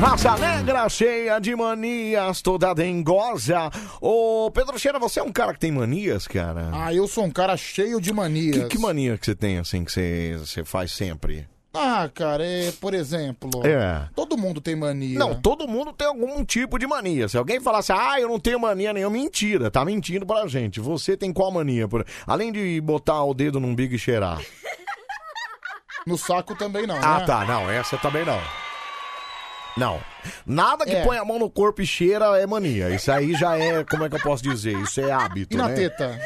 raça negra, cheia de manias, toda dengosa. Ô, Pedro Cheira, você é um cara que tem manias, cara? Ah, eu sou um cara cheio de manias. Que, que mania que você tem, assim, que você, você faz sempre? Ah, cara, é, por exemplo. É. Todo mundo tem mania. Não, todo mundo tem algum tipo de mania. Se alguém falasse, ah, eu não tenho mania nenhuma, mentira, tá mentindo pra gente. Você tem qual mania? Por- Além de botar o dedo num big e cheirar. No saco também não, Ah, né? tá, não, essa também não. Não. Nada que É. põe a mão no corpo e cheira é mania. Isso aí já é, como é que eu posso dizer? Isso é hábito, E na né? teta?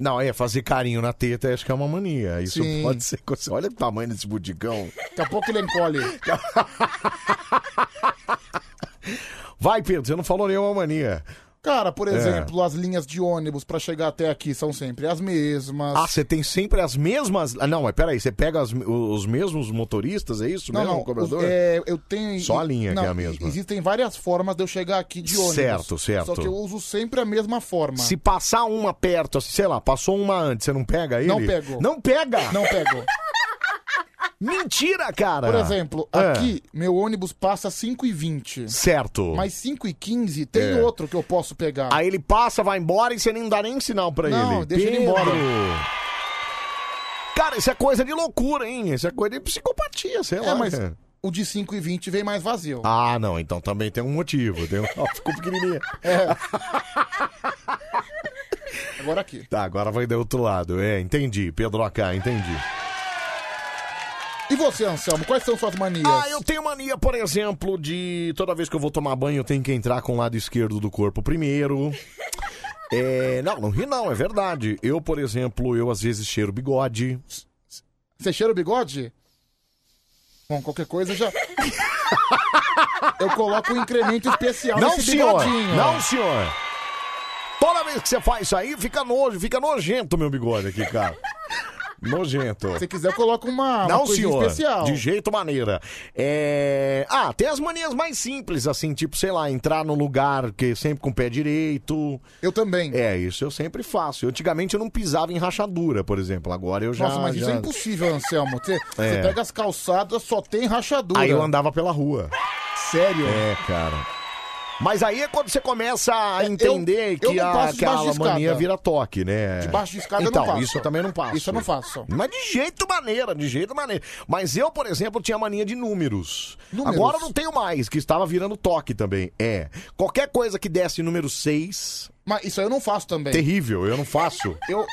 Não, é fazer carinho na teta, acho que é uma mania. Isso Sim. pode ser. Olha o tamanho desse budicão. Daqui a pouco ele encolhe. Vai, Pedro, você não falou nenhuma mania. Cara, por É. exemplo, as linhas de ônibus pra chegar até aqui são sempre as mesmas. Ah, você tem sempre as mesmas. Ah, não, mas peraí, você pega as- os mesmos motoristas, é isso não, mesmo, não. cobrador? os- é, eu tenho. Só a linha que é a mesma. Existem várias formas de eu chegar aqui de ônibus. Certo, certo. Só que eu uso sempre a mesma forma. Se passar uma perto, assim, sei lá, passou uma antes, você não pega ele? Não pego. Não pega! Não pego. Mentira, cara! Por exemplo, É. aqui, meu ônibus passa 5 e 20 Certo. Mas 5 e 15 tem É. outro que eu posso pegar. Aí ele passa, vai embora e você nem dá nem sinal pra Não, ele. deixa ele embora. Cara, isso é coisa de loucura, hein? Isso é coisa de psicopatia, sei É, lá. mas cara. o de 5 e 20 vem mais vazio. Ah, não, então também tem um motivo. Tem um... Ó, Ficou pequenininha. É. Agora aqui. Tá, agora vai do outro lado. É, entendi. Pedro AK, entendi. E você, Anselmo, quais são suas manias? Ah, eu tenho mania, por exemplo, de toda vez que eu vou tomar banho, eu tenho que entrar com o lado esquerdo do corpo primeiro. É, não, não ri não, é verdade. Eu, por exemplo, eu às vezes cheiro bigode. Você cheira o bigode? Bom, qualquer coisa já. eu coloco um incremento especial Não, nesse senhor. bigodinho. Não, senhor. Toda vez que você faz isso aí, fica nojo, fica nojento meu bigode aqui, cara. Nojento. Se quiser, eu coloco uma, uma Não, coisinha senhor. especial. De jeito maneira. É... Ah, tem as manias mais simples, assim, tipo, sei lá, entrar no lugar que sempre com o pé direito. Eu também. É, isso eu sempre faço. Eu, antigamente eu não pisava em rachadura, por exemplo. Agora eu já. Nossa, mas isso já... é impossível, Anselmo. Você, você É. pega as calçadas, só tem rachadura. Aí eu andava pela rua. Sério? É, cara. Mas aí é quando você começa a É, entender eu- eu que não a, passo que a debaixo de escada. mania vira toque, né? Debaixo de escada eu então, não passo. isso eu também não passo. Isso eu não faço. Mas de jeito maneira, de jeito maneira. Mas eu, por exemplo, tinha mania de números. Números? Agora eu não tenho mais, que estava virando toque também. É. Qualquer coisa que desse número 6, Mas isso aí eu não faço também. terrível, eu não faço. Eu.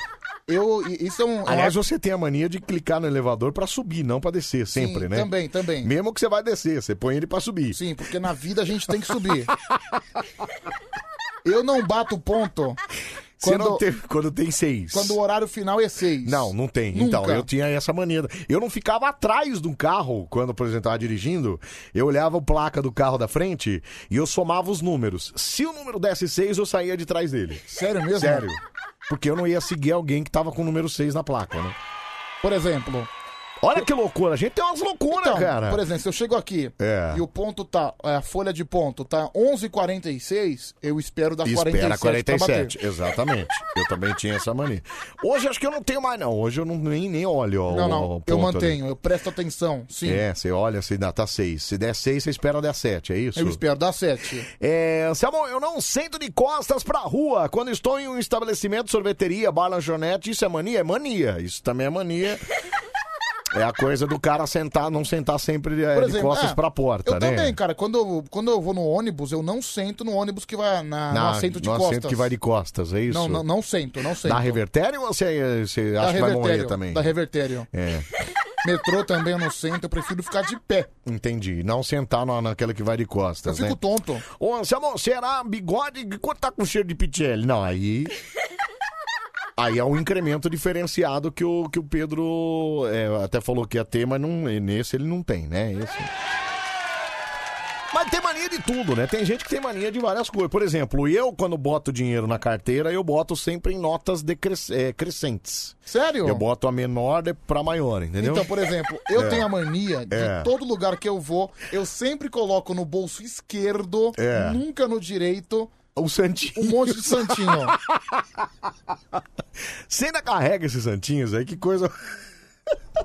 Eu. Isso é um. Aliás, você tem a mania de clicar no elevador pra subir, não pra descer, sempre, Sim, né? Também, também. Mesmo que você vai descer, você põe ele pra subir. Sim, porque na vida a gente tem que subir. eu não bato ponto Você quando, não tem- quando tem seis. quando o horário final é seis. Não, não tem. Nunca. Então, eu tinha essa mania. Eu não ficava atrás do carro quando, por exemplo, estava dirigindo. Eu olhava a placa do carro da frente e eu somava os números. Se o número desse 6, eu saía de trás dele. Sério mesmo? Sério. Porque eu não ia seguir alguém que tava com o número 6 na placa, né? Por exemplo. Olha que loucura. A gente tem umas loucuras, Então, cara. por exemplo, se eu chego aqui É. e o ponto tá, a folha de ponto tá 11h46, eu espero Espera 47 pra 47, bater. exatamente. Eu também tinha essa mania. Hoje acho que eu não tenho mais, não. Hoje eu não, nem, nem olho. ó, Não, o- não, eu ponto ali. mantenho, eu presto atenção, sim. É, você olha, se dá, tá 6. Se der 6, você espera dar 7, é isso? Eu espero dar 7. É, Samuel, eu não sento de costas pra rua quando estou em um estabelecimento, sorveteria, bar, lanchonete. Isso é mania? É mania. Isso também é mania. É a coisa do cara sentar, não sentar sempre é, Por de exemplo, costas é, pra porta, Eu né? também, cara. Quando eu, quando eu vou no ônibus, eu não sento no ônibus que vai na, no Na- assento de no costas. assento que vai de costas, é isso? Não, não, não sento, não sento. Dá revertério ou você, você acha que vai morrer também? Dá revertério. É, Metrô também eu não sento, eu prefiro ficar de pé. entendi. Não sentar na, naquela que vai de Eu costas, fico né? tonto. Ô, Anselmo, será bigode quanto tá com cheiro de pitielli? Não, aí... Aí é um incremento diferenciado que o, que o Pedro é, até falou que ia ter, mas não, nesse ele não tem, né? Esse... Mas tem mania de tudo, né? Tem gente que tem mania de várias coisas. Por exemplo, eu, quando boto dinheiro na carteira, eu boto sempre em notas decres- é, crescentes. Sério? Eu boto a menor de- pra maior, entendeu? Então, por exemplo, eu É. tenho a mania de É. todo lugar que eu vou, eu sempre coloco no bolso esquerdo, É. nunca no direito, O Santinho. um monte de santinho. Você ainda carrega esses santinhos aí? Que coisa.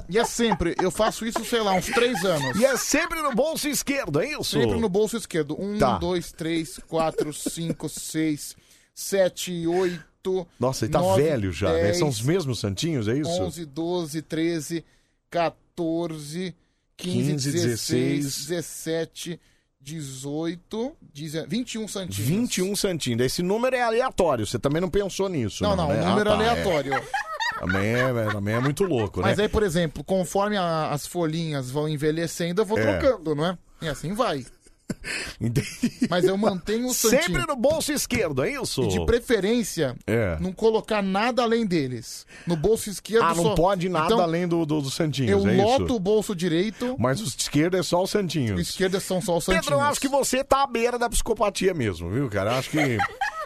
E é sempre, eu faço isso, sei lá, uns três anos. E é sempre no bolso esquerdo, é isso? Sempre no bolso esquerdo. Um, Tá. dois, três, quatro, cinco, seis, sete, oito. Nossa, ele tá nove, velho já, né? dez, São os mesmos santinhos, é isso? 11, 12, 13, 14, 15, 15, 16, 16, 17, 18, 19, 21 santinhos. 21 santinhos. Esse número é aleatório, você também não pensou nisso. Não, não, né? o número Ah, tá, aleatório. é. Também, é, também é muito louco, Mas né? aí, por exemplo, conforme a- as folhinhas vão envelhecendo, eu vou É. trocando, não é? E assim vai. Entendi. Mas eu mantenho o santinho. Sempre no bolso esquerdo, é isso? E de preferência, É. não colocar nada além deles. No bolso esquerdo Ah, não só... pode nada Então, além do, do, dos santinhos, Eu é loto isso? o bolso direito, Mas o esquerdo é só os o santinhos. esquerdo são só os santinhos. Pedro, eu acho que você tá à beira da psicopatia mesmo, viu, cara? Eu acho que.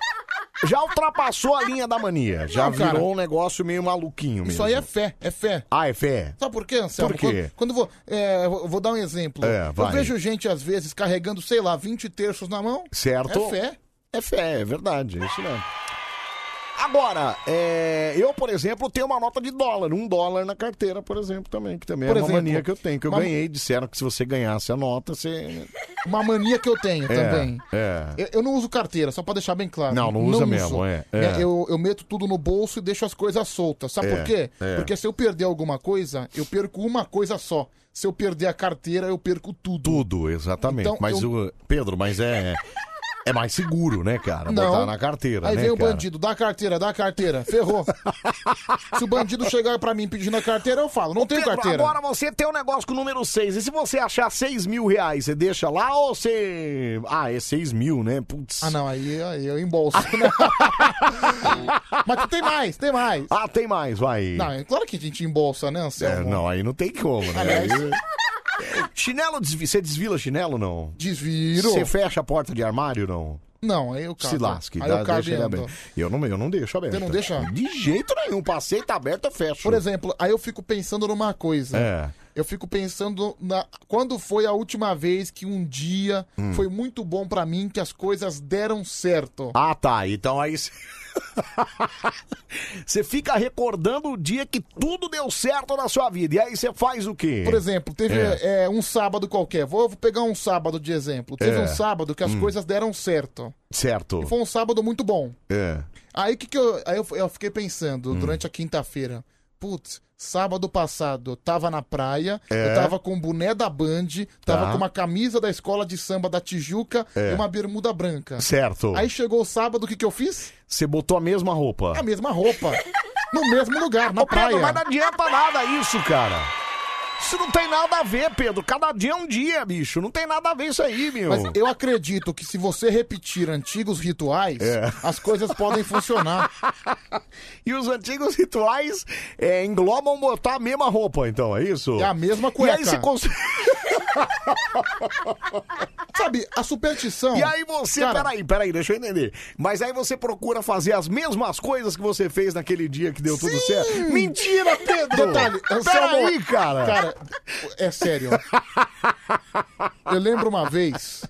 Já ultrapassou a linha da mania. Já Não, cara. virou um negócio meio maluquinho mesmo. Isso aí é fé, é fé. Ah, é fé? Sabe por quê, Anselmo? Por quê? Quando, quando vou, é, eu vou dar um exemplo. É, eu vai. vejo gente, às vezes, carregando, sei lá, 20 terços na mão. Certo? É fé. É fé, é verdade, é isso mesmo. Agora, é, eu, por exemplo, tenho uma nota de dólar, um dólar na carteira, por exemplo, também, que também Por é uma exemplo, mania que eu tenho, que eu uma- ganhei, disseram que se você ganhasse a nota, você... Uma mania que eu tenho É, também. é. Eu, eu não uso carteira, só pra deixar bem claro. Não, não usa mesmo, é, é. É, Eu, eu meto tudo no bolso e deixo as coisas soltas. Sabe É, por quê? é. Porque se eu perder alguma coisa, eu perco uma coisa só. Se eu perder a carteira, eu perco tudo. Tudo, exatamente. Então, mas eu- o... Pedro, mas é... É mais seguro, né, cara? Não. Botar na carteira, Aí né, vem o cara? bandido, dá a carteira, dá a carteira. Ferrou. se o bandido chegar pra mim pedindo a carteira, eu falo, não tenho Pedro, carteira. agora você tem um negócio com o número 6. E se você achar 6 mil reais, você deixa lá ou você. Ah, é 6 mil, né? Putz. Ah, não, aí, aí eu embolso. né? Mas tem mais, tem mais. Ah, tem mais, vai. Não, é claro que a gente embolsa, né, É, Anselmo? não, aí não tem como, né? Aliás- Aí- Chinelo, desvi... você desvila chinelo não? Desviro. Você fecha a porta de armário não? Não, aí eu cago. Se lasque, aí dá, eu cago deixa e ele ando. aberto. Eu não, eu não deixo aberto. Você não deixa? De jeito nenhum. Passei, tá aberto, eu fecho. Por exemplo, aí eu fico pensando numa coisa. É. Eu fico pensando na quando foi a última vez que um dia Hum. foi muito bom pra mim que as coisas deram certo. Ah, tá. Então aí. cê- Você fica recordando o dia que tudo deu certo na sua vida. E aí você faz o quê? Por exemplo, teve É. é, um sábado qualquer. Vou, vou pegar um sábado de exemplo. Teve É. um sábado que as coisas deram certo. Certo. E foi um sábado muito bom. É. Aí que, que eu, aí eu, eu fiquei pensando Hum. durante a quinta-feira. Putz, sábado passado eu tava na praia, É. eu tava com o boné da Band, tava Tá. com uma camisa da escola de samba da Tijuca É. e uma bermuda branca. Certo. Aí chegou o sábado, o que, que eu fiz? Você botou a mesma roupa. A mesma roupa. no mesmo lugar, na Ô, Pedro, praia. mas não adianta nada isso, cara. Isso não tem nada a ver, Pedro. Cada dia é um dia, bicho. Não tem nada a ver isso aí, meu. Mas eu acredito que se você repetir antigos rituais, É. as coisas podem funcionar. E os antigos rituais é, englobam botar a mesma roupa, então, é isso? É a mesma E cueca. aí você consegue. Sabe, a superstição. E aí você, Cara, peraí, peraí, deixa eu entender. Mas aí você procura fazer as mesmas coisas que você fez naquele dia que deu tudo certo? Mentira, Pedro! Detalhe, Anselmo, peraí, cara! Cara, é sério. Eu lembro uma vez.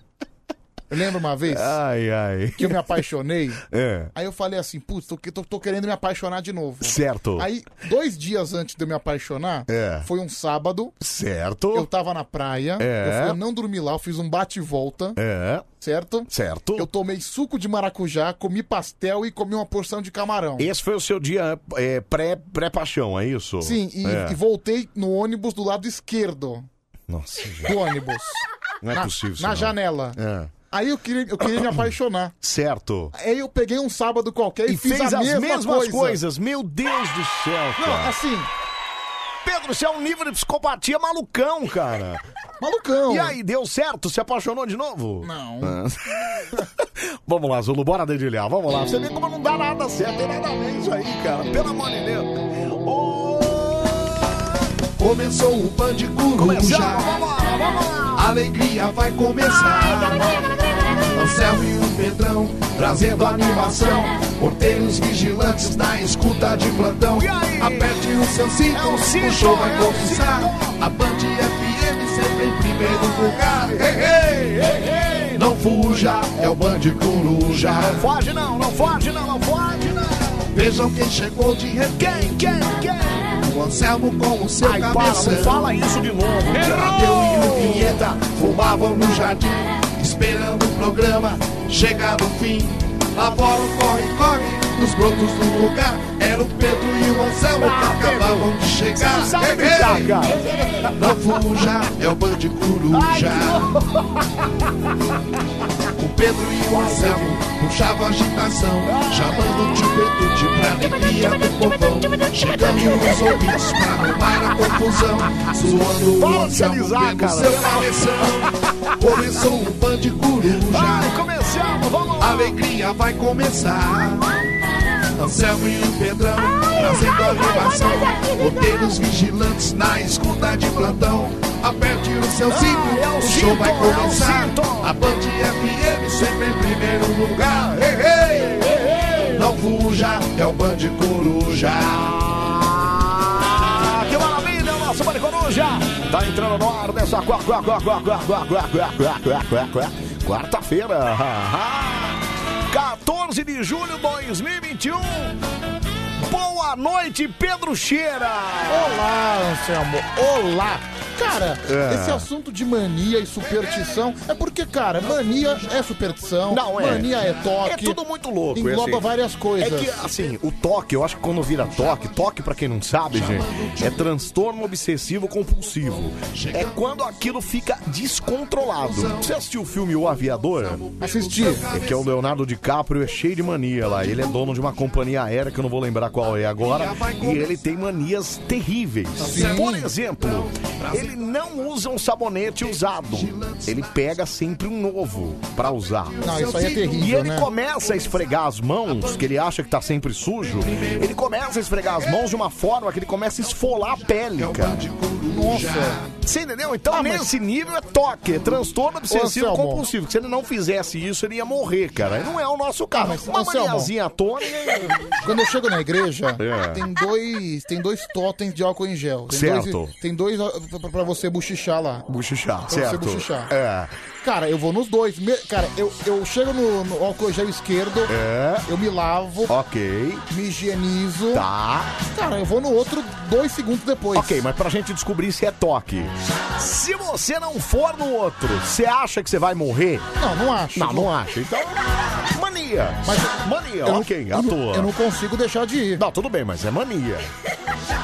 Eu lembro uma vez Ai, ai. que eu me apaixonei. É, Aí eu falei assim, putz, tô, tô, tô querendo me apaixonar de novo. certo. Aí, dois dias antes de eu me apaixonar, É. foi um sábado. Certo. Eu tava na praia. É. Eu, fui, eu não dormi lá, eu fiz um bate e volta, É, certo? certo. Eu tomei suco de maracujá, comi pastel e comi uma porção de camarão. Esse foi o seu dia é, pré- pré-paixão, é isso? Sim, e, É. e voltei no ônibus do lado esquerdo Nossa, gente, do ônibus. não é na, possível isso Na não. janela. É. Aí eu queria, eu queria me apaixonar. Certo. Aí eu peguei um sábado qualquer e, E fiz fez a as mesma mesmas coisa. coisas. Meu Deus do céu, Não, cara. assim, Pedro, você é um nível de psicopatia malucão, cara. malucão. E aí, deu certo? Se apaixonou de novo? Não. Vamos lá, Zulu, bora dedilhar. Vamos lá. Você vê como não dá nada certo. Tem nada a ver isso aí, cara. Pelo amor de Deus. Ô, Começou o Band Coruja, vamos lá, vamos lá. Alegria vai começar. Anselmo e o Pedrão trazendo animação. Porteiros vigilantes na escuta de plantão. Aperte o seu cinto, É o show vai é começar. A Band FM sempre em primeiro lugar. Ei, ei, ei, ei, não fuja, é o Band Coruja. Não foge não, não foge não, não foge não. Vejam quem chegou de repente. Quem, quem, quem? Anselmo com o seu Ai, para, cabeção. não fala isso de novo. Tadeu e o Vinheta fumavam no jardim, esperando o programa chegar no fim. Lá fora o corre-corre, nos brotos do lugar, era o Pedro e o Anselmo que acabavam de chegar. Não Ei. Não fuja, é o Band Coruja. O Pedro e o Anselmo puxavam a agitação, chamando o tio Pedro pra alegria do povão. Chegando ouvidos pra arrumar a confusão, zoando o de Anselmo pelo seu cabeção. Começou o Band Vai, Coruja, começamos, vamos a lá. alegria vai começar. Anselmo e o Pedrão trazendo animação. Roteiros vigilantes na escuta de plantão. Aperte o seu cinto, é o o show cinto, vai é começar. cinto. A Band FM sempre em primeiro lugar. Ei, ei, Não fuja, é o Band Coruja. Ah, que maravilha, o nosso Bande Coruja. Tá entrando no ar nessa qua- qua- qua- qua- qua- qua- qua- qua- qua- qua- qua- qua- quarta-feira. 14 de julho de 2021. Boa noite, Pedro Cheira. Olá, Anselmo. Olá. Cara, É. esse assunto de mania e superstição é porque, cara, mania é superstição, Não, é. mania é toque. É tudo muito louco. Engloba é assim. várias coisas. É que, assim, o toque, eu acho que quando vira toque, toque, pra quem não sabe, gente, é transtorno obsessivo compulsivo. É quando aquilo fica descontrolado. Você assistiu o filme O Aviador? Assistir. É que é o Leonardo DiCaprio, é cheio de mania lá. Ele é dono de uma companhia aérea que eu não vou lembrar qual é agora. E ele tem manias terríveis. Por exemplo, ele não usa um sabonete usado. Ele pega sempre um novo pra usar. Não, isso aí é terrível, E ele né? começa a esfregar as mãos, que ele acha que tá sempre sujo. Ele começa a esfregar as mãos de uma forma que ele começa a esfolar a pele, cara. Nossa. Você entendeu? Então, Ah, mas- nesse nível é toque, é transtorno obsessivo Anselmo. compulsivo. Que se ele não fizesse isso, ele ia morrer, cara. E não é o nosso caso. mas, Uma Anselmo. maniazinha tônica. Quando eu chego na igreja, É. tem dois, tem dois totens de álcool em gel. Tem Certo. Dois, tem dois ó, pra- pra você bochichar lá. Buchichar, você certo? bochichar. É. Cara, eu vou nos dois. Me- Cara, eu, eu chego no, no álcool gel esquerdo, É. eu me lavo, Ok. me higienizo. Tá. Cara, eu vou no outro dois segundos depois. Ok, mas pra gente descobrir se é toque. Se você não for no outro, você acha que você vai morrer? Não, não acho. Não, não acha. Então, mania. Mas mania, eu não- ok, eu à não- toa. Eu não consigo deixar de ir. Não, tudo bem, mas é mania.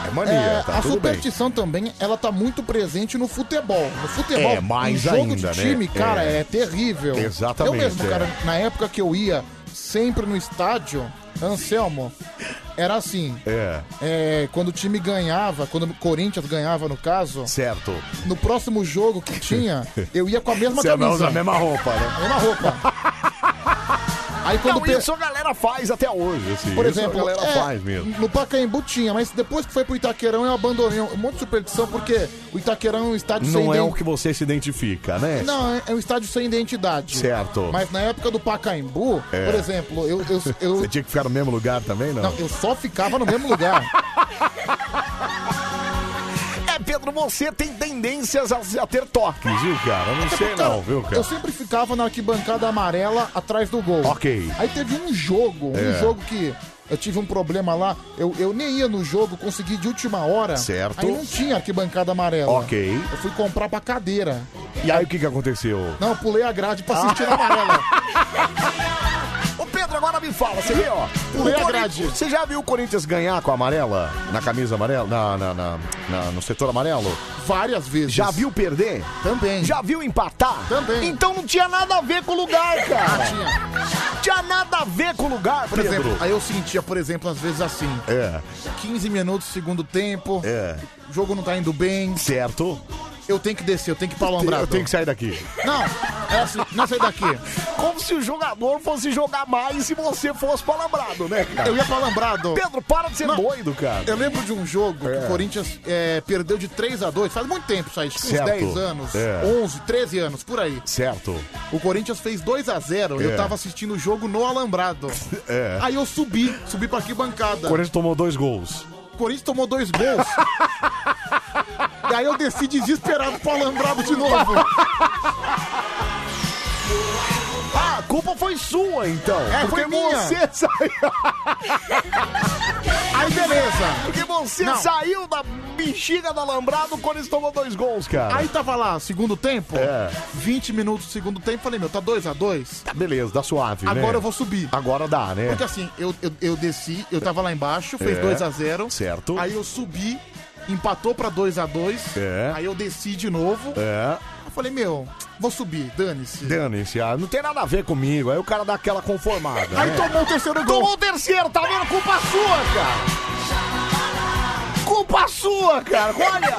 É mania, É, tá a tudo bem. superstição também, ela tá muito presente no futebol. No futebol, É, mais em jogo ainda, de né? time, cara, É. é, terrível. Exatamente, Eu mesmo, é. cara, na época que eu ia sempre no estádio, Anselmo, era assim. É, é, quando o time ganhava, quando o Corinthians ganhava, no caso, certo. no próximo jogo que tinha, eu ia com a mesma Você camisa. usar a mesma roupa, né? A mesma roupa. Aí quando Não, isso a galera faz até hoje, assim. Por exemplo, a galera é, faz mesmo. no Pacaembu tinha, mas depois que foi pro Itaquerão eu abandonei um monte de superstição porque o Itaquerão é um estádio sem Não é o que você se identifica, né? Não, é- é um estádio sem identidade. Certo. Mas na época do Pacaembu, É. por exemplo, eu, eu, eu, Você tinha que ficar no mesmo lugar também, não? não, eu só ficava no mesmo lugar. É, Pedro, você tem tendências a, a ter toques, viu, cara? Não sei Cara, não, viu, cara? Eu sempre ficava na arquibancada amarela atrás do gol. Ok. Aí teve um jogo, É. um jogo que eu tive um problema lá, eu, eu nem ia no jogo, consegui de última hora. Certo. Aí não tinha arquibancada amarela. Ok. Eu fui comprar pra cadeira. E aí o que que aconteceu? Não, eu pulei a grade pra assistir na amarela. Agora me fala, você vê, ó. O Corinthians-. Você já viu o Corinthians ganhar com a amarela? Na camisa amarela? Na, na- na- na- no setor amarelo? Várias vezes. Já viu perder? Também. Já viu empatar? Também. Então não tinha nada a ver com o lugar, cara. tinha. Tinha nada a ver com o lugar, Por Pedro. exemplo, aí eu sentia, por exemplo, às vezes assim, É, 15 minutos, segundo tempo, é. o jogo não tá indo bem, Certo. Eu tenho que descer, eu tenho que ir pra Alambrado. Eu tenho que sair daqui. Não, é assim, não é sair daqui. Como se o jogador fosse jogar mais e você fosse palambrado, né, cara? Eu ia pra Alambrado. Pedro, para de ser Não. doido, cara. Eu lembro de um jogo que o Corinthians é, perdeu de 3 a 2 faz muito tempo isso aí, acho que uns Certo. 10 anos, É. 11, 13 anos, por aí. Certo. O Corinthians fez 2 a 0 É. eu tava assistindo o jogo no Alambrado. É. Aí eu subi, subi pra arquibancada. O Corinthians tomou dois gols. O Corinthians tomou dois gols. e aí eu desci desesperado pro Alambrado de novo. Ah, a culpa foi sua, então. É, porque foi minha. você saiu. Aí beleza. Porque você Não. saiu da bexiga do alambrado quando eles tomou dois gols, cara? Aí tava lá, segundo tempo, É. 20 minutos do segundo tempo, falei, meu, tá 2 a 2 Tá, beleza, dá suave, né? Agora eu vou subir. Agora dá, né? Porque assim, eu, eu, eu desci, eu tava lá embaixo, fez É. 2 a 0 Certo. Aí eu subi, empatou pra 2 a 2 É. Aí eu desci de novo. É. Eu falei, meu, vou subir, dane-se. Dane-se, ah, não tem nada a ver comigo. Aí o cara dá aquela conformada. Aí né? tomou o terceiro gol. Tomou o terceiro, tá vendo? Culpa sua, cara. Culpa sua, cara. Olha.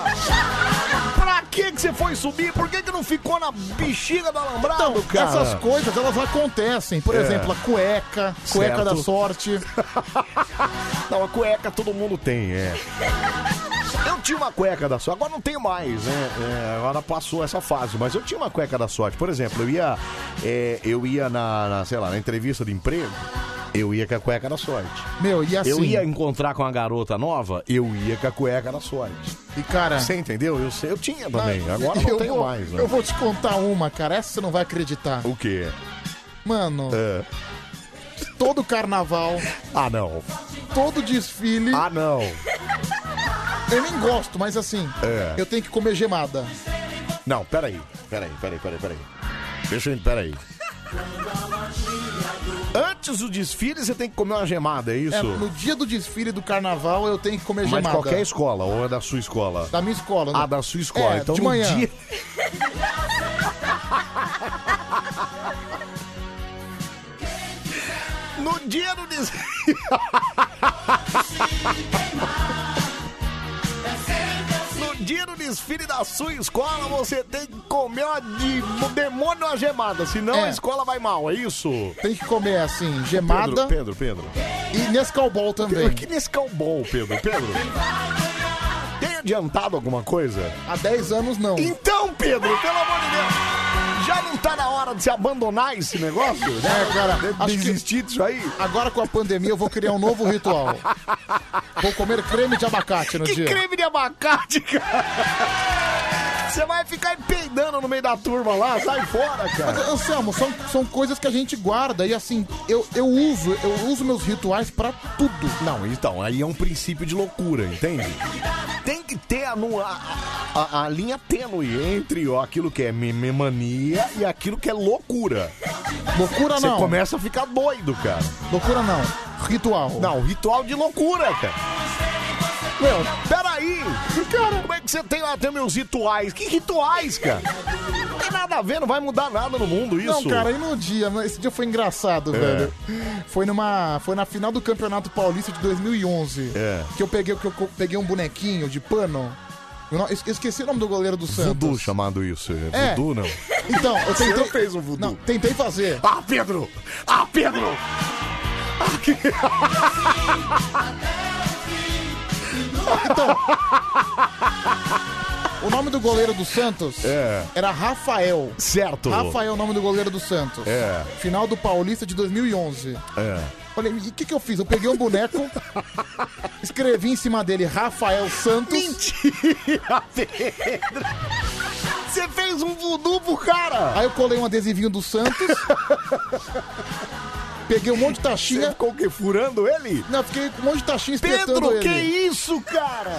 Pra que que você foi subir? Por que que não ficou na bexiga do alambrado, Então, cara? essas coisas, elas acontecem. Por É. exemplo, a cueca, cueca Certo. da sorte. Não, a cueca todo mundo tem, é. Eu tinha uma cueca da sorte, agora não tenho mais, né? É, agora passou essa fase, mas eu tinha uma cueca da sorte. Por exemplo, eu ia, é, eu ia na, na, sei lá, na entrevista de emprego, eu ia com a cueca da sorte. Meu, e assim... Eu ia encontrar com uma garota nova, eu ia com a cueca da sorte. E cara... Você entendeu? Eu, sei, eu tinha também, agora não eu tenho vou, mais, né? Eu vou te contar uma, cara. Essa você não vai acreditar. O quê? Mano, É. todo carnaval, Ah, não. todo desfile... Ah, não. Eu nem gosto, mas assim, É. eu tenho que comer gemada. Não, peraí. Peraí, peraí, peraí, peraí. Deixa eu... Peraí. Antes do desfile, você tem que comer uma gemada, é isso? É, no dia do desfile do carnaval, eu tenho que comer Mas gemada. de qualquer escola, ou é da sua escola? Da minha escola. Ah, né? da sua escola. É, então de no manhã. dia... No dia do desfile... Dia do desfile da sua escola, você tem que comer uma de... demônio uma gemada, senão É. a escola vai mal, é isso? Tem que comer, assim, gemada Pedro, Pedro, Pedro. e Nescau Ball também. Que nesse calbol, Pedro? Pedro? Tem adiantado alguma coisa? Há 10 anos, não. Então, Pedro, pelo amor de Deus, já não tá na hora de se abandonar esse negócio? É, cara, acho desistir disso aí? agora com a pandemia eu vou criar um novo ritual. Vou comer creme de abacate no Que dia. creme de abacate, cara! Você vai ficar peidando no meio da turma lá, sai fora, Mas, cara. Anselmo, são, são coisas que a gente guarda e assim, eu, eu uso, eu uso meus rituais pra tudo. Não, então, aí é um princípio de loucura, entende? Tem que ter a, a, a- linha tênue entre ó, aquilo que é memania e aquilo que é loucura. Loucura Você não. começa a ficar doido, cara. Loucura não. Ritual. Não, ritual de loucura, cara. Meu, Peraí, cara, que você tem lá tem meus rituais? Que rituais, cara? Não tem nada a ver, não vai mudar nada no mundo isso. Não, cara, e no dia, esse dia foi engraçado, É. velho. Foi numa, foi na final do Campeonato Paulista de 2011, É. que eu peguei, que eu co- peguei um bonequinho de pano. Eu, não- eu esqueci o nome do goleiro do Santos. Voodoo chamado isso. É É. voodoo, não? Então, eu Você tentei. não fez um voodoo. Não, tentei fazer. Ah, Pedro! Ah, Pedro! Então, o nome do goleiro do Santos É. era Rafael. Certo. Rafael é o nome do goleiro do Santos. É. Final do Paulista de 2011. É. Falei, e o que, que eu fiz? Eu peguei um boneco, escrevi em cima dele Rafael Santos. Mentira, Pedro! Você fez um voodoo pro cara! Aí eu colei um adesivinho do Santos. peguei um monte de Você taxinha. ficou o quê? Furando ele? Não, fiquei com um monte de taxinha espetando Pedro, ele. que isso, cara?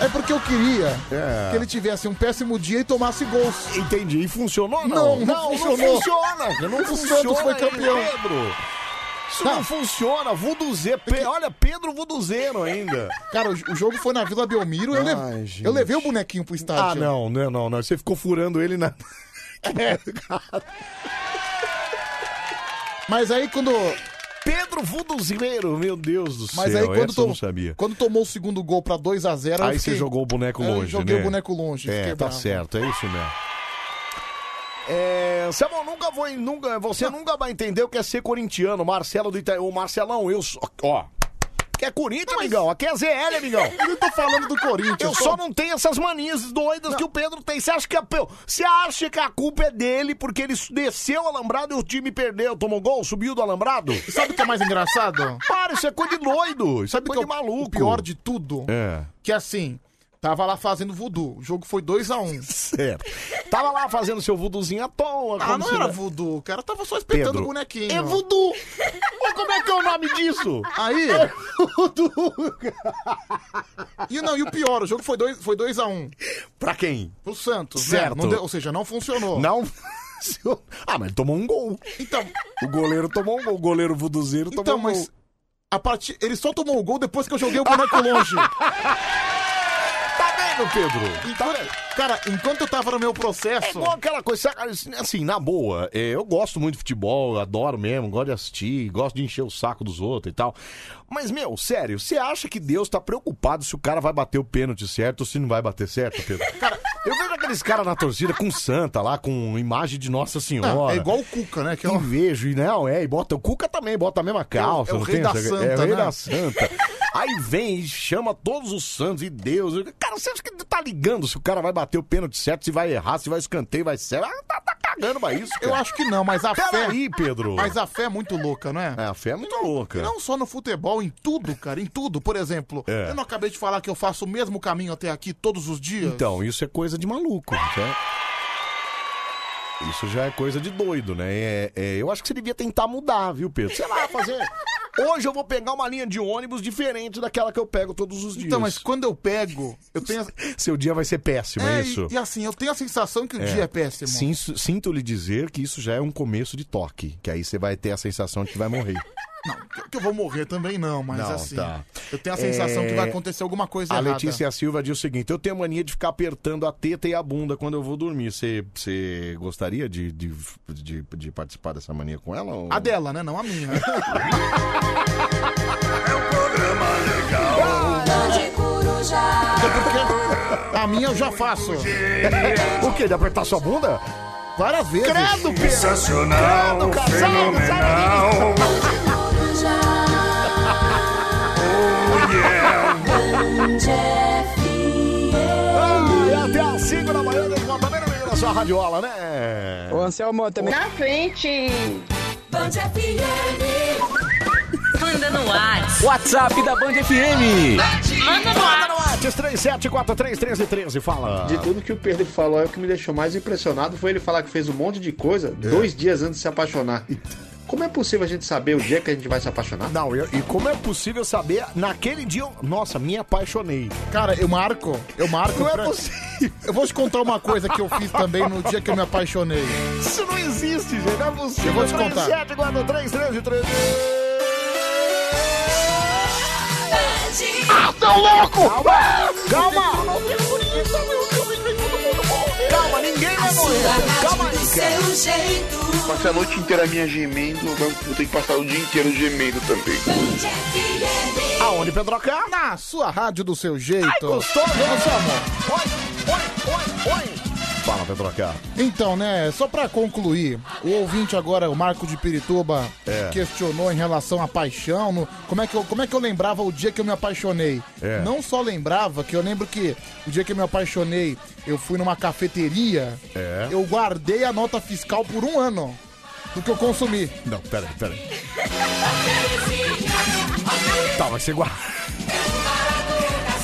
É porque eu queria É. que ele tivesse um péssimo dia e tomasse gols. Entendi. E funcionou Não, não? não funcionou. Não funciona. Não O funciona, Santos foi hein, campeão. Pedro. Isso não, Não. funciona. Vuduzeiro. Pe- Olha, Pedro Vuduzeiro ainda. Cara, o, o jogo foi na Vila Belmiro. Eu, gente. eu levei o bonequinho pro estádio. Ah, não, não, não, não. Você ficou furando ele na. É. Mas aí quando. Pedro Vuduzeiro, meu Deus do Mas céu. aí quando, essa eu tom- não sabia. quando tomou o segundo gol pra 2x0. Aí você jogou o boneco eu longe, joguei né? o boneco longe. É, fiquei tá bravo. certo, é isso mesmo. É, Samuel, nunca vou, nunca, você nunca vai entender o que é ser corintiano. Marcelo do Itaú, Marcelão, eu só, ó, que é Corinthians, amigão, aqui é ZL, amigão. Eu não tô falando do Corinthians. Eu só não tenho essas manias doidas que o Pedro tem. Você acha que a, você acha que a culpa é dele porque ele desceu o alambrado e o time perdeu, tomou gol, subiu do alambrado? Sabe o que é mais engraçado? Para, isso é coisa de doido, é Sabe o que é o- maluco. o pior de tudo? É. Que assim, tava lá fazendo voodoo. O jogo foi 2x1. Certo. Tava lá fazendo seu vuduzinho à toa. Ah, não era voodoo. O cara tava só espetando Pedro, o bonequinho. É voodoo. Mas como é que é o nome disso? Aí, Voodoo. E não, e o pior, o jogo foi 2x1 foi dois a um Pra quem? pro Santos, Certo. né? Não deu- ou seja, não funcionou. Não? Ah, mas ele tomou um gol. Então, O goleiro tomou um gol. O goleiro vuduzeiro tomou então um mas gol. a partir, ele só tomou o gol depois que eu joguei o boneco longe. Tá vendo, Pedro? Então, cara, enquanto eu tava no meu É processo, igual aquela coisa, sabe, assim, na boa, é, eu gosto muito de futebol, adoro mesmo, gosto de assistir, gosto de encher o saco dos outros e tal. Mas, meu, sério, você acha que Deus tá preocupado se o cara vai bater o pênalti certo ou se não vai bater certo, Pedro? Cara, eu vejo aqueles caras na torcida com santa lá, com imagem de Nossa Senhora. não, é igual o Cuca, né? Que é um- vejo, e não, é, e bota o Cuca também, bota a mesma calça. é o não rei tem da essa- santa, É o rei né? da santa. Aí vem e chama todos os santos e Deus. Cara, você acha que tá ligando se o cara vai bater o pênalti certo, se vai errar, se vai escanteio, vai ser. Ah, tá, tá cagando pra isso, cara. Eu acho que não, mas a fé. Peraí, Pedro. Mas a fé é muito louca, não é? É, a fé é muito louca. Não só no futebol, em tudo, cara, em tudo. Por exemplo, É. eu não acabei de falar que eu faço o mesmo caminho até aqui todos os dias. Então, isso é coisa de maluco, certo? Isso já é coisa de doido, né? É, é, eu acho que você devia tentar mudar, viu, Pedro? Sei lá, fazer. Hoje eu vou pegar uma linha de ônibus diferente daquela que eu pego todos os dias. Então, mas quando eu pego, eu tenho. a- Seu dia vai ser péssimo, é, É, isso? e, e assim, eu tenho a sensação que o dia é péssimo. Sim, sinto lhe dizer que isso já é um começo de toque. Que aí você vai ter a sensação de que vai morrer. Não, que- eu vou morrer também não, mas Não, assim. tá. Eu tenho a sensação É, que vai acontecer alguma coisa A errada. Letícia Silva diz o seguinte: eu tenho mania de ficar apertando a teta e a bunda quando eu vou dormir. Você você gostaria de, de, de, de participar dessa mania com ela? ou- A dela, né? Não a minha. Porque a minha eu já faço. O quê? De apertar sua bunda? Várias vezes. Credo, Pedro! Sensacional, Credo, casal, fenomenal. da sua radiola, né? Ô, Anselmo, também. Na frente. Manda no WhatsApp. WhatsApp da Band FM. Manda no Manda no WhatsApp. WhatsApp 37431313, fala. De tudo que o Pedro falou, é o que me deixou mais impressionado foi ele falar que fez um monte de coisa dois dias antes de se apaixonar. Como é possível a gente saber o dia que a gente vai se apaixonar? Não, eu- e como é possível saber, naquele dia, eu, nossa, me apaixonei. Cara, eu marco. Eu marco. Não é possível. Eu vou te contar uma coisa que eu fiz também no dia que eu me apaixonei. Isso não existe, gente. Não é possível. Eu vou te contar. 37, 43, 13, 13. Ah, tão louco! Calma! Calma! Ninguém vai morrer. Calma aí, cara. Passei a noite inteira minha gemendo, vou ter que passar o dia inteiro gemendo também. Aonde, Pedroca? Na sua rádio do seu jeito. Gostoso, né, seu amor? Oi, oi, oi, oi. Fala, Pedroca. Então, né, só pra concluir, o ouvinte agora, o Marco de Pirituba, É. questionou em relação à paixão, no- como, é que eu, como é que eu lembrava o dia que eu me apaixonei? É. Não só lembrava, que eu lembro que o dia que eu me apaixonei, eu fui numa cafeteria, É. eu guardei a nota fiscal por um ano do que eu consumi. Não, peraí, peraí. Tá, mas você guarda.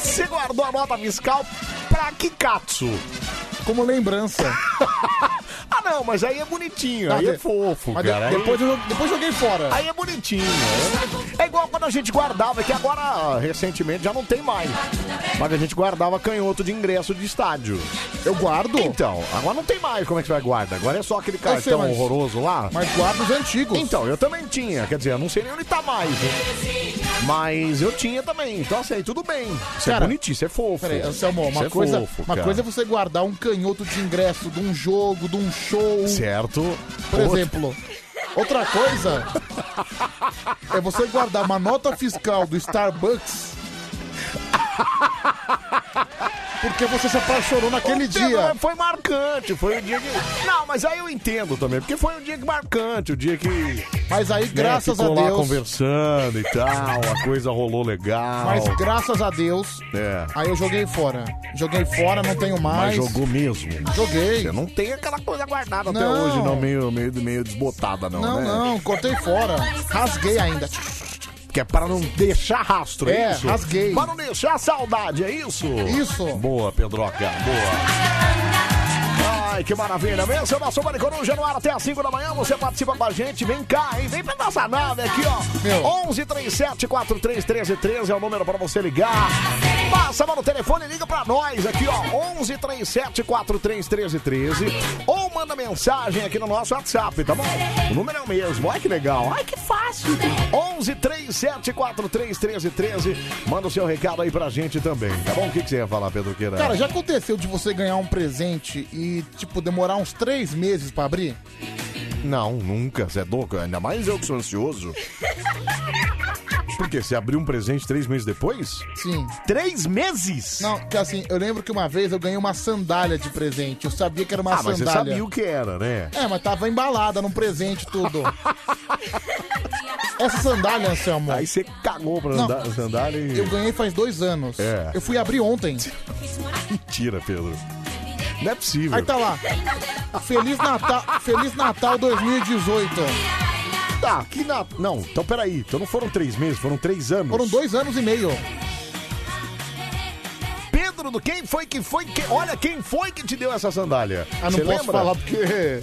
Você guardou a nota fiscal pra que katsu? Como lembrança. Ah, não, mas aí é bonitinho, aí Ah, é de- fofo, Mas de- cara. Aí- depois, eu, depois joguei fora. Aí é bonitinho. É igual quando a gente guardava, que agora, recentemente, já não tem mais. Mas a gente guardava canhoto de ingresso de estádio. Eu guardo, Então, agora não tem mais como é que vai guardar. Agora é só aquele sei, cartão mas- horroroso lá. mas guardo os antigos. Então, eu também tinha. Quer dizer, eu não sei nem onde tá mais. né? Mas eu tinha também. Então, assim, aí tudo bem. Isso é Cara, bonitinho, isso é fofo. Peraí, Anselmo, uma, Isso é coisa, fofo, uma cara. coisa é você guardar um canhoto de ingresso de um jogo, de um show. Certo. Por exemplo. Outra coisa é você guardar uma nota fiscal do Starbucks porque você se apaixonou naquele dia. mas Foi marcante, foi o dia que. Não, mas aí eu entendo também, porque foi um dia que marcante, o dia que. né, Mas aí, graças a ficou lá Deus, conversando e tal, a coisa rolou legal. mas graças a Deus, É. aí eu joguei fora. Joguei fora, não tenho Mas mais. jogou mesmo. Joguei. Você não tem aquela coisa guardada até Não. hoje, não, meio, meio, meio desbotada, não, Não, né? não, cortei fora. Rasguei ainda. Que é para não deixar rastro, é, É, isso? rasguei. Para não deixar saudade, é isso? Isso. Boa, Pedroca, boa. Ai, que maravilha. Vem, seu nosso Mari Coruja no ar até às 5 da manhã. Você participa com a gente. Vem cá, hein? Vem pra nossa nave aqui, ó. Meu. 11 37 43 13 13 é o número pra você ligar. Mas Chama no telefone e liga pra nós aqui, ó. 11 37 43 13 13. Ou manda mensagem aqui no nosso WhatsApp, tá bom? O número é o mesmo. Ai que legal. Ai que fácil. 11 37 43 13 13. Manda o seu recado aí pra gente também, tá bom? O que, que você ia falar, Pedro Queira? Cara, já aconteceu de você ganhar um presente e, tipo, demorar uns três meses pra abrir? Não, nunca. Você é louco? Ainda mais eu que sou ansioso. Por quê? Você abriu um presente três meses depois? Sim. Três meses? Não, que assim, eu lembro que uma vez eu ganhei uma sandália de presente. Eu sabia que era uma ah, mas você sandália. sabia o que era, né? É, mas tava embalada num presente tudo. Essa sandália, Anselmo. Aí você cagou pra Não. andar, sandália e... Eu ganhei faz dois anos. É. Eu fui abrir ontem. Mentira, Pedro. Não é possível. Aí tá lá. Feliz Natal, Feliz Natal 2018. Tá, que na... Não, então peraí. Então não foram três meses, foram três anos. Foram dois anos e meio. Pedro, do quem foi que foi que... Olha quem foi que te deu essa sandália. Ah, não Você posso lembra? falar porque.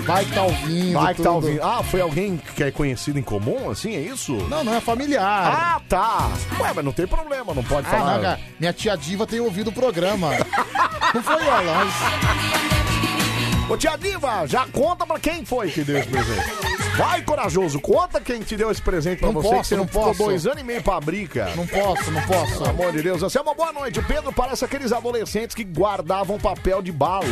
Vai que tá ouvindo. Vai que tá tudo. ouvindo. Ah, foi alguém que é conhecido em comum, assim, é isso? Não, não é familiar. Ah, tá. Ué, mas não tem problema, não pode Ah, falar. não, cara. Minha tia Diva tem ouvido o programa. não foi ela, mas. Ô tia Diva, já conta pra quem foi que deu esse presente. Vai, corajoso, conta quem te deu esse presente pra Não você, posso, que você não ficou posso. dois anos e meio pra abrir, cara. Não posso, não posso. Pelo amor de Deus. Essa é uma boa noite. O Pedro parece aqueles adolescentes que guardavam papel de bala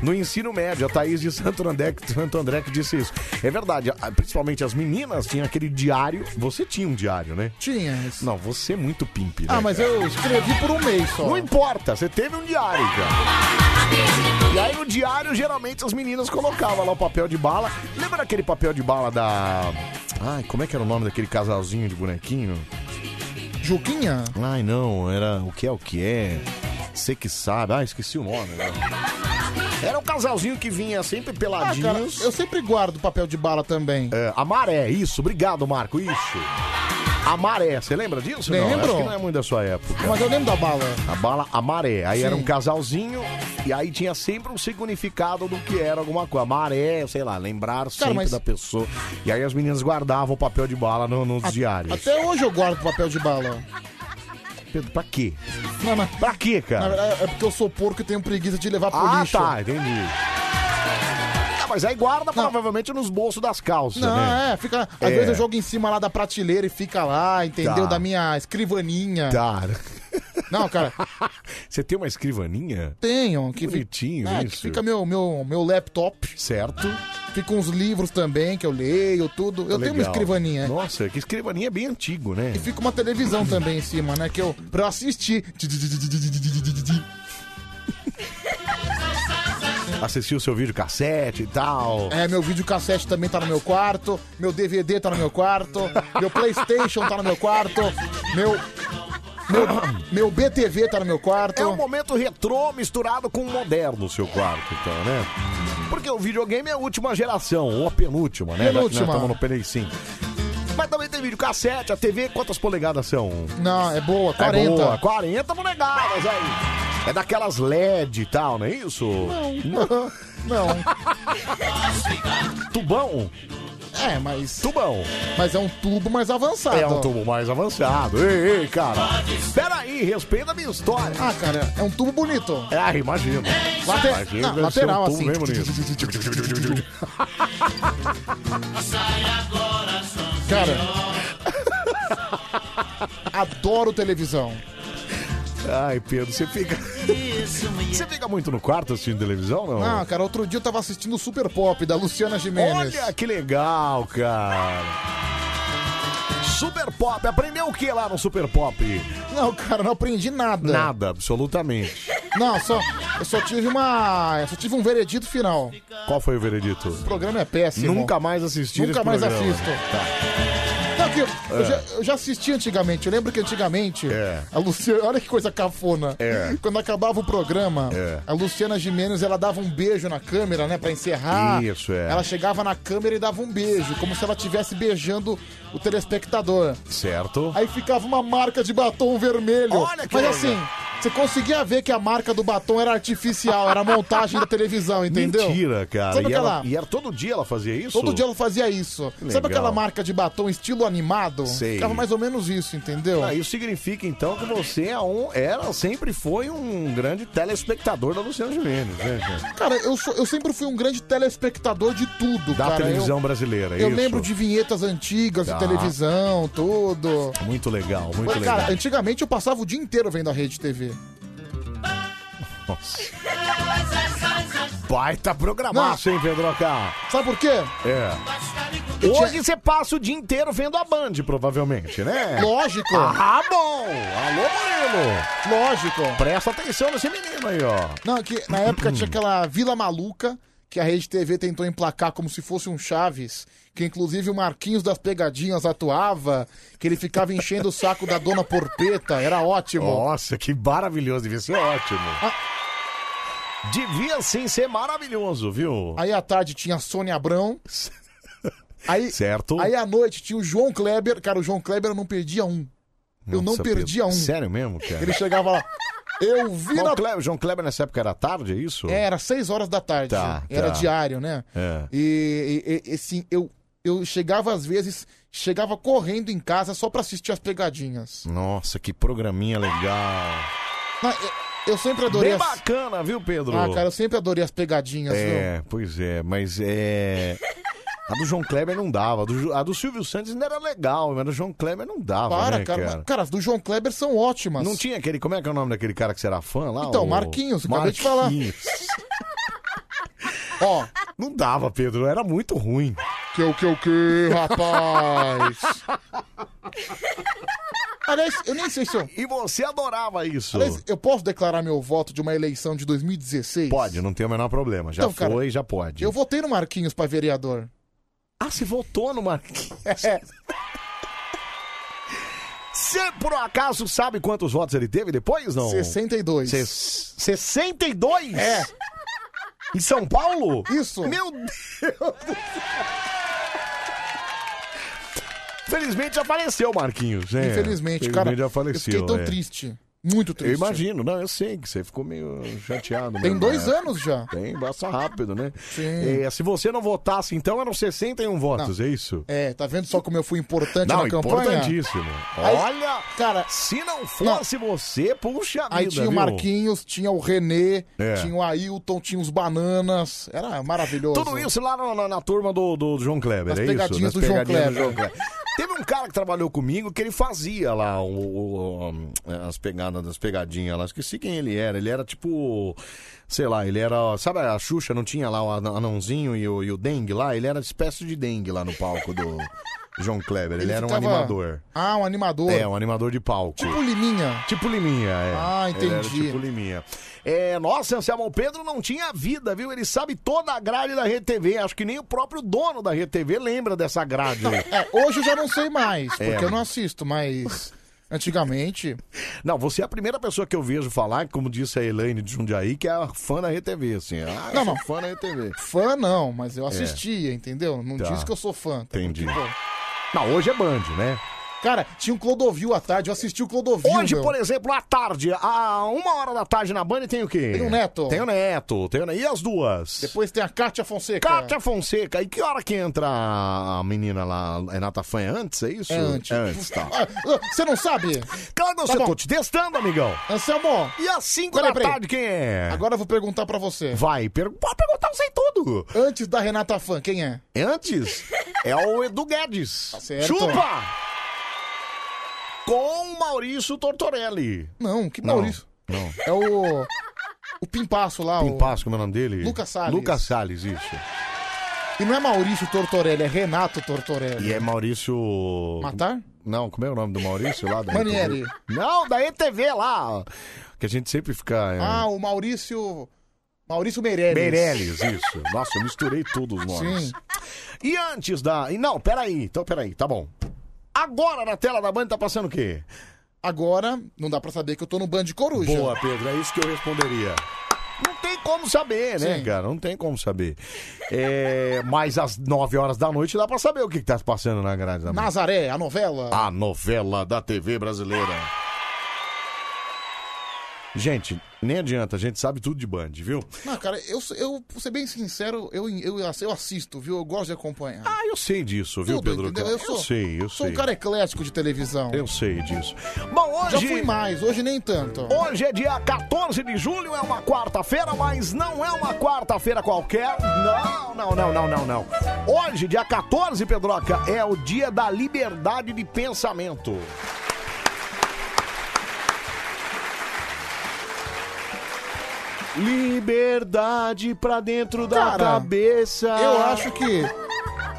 no ensino médio. A Thaís de Santo André, Santo André que disse isso. É verdade, principalmente as meninas tinham aquele diário. Você tinha um diário, né? Tinha. Não, você é muito pimp, né? Ah, mas eu escrevi por um mês só. Não importa, você teve um diário, cara. E aí no diário, geralmente, as meninas colocavam lá o papel de bala. Lembra aquele papel de bala da. Ai, como é que era o nome daquele casalzinho de bonequinho? Juquinha? Ai, não, era o que é o que é. Você que sabe. Ah, esqueci o nome, né? Era um casalzinho que vinha sempre Ah, cara, peladinhos. eu sempre guardo papel de bala também. É, a maré, isso, obrigado, Marco, isso. A maré, você lembra disso? Não, Lembro. acho que não é muito da sua época. Mas eu lembro da bala. A bala, a maré. Aí era um casalzinho e aí tinha sempre um significado do que era alguma coisa. Maré, sei lá, lembrar sempre mas- da pessoa. E aí as meninas guardavam o papel de bala no- nos diários. Até hoje eu guardo papel de bala. Pedro, pra quê? Não, não. Pra quê, Na cara? verdade, é porque eu sou porco e tenho preguiça de levar pro Ah, lixo. tá, entendi. Mas aí guarda provavelmente nos bolsos das calças, Não, né? é, fica. Às É. vezes eu jogo em cima lá da prateleira e fica lá, entendeu? Tá. Da minha escrivaninha. Tá. Não, cara, Você tem uma escrivaninha? tenho. Que fi- Bonitinho é, isso. que fica meu, meu, meu laptop. Certo. Fica uns livros também que eu leio, tudo. Eu tenho uma Legal. escrivaninha. Nossa, que escrivaninha é bem antigo, né? E fica uma televisão também em cima, né? Que eu. Pra eu assistir. Assistiu o seu vídeo cassete e tal. É, meu videocassete também tá no meu quarto. Meu DVD tá no meu quarto. Meu PlayStation tá no meu quarto. Meu. Meu, meu BTV tá no meu quarto. É um momento retrô misturado com moderno o seu quarto, então, né? Porque o videogame é a última geração, ou a penúltima, né? Penúltima. Nós estamos no Play 5. Mas também tem videocassete, a TV, quantas polegadas são? Não, é boa, 40. É boa, 40 polegadas aí. É daquelas LED e tal, não é isso? Não. Não. Tubão? É, mas. Tubão. Mas é um tubo mais avançado. É um tubo mais avançado. Ei, ei, cara. Pera aí, respeita a minha história. Ah, cara, é um tubo bonito. É, ah, imagino. Late- Imagino, não, lateral, um tubo assim. bem bonito. Cara. Adoro televisão. Ai, Pedro, você fica. Você fica muito no quarto assistindo televisão, não? Ah, cara, outro dia eu tava assistindo o Super Pop da Luciana Gimenez. Olha que legal, cara. Super Pop, aprendeu o que lá no Super Pop? Não, cara, não aprendi nada. Nada, absolutamente. Não, só, eu só tive uma. Eu só tive um veredito final. Qual foi o veredito? O programa é péssimo. Nunca mais assisti Nunca mais programa. assisto. Tá. Não, que eu, eu já, eu já assisti antigamente. Eu lembro que antigamente É. a Luciana. Olha que coisa cafona. É. Quando acabava o programa, É. a Luciana Gimenez ela dava um beijo na câmera, né? Pra encerrar. Isso, é. Ela chegava na câmera e dava um beijo, como se ela estivesse beijando o telespectador. Certo. Aí ficava uma marca de batom vermelho. Olha que Mas legal. assim, Você conseguia ver que a marca do batom era artificial, era montagem da televisão, entendeu? Mentira, cara. Sabe e, aquela- ela- e era todo dia ela fazia isso? Todo dia ela fazia isso. Sabe aquela marca de batom estilo animado? Sei. Ficava mais ou menos isso, entendeu? Ah, isso significa então que você é um, era, sempre foi um grande telespectador da Luciana Gimenez, né, cara? Cara, eu, sou, eu sempre fui um grande telespectador de tudo, Da cara. televisão eu, brasileira, é Eu isso? lembro de vinhetas antigas Tá. de televisão, tudo. Muito legal, muito Mas, legal. cara, antigamente eu passava o dia inteiro vendo a rede TV. Nossa. Baita programaço, hein, Pedroca? Sabe por quê? É. Hoje você passa o dia inteiro vendo a Band, provavelmente, né? Lógico. Ah, bom! Alô, Murilo! Lógico. Presta atenção nesse menino aí, ó. Não, que na época tinha aquela Vila Maluca que a Rede TV tentou emplacar como se fosse um Chaves, que inclusive o Marquinhos das Pegadinhas atuava, que ele ficava enchendo o saco da dona Porpeta, era ótimo. Nossa, que maravilhoso, devia ser ótimo. Ah. Devia sim ser maravilhoso, viu? Aí à tarde tinha a Sônia Abrão. Aí, Certo. aí à noite tinha o João Kleber. Cara, o João Kleber eu não perdia um. eu não Nossa, perdia Pedro, um. Sério mesmo, cara? Ele chegava lá. Eu vi João na. Kleber, João Kleber nessa época era tarde, é isso? É, era seis horas da tarde. Tá, era tá. diário, né? É. E, e, e, assim, eu, eu chegava às vezes, chegava correndo em casa só pra assistir as pegadinhas. Nossa, que programinha legal. Não, eu, eu sempre adorei Bem as... bacana, viu, Pedro? Ah, cara, eu sempre adorei as pegadinhas, viu? É, pois é, mas é. A do João Kleber não dava. A do, Ju- a do Silvio Santos ainda era legal, mas a do João Kleber não dava, Para, né, cara. cara? Mas, Cara, as do João Kleber são ótimas. Não tinha aquele. Como é que é o nome daquele cara que você era fã lá? Então, O- Marquinhos, acabei de falar. Marquinhos. Ó, Não dava, Pedro, era muito ruim. que o que o que, rapaz? Aliás, eu nem sei se eu... E você adorava isso. Aliás, eu posso declarar meu voto de uma eleição de 2016? Pode, não tem o menor problema. Já Então, cara, foi, já pode. Eu votei no Marquinhos pra vereador. Ah, você votou no Marquinhos? É, Você, por acaso, sabe quantos votos ele teve depois, não? 62. Ses- 62? É. Em São Paulo? Isso. Meu Deus do céu. Felizmente já faleceu o Marquinhos, né? Infelizmente, Felizmente cara. já eu faleceu. fiquei tão é. triste. Muito triste. Eu imagino, não, eu sei que você ficou meio chateado. Tem mesmo, dois né? anos já. Tem, passa rápido, né? Sim. É, se você não votasse, então eram 61 votos, é isso? É, tá vendo só como eu fui importante Não, na campanha? importantíssimo. Aí- Olha, Cara, se não fosse você, puxa vida, aí tinha o viu? Marquinhos, tinha o Renê, É. tinha o Ailton, tinha os Bananas. Era maravilhoso. Tudo isso lá na, na- na turma do, do João Kleber, Nas é pegadinhas isso? do João Kleber. Teve um cara que trabalhou comigo que ele fazia lá o, o- as pegadas, das pegadinhas lá. Esqueci quem ele era. Ele era tipo, sei lá, ele era. Sabe a Xuxa não tinha lá o an- anãozinho e o, e o dengue lá? Ele era espécie de dengue lá no palco do João Kleber. Ele, era um ficava- animador. Ah, um animador. É, um animador de palco. Tipo Liminha. Tipo Liminha, é. Ah, Ele era entendi. tipo Liminha. É, nossa, Anselmo, o Pedro não tinha vida, viu? Ele sabe toda a grade da Rede TV. Acho que nem o próprio dono da Rede TV lembra dessa grade. É, hoje eu já não sei mais, porque É. eu não assisto, mas antigamente. Não, você é a primeira pessoa que eu vejo falar, como disse a Elaine de Jundiaí, que é fã da Rede TV, assim. Ah, eu Não, sou não. fã da Rede TV. Fã não, mas eu assistia, entendeu? Não Tá. disse que eu sou fã. tá? Entendi. Tipo, Não, hoje é Band, né? Cara, tinha um Clodovil à tarde, eu assisti o Clodovil. Hoje, meu. por exemplo, à tarde, a uma hora da tarde na Band tem o quê? Tem o Neto. Tem o Neto. Tem o... Ne- E as duas? Depois tem a Kátia Fonseca. Kátia Fonseca. E que hora que entra a menina lá, a Renata Fã? É antes, é isso? É antes. É antes, tá. Ah, Você não sabe? Claro que eu Tá bom. tô te testando, amigão. Anselmo, E às 5 Peraí, da peraí. tarde, quem é? agora eu vou perguntar pra você. Vai, per... pode perguntar, eu sei tudo. Antes da Renata Fã, quem é? Antes, é o Edu Guedes. Tá certo. Chupa! Com o Maurício Tortorelli. Não, que Não, Maurício. Não. É o. O Pimpaço lá. Pimpasso, como é o nome dele? Lucas Salles. Lucas Salles, isso. E não é Maurício Tortorelli, é Renato Tortorelli. E é Maurício... Matar? Não, como é o nome do Maurício lá? Da Manieri. ETV? Não, da ETV lá. Que a gente sempre fica... é, Ah, o Maurício. Maurício Meirelles. Meirelles, isso. Nossa, eu misturei tudo os nomes. Sim. E antes da. e Não, peraí. Então, peraí, tá bom. Agora na tela da Band tá passando o quê? Agora, não dá pra saber que eu tô no Band Coruja. Boa, Pedro, é isso que eu responderia. Não tem como saber, né, Sim. cara? Não tem como saber. É, mas às 9 horas da noite dá pra saber o que, que tá se passando na grade da Band. Nazaré, a novela. A novela da TV brasileira. Gente, nem adianta, a gente sabe tudo de Band, viu? Não, cara, eu, eu vou ser bem sincero, eu, eu, eu assisto, viu? Eu gosto de acompanhar. Ah, eu sei disso, viu, Tudo, Pedro? entendeu? Eu sou, sei, eu sou sei. um cara eclético de televisão. Eu sei disso. Bom, Já hoje. fui mais, hoje nem tanto. Hoje é dia 14 de julho, é uma quarta-feira, mas não é uma quarta-feira qualquer. Não, não, não, não, não, não. Hoje, dia 14, Pedroca, é o dia da liberdade de pensamento. Liberdade pra dentro da Cara, cabeça. Eu acho que.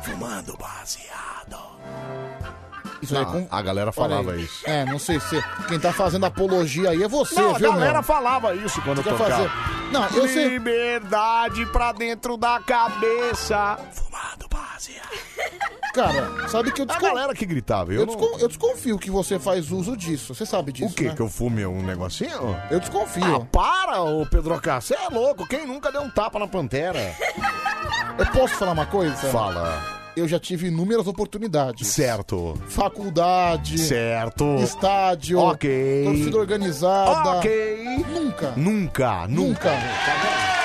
Fumando baseado. Isso aí é com... a galera Olha falava aí. isso. É, não sei se. Quem tá fazendo apologia aí é você, Não, a viu, galera meu? falava isso quando eu Quer tocava. fazer. Não, eu sei. Liberdade pra dentro da cabeça. Fumado baseado. Cara, sabe que eu A descon... galera que gritava. Eu, eu, não... descon- eu desconfio que você faz uso disso. Você sabe disso. O quê? né? Que eu fume um negocinho? Eu desconfio. Ah, para, ô Pedro K. Você é louco. Quem nunca deu um tapa na pantera? Eu posso falar uma coisa? Fala. Eu já tive inúmeras oportunidades. Certo. Faculdade. Certo. Estádio. Ok. Torcida organizada. Ok. Nunca. Nunca, nunca. Nunca.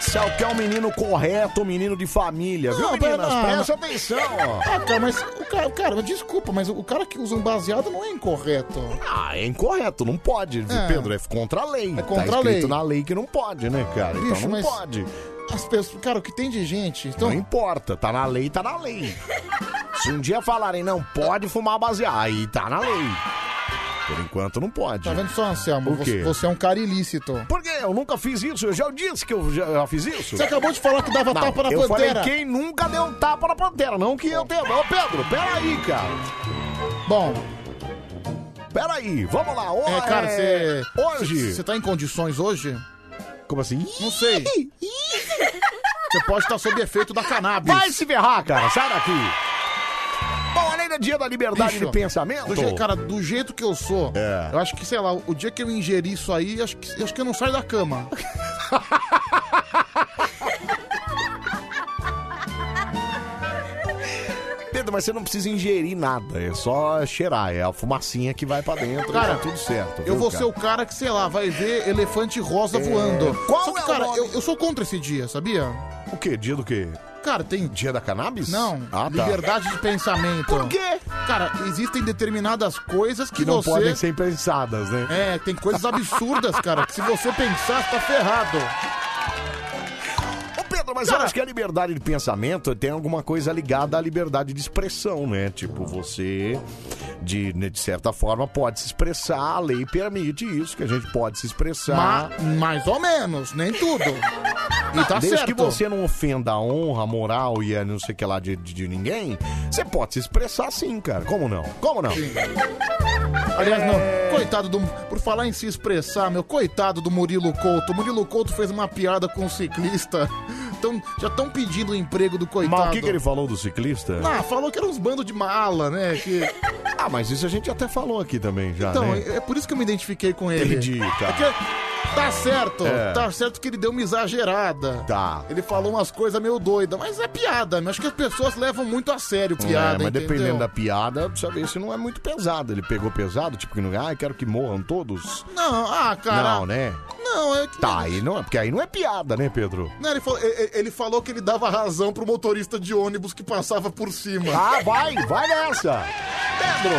Se é o que é um menino correto, um menino de família, viu, Não, meninas? não, Presta atenção. Ah, cara, mas o cara, cara, desculpa, mas o cara que usa um baseado não é incorreto. Ah, é incorreto, não pode, É. Pedro. É contra a lei. É contra tá a escrito lei. na lei que não pode, né, cara? Bicho, então não mas- pode. As pessoas, cara, o que tem de gente? Então, Não importa, tá na lei, tá na lei. Se um dia falarem não pode fumar baseado, aí tá na lei. Por enquanto não pode. tá vendo só, Anselmo? O quê? Você, você é um cara ilícito. Por quê? Eu nunca fiz isso. Eu já disse que eu já, já fiz isso. Você acabou de falar que dava Não, tapa na eu pantera. falei quem nunca deu um tapa na pantera, não que eu tenha. Ô, Pedro, peraí, cara. Bom, Peraí, vamos lá. Ô, é, cara, é, você. Hoje. Você tá em condições hoje? Como assim? Não sei. Você pode estar sob efeito da cannabis. Vai se ferrar, cara. Sai daqui. Bom, além do dia da liberdade Bicho, de pensamento. Do jeito, cara, do jeito que eu sou, É. eu acho que, sei lá, o dia que eu ingerir isso aí, acho que, acho que eu não saio da cama. Pedro, mas você não precisa ingerir nada. É só cheirar. É a fumacinha que vai pra dentro. Cara, tá tudo certo. Eu viu, vou cara? ser o cara que, sei lá, vai ver elefante rosa voando. qual Só que, é o cara, nome? eu, eu sou contra esse dia, sabia? O quê? Dia do quê? Cara, tem. Dia da cannabis? Não, Ah, tá. liberdade de pensamento. Por quê? Cara, existem determinadas coisas que, Que não você. podem ser pensadas, né? É, tem coisas absurdas, cara, que se você pensar, tá ferrado. Pedro, mas Cara- eu acho que a liberdade de pensamento tem alguma coisa ligada à liberdade de expressão, né? Tipo, você, de, né, de certa forma, pode se expressar, a lei permite isso, que a gente pode se expressar. Ma- mais ou menos, nem tudo. E tá Desde certo. que você não ofenda a honra, a moral e a não sei o que lá de, de, de ninguém, você pode se expressar sim, cara. Como não? Como não? Aliás, não, coitado do. Por falar em se expressar, meu, coitado do Murilo Couto. O Murilo Couto fez uma piada com um ciclista. Tão, já estão pedindo o emprego do coitado. Mas o que, que ele falou do ciclista? Ah, falou que era uns bandos de mala, né? Que... Ah, mas isso a gente até falou aqui também já, Então, né? é é por isso que eu me identifiquei com ele. Entendi, tá. É que tá certo, É. tá certo que ele deu uma exagerada. Tá. Ele falou umas coisas meio doidas, mas é piada. Eu acho que as pessoas levam muito a sério É, piada, mas entendeu? dependendo da piada, precisa ver se não é muito pesado. Ele pegou pesado, tipo que não. Ah, quero que morram todos. Não, ah, cara. Não, né? Não, é que. Tá, aí não, porque aí não é piada, né, Pedro? Não, ele, falou, ele- ele falou que ele dava razão pro motorista de ônibus que passava por cima. Ah, vai, vai nessa! Pedro!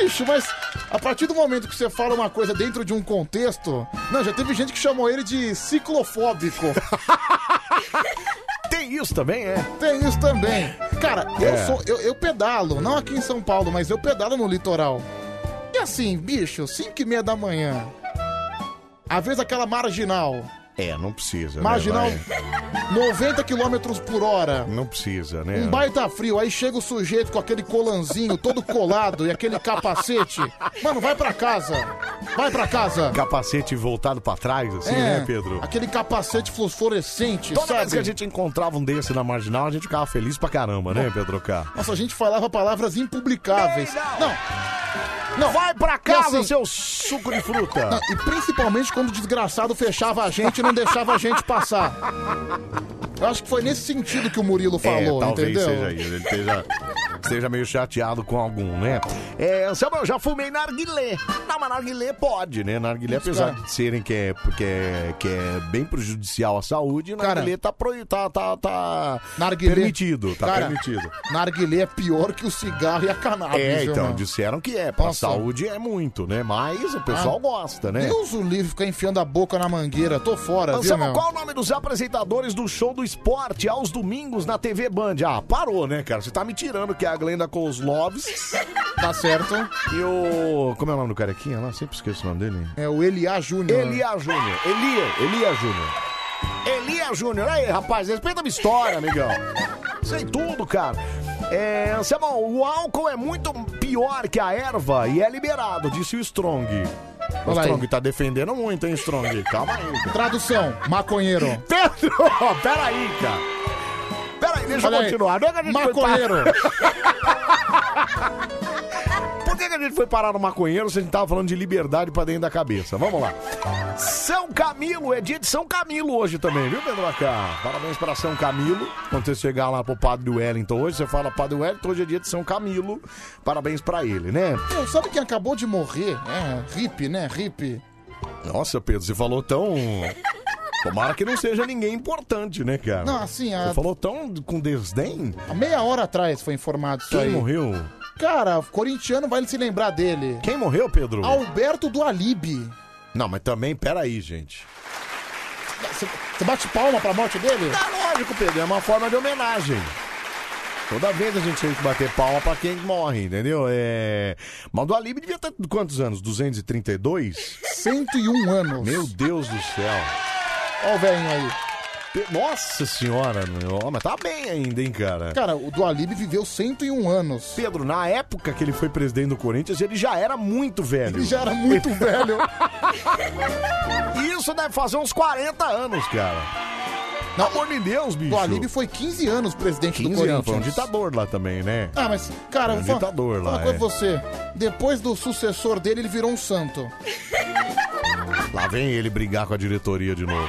Bicho, mas a partir do momento que você fala uma coisa dentro de um contexto. Não, já teve gente que chamou ele de ciclofóbico. Tem isso também, é? Tem isso também. Cara, eu, É. sou, eu, eu pedalo, não aqui em São Paulo, mas eu pedalo no litoral. E assim, bicho, 5 e meia da manhã. Às vezes aquela marginal. É, não precisa. né, Marginal vai. 90 km por hora. Não precisa, né? Um baita frio, aí chega o sujeito com aquele colanzinho todo colado e aquele capacete. Mano, vai pra casa. Vai pra casa. Capacete voltado pra trás, assim, É, né, Pedro? Aquele capacete fosforescente, Toda sabe? vez que a gente encontrava um desse na marginal, a gente ficava feliz pra caramba, né, Pedro K? Nossa, a gente falava palavras impublicáveis. Não. Não, Vai pra casa, assim- seu suco de fruta! Não, e principalmente quando o desgraçado fechava a gente e não deixava a gente passar. Eu acho que foi nesse sentido que o Murilo falou, é, talvez entendeu? seja isso. Ele esteja esteja meio chateado com algum, né? É, eu já fumei narguilé. Não, mas narguilé pode, né? Narguilé, apesar de serem que é, porque é, que é bem prejudicial à saúde, narguilé tá, pro, tá, tá, tá Narguilé. permitido, tá Cara, permitido. Narguilé é pior que o cigarro e a cannabis. É, então, disseram que é. Pra Nossa. Saúde é muito, né? Mas o pessoal Ah, gosta, né? Deus o livre ficar enfiando a boca na mangueira. Tô fora, viu, Anselmo, meu? qual o nome dos apresentadores do show do esporte aos domingos na TV Band? Ah, parou, né, cara? Você tá me tirando que é a Glenda Kozlovs. Tá certo. E o. Como é o nome do carequinha lá? Sempre esqueço o nome dele. É o Eliá Júnior. Elia Júnior. Elia, Elia Júnior. Elia Júnior. Aí, rapaz, respeita a minha história, amigão. Sei tudo, cara. É, Anselmo, o álcool é muito pior que a erva e é liberado, disse o Strong. O Olha aí. Strong tá defendendo muito, hein, Strong? Calma aí, cara. Tradução, maconheiro. Pedro, peraí, cara. Peraí, deixa Olha eu aí. continuar. É que a gente foi Maconheiro. Por que, que a gente foi parar no maconheiro se a gente tava falando de liberdade pra dentro da cabeça? Vamos lá. São Camilo, é dia de São Camilo hoje também, viu, Pedro Acá? Parabéns para São Camilo. Quando você chegar lá pro Padre Wellington hoje, você fala Padre Wellington, hoje é dia de São Camilo. Parabéns pra ele, né? Meu, sabe quem acabou de morrer? É, Rip, né? Rip. Nossa, Pedro, você falou tão. Tomara que não seja ninguém importante, né, cara? Não, assim, a- Você falou tão com desdém? Há meia hora atrás foi informado isso Quem aí. morreu? Cara, corintiano vai se lembrar dele. Quem morreu, Pedro? Alberto do Alibe. Não, mas também, peraí, gente. Você bate palma pra morte dele? Tá lógico, Pedro, é uma forma de homenagem. Toda vez a gente tem que bater palma pra quem morre, entendeu? É... Mas o do Alibe devia ter quantos anos? 232? 101 anos. Meu Deus do céu. Ó o velhinho aí. Nossa senhora, meu. Mas tá bem ainda, hein, cara? Cara, o do Alibe viveu 101 anos. Pedro, na época que ele foi presidente do Corinthians, ele já era muito velho. Ele já era muito velho. Isso deve fazer uns 40 anos, cara. Pelo amor de Deus, bicho. O foi 15 anos presidente do 15 Corinthians. anos, foi um ditador lá também, né? Ah, mas, cara, É um falar- ditador falar lá, coisa é. você. Depois do sucessor dele, ele virou um santo. Lá vem ele brigar com a diretoria de novo.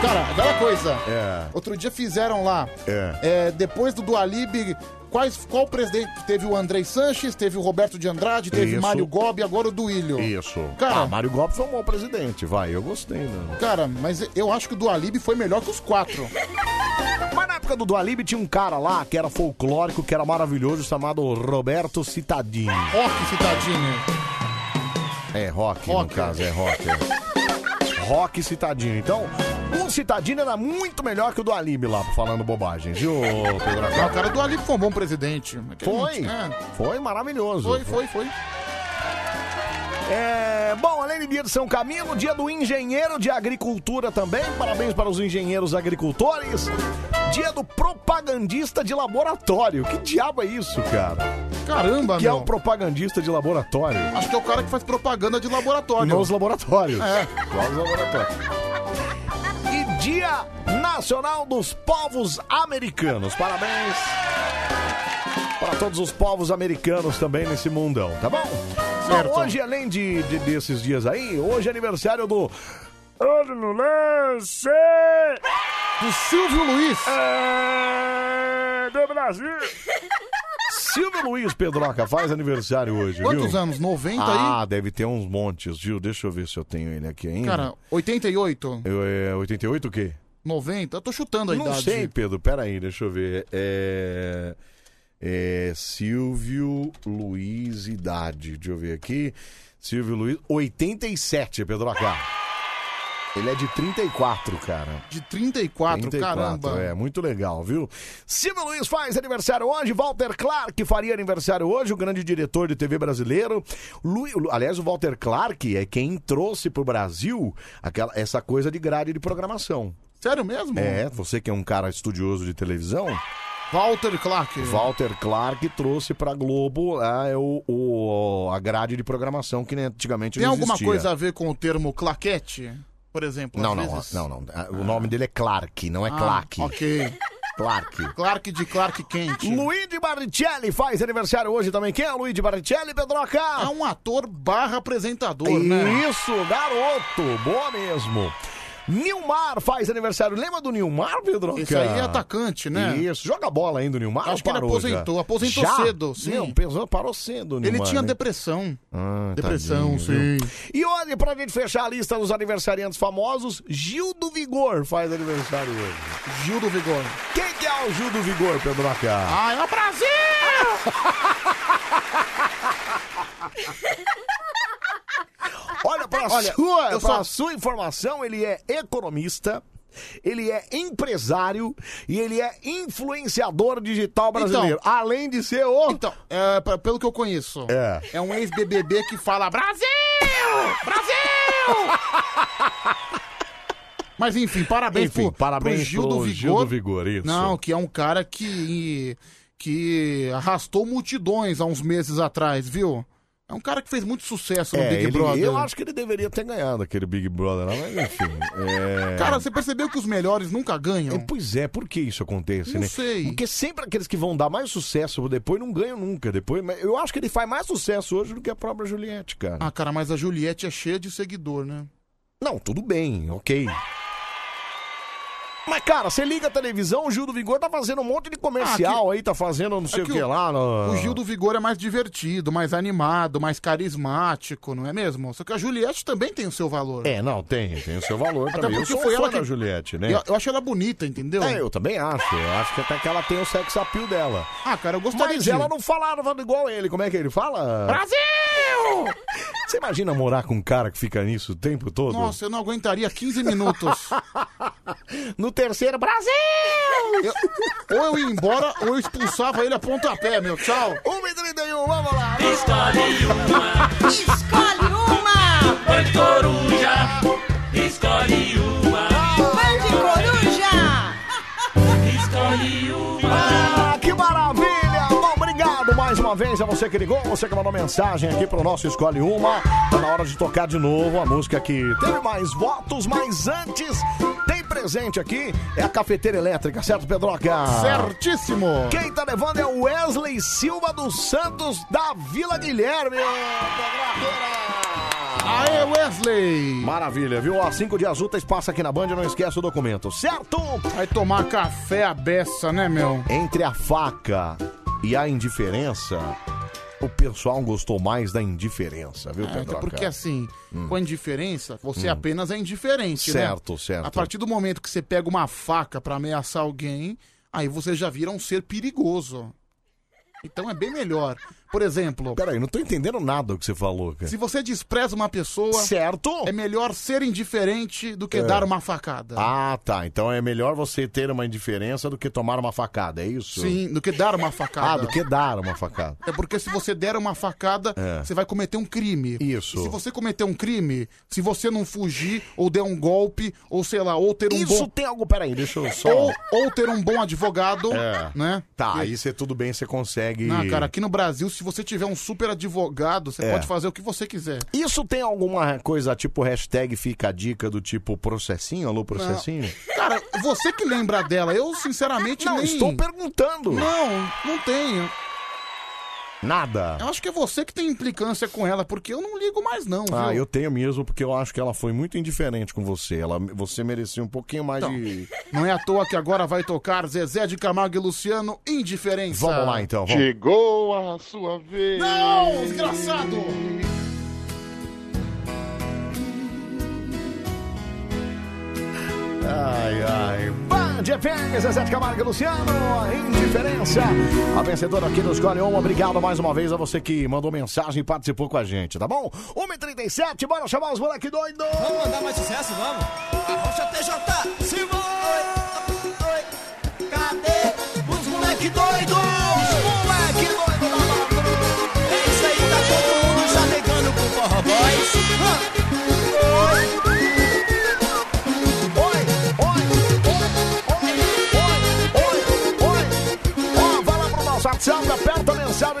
Cara, aquela coisa. É. Outro dia fizeram lá. É. é, depois do Dualib, quais, qual presidente? Teve o Andrei Sanches, teve o Roberto de Andrade, teve o Isso. Mário Gobi, agora o Duílio. Isso. Cara- ah, Mário Gomes foi um bom presidente, vai. Eu gostei, né? Cara, mas eu acho que o Dualib foi melhor que os quatro. Mas na época do Dualib tinha um cara lá que era folclórico, que era maravilhoso, chamado Roberto Citadini. Rock, Citadini. É, rock, no Rock. caso, é rock. É. Rock Citadini. Então, o Citadini era muito melhor que o Dualib lá, falando bobagem, viu, Pedro? Não, o cara do Dualib foi um bom presidente. Foi, É, foi maravilhoso. foi, foi, foi. É, bom, além de dia de São Camilo, dia do engenheiro de agricultura também. Parabéns para os engenheiros agricultores. Dia do propagandista de laboratório. Que diabo é isso, cara? Caramba, Que é meu. um propagandista de laboratório? Acho que é o cara que faz propaganda de laboratório. Nos laboratórios. É. Nos laboratórios. E Dia Nacional dos Povos Americanos. Parabéns para todos os povos americanos também nesse mundão, tá bom? Certo. Hoje, além de, de- desses dias aí, hoje é aniversário do. No lance! Do Silvio Luiz. É, do Brasil! Silvio Luiz Pedroca faz aniversário hoje, Quantos viu? anos? 90 Ah, aí? deve ter uns montes, viu? Deixa eu ver se eu tenho ele aqui ainda. Cara, 88? Eu, é 88 o quê? 90? Eu tô chutando a Não idade. sei, Pedro. Pera aí, deixa eu ver. É... é Silvio Luiz idade. Deixa eu ver aqui. Silvio Luiz, 87, Pedro Acá. Ele é de 34, cara. De 34, caramba. É, muito legal, viu? Silvio Luiz faz aniversário hoje, Walter Clark faria aniversário hoje, o grande diretor de TV brasileiro. Lu... Aliás, o Walter Clark é quem trouxe pro Brasil aquela... essa coisa de grade de programação. Sério mesmo? É, você que é um cara estudioso de televisão, Walter Clark. Walter Clark trouxe pra Globo ah, é o, o- a grade de programação que antigamente Tem não alguma existia. coisa a ver com o termo claquete? Por exemplo? Não, às não, vezes- não, não. Ah, O nome dele é Clark, não é Ah, Clark. Ok. Clark. Clark de Clark Kent. Luigi Barrichelli faz aniversário hoje também. Quem é o Luigi Barrichelli, Pedroca? É um ator barra apresentador, né? Isso, garoto. Boa mesmo. Nilmar faz aniversário. Lembra do Nilmar, Pedro? Esse aí é atacante, né? Isso. Joga bola ainda, o Nilmar? Acho que ele aposentou. já? Aposentou Já? cedo, sim. Não, pensou, parou cedo, o Ele Nilmar, tinha né? depressão. Ah, Depressão, tadinho, viu? sim. E olha, pra gente fechar a lista dos aniversariantes famosos, Gil do Vigor faz aniversário hoje. Gil do Vigor. Quem que é o Gil do Vigor, Pedro Acá? Ah, é o Brasil! Olha, pra, Olha, sua, eu só- sua informação, ele é economista, ele é empresário e ele é influenciador digital brasileiro. Além de ser o... Então, é, pra- pelo que eu conheço, É. um ex-BBB que fala Brasil! Brasil! Mas enfim, parabéns, Enfim, pro, parabéns pro Gil pro do Vigor. Gil do Vigor, isso. Não, que é um cara que, que arrastou multidões há uns meses atrás, viu? É um cara que fez muito sucesso no É, Big ele- Brother. eu acho que ele deveria ter ganhado aquele Big Brother, lá, mas enfim. é- Cara, você percebeu que os melhores nunca ganham? É, pois é, por que isso acontece, Não né? sei. Porque sempre aqueles que vão dar mais sucesso depois não ganham nunca. Depois, mas eu acho que ele faz mais sucesso hoje do que a própria Juliette, cara. Ah, cara, mas a Juliette é cheia de seguidor, né? Não, tudo bem, ok. Mas, cara, você liga a televisão, o Gil do Vigor tá fazendo um monte de comercial aí, tá fazendo não sei É o que que o- lá. No... O Gil do Vigor é mais divertido, mais animado, mais carismático, não é mesmo? Só que a Juliette também tem o seu valor. É, não, tem, tem o seu valor Até também. Eu porque sou foi fã ela da que- Juliette, né? Eu, eu acho ela bonita, entendeu? É, eu também acho. Eu acho que até que ela tem o sex appeal dela. Ah, cara, eu gostaria Mas de... ela não fala falando igual ele. Como é que ele fala? Brasil! Você imagina morar com um cara que fica nisso o tempo todo? Nossa, eu não aguentaria 15 minutos. No terceiro, Brasil! Eu- ou eu ia embora, ou eu expulsava ele a pontapé, meu. Tchau. 1h31, vamos lá! Escolhe uma, Escolhe uma! Bande Coruja. Escolhe uma, mais uma vez a você que ligou, você que mandou mensagem aqui pro nosso Escolhe Uma. Tá na hora de tocar de novo a música que teve mais votos, mas antes tem presente aqui, é a cafeteira elétrica, certo, Pedroca? Certíssimo. Quem tá levando é o Wesley Silva dos Santos da Vila Guilherme. Aê, Wesley. Maravilha, viu? Ó, cinco dias úteis passa aqui na Band, não esquece o documento, certo? Vai tomar café a beça, né, meu? Entre a faca e a indiferença, o pessoal gostou mais da indiferença, viu, É, Pedro? até porque assim, com a indiferença, você apenas é indiferente, né? Hum. Certo, certo. A partir do momento que você pega uma faca pra ameaçar alguém, aí você já vira um ser perigoso. Então é bem melhor. Por exemplo, Peraí, não tô entendendo nada do que você falou, cara. se você despreza uma pessoa, Certo? é melhor ser indiferente do que É. dar uma facada. Ah, tá. Então é melhor você ter uma indiferença do que tomar uma facada, é isso? Sim, do que dar uma facada. Ah, do que dar uma facada. É porque se você der uma facada, É. você vai cometer um crime. Isso. Se você cometer um crime, se você não fugir, ou der um golpe, ou sei lá, ou ter um Isso bom. tem algo. Peraí, deixa eu só. Ou, ou ter um bom advogado, É. né? Tá, aí você tudo bem, você consegue. Não, cara, aqui no Brasil, se você tiver um super advogado, você É. pode fazer o que você quiser. Isso tem alguma coisa tipo hashtag fica a dica do tipo processinho, alô processinho? Cara, você que lembra dela, eu sinceramente Não, nem... estou perguntando. Não, não tenho. Nada. Eu acho que é você que tem implicância com ela, porque eu não ligo mais não, viu? Ah, eu tenho mesmo, porque eu acho que ela foi muito indiferente com você. Ela, você merecia um pouquinho mais Então, de. Não é à toa que agora vai tocar Zezé de Camargo e Luciano, Indiferença. Vamos lá então, vamos. Chegou a sua vez. Não, desgraçado! Ai, ai. Band FM, Zezé de Camargo Luciano, indiferença. A vencedora aqui do Escolhe Um, obrigado mais uma vez a você que mandou mensagem e participou com a gente, tá bom? 1h37, bora chamar os moleque doido. Vamos mandar mais sucesso, vamos? Arrocha TJ, Simão! Oi, cadê os moleque doido?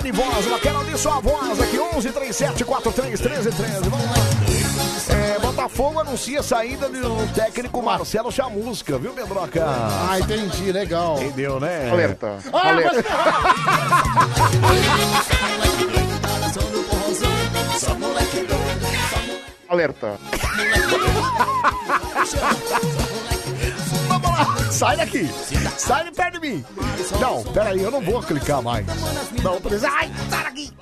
Aperta a mensagem de voz. Eu quero ouvir sua voz aqui, 11 37 43 13 13. Vamos lá. É, Botafogo anuncia a saída do técnico Marcelo Chamusca, viu, Pedroca? Ah, entendi, legal. Entendeu, né? Alerta. Ah, Alerta. Moleque Alerta. Sai daqui. Sai de perto de mim. Não, peraí, eu não vou clicar mais. Não, exemplo, ai, sai daqui.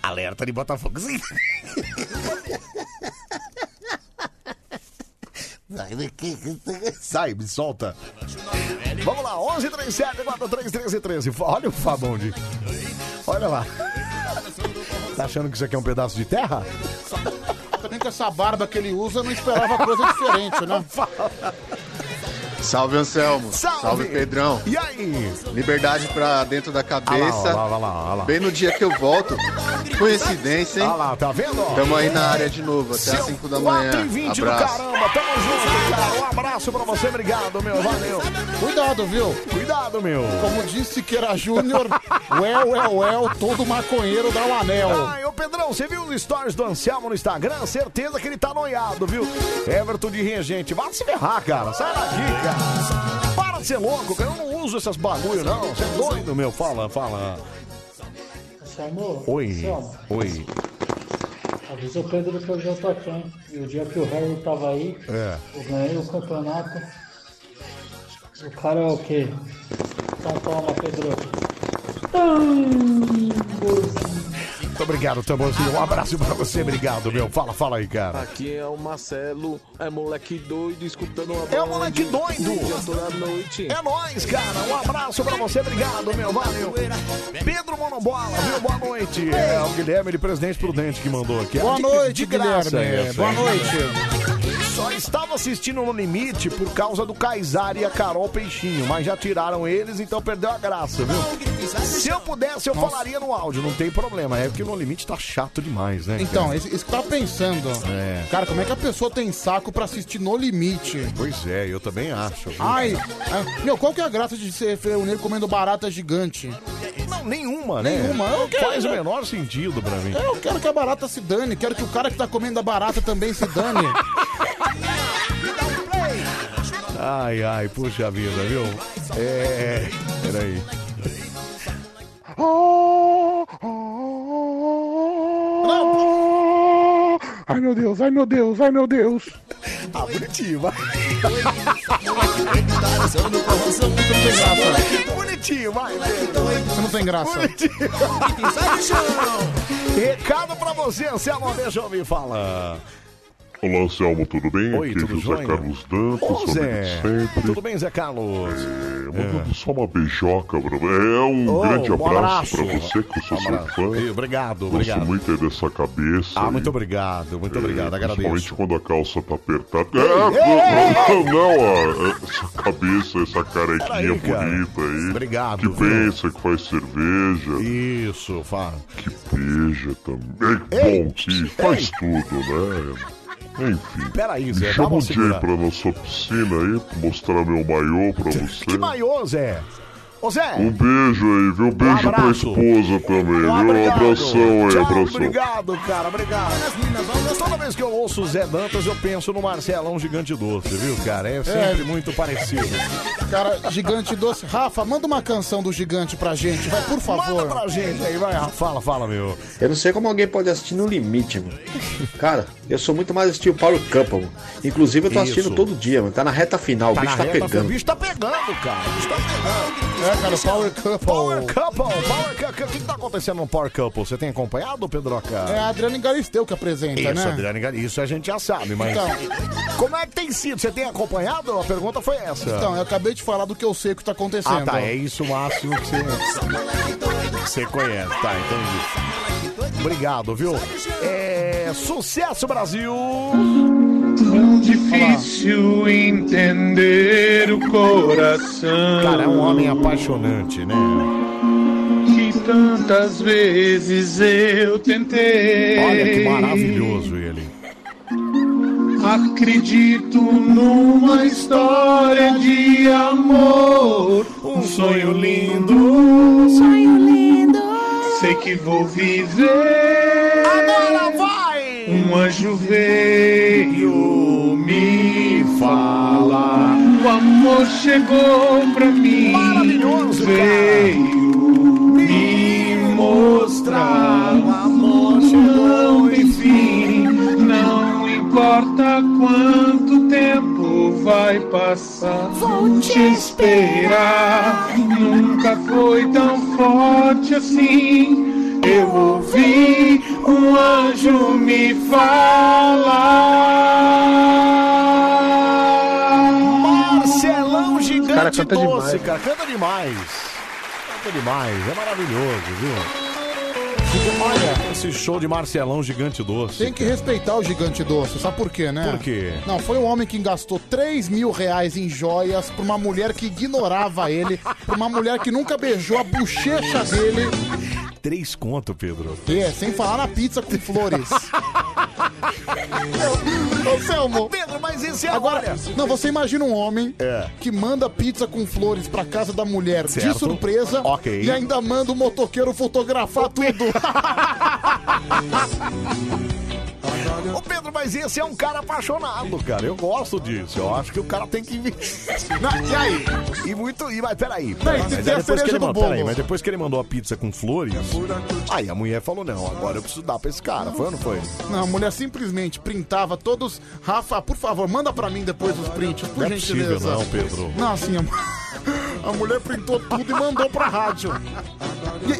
Alerta de Botafogo. Sim. Sai daqui. Sai, me solta. Vamos lá, 11 37 43 13 13. Olha o Fabondi. Olha lá. Tá achando que isso aqui é um pedaço de terra? Também com essa barba que ele usa, eu não esperava coisa diferente, né? Salve, Anselmo. Salve. Pedrão. E aí? Liberdade pra dentro da cabeça. Olha lá, olha lá, olha lá. Bem no dia que eu volto. Coincidência, hein? Olha lá, tá vendo? ó? Tamo aí na área de novo, até Seu às 5 da manhã. 4 e 20 do Abraço. caramba, tamo junto, cara. Um abraço pra você, obrigado, meu. Valeu. Cuidado, viu? Cuidado, meu. Como disse Siqueira Júnior, well, well, well, todo maconheiro dá o anel. Ai, ô Pedrão, você viu os stories do Anselmo no Instagram? Certeza que ele tá noiado, viu? Everton de Regente. Vai se ferrar, cara. Sai daqui, cara. Para de ser louco, cara. Eu não uso essas bagulho, não. Você é doido, meu. Fala, fala. Anselmo, Oi. Anselmo, Oi. avisa o Pedro que eu tô aqui, hein? E o dia que o Harry tava aí, É. eu ganhei o campeonato. O cara é o quê? Então toma, Pedro. Muito obrigado, Tamborzinho. Um abraço pra você, obrigado, meu. Fala, fala aí, cara. Aqui é o Marcelo, é moleque doido, escutando uma É o moleque doido. É nóis, cara. Um abraço pra você, obrigado, meu. Valeu. Pedro Monobola, viu? Boa noite. É o Guilherme de Presidente Prudente que mandou aqui. Boa De- noite, de graça Guilherme. essa, Boa noite. Só estava assistindo no limite por causa do Kaysar e a Carol Peixinho, mas já tiraram eles, então perdeu a graça, viu? Se eu pudesse, eu falaria no áudio, não tem problema. É que no limite tá chato demais, né? Então, cara? isso isso que eu tava pensando. É. Cara, como é que a pessoa tem saco pra assistir no limite? Pois é, eu também acho. viu? Ai, meu, qual que é a graça de ser reunir comendo barata gigante? Não, nenhuma, né? Nenhuma. Eu quero- Faz o menor sentido pra mim. Eu quero que a barata se dane, quero que o cara que tá comendo a barata também se dane. Ai, ai, puxa vida, viu? É. Peraí. Ai meu Deus, ai meu Deus, ai meu Deus. Ah, bonitinho, vai. Bonitinho, vai. Você não tem graça. Recado pra você, Anselmo, deixa eu ouvir falar. Olá, Anselmo, tudo bem? Oi, Aqui é tudo José jóia? Carlos Dantas, Ô, Zé. sempre. Tudo bem, Zé Carlos? É, mandando só uma beijoca pra. É um Ô, grande um abraço, abraço. pra você, que eu sou seu abraço. fã. Obrigado, Gosto obrigado. muito aí dessa cabeça. Ah, aí. muito obrigado, muito obrigado, É, agradeço. Principalmente quando a calça tá apertada. É, não, não, ó, essa cabeça, essa carequinha Peraí, cara. bonita aí. Obrigado, Que viu? pensa que faz cerveja. Isso, fala. Que beija também. Ei, Bom, que faz tudo, né? Enfim. Peraí, Zé, chama aí segurada. pra nossa piscina aí, mostrar meu maiô pra você. Que maiô, Zé? Ô, Zé. Um beijo aí, viu? Beijo pra abraço. esposa também, viu? Um abração aí, Tchau, abração. Obrigado, cara, obrigado. Toda vez que eu ouço o Zé Dantas, eu penso no Marcelão Gigante Doce, viu, cara? É sempre muito parecido. Cara, gigante doce. Rafa, manda uma canção do gigante pra gente, vai, por favor. Manda pra gente aí, vai. Fala, fala, meu. Eu não sei como alguém pode assistir no limite, mano. Cara, eu sou muito mais assistir o Power Couple, mano. Inclusive eu tô assistindo Isso. todo dia, mano. Tá na reta final, Tá o bicho tá reta, pegando. O bicho tá pegando, cara. O bicho tá pegando. É, cara, o Power Couple. Power Couple, Power Couple. O que, que tá acontecendo no Power Couple? Você tem acompanhado, Pedroca? É a Adriana Galisteu que apresenta, Isso, né? Adriane Gali- isso a gente já sabe, mas. Então. Como é que tem sido? Você tem acompanhado? A pergunta foi essa. Então, eu acabei de falar do que eu sei que tá acontecendo. Ah, tá. É isso o máximo que você, você conhece. Tá, entendi. Obrigado, viu? É. Sucesso, Brasil! Tão difícil entender o coração. Cara, é um homem apaixonante, né? Que tantas vezes eu tentei. Olha que maravilhoso ele. Acredito numa história de amor. Um sonho lindo. Um sonho lindo. Sei que vou viver. Agora vai! Um anjo veio me falar. O amor chegou pra mim. Maravilhoso, veio me mostrar. O amor chegou, enfim. Não importa quanto tempo vai passar. Vou te esperar. Nunca foi tão forte assim. Eu ouvi um anjo me falar. Marcelão Gigante Cara, canta Doce, demais. cara. Canta demais. Canta demais. É maravilhoso, viu? Olha, esse show de Marcelão Gigante Doce. Tem que respeitar o gigante doce, sabe por quê, né? Por quê? Não, foi um homem que gastou 3 mil reais em joias pra uma mulher que ignorava ele, pra uma mulher que nunca beijou a bochecha dele. Três conto, Pedro. É, sem falar na pizza com flores. Ô, Selmo. Pedro, mas esse é Agora, olha. não, você imagina um homem É. que manda pizza com flores pra casa da mulher de Certo. surpresa Ok. e ainda manda o motoqueiro fotografar tudo. Ô Pedro, mas esse é um cara apaixonado, cara. Eu gosto disso. Eu acho que o cara tem que. Não, e aí? E muito. E, mas peraí. Não, Mas aí depois que ele do mandou, peraí, mas depois que ele mandou a pizza com flores, aí a mulher falou: não, agora eu preciso dar pra esse cara. Foi ou não foi? Não, a mulher simplesmente printava todos. Rafa, por favor, manda pra mim depois os prints, por Não é gentileza. possível, não, Pedro. Não, assim, a, a mulher printou tudo e mandou pra rádio.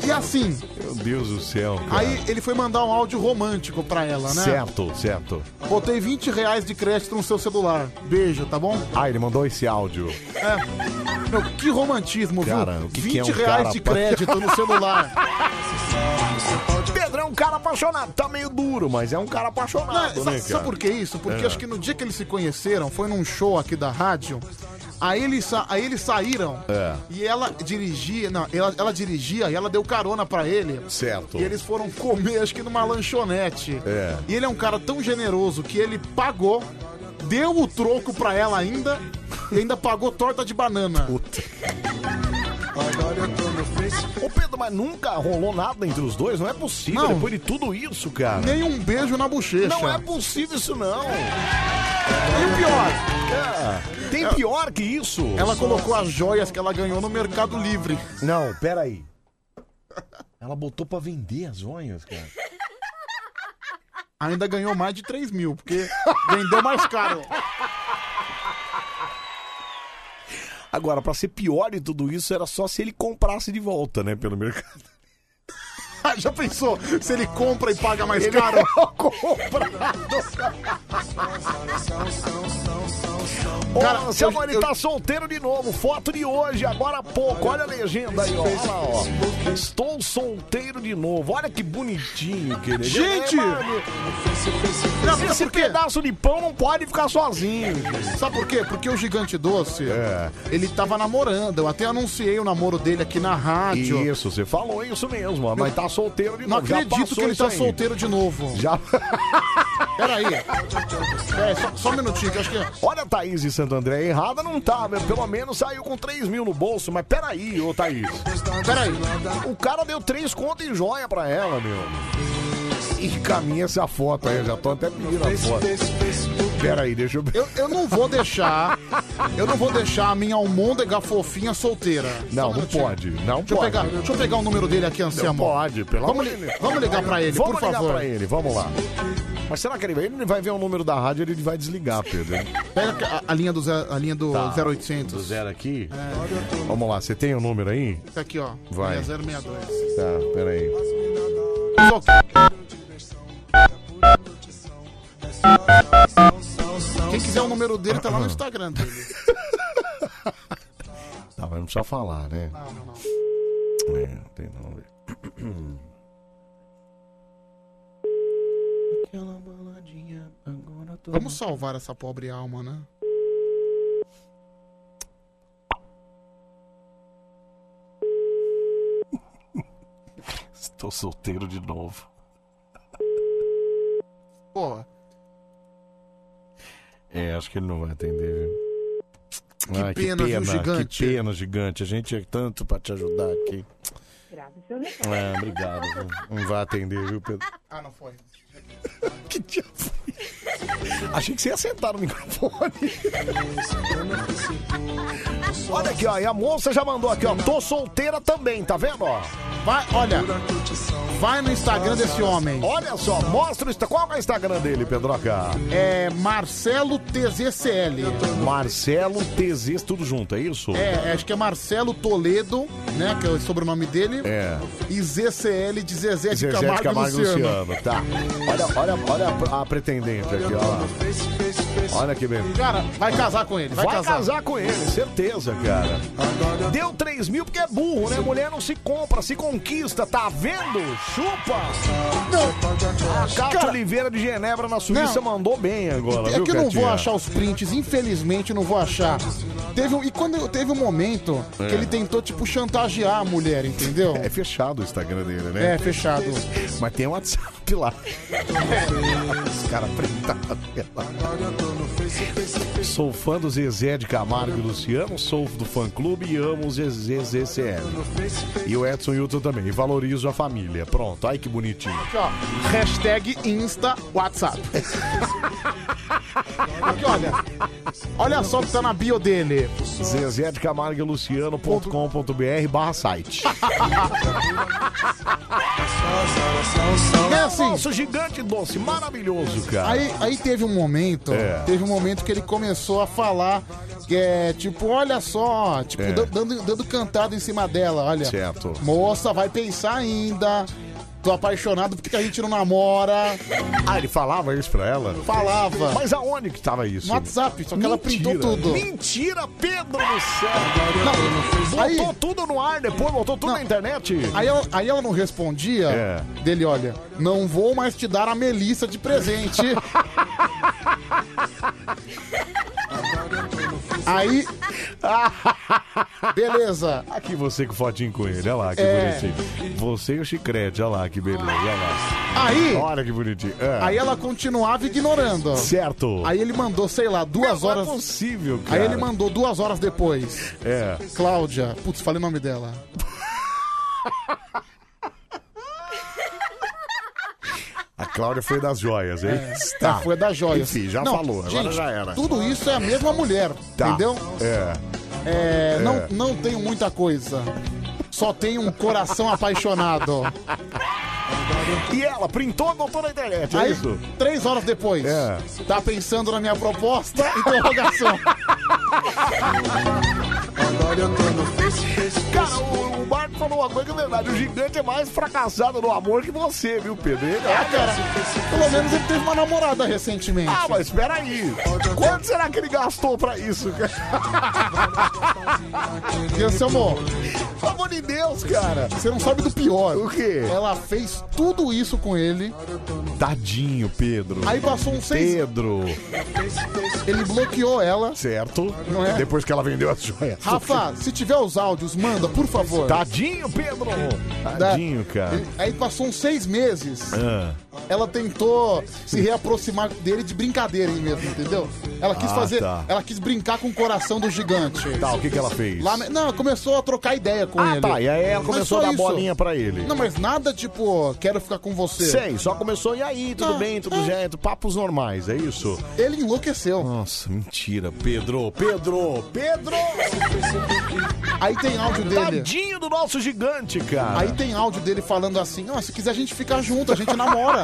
E, e assim, Meu Deus do céu. Cara. aí ele foi mandar um áudio romântico pra ela, né? Certo, certo. Botei 20 reais de crédito no seu celular. Beijo, tá bom? Ah, ele mandou esse áudio. É. Meu, que romantismo, Cara, viu? o que 20 que é um reais cara de crédito no celular. Pedro é um cara apaixonado. Tá meio duro, mas é um cara Não, apaixonado, sa- né, sabe, cara? por que isso? Porque É. acho que no dia que eles se conheceram, foi num show aqui da rádio. Aí eles, sa- aí eles saíram É. e ela dirigia, não, ela, ela dirigia e ela deu carona pra ele. Certo. E eles foram comer, acho que numa lanchonete. É. E ele é um cara tão generoso que ele pagou, deu o troco pra ela ainda e ainda pagou torta de banana. Ô Pedro, mas nunca rolou nada entre os dois? Não é possível, Não. depois de tudo isso, cara. Nem um beijo na bochecha. Não é possível isso, não. E o pior? É, tem pior que isso. Ela colocou as joias que ela ganhou no Mercado Livre. Não, peraí. Ela botou pra vender as joias, cara. Ainda ganhou mais de 3 mil, porque vendeu mais caro. Agora, pra ser pior de tudo isso, era só se ele comprasse de volta, né, pelo mercado. Já pensou? Se ele compra e paga mais Ele caro? é o comprado. Cara, Ô, Anselmo, eu- ele eu- tá solteiro de novo. Foto de hoje, agora há pouco. Olha a legenda aí, ó. Olha lá, ó. Estou solteiro de novo. Olha que bonitinho que ele é. Gente! É, mano, Não, sabe Esse por quê? pedaço de pão não pode ficar sozinho. Sabe por quê? Porque o Gigante Doce, É. ele tava namorando. Eu até anunciei o namoro dele aqui na rádio. Isso, você falou isso mesmo, ó, mas tá solteiro de Não novo. Já acredito passou que ele isso tá aí. solteiro de novo. Já. Peraí. Peraí, só, só um minutinho, que eu acho que... Olha a Thaís de Santo André, errada não tá, velho. Pelo menos saiu com 3 mil no bolso, mas peraí, ô Thaís. Peraí. O cara deu três contas em joia pra ela, meu. E caminha essa foto aí, eu já tô até pedindo a foto. Peraí, deixa eu... Eu, eu não vou deixar... Eu não vou deixar a minha almôndega fofinha solteira. Não, Só não pode, não Deixa eu, pode. pegar, deixa eu pegar o número dele aqui, Não Anselmo. pode, pelo vamos, amor de Deus. vamos ligar pra ele, Vamos por ligar favor. pra ele, vamos lá. Mas será que ele vai? Ele vai ver o número da rádio ele vai desligar, Pedro. Pega a, a linha do, ze- a linha do Tá. 0800. Do zero aqui? Vamos lá, você tem o número aí? Tá aqui, ó. Vai. 062. Tá, peraí. Quem quiser o número dele, tá lá no Instagram dele. Tá, mas não precisa falar, né? Não, não, não. É, tem não. Aquela baladinha, agora tô... Vamos salvar essa pobre alma, né? Estou solteiro de novo. Pô, É, acho que ele não vai atender, viu? Que pena, viu, gigante? Que pena, gigante. A gente é tanto pra te ajudar aqui. grave seu recado. É, obrigado. Não, não vai atender, viu, Pedro? Ah, não foi. que dia? Achei que você ia sentar no microfone. Olha aqui, ó. E a moça já mandou aqui, ó. Tô solteira também, tá vendo, ó? Vai, olha. Vai no Instagram desse homem. Olha só, mostra o Insta- Qual é o Instagram dele, Pedroca? É Marcelo TZCL. Marcelo TZ, tudo junto, é isso? É, acho que é Marcelo Toledo, né? Que é o sobrenome dele. É. E ZCL de Zezé de Zezé Camargo, de Camargo e Luciano. Luciano. Tá. Olha, olha, olha a, pretendente aqui, ó. Olha que bem. Cara, vai casar com ele, vai, Vai, casar. casar com ele, certeza, cara. Deu 3 mil porque é burro, né? Mulher não se compra, se conquista, tá vendo? Chupa! A Cátia Cara- Oliveira de Genebra na Suíça mandou bem agora, É viu, que eu não vou achar os prints, infelizmente eu não vou achar. Teve um, e quando teve um momento É. que ele tentou, tipo, chantagear a mulher, entendeu? É fechado o Instagram dele, né? É, fechado. Mas tem um WhatsApp lá. Os caras. Sou fã do Zezé de Camargo e Luciano, sou do fã clube e amo o ZZCL. E o Edson Hilton também. E valorizo a família. Pronto, ai que bonitinho. Aqui, ó. Hashtag Insta WhatsApp. Aqui, olha. Olha só o que tá na bio dele. Zezé de Camargo e Luciano.com.br barra site. É assim. Nossa, gigante doce, maravilhoso, cara. Aí, aí teve um momento, É. teve um momento que ele começou a falar que é tipo, olha só, tipo, É. dan- dando, dando cantada em cima dela, olha. Certo. Moça, vai pensar ainda. Tô apaixonado porque a gente não namora. Ah, ele falava isso pra ela? Falava. Mas aonde que tava isso? No WhatsApp, só que ela printou tudo. Mentira, Pedro do céu! Botou aí- tudo no ar depois, botou tudo na internet. Aí aí ela não respondia É. dele, olha, não vou mais te dar a Melissa de presente. aí. Beleza. Aqui você com fotinho com ele, olha lá que É. bonitinho. Você e o chicrete, olha lá que beleza, olha lá. Aí. Olha que bonitinho. É. Aí ela continuava ignorando. Certo. Aí ele mandou, sei lá, duas Não, horas. Não é possível, cara. Aí ele mandou duas horas depois. É. Cláudia. Putz, falei o nome dela. A Cláudia foi das joias, hein? Tá, foi da joias. Enfim, já Não, falou, agora gente, já era. Tudo isso é a mesma mulher, Tá. entendeu? É. É, É. Não, não tenho muita coisa. Só tenho um coração apaixonado. E ela printou, botou na internet, é Aí, isso? três horas depois, É. tá pensando na minha proposta? Interrogação. Cara, o, o Marco falou uma coisa que é verdade. O gigante é mais fracassado no amor que você, viu, Pedro? Ele Ah, cara, pelo menos ele teve uma namorada recentemente. Ah, mas espera aí. Quanto será que ele gastou pra isso, cara? E seu amor, Pelo amor de Deus, cara. você não sabe do pior. O quê? Ela fez tudo isso com ele, Tadinho, Pedro. aí passou uns seis... Pedro. Ele bloqueou ela. Certo. Não é? Depois que ela vendeu as joias. Rafa, se tiver os áudios, manda, por favor. Tadinho, Pedro. Tadinho, cara. Aí passou uns seis meses. Ah. Ela tentou se reaproximar dele de brincadeira aí mesmo, entendeu? Ela quis Ah, fazer. tá. Ela quis brincar com o coração do gigante. Tá, o que, que ela fez? Lá, não, começou a trocar ideia com Ah, ele. tá. E aí ela Mas começou a só dar bolinha pra ele. Não, mas nada tipo, quero ficar com você. Sei, só começou, e aí, tudo Ah, bem, tudo ah. certo, papos normais, é isso? Ele enlouqueceu. Nossa, mentira, Pedro, Pedro, Pedro! Aí tem áudio dele. Tadinho do nosso gigante, cara. Aí tem áudio dele falando assim: ó, se quiser a gente ficar junto, a gente namora.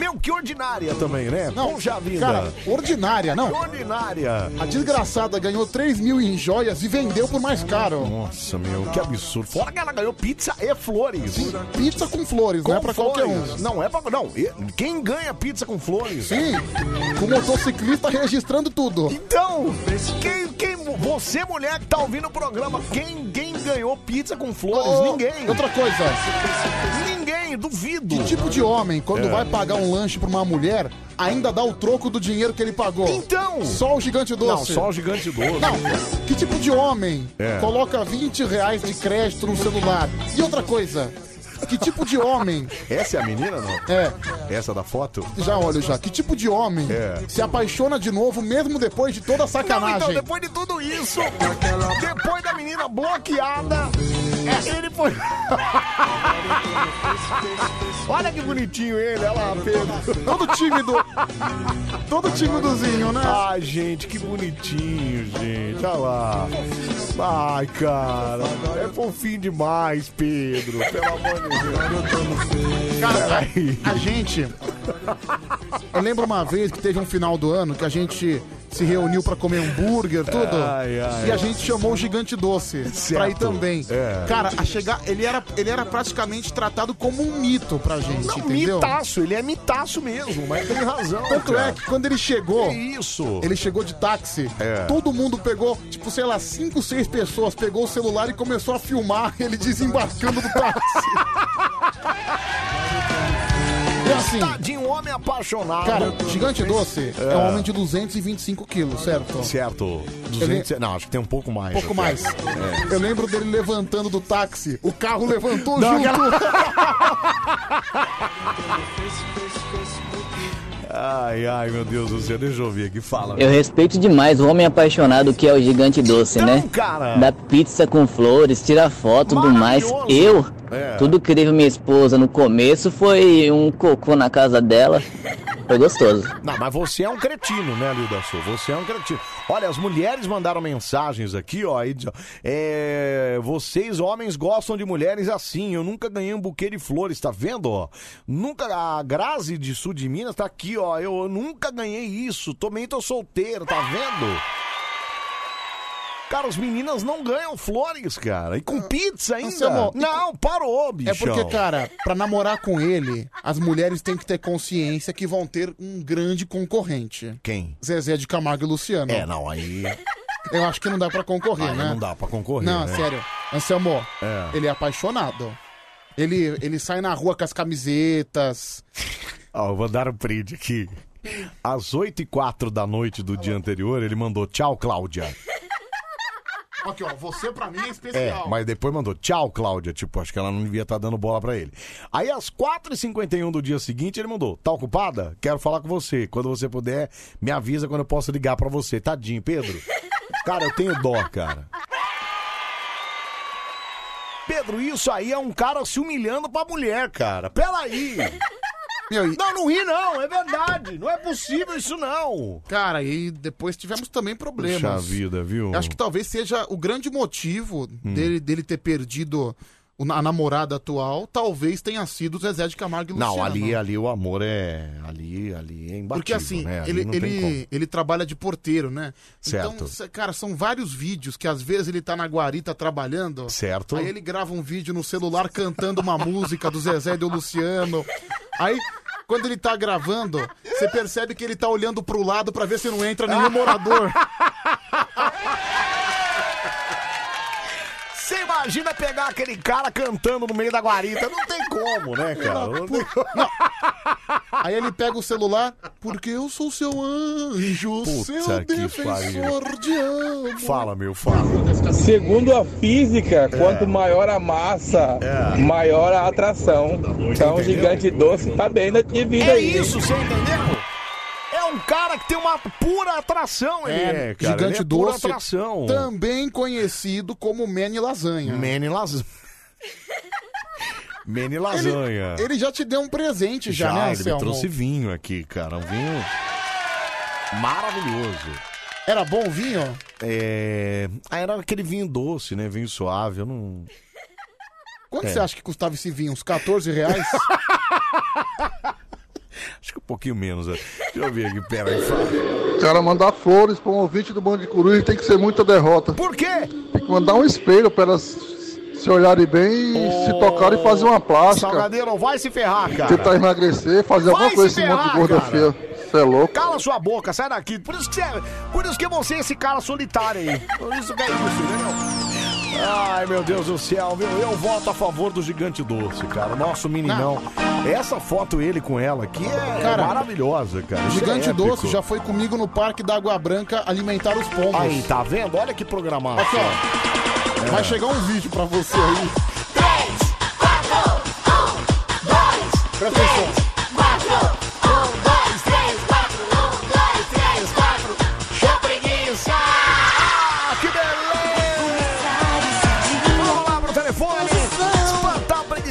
Meu, que ordinária também, né? Não, Poxa vida. cara, ordinária, não. Ordinária. A desgraçada ganhou 3 mil em joias e vendeu por mais caro. Nossa, meu, que absurdo. Fora que ela ganhou pizza e flores. Pizza com flores, não é pra qualquer um. flores. Não é pra. Não, quem ganha pizza com flores? Sim, com motociclista registrando tudo. Então, quem, quem, você, mulher que tá ouvindo o programa, quem, quem ganhou pizza com flores? Ô, Ninguém. Outra coisa, Ninguém, duvido. que tipo de homem, quando É. vai pagar um lanche pra uma mulher, ainda dá o troco do dinheiro que ele pagou? Então. Só o gigante Não, doce. só o gigante doce. Não, que tipo de homem É. coloca 20 reais de crédito no celular? E outra coisa, que tipo de homem. Essa é a menina, não? É. Essa da foto? Já olho já. Que tipo de homem É. se apaixona de novo, mesmo depois de toda a Não, sacanagem? então, depois de tudo isso, depois da menina bloqueada, é, ele foi. Olha que bonitinho ele, olha lá, Pedro. Todo tímido. Todo timidozinho, né? Ai, gente, que bonitinho, gente. Olha lá. Ai, cara. É fofinho demais, Pedro. Pelo amor de Deus. Cara, a gente. Eu lembro uma vez que teve um final do ano que a gente se reuniu pra comer hambúrguer, tudo. Ai, ai. e a gente chamou o Gigante Doce pra ir Certo. também. É. Cara, a chegar. Ele era, ele era praticamente tratado como um mito pra gente, Não, entendeu? mitaço, ele é mitaço mesmo, mas tem razão. Tanto cara. é que quando ele chegou. Que isso? Ele chegou de táxi. É. Todo mundo pegou, tipo, sei lá, cinco, seis pessoas pegou o celular e começou a filmar ele desembarcando do táxi. E assim, Tadinho, um homem apaixonado. cara, Gigante Doce é, É. um homem de 225 quilos, certo? Certo. 200, Não, acho que tem um pouco mais. Um pouco até. mais. É. Eu lembro dele levantando do táxi, o carro levantou Não, junto. Ai, ai, meu Deus do céu, deixa eu ver aqui, fala. Eu respeito demais o homem apaixonado que é o gigante doce, né? cara. Da pizza com flores, tira foto, tudo mais. Eu, É. tudo que teve minha esposa no começo foi um cocô na casa dela. Foi gostoso. Não, mas você é um cretino, né, Lilda Sul? Você é um cretino. Olha, as mulheres mandaram mensagens aqui, ó. diz, ó, é, vocês, homens, gostam de mulheres assim. Eu nunca ganhei um buquê de flores, tá vendo, ó? Nunca. A Grazi de Sul de Minas tá aqui, ó. Eu, nunca ganhei isso. Também tô solteiro, tá vendo? Cara, as meninas não ganham flores, cara. E com pizza ainda. Não, parou, bicho. É porque, cara, pra namorar com ele, as mulheres têm que ter consciência que vão ter um grande concorrente. Quem? Zezé de Camargo e Luciano. É, não, aí. Eu acho que não dá pra concorrer, Aí né? não dá pra concorrer. Não, né? sério. Anselmo, É. ele é apaixonado. Ele, ele sai na rua com as camisetas. Ó, vou dar um print aqui. Às 8 e 4 da noite do dia anterior, ele mandou tchau, Cláudia. Aqui, ó, você pra mim é É, especial. mas depois mandou tchau, Cláudia. Tipo, acho que ela não devia estar dando bola pra ele. Aí às 4h51 do dia seguinte, ele mandou: Tá ocupada? Quero falar com você. Quando você puder, me avisa quando eu posso ligar pra você. Tadinho, Pedro. Cara, eu tenho dó, cara. Pedro, isso aí é um cara se humilhando pra mulher, cara. Peraí. Não, não ri não, é verdade. Não é possível isso não. Cara, e depois tivemos também problemas. Puxa vida, viu? Eu acho que talvez seja o grande motivo dele, dele ter perdido a namorada atual, talvez tenha sido o Zezé de Camargo e Luciano. Não, ali, ali o amor é. Ali, ali é imbatível. Porque assim, né? Ele, ele, ele trabalha de porteiro, né? Certo. Então, cara, são vários vídeos que às vezes ele tá na guarita trabalhando. Certo. Aí ele grava um vídeo no celular cantando uma música do Zezé e do Luciano. Aí, quando ele tá gravando, você percebe que ele tá olhando pro lado pra ver se não entra nenhum morador. Você imagina pegar aquele cara cantando no meio da guarita? Não tem como, né, cara? Não como. Aí ele pega o celular, porque eu sou seu anjo, Puta seu defensor de amo. Fala, meu, fala. Segundo a física, quanto maior a massa, maior a atração. Então o gigante doce tá bem na vida É aí. hein? isso, você entendeu? É cara que tem uma pura atração, ele é, cara. Gigante ele é pura Doce, atração. também conhecido como Manny Lasanha. Manny Lasanha. Lasanha. Ele já te deu um presente já, né, ele me trouxe vinho aqui, cara. Um vinho maravilhoso. Era bom o vinho? É... Ah, era aquele vinho doce, né? Vinho suave. Eu não. Quanto É. você acha que custava esse vinho? Uns 14 reais? Acho que um pouquinho menos. né? Deixa eu ver aqui, pera aí. fala. O cara mandar flores pra um ouvinte do Bando de Coruja tem que ser muita derrota. Por quê? Tem que mandar um espelho pra elas se olharem bem e se tocarem e fazer uma plástica. Salgadeiro, vai se ferrar, cara. Tentar emagrecer, fazer Vai alguma coisa se esse monte de gorda cara. feia. Você é louco. Cala sua boca, sai daqui. Por isso que você, por isso que você é esse cara solitário aí. Por isso que é isso, entendeu? Ai, meu Deus do céu, meu, eu voto a favor do Gigante Doce, cara. Nosso meninão. Essa foto ele com ela aqui é Cara, maravilhosa, cara. O Isso é Gigante épico. Doce já foi comigo no Parque da Água Branca alimentar os pombos. Aí, tá vendo? Olha que programação. Aqui, ó. É. Vai chegar um vídeo pra você aí. Presta atenção.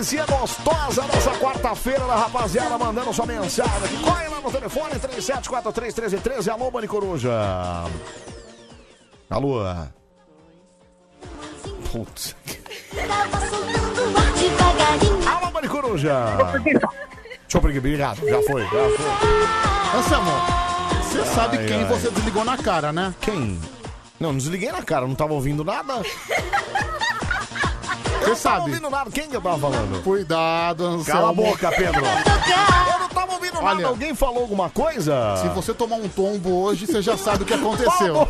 Espantar a preguiça gostosa nessa quarta-feira da rapaziada mandando sua mensagem. Corre lá no telefone 37431313. Alô, Bani Coruja. Alô. Putz. Alô, Bani Coruja. Show preguiça. Obrigado. Já foi, já foi. Anselmo, você sabe Ai, quem ai. você desligou na cara, né? Quem? Não, não desliguei na cara, não tava ouvindo nada. Você Não tava sabe. ouvindo nada. Quem que eu tava falando? Cuidado, Anselmo. Cala a boca, Pedro. Eu não tava ouvindo nada. Olha, Alguém falou alguma coisa? Se você tomar um tombo hoje, você já sabe o que aconteceu.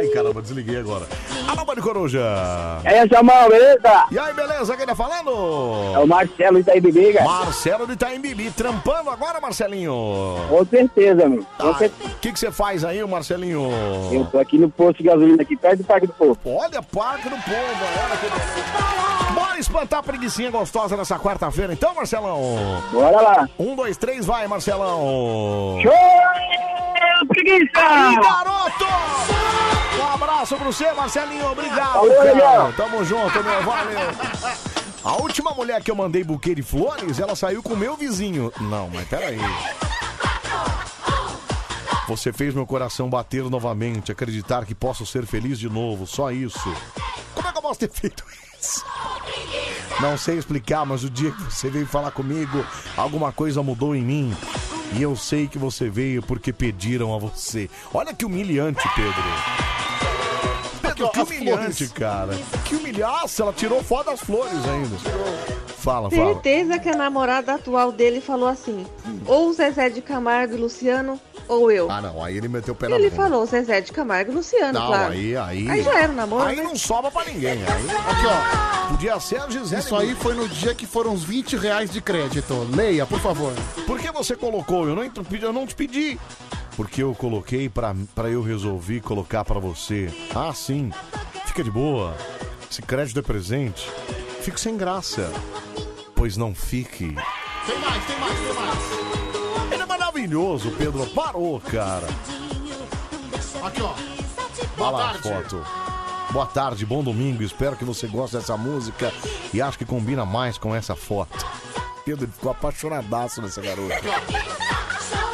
Ai, caramba, desliguei agora. Alô, Bani Coruja. É, Jamal, beleza? E aí, beleza? Quem tá falando? É o Marcelo Itaíbibi, cara. Marcelo de Itaimbibi. Trampando agora, Marcelinho? Com certeza, meu. Com O certeza. que que você faz aí, Marcelinho? Eu tô aqui no posto de gasolina, aqui perto do Parque do Povo. Olha, Parque do Povo, olha que. Bora espantar a preguiçinha gostosa nessa quarta-feira, então, Marcelão? Bora lá. Um, dois, três, vai, Marcelão. Show, preguiça! Aí, garoto! Um abraço pra você, Marcelinho. Obrigado, Valeu, cara. legal. Tamo junto, meu. Valeu. A última mulher que eu mandei buquê de flores, ela saiu com o meu vizinho. Não, mas peraí. Você fez meu coração bater novamente, acreditar que posso ser feliz de novo, só isso. Como é que eu posso ter feito isso? Não sei explicar, mas o dia que você veio falar comigo, alguma coisa mudou em mim. E eu sei que você veio porque pediram a você. Olha que humilhante, Pedro. Pedro, que as humilhante, cara. Que humilhaça, ela tirou foto das flores ainda. Fala, fala. Certeza que a namorada atual dele falou assim: ou Zezé de Camargo e Luciano, ou eu. Ah, não, aí ele meteu o pé na Ele bunda. falou Zezé de Camargo e Luciano, Não, claro. aí, aí. Aí já era o namoro, Aí né? não sobra pra ninguém. Aí Aqui, ó. podia ser a Gisele. Isso aí foi no dia que foram os 20 reais de crédito. Leia, por favor. Por que você colocou? Eu não, eu não te pedi. Porque eu coloquei pra, pra eu resolver colocar pra você. Ah, sim. Fica de boa. Esse crédito é presente. Fico sem graça. Pois não fique. Tem mais, tem mais, tem mais. Ele é maravilhoso, Pedro. Parou, cara. Aqui, ó. Olha Boa lá a tarde. foto. Boa tarde, bom domingo. Espero que você goste dessa música e acho que combina mais com essa foto. Pedro ele ficou apaixonadaço nessa garota.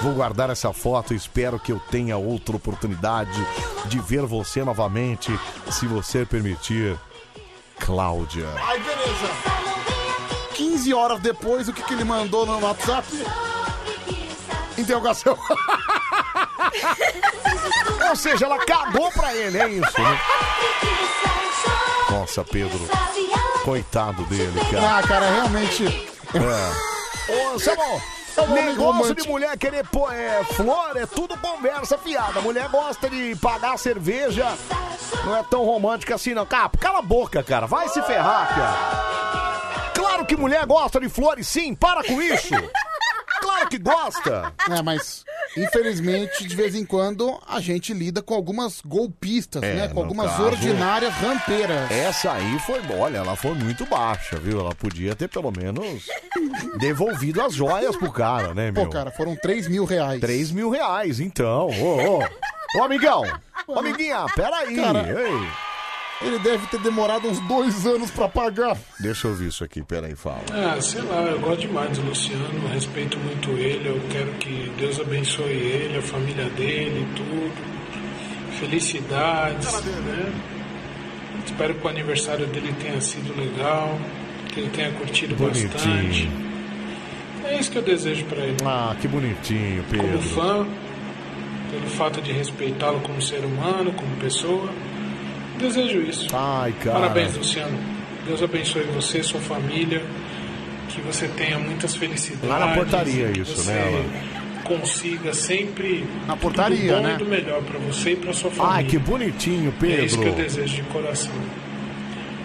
Vou guardar essa foto e espero que eu tenha outra oportunidade de ver você novamente, se você permitir. Cláudia. Aí, beleza. 15 horas depois, o que, que ele mandou no WhatsApp? Interrogação. Ou seja, ela cagou pra ele, é isso, né? Nossa, Pedro. Coitado dele, cara. Ah, cara, realmente. É. Ô, homem negócio romântico. de mulher querer pôr é, flor é tudo conversa fiada. Mulher gosta de pagar cerveja, não é tão romântica assim, não. Cara, cala a boca, cara. Vai se ferrar, cara. Claro que mulher gosta de flores, sim. Para com isso. Claro que gosta. É, mas infelizmente, de vez em quando, a gente lida com algumas golpistas, É, né? Com no algumas caso- ordinárias rampeiras. Essa aí foi, olha, ela foi muito baixa, viu? Ela podia ter pelo menos devolvido as joias pro cara, né, meu? Pô, cara, foram 3 mil reais. 3 mil reais, então. Ô, ô. Ô, amigão. Ô, amiguinha, peraí. Cara, Ei. Ele deve ter demorado uns dois anos pra pagar. Deixa eu ouvir isso aqui, peraí, fala. Ah, sei lá, eu gosto demais do Luciano, respeito muito ele, eu quero que Deus abençoe ele, a família dele, tudo. Felicidades, né? Espero que o aniversário dele tenha sido legal, que ele tenha curtido bastante. Bonitinho. É isso que eu desejo pra ele. Ah, que bonitinho, Como Pedro. fã, pelo fato de respeitá-lo como ser humano, como pessoa, desejo isso. Ai, cara. Parabéns, Luciano. Deus abençoe você, sua família. Que você tenha muitas felicidades. Lá na portaria isso, né, Consiga sempre na portaria, tudo bom né? e do melhor pra você e pra sua família. Ai, que bonitinho, É isso que eu Pedro. desejo de coração.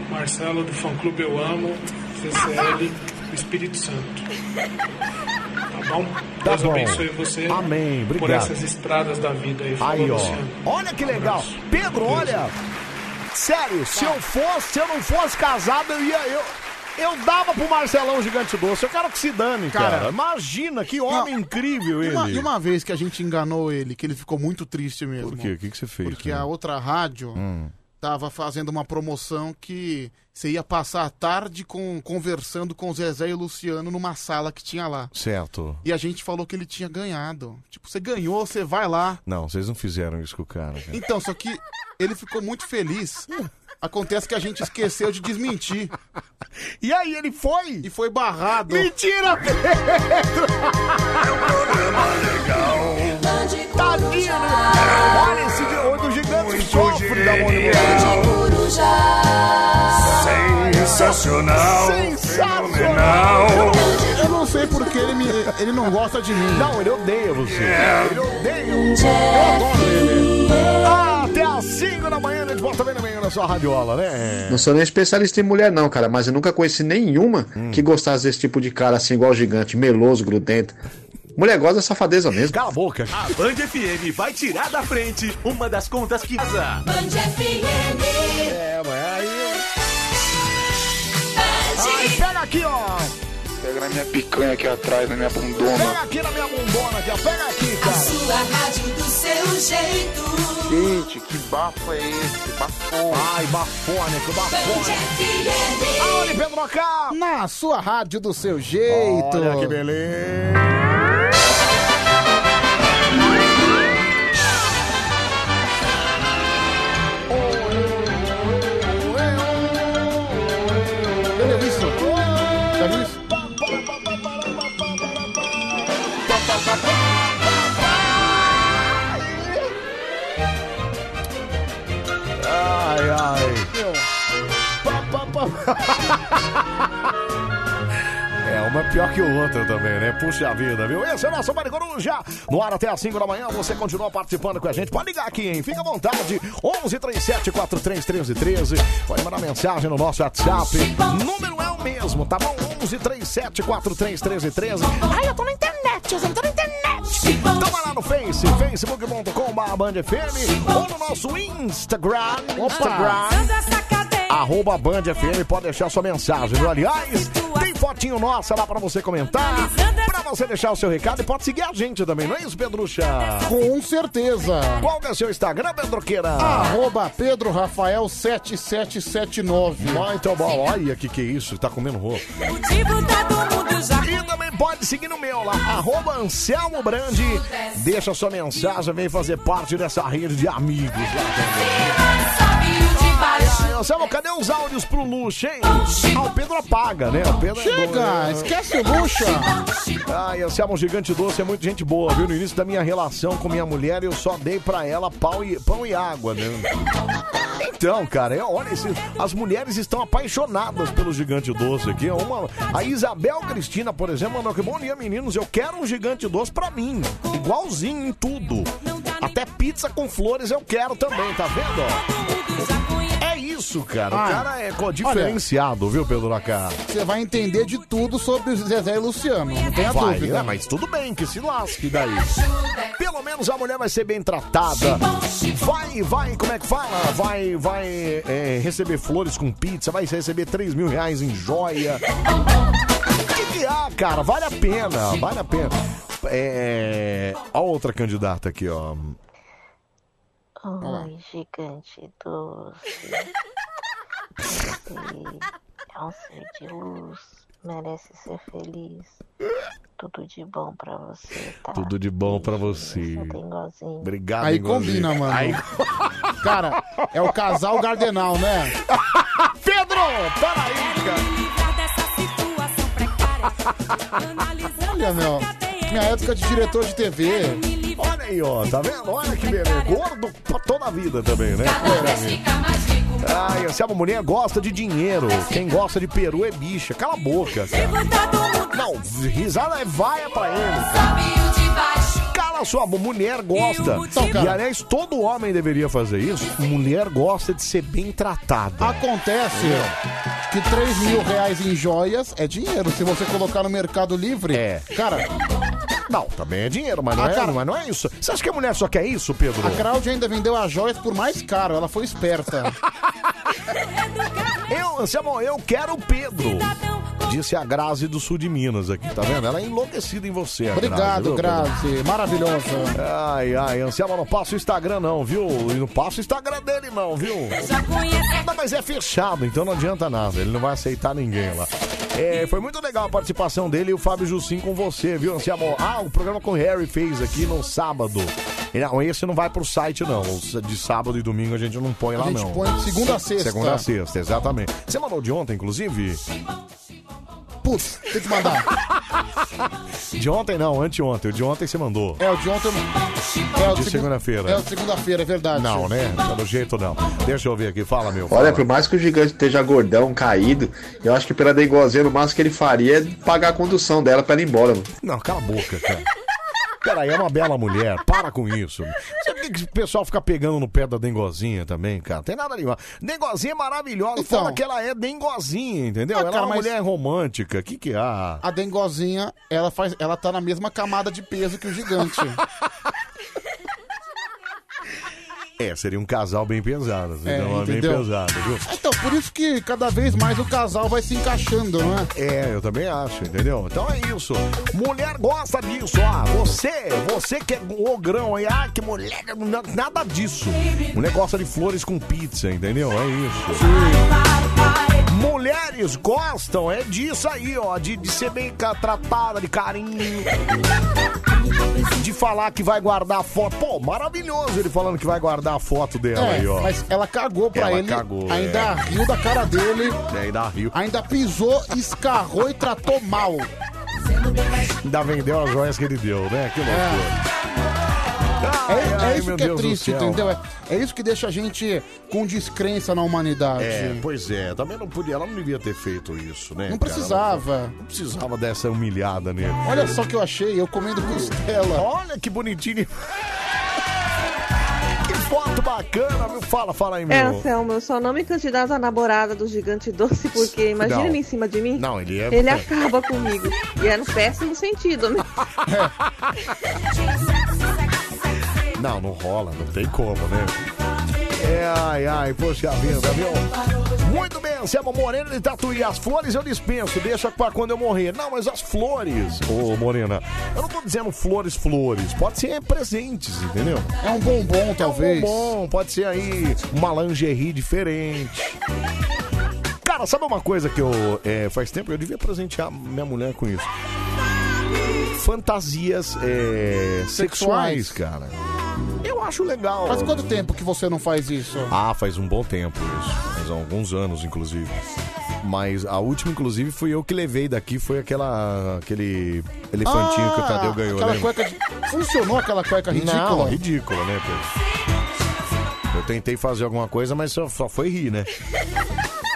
Marcelo do fã clube Eu Amo, CCL, Espírito Santo. Tá bom? Tá Deus bom. abençoe você Amém, por obrigado. essas estradas da vida aí. Aí, ó. Luciano. Olha que legal. Pedro, olha. Sério, se eu fosse, se eu não fosse casado, eu ia. Eu, Eu dava pro Marcelão Gigante Doce. Eu quero que se dane, cara. Cara, Imagina, que homem incrível E ele. uma, e uma vez que a gente enganou ele, que ele ficou muito triste mesmo. Por quê? O que, que você fez? Porque cara? a outra rádio Hum. Tava fazendo uma promoção que você ia passar a tarde com, conversando com o Zezé e o Luciano numa sala que tinha lá. Certo. E a gente falou que ele tinha ganhado. Tipo, você ganhou, você vai lá. Não, vocês não fizeram isso com o cara. cara. Então, só que ele ficou muito feliz. Acontece que a gente esqueceu de desmentir. E aí, ele foi? E foi barrado. Mentira, Pedro! Tadinho, né? Olha esse de hoje Sensacional. Sensacional. Eu não sei porque ele, me, ele não gosta de mim. Não, ele odeia você. Ele odeia. Eu adoro ele. Até às 5 da manhã a gente volta bem no meio da sua radiola, né? Não sou nem especialista em mulher, não, cara, mas eu nunca conheci nenhuma Hum. que gostasse desse tipo de cara assim, igual o gigante, meloso, grudento. Mulher gosta da safadeza mesmo. Cala a boca. A Band FM vai tirar da frente uma das contas que. Band FM. É, mas aí. Ai, pega aqui, ó. Pega na minha picanha aqui atrás, na minha bundona. Pega aqui na minha bombona aqui, ó. Pega aqui, A cara. sua rádio do seu jeito. Gente, que bafo é esse? Bafo. Ai, bafônico. FM. Aonde, Pedro K? Na sua rádio do seu jeito. Olha que beleza. É, uma pior que o outro também, né? Puxa vida, viu? Esse é o nosso Bande Coruja. No ar até às 5 da manhã, você continua participando com a gente. Pode ligar aqui, hein? Fica à vontade. 11 37 43 13 13. Pode mandar mensagem no nosso WhatsApp. Número é o mesmo, tá bom? 11 37 43 13 13. Ai, eu tô na internet, eu tô na internet. Tamo lá no Face, facebook.com.br ou no nosso Instagram. Instagram. Arroba Band FM, pode deixar sua mensagem, viu? Aliás, tem fotinho nossa lá pra você comentar, pra você deixar o seu recado e pode seguir a gente também, não é isso, Pedrucha? Com certeza. Qual que é o seu Instagram, Pedroqueira? Arroba Pedro Rafael 7779. Muito bom, olha que que é isso, tá comendo roupa. E também pode seguir no meu lá, arroba Anselmo Brandi. Deixa sua mensagem, vem fazer parte dessa rede de amigos lá também. Ai, Anselmo, cadê os áudios pro Luxo, hein? Ah, o Pedro apaga, né? O Pedro é Chega, doido, né? esquece o bucha. Ai, Anselmo Gigante Doce é muito gente boa, viu? No início da minha relação com minha mulher, eu só dei pra ela pau e, pão e água, né? Então, cara, é, olha, esse- as mulheres estão apaixonadas pelo Gigante Doce aqui. É Uma, a Isabel Cristina, por exemplo, mandou que bom dia, meninos. Eu quero um Gigante Doce pra mim. Igualzinho em tudo. Até pizza com flores eu quero também, tá vendo? ó? É isso, cara. Ah, o cara é co- diferenciado, viu, Pedro Lacá? Você vai entender de tudo sobre Zezé e Luciano, não tenha Vai, dúvida. né? mas tudo bem, que se lasque daí. Pelo menos a mulher vai ser bem tratada. Vai, vai, como é que fala? Vai, vai é, receber flores com pizza, vai receber 3 mil reais em joia. O que, que há, cara? Vale a pena, vale a pena. É. A outra candidata aqui, ó. Oi, gigante doce. Você é um ser de luz, merece ser feliz. Tudo de bom pra você, tá? Tudo de bom pra você. Você tem igualzinho. Obrigado, Aí igualzinho. combina, mano. Aí- Cara, é o casal Gardenal, né? Pedro, peraí, Olha, meu, minha época de diretor de TV. Olha aí, ó, tá vendo? Olha que beleza. Gordo pra toda a vida também, né? Ai, se a mulher gosta de dinheiro, quem gosta de peru é bicha. Cala a boca, cara. Não, risada é vaia pra ele. Cala a sua mulher gosta. Então, cara. E aliás, todo homem deveria fazer isso. Mulher gosta de ser bem tratada. Acontece que 3 mil reais em joias é dinheiro. Se você colocar no Mercado Livre, É. cara, Não, também é dinheiro, mas não, Ah, é, cara. mas não é isso. Você acha que a mulher só quer isso, Pedro? a Cláudia ainda vendeu as joias por mais caro. Ela foi esperta. Eu, Anselmo, eu quero o Pedro. Disse a Grazi do sul de Minas aqui, tá vendo? Ela é enlouquecida em você, a Obrigado, viu, Pedro? Grazi. Maravilhosa. Ai, ai, Anselmo, não passa o Instagram não, viu? E não passa o Instagram dele não, viu? Não, mas é fechado, então não adianta nada. Ele não vai aceitar ninguém lá. É, foi muito legal a participação dele e o Fábio Jussim com você, viu, Anselmo? Ah, o programa com o Harry fez aqui no sábado. Não, esse não vai pro site, não. De sábado e domingo a gente não põe lá, A gente não. põe de segunda a sexta. Segunda a sexta, exatamente. Você mandou de ontem, inclusive? Putz, tem que mandar. De ontem não, anteontem. O de ontem você mandou. É, o de ontem. eu- É o De segu- segunda-feira. É o de segunda-feira, é verdade. Não, né? Pelo jeito não. Deixa eu ver aqui, fala, meu. Olha, fala. por mais que o gigante esteja gordão, caído, eu acho que pela dengozinha, no máximo que ele faria é pagar a condução dela pra ela ir embora, mano. Não, cala a boca, cara. Peraí, é uma bela mulher, para com isso. Sabe por que que o pessoal fica pegando no pé da dengozinha também, cara? Tem nada nenhum. Dengozinha é maravilhosa, Então. fala que ela é dengozinha, entendeu? Ah, ela é cara, uma mas- mulher romântica. O que que há? A dengozinha, ela, faz, ela tá na mesma camada de peso que o gigante. É, seria um casal bem pesado. É, Seria uma bem entendeu? pesado, viu? Então, por isso que cada vez mais o casal vai se encaixando, não é? É, eu também acho, entendeu? Então é isso. Mulher gosta disso, ó. Você, você que é um ogrão aí, ah, que mulher, não- nada disso. Mulher gosta de flores com pizza, entendeu? É isso. Mulheres gostam, é disso aí, ó, de, de ser bem tratada, de carinho. De falar que vai guardar a foto. Pô, maravilhoso ele falando que vai guardar a foto dela É, aí, ó. mas ela cagou pra Ela ele, cagou, ainda é. riu da cara dele, E aí dá rio. ainda pisou, escarrou e tratou mal. Ainda vendeu as joias que ele deu, né? Que loucura. É, Ai, é isso que é triste, entendeu? É, é isso que deixa a gente com descrença na humanidade. É, pois é, também não podia, ela não devia ter feito isso, né? Não cara? precisava. Não, não precisava dessa humilhada nele. Olha só que eu achei, eu comendo costela. Olha que bonitinho. que foto bacana, viu? Fala, fala aí, meu. É, Anselmo, eu só não me candidato a namorada do gigante doce, porque imagina Não. ele em cima de mim. Não, ele é- Ele acaba comigo. E é no péssimo sentido, né? Não, não rola, não tem como, né? É, ai, ai, poxa vida, viu? Muito bem, Anselmo Moreno de Tatuí. As flores eu dispenso, deixa pra quando eu morrer. Não, mas as flores, ô Morena, eu não tô dizendo flores, flores. Pode ser presentes, entendeu? É um bombom, talvez. É um bombom, pode ser aí uma lingerie diferente. Cara, sabe uma coisa que eu. é, faz tempo que eu devia presentear minha mulher com isso? Fantasias é, sexuais, Sexuais. cara. Eu acho legal. Faz quanto tempo que você não faz isso? Ah, faz um bom tempo isso. Faz alguns anos, inclusive. Mas a última, inclusive, fui eu que levei daqui. Foi aquela. aquele elefantinho que o Tadeu ganhou, Ah, Aquela lembra? cueca de... Funcionou aquela cueca ridícula? Não, ridícula, né, Pedro? Eu tentei fazer alguma coisa, mas só, só foi rir, né?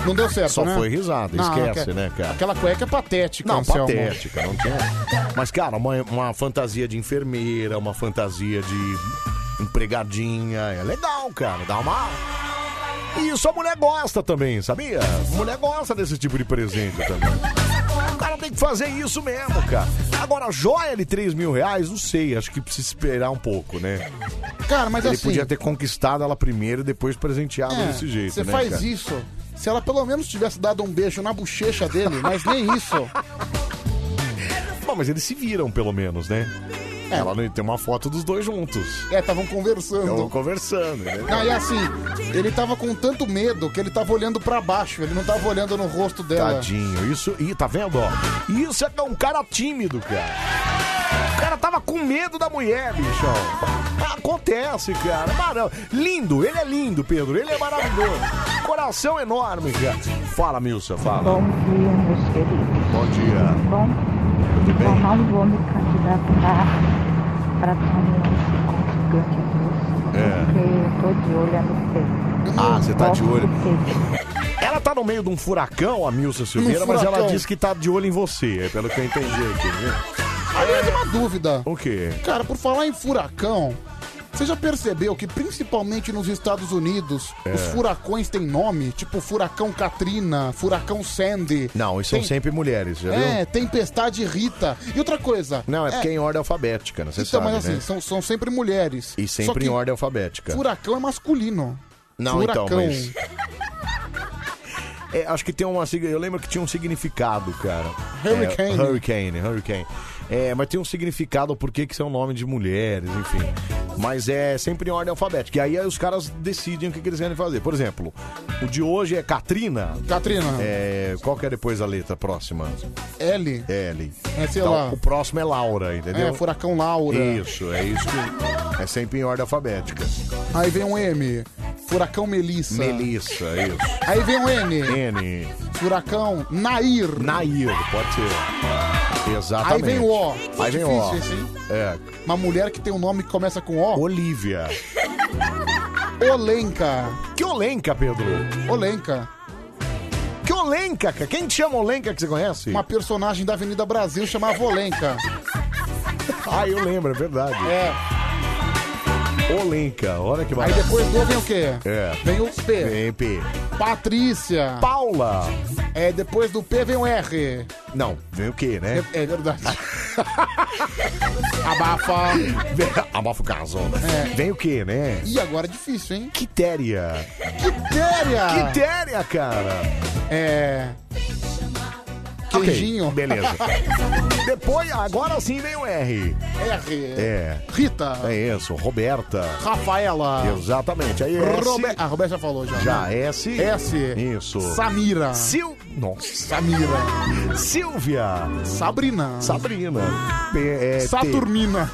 Não deu certo, Só né? foi risada, Não, esquece, aquela- né, cara? Aquela cueca é patética, Não, Anselmo. patética, não tinha. Mas, cara, uma, uma fantasia de enfermeira, uma fantasia de empregadinha, é legal, cara. Dá uma. E isso a mulher gosta também, sabia? A mulher gosta desse tipo de presente também. O cara tem que fazer isso mesmo, cara. Agora, joia de 3 mil reais, não sei, acho que precisa esperar um pouco, né? Cara, mas Ele assim... podia ter conquistado ela primeiro e depois presenteado É, desse jeito, Você né, faz cara? isso. Se ela pelo menos tivesse dado um beijo na bochecha dele, mas nem isso. Bom, mas eles se viram, pelo menos, né? É. Ela não tem uma foto dos dois juntos. É, estavam conversando. Estavam conversando, né? Não, e assim, ele tava com tanto medo que ele tava olhando pra baixo, ele não tava olhando no rosto dela. Tadinho, isso. Ih, tá vendo, ó? Isso é um cara tímido, cara. O cara tava com medo da mulher, bichão. Acontece, cara. Mara- Lindo, ele é lindo, Pedro. Ele é maravilhoso. Coração enorme, cara. Fala, Milsa, fala. Bom dia, meus queridos. Bom dia. Bom, Tudo eu bem? não vou me candidatar para com gigante doce, É. porque eu tô de olho no peito. Ah, você tá de olho. Ela tá no meio de um furacão, a Milsa Silveira, mas ela furacão. disse que tá de olho em você, é pelo que eu entendi aqui, viu? Aliás, uma dúvida. O quê? Cara, por falar em furacão, você já percebeu que principalmente nos Estados Unidos, É. os furacões têm nome? Tipo furacão Katrina, furacão Sandy. Não, e são Tem- sempre mulheres, já É, viu? tempestade Rita. E outra coisa. Não, é porque é em ordem alfabética, né? Você Então, sabe, mas assim, né? são, são sempre mulheres. E Só sempre que em ordem alfabética. Furacão é masculino. Não, Furacão. então, mas... É, acho que tem uma. sig- Eu lembro que tinha um significado, cara. Hurricane. É, hurricane, Hurricane. É, mas tem um significado por que são nome de mulheres, enfim. Mas é sempre em ordem alfabética. E aí, aí os caras decidem o que, que eles querem fazer. Por exemplo, o de hoje é Katrina. Katrina. É, qual que é depois a letra próxima? L. L. É, sei Então, lá. O próximo é Laura, entendeu? É, Furacão Laura. Isso, é isso que. É sempre em ordem alfabética. Aí vem um M. Furacão Melissa. Melissa, isso. Aí vem um N. N. Furacão Nair. Nair, pode ser. Exatamente. Aí vem o O. Aí vem o O. Difícil esse, hein? É. Uma mulher que tem um nome que começa com O. Olivia. Olenka. Que Olenka, Pedro? Olenka. Que Olenka, cara? Quem te chama Olenka que você conhece? Uma personagem da Avenida Brasil chamava Olenka. Ah, eu lembro, é verdade. É. Olenka, olha que Aí barato. depois do vem o quê? É. Vem o P. Vem P. Patrícia. Paula. É, depois do P vem o R. Não, vem o quê, né? É, é verdade. Abafa. Abafa o caso. É. Vem o quê, né? Ih, agora é difícil, hein? Quitéria. Quitéria. Quitéria, cara. É. Ok, Queijinho. beleza. Depois, agora sim vem o R. R. É. Rita. É isso, Roberta. Rafaela. Exatamente. Aí S. Robe... A Roberta já falou já. Já, né? S. S. Isso. Samira. Sil... Nossa. Samira. Silvia. Sabrina. Sabrina. P, é, T. Saturnina.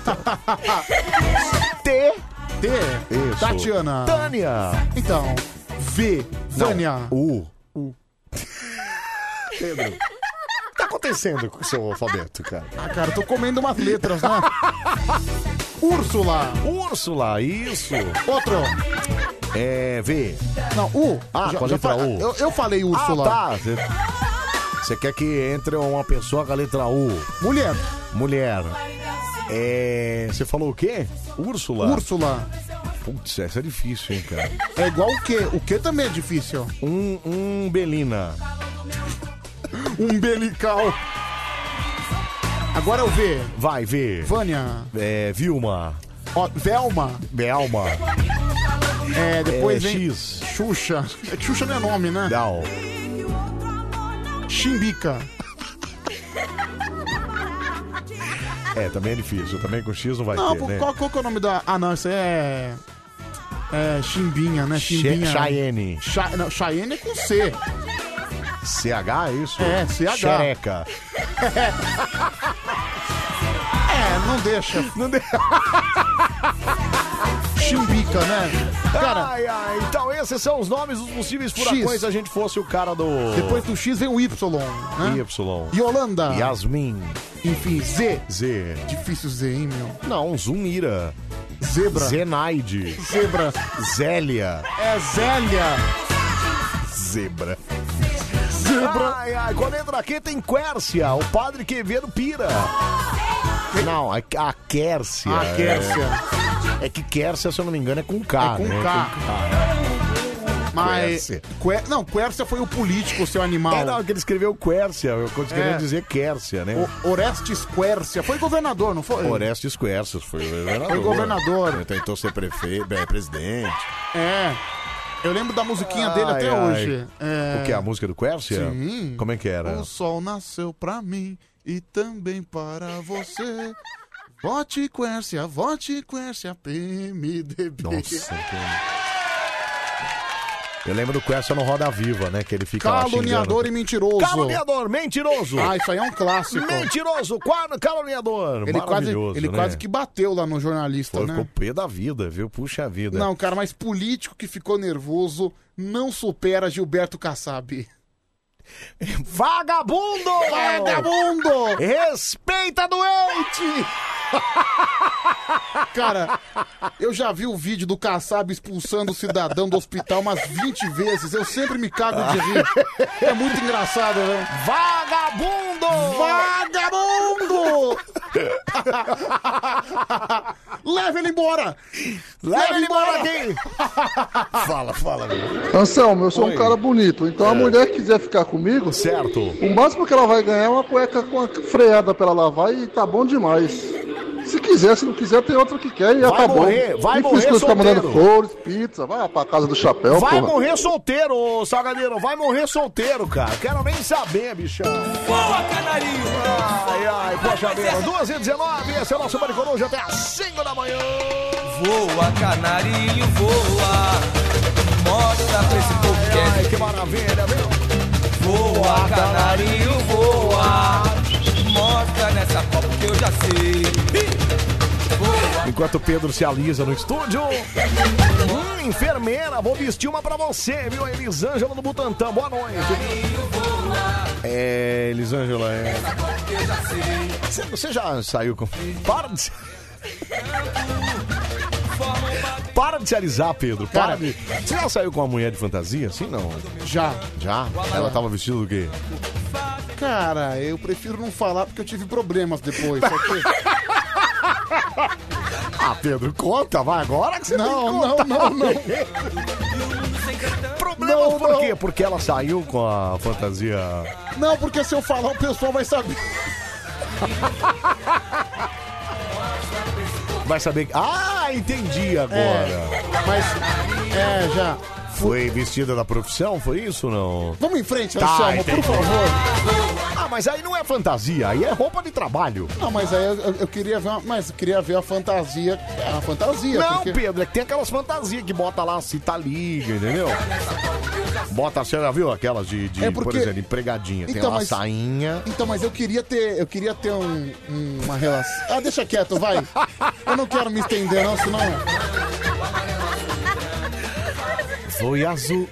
T. T. Isso. Tatiana. Tânia. Então. V. Não, Vânia. U. U. Pedro. Tá acontecendo com o seu alfabeto, cara? Ah, cara, eu tô comendo umas letras, né? Úrsula. Úrsula, isso. Outro. É, V. Não, U. Ah, Já- com a já letra fa- U. Eu, eu falei Úrsula. Ah, tá. Você- Você quer que entre uma pessoa com a letra U? Mulher. Mulher. É. Você falou o quê? Úrsula? Úrsula. Putz, essa é difícil, hein, cara. É igual o quê? O quê também é difícil. Um, um Belina. Um belical. Agora é o V. Vai, V. Vânia. É, Vilma. Ó, Velma. Belma. É, depois É, vem. X. Xuxa. É que Xuxa não é nome, né? Não. Chimbica. É, também é difícil. Também com X não vai Não, ter, pô, né? qual, qual que é o nome da. Ah, não, isso aí é. É Chimbinha, né? Chimbinha. Che- Cheyenne. Cha... Não, Cheyenne é com C. CH, é isso? É, CH. Xereca. É, não deixa. Não deixa. Chimbica, né? Cara, Ai, ai. Então, esses são os nomes dos possíveis furacões X. se a gente fosse o cara do. depois do X vem o Y, né? Y. Yolanda. Yasmin. Enfim, Z. Z. Difícil Z, hein, meu? Não, Zumira. Zebra. Zenaide. Zebra. Zélia. É Zélia. Zebra. Ai, ai, quando entra aqui tem Quércia, o padre Quevedo pira. Não, a, a Quércia. A Quércia. É, é que Quércia, se eu não me engano, é com K, É com né? K. Mas. Quércia. Qué- Não, Quércia foi o político, seu animal. É, não, que ele escreveu Quércia, eu queria É. dizer Quércia, né? O Orestes Quércia. Foi governador, não foi? Orestes Quércias foi governador. Foi governador. Tentou ser prefeito, é, presidente. É. Eu lembro da musiquinha dele até Ai, hoje. É... O que? A música do Quércia? Sim. Como é que era? O sol nasceu pra mim e também para você. Vote Quércia, vote Quércia, PMDB. Nossa, Eu lembro do Quércia no Roda Viva, né? Que ele fica lá Caluniador xingando. e mentiroso. Caluniador, mentiroso. Ah, isso aí é um clássico. Mentiroso, caluniador. Ele, quase, Maravilhoso, ele né? quase que bateu lá no jornalista, Foi, né? ficou pé da vida, viu? Puxa vida. Não, cara, mas político que ficou nervoso não supera Gilberto Kassab. Vagabundo! Vagabundo! Respeita doente! Cara, eu já vi o vídeo do Kassab expulsando o cidadão do hospital umas 20 vezes. Eu sempre me cago de rir. É muito engraçado, né? Vagabundo! Vagabundo! Leva ele embora! Leva ele embora aqui! fala, fala, meu. Anselmo, eu sou Oi. um cara bonito, então a É. mulher que quiser ficar comigo, certo. o máximo que ela vai ganhar é uma cueca com a freada pra ela lavar e tá bom demais. Se quiser, se não quiser, tem outra que quer e Vai tá morrer, vai Que morrer você tá mandando solteiro. flores, pizza, vai pra casa do chapéu, Vai porra. morrer solteiro, ô Salgadeiro. Vai morrer solteiro, cara. Quero nem saber, bichão. Boa, canarinho! Ai, ai, poxa vida. 2 e 19 esse é o nosso Maricoruja até às 5 da manhã. Voa, canarinho, voa. Mostra pra esse povo que é Ai, que maravilha, viu? Voa, canarinho, voa. Mostra nessa copa que eu já sei. Enquanto Pedro se alisa no estúdio. Hum, enfermeira, vou vestir uma pra você, viu? Elisângela do Butantã, boa noite. É, Elisângela, é. Você, já saiu com. Para de. Para de se alisar, Pedro. Para Cara. de. Você já saiu com uma mulher de fantasia? Sim, não. Já. Já? Ela tava vestida do quê? Cara, eu prefiro não falar porque eu tive problemas depois. Só que... Ah, Pedro, conta, vai agora que você Não, tem que não, não, Não, por quê? Porque ela saiu com a fantasia. Não, porque se eu falar, o pessoal vai saber. Vai saber. Ah, entendi agora. Mas, é, já. Foi vestida da profissão? Foi isso ou não? Vamos em frente, Tá, Anselmo, entendi. por favor. Ah, mas aí não é fantasia, aí é roupa de trabalho. Não, mas aí eu, eu- queria ver, uma, mas eu queria ver a fantasia, a fantasia. Não, porque... Pedro, é que tem aquelas fantasias que bota lá cita liga, entendeu? Bota, você já viu aquelas de, de, É por porque- exemplo, empregadinha. Tem Então, uma mas- sainha. Então, mas eu queria ter, eu queria ter um- um- uma relação. Ah, deixa quieto, vai. Eu não quero me estender, não, senão. Foi azul.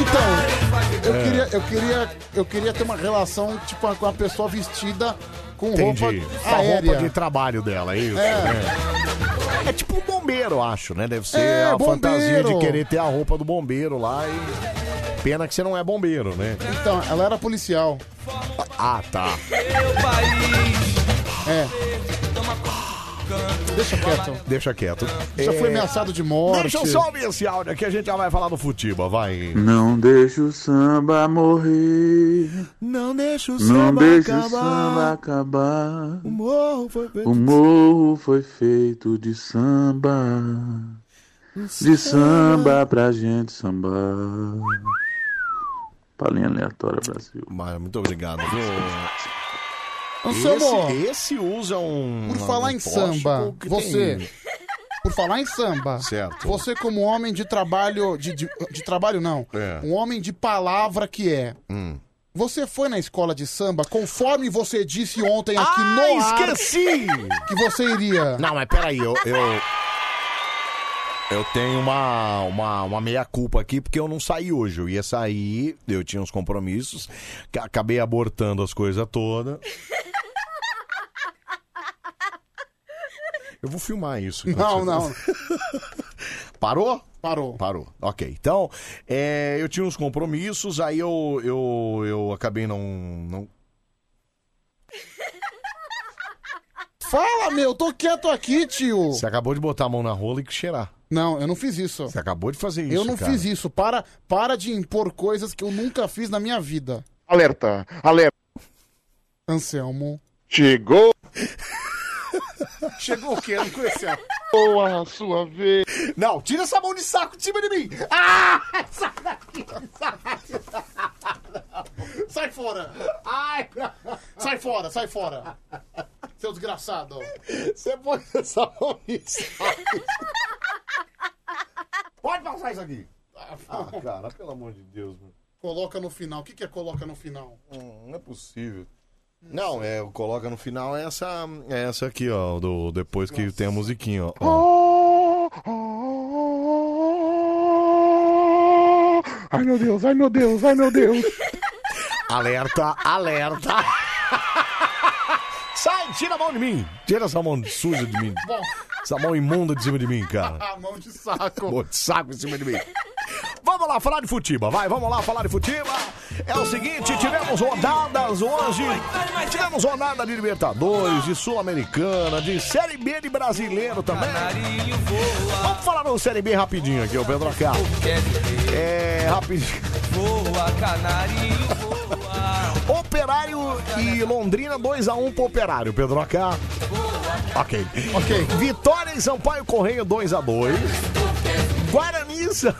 Então, eu É. queria, eu queria, eu queria ter uma relação tipo com a pessoa vestida com Entendi. roupa Com a aérea. roupa de trabalho dela, é isso? É. É. É tipo um bombeiro, acho, né? Deve ser É, a fantasia de bombeiro. querer ter a roupa do bombeiro lá e. Pena que você não é bombeiro, né? Então, ela era policial. Ah, tá. É. Deixa quieto. Deixa quieto. Já É, foi ameaçado de morte. Deixa eu só ouvir esse áudio aqui, a gente já vai falar do Futiba, vai. Não deixa o samba morrer. Não deixa o Não samba deixa o acabar. samba acabar. O morro foi feito O morro foi feito de samba. De samba pra gente sambar. Palhinha aleatória, Brasil. Mas muito obrigado, viu? Esse, esse usa um. por falar um em samba, você. tem- Por falar em samba, Certo. você como homem de trabalho, de, de, de trabalho não, É. um homem de palavra que é, Hum. você foi na escola de samba, conforme você disse ontem aqui Ah, no ar, esqueci! que você iria. Não, mas peraí, eu. Eu, eu tenho uma, uma, uma meia-culpa aqui, porque eu não saí hoje. Eu ia sair, eu tinha uns compromissos, ca- acabei abortando as coisas todas. Eu vou filmar isso. Não, não. Parou? Parou. Parou. Ok. Então, é, eu tinha uns compromissos, aí eu, eu, eu acabei não, não. Fala, meu, tô quieto aqui, tio. Você acabou de botar a mão na rola e que cheirar. Não, eu não fiz isso. Você acabou de fazer isso. eu não cara. fiz isso. Para, para de impor coisas que eu nunca fiz na minha vida. Alerta, alerta. Anselmo. Chegou Chegou o quê? Eu não conhecia. a sua vez. Não, tira essa mão de saco de cima de mim! Ah! Sai daqui! Sai fora! Ai! Sai fora, sai fora! Seu desgraçado! Você põe essa mão de saco. Pode passar isso aqui! Ah, cara, pelo amor de Deus, mano. Coloca no final. O que, que é coloca no final? Hum, não é possível. Não, é, coloca no final essa, é essa aqui, ó, do, depois que tem a musiquinha, ó. ó. Ai meu Deus, ai meu Deus, ai meu Deus. Alerta, alerta! Sai, tira a mão de mim! Tira essa mão suja de mim. Essa mão imunda de cima de mim, cara. A mão de saco. Mão de saco em cima de mim. Vamos lá falar de Futiba, vai, vamos lá falar de Futiba. É o seguinte, tivemos rodadas hoje. Tivemos rodada de Libertadores, de Sul-Americana, de Série B de Brasileiro também. Vamos falar do Série B rapidinho aqui, o Pedro Acá. É, rapidinho. Voa, canarinho, voa. Operário E Londrina 2x1 pro Operário, Pedro Acá. Ok. Ok. Vitória em Sampaio Correio 2x2. Guarani Sa-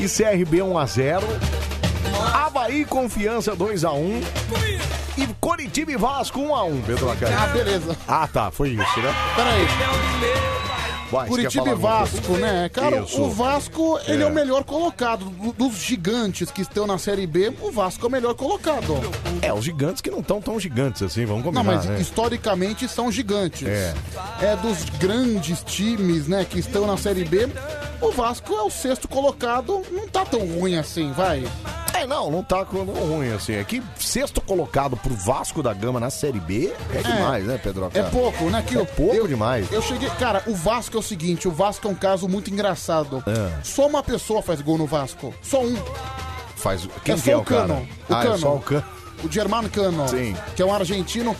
e CRB 1x0. Havaí Confiança 2x1. E Coritiba e Vasco 1x1, Pedro Acá. Ah, beleza. Ah, tá. Foi isso, né? Peraí. Vai, Curitiba e Vasco, né? Cara, Isso. o Vasco, ele é. É. o melhor colocado. Do- Dos gigantes que estão na Série B, o Vasco é o melhor colocado. É, os gigantes que não estão tão gigantes assim, vamos combinar, Não, mas né? historicamente são gigantes. É. É dos grandes times, né, que estão na Série B. O Vasco é o sexto colocado, não tá tão ruim assim, vai. É, não, não tá com- não ruim assim. É que sexto colocado pro Vasco da Gama na Série B é demais, né, Pedro? É pouco, né? Que é pouco demais. Eu cheguei. Cara, o Vasco é o seguinte: o Vasco é um caso muito engraçado. É. Só uma pessoa faz gol no Vasco. Só um. Faz... Quem é que só é o o cara? Cano. O ah, Cano. é só o Cano. O Germano Cano. Sim. Que é um argentino.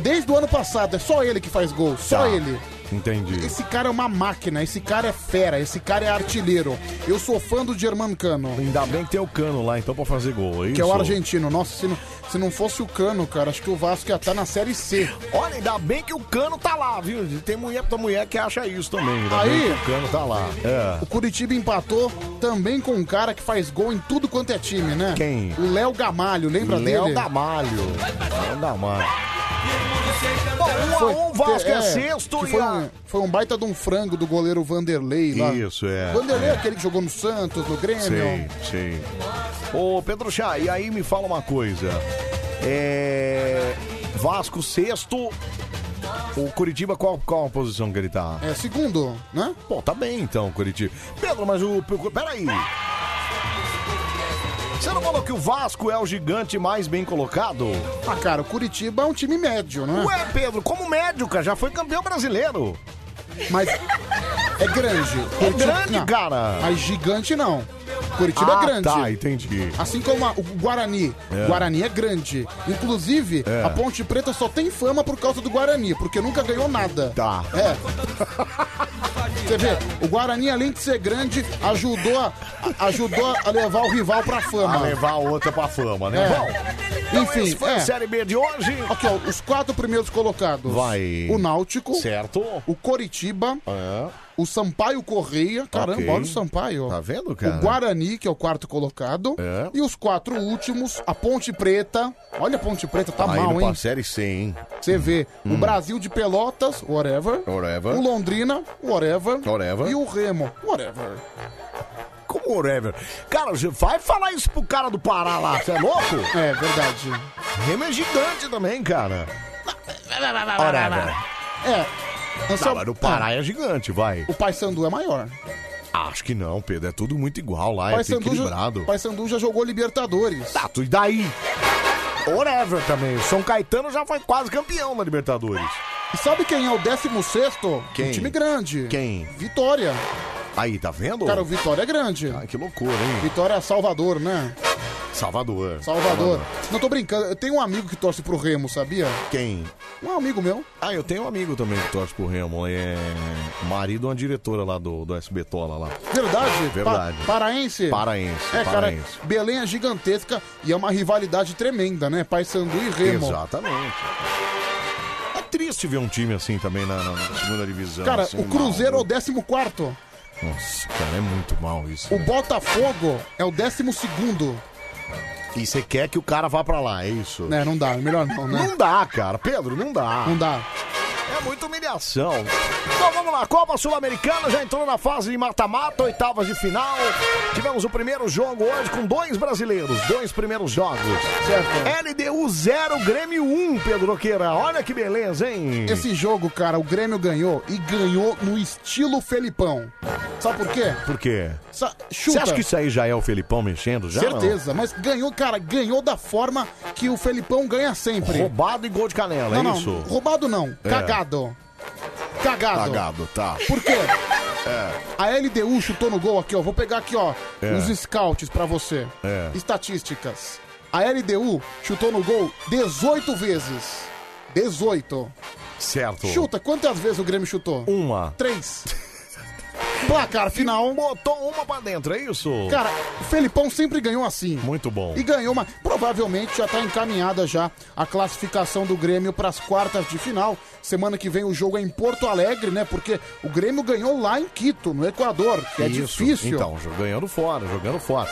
Desde o ano passado, é só ele que faz gol. Só Tá. ele. Entendi. Esse cara é uma máquina, esse cara é fera, esse cara é artilheiro. Eu sou fã do Germano Cano. Ainda bem que tem o Cano lá, então, pra fazer gol, é isso? Que é o argentino. Nossa, se não, se não fosse o Cano, cara, acho que o Vasco ia estar na Série C. Olha, ainda bem que o Cano tá lá, viu? Tem mulher pra mulher que acha isso também. Ainda Aí- bem que o Cano tá lá. É. O Curitiba empatou também com um cara que faz gol em tudo quanto é time, né? Quem? O Léo Gamalho, lembra Léo dele? Gamalho. Léo Gamalho. Bom, um a um, Vasco é, sexto que e foi, a... um, foi um baita de um frango do goleiro Vanderlei lá. Isso, é. Vanderlei é é. aquele que jogou no Santos, no Grêmio. Sei, sei. Ô, Pedro Chá, e aí me fala uma coisa. É. Vasco sexto. O Curitiba, qual, qual a posição que ele tá? É, segundo, né? Pô, tá bem então, Curitiba. Pedro, mas o. Peraí. Você não falou que o Vasco é o gigante mais bem colocado? Ah, cara, o Curitiba é um time médio, não é? Ué, Pedro, como médio, cara? Já foi campeão brasileiro. Mas é grande. É grande, cara. Mas gigante não. Curitiba Ah, é grande. tá, entendi. Assim como a- o Guarani. É. O Guarani é grande. Inclusive, É. a Ponte Preta só tem fama por causa do Guarani, porque nunca ganhou nada. Tá. É. Você vê, o Guarani, além de ser grande, ajudou a, a- ajudou a levar o rival pra fama. A levar a outra pra fama, né? É. Bom, então Enfim, esse foi é. Série B de hoje. Aqui, ó, os quatro primeiros colocados. Vai. O Náutico. Certo. O Coritiba. O Sampaio Correia. Caramba, Ok. olha o Sampaio. Tá vendo, cara? O Guarani, que é o quarto colocado. É. E os quatro últimos, a Ponte Preta. Olha a Ponte Preta, tá Tá mal, indo hein? Série C, hein? Você vê, o Hum. Brasil de Pelotas, whatever. Whatever. O Londrina, whatever. Whatever. E o Remo, whatever. Como whatever. Cara, você vai falar isso pro cara do Pará lá, você é louco? É, verdade. Remo é gigante também, cara. Whatever. É. Anselmo- mas no Pará é gigante, vai. O Paysandu é maior. Acho que não, Pedro. É tudo muito igual lá, é Paysandu já, equilibrado. Paysandu já jogou Libertadores. Tá, tu e daí? Whatever também. O São Caetano já foi quase campeão na Libertadores. E sabe quem é o 16 Quem? Um time grande. Quem? Vitória. Aí, tá vendo? Cara, o Vitória é grande. Ai, que loucura, hein? Vitória é Salvador, né? Salvador. Salvador. Não tô brincando, eu tenho um amigo que torce pro Remo, sabia? Quem? Um amigo meu. Ah, eu tenho um amigo também que torce pro Remo. É marido de uma diretora lá do, do SB Tola lá. Verdade? Verdade. Pa- paraense? Paraense, É, cara, paraense. Belém é gigantesca e é uma rivalidade tremenda, né? Paysandu e Remo. Exatamente. É triste ver um time assim também na, na segunda divisão. Cara, assim, o Cruzeiro é mal, o 14 quarto. Nossa, cara, é muito mal isso. O né? Botafogo é o 12 segundo. E você quer que o cara vá pra lá, é isso? É, não dá, melhor não, né? Não dá, cara. Pedro, não dá. Não dá. É muita humilhação. Então vamos lá, Copa Sul-Americana já entrou na fase de mata-mata, oitavas de final. Tivemos o primeiro jogo hoje com dois brasileiros, dois primeiros jogos. Certo. LDU 0, Grêmio 1, Pedro Roqueira. Olha que beleza, hein? Esse jogo, cara, o Grêmio ganhou e ganhou no estilo Felipão. Sabe por quê? Por quê? Sa- Você acha que isso aí já é o Felipão mexendo? Já Certeza, mas ganhou, cara, ganhou da forma que o Felipão ganha sempre. Não? Roubado e gol de canela, não, é não, isso? roubado não, É. cagado. Cagado. Cagado, tá. Por quê? É. A LDU chutou no gol aqui, ó. Vou pegar aqui, ó, É. os scouts pra você. É. Estatísticas. A LDU chutou no gol 18 vezes. 18. Certo. Chuta, quantas vezes o Grêmio chutou? Uma. Três. Placar final. Botou uma pra dentro, é isso? Cara, o Felipão sempre ganhou assim. Muito bom. E ganhou uma. Provavelmente já tá encaminhada já a classificação do Grêmio para as quartas de final. Semana que vem o jogo é em Porto Alegre, né? Porque o Grêmio ganhou lá em Quito, no Equador, que é Isso. difícil. Então, ganhando fora, jogando fora.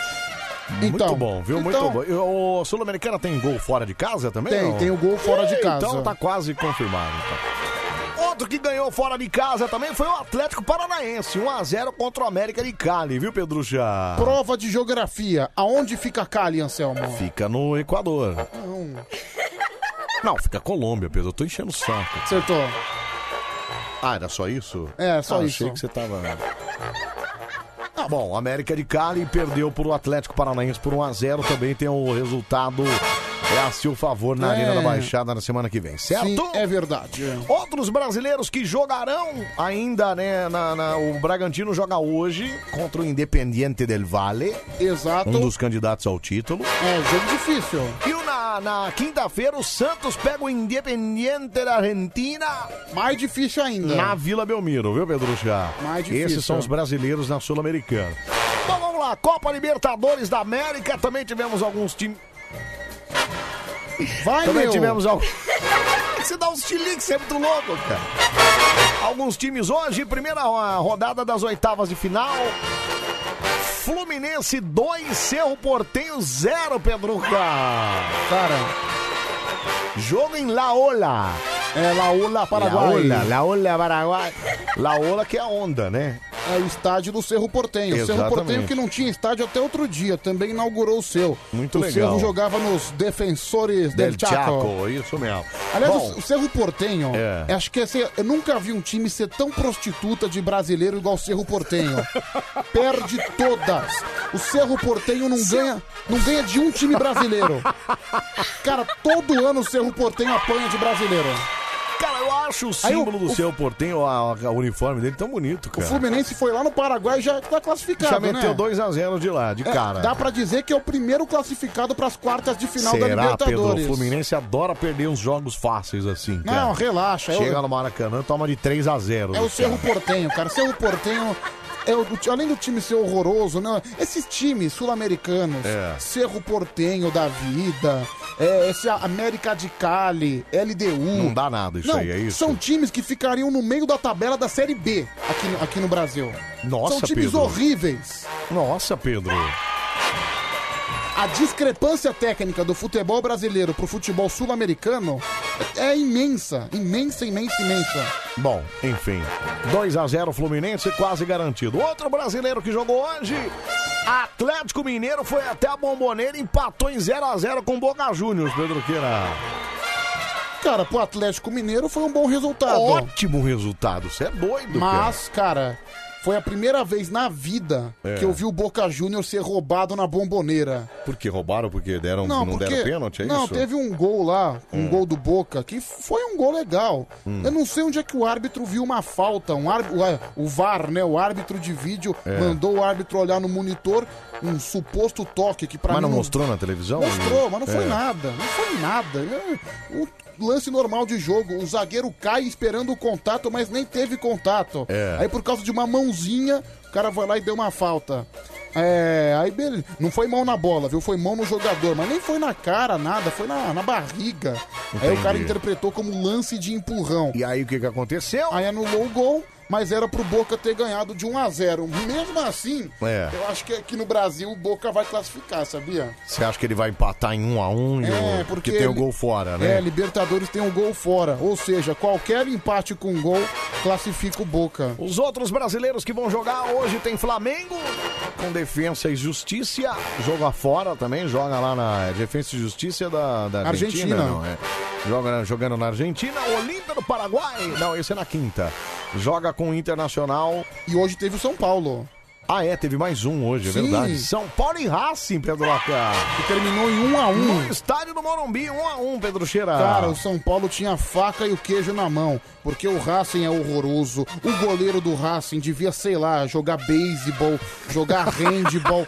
Então, Muito bom, viu? Muito então- bom. E O Sul-Americana tem gol fora de casa também? Tem, não? tem o gol fora de Ih, casa. Então tá quase confirmado. então. Outro que ganhou fora de casa também foi o Atlético Paranaense, 1x0 contra o América de Cali, viu, Pedrucha? Prova de geografia. Aonde fica Cali, Anselmo? Fica no Equador. Não. Não, fica Colômbia, Pedro. Eu tô enchendo o saco. Acertou. Ah, era só isso? É, só Ah, isso. Achei que você tava. Ah, bom, América de Cali perdeu pro Atlético Paranaense por 1x0. Também tem o resultado é a seu favor na É. Arena da Baixada na semana que vem, certo? Sim, é verdade. Outros brasileiros que jogarão ainda, né? Na, na- o Bragantino joga hoje contra o Independiente del Valle. Exato. Um dos candidatos ao título. É, jogo difícil. E o na, na quinta-feira o Santos pega o Independiente da Argentina. Mais difícil ainda. Na Vila Belmiro, viu, Pedrucha? Mais difícil. Esses são os brasileiros na Sul-Americana. Bom, vamos lá. Copa Libertadores da América. Também tivemos alguns times. Vai, Também meu. tivemos alguns. Você dá uns chiliques, você é muito louco, cara. Alguns times hoje, primeira ah, rodada das oitavas de final. Fluminense 2, Cerro Portenho 0, Pedruca. Cara. Jogo em Laola. É, Laola, Paraguai. Laola, Laola, Paraguai. Laola que é a onda, né? É o estádio do Cerro Portenho. O Cerro Exatamente. Portenho que não tinha estádio até outro dia, também inaugurou o seu. Muito o legal. Cerro jogava nos Defensores del, Del Chaco, isso mesmo. Aliás, Bom, o- Cerro Portenho, É. acho que eu nunca vi um time ser tão prostituta de brasileiro igual o Cerro Portenho. Perde todas. O Cerro Portenho não ganha, não ganha de um time brasileiro. Cara, todo ano o Cerro Portenho apanha de brasileiro. Cara, eu acho o Aí o- símbolo do o- seu portenho, a, a- o uniforme dele tão bonito, O cara. Fluminense foi lá no Paraguai e já tá classificado, Já meteu né? 2x0 de lá, de É, cara. Dá pra dizer que é o primeiro classificado pras quartas de final da Será, Pedro? Libertadores. O Fluminense adora perder uns jogos fáceis assim, cara. Não, relaxa. é o- Chega no Maracanã, toma de 3x0. É o Cerro Portenho, cara. Cerro Portenho, é o- além do time ser horroroso, né? Esses times sul-americanos, É. Cerro Portenho da vida, é, esse América de Cali, LDU. Não dá nada isso Não, aí, é isso? São times que ficariam no meio da tabela da Série B aqui, no- aqui no Brasil. Nossa, São times Pedro. horríveis. Nossa, Pedro. A discrepância técnica do futebol brasileiro pro futebol sul-americano é imensa. Imensa, imensa, imensa. Bom, enfim. 2x0 Fluminense, quase garantido. Outro brasileiro que jogou hoje, Atlético Mineiro, foi até a Bomboneira e empatou em 0x0 com o Boca Juniors, Pedro Queira. Cara, pro Atlético Mineiro foi um bom resultado. Ótimo resultado, você é doido, Mas, cara, foi a primeira vez na vida É. que eu vi o Boca Juniors ser roubado na bomboneira. Por que roubaram? Porque deram, não, deram pênalti, é não, isso? teve um gol lá, um Hum. gol do Boca, que foi um gol legal. Hum. Eu não sei onde é que o árbitro viu uma falta. Um o, o VAR, né? O árbitro de vídeo É. mandou o árbitro olhar no monitor um suposto toque que pra Mas mim não mostrou na televisão? Mostrou, mas não foi É. nada. Não foi nada. É um lance normal de jogo. O zagueiro cai esperando o contato, mas nem teve contato. É. Aí por causa de uma mãozinha, o cara foi lá e deu uma falta. É, aí beleza. Não foi mão na bola, viu? Foi mão no jogador, mas nem foi na cara, nada, foi na, na barriga. Aí o cara Entendi. interpretou como lance de empurrão. E aí o que que aconteceu? Aí anulou o gol, mas era pro Boca ter ganhado de 1 a 0 Mesmo assim, É. eu acho que aqui no Brasil o Boca vai classificar, sabia? Você acha que ele vai empatar em 1 a 1 e É, o... porque tem o ele- gol fora, né? É, Libertadores tem um gol fora. Ou seja, qualquer empate com gol classifica o Boca. Os outros brasileiros que vão jogar hoje tem Flamengo com Defensa e Justiça. Jogo afora também, joga lá na Defensa e Justiça da, da Argentina. Argentina. Não, é. Joga, jogando na Argentina. Olímpia do Paraguai. Não, esse é na quinta. Joga com o Internacional. E hoje teve o São Paulo. Ah, é, teve mais um hoje, é Sim. verdade. São Paulo e Racing, Pedro Laca. Que terminou em 1 a 1 No estádio do Morumbi, 1 a 1 Pedro Cheira. Cara, o São Paulo tinha a faca e o queijo na mão, porque o Racing é horroroso. O goleiro do Racing devia, sei lá, jogar beisebol, jogar handball.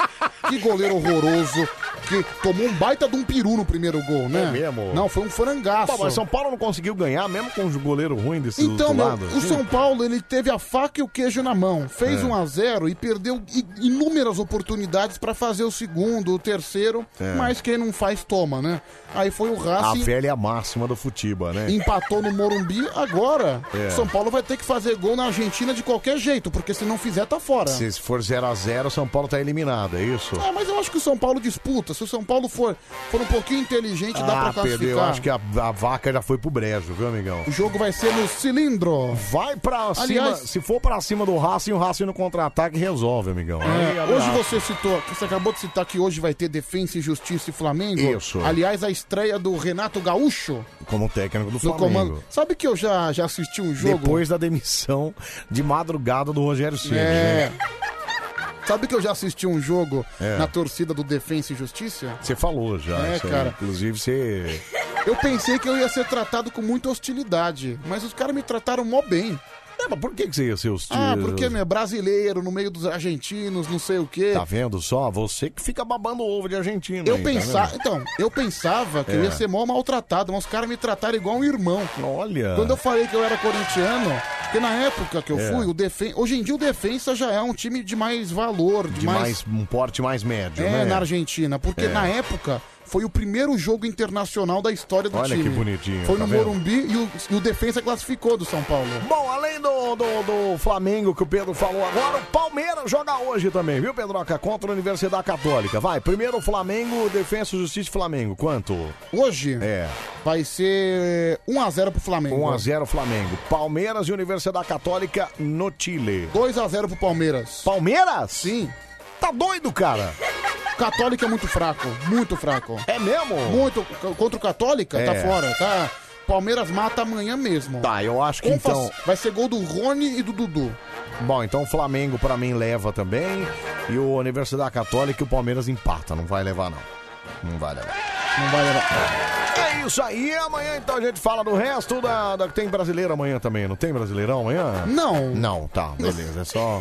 Que goleiro horroroso. Que tomou um baita de um peru no primeiro gol, né? É mesmo? Não, foi um frangaço. Pô, mas São Paulo não conseguiu ganhar, mesmo com um goleiro ruim desse Então, lado. o São Paulo, ele teve a faca e o queijo na mão. Fez É. 1 a 0 e perdeu inúmeras oportunidades pra fazer o segundo, o terceiro, É. mas quem não faz toma, né? Aí foi o A Racing, velha máxima do Futiba, né? empatou no Morumbi, agora É. São Paulo vai ter que fazer gol na Argentina de qualquer jeito, porque se não fizer tá fora. Se for 0x0, São Paulo tá eliminado, é isso? É, mas eu acho que o São Paulo disputa. Se o São Paulo for, for um pouquinho inteligente, dá pra ah, classificar. eu acho que a, a vaca já foi pro brejo, viu, amigão? O jogo vai ser no cilindro. Vai pra Aliás- cima. Se for pra cima do Racing, o Racing no contra-ataque resolve, amigão. É, hoje você citou, você acabou de citar que hoje vai ter Defensa e Justiça e Flamengo. Isso. Aliás, a estreia do Renato Gaúcho Como técnico do no Flamengo. comando. Sabe que eu já, já assisti um jogo? Depois da demissão de madrugada do Rogério Ceni. É. né? Sabe que eu já assisti um jogo É. na torcida do Defensa e Justiça? Você falou já. É, isso aí. cara. Inclusive, você. Eu pensei que eu ia ser tratado com muita hostilidade, mas os caras me trataram mó bem. É, mas por que, que você ia ser hostil? Ah, porque meu brasileiro no meio dos argentinos, não sei o quê. Tá vendo só? Você que fica babando ovo de argentino. Eu aí, tá pensava, vendo? então, eu pensava que eu É. ia ser mó maltratado, mas os caras me trataram igual um irmão. Olha. Quando eu falei que eu era corintiano, porque na época que eu É. fui, o Defen... hoje em dia o Defensa já é um time de mais valor, de, De mais... mais, um porte mais médio, É, né? na Argentina, porque É. na época foi o primeiro jogo internacional da história do Olha time. que bonitinho, Foi tá no vendo? Morumbi e o, e o Defensa classificou do São Paulo. Bom, além do, do, do Flamengo que o Pedro falou agora, o Palmeiras joga hoje também, viu, Pedroca? Contra a Universidade Católica. Vai, primeiro o Flamengo, Defensa, Justiça e Flamengo. Quanto? Hoje É. vai ser 1x0 pro Flamengo. 1x0 Flamengo. Palmeiras e Universidade Católica no Chile. 2x0 pro Palmeiras. Palmeiras? Sim. Tá doido, cara? Católica é muito fraco, muito fraco. É mesmo? Muito. Contra o Católica, tá É. fora, tá? Palmeiras mata amanhã mesmo. Tá, eu acho que então. Vai ser gol do Rony e do Dudu. Bom, então o Flamengo pra mim leva também. E o Universidade Católica e o Palmeiras empata. Não vai levar, não. Não vai levar. Não vai levar. É isso aí. Amanhã então a gente fala do resto da, da- Tem brasileiro amanhã também, não tem brasileirão amanhã? Não. Não, tá, beleza. É só.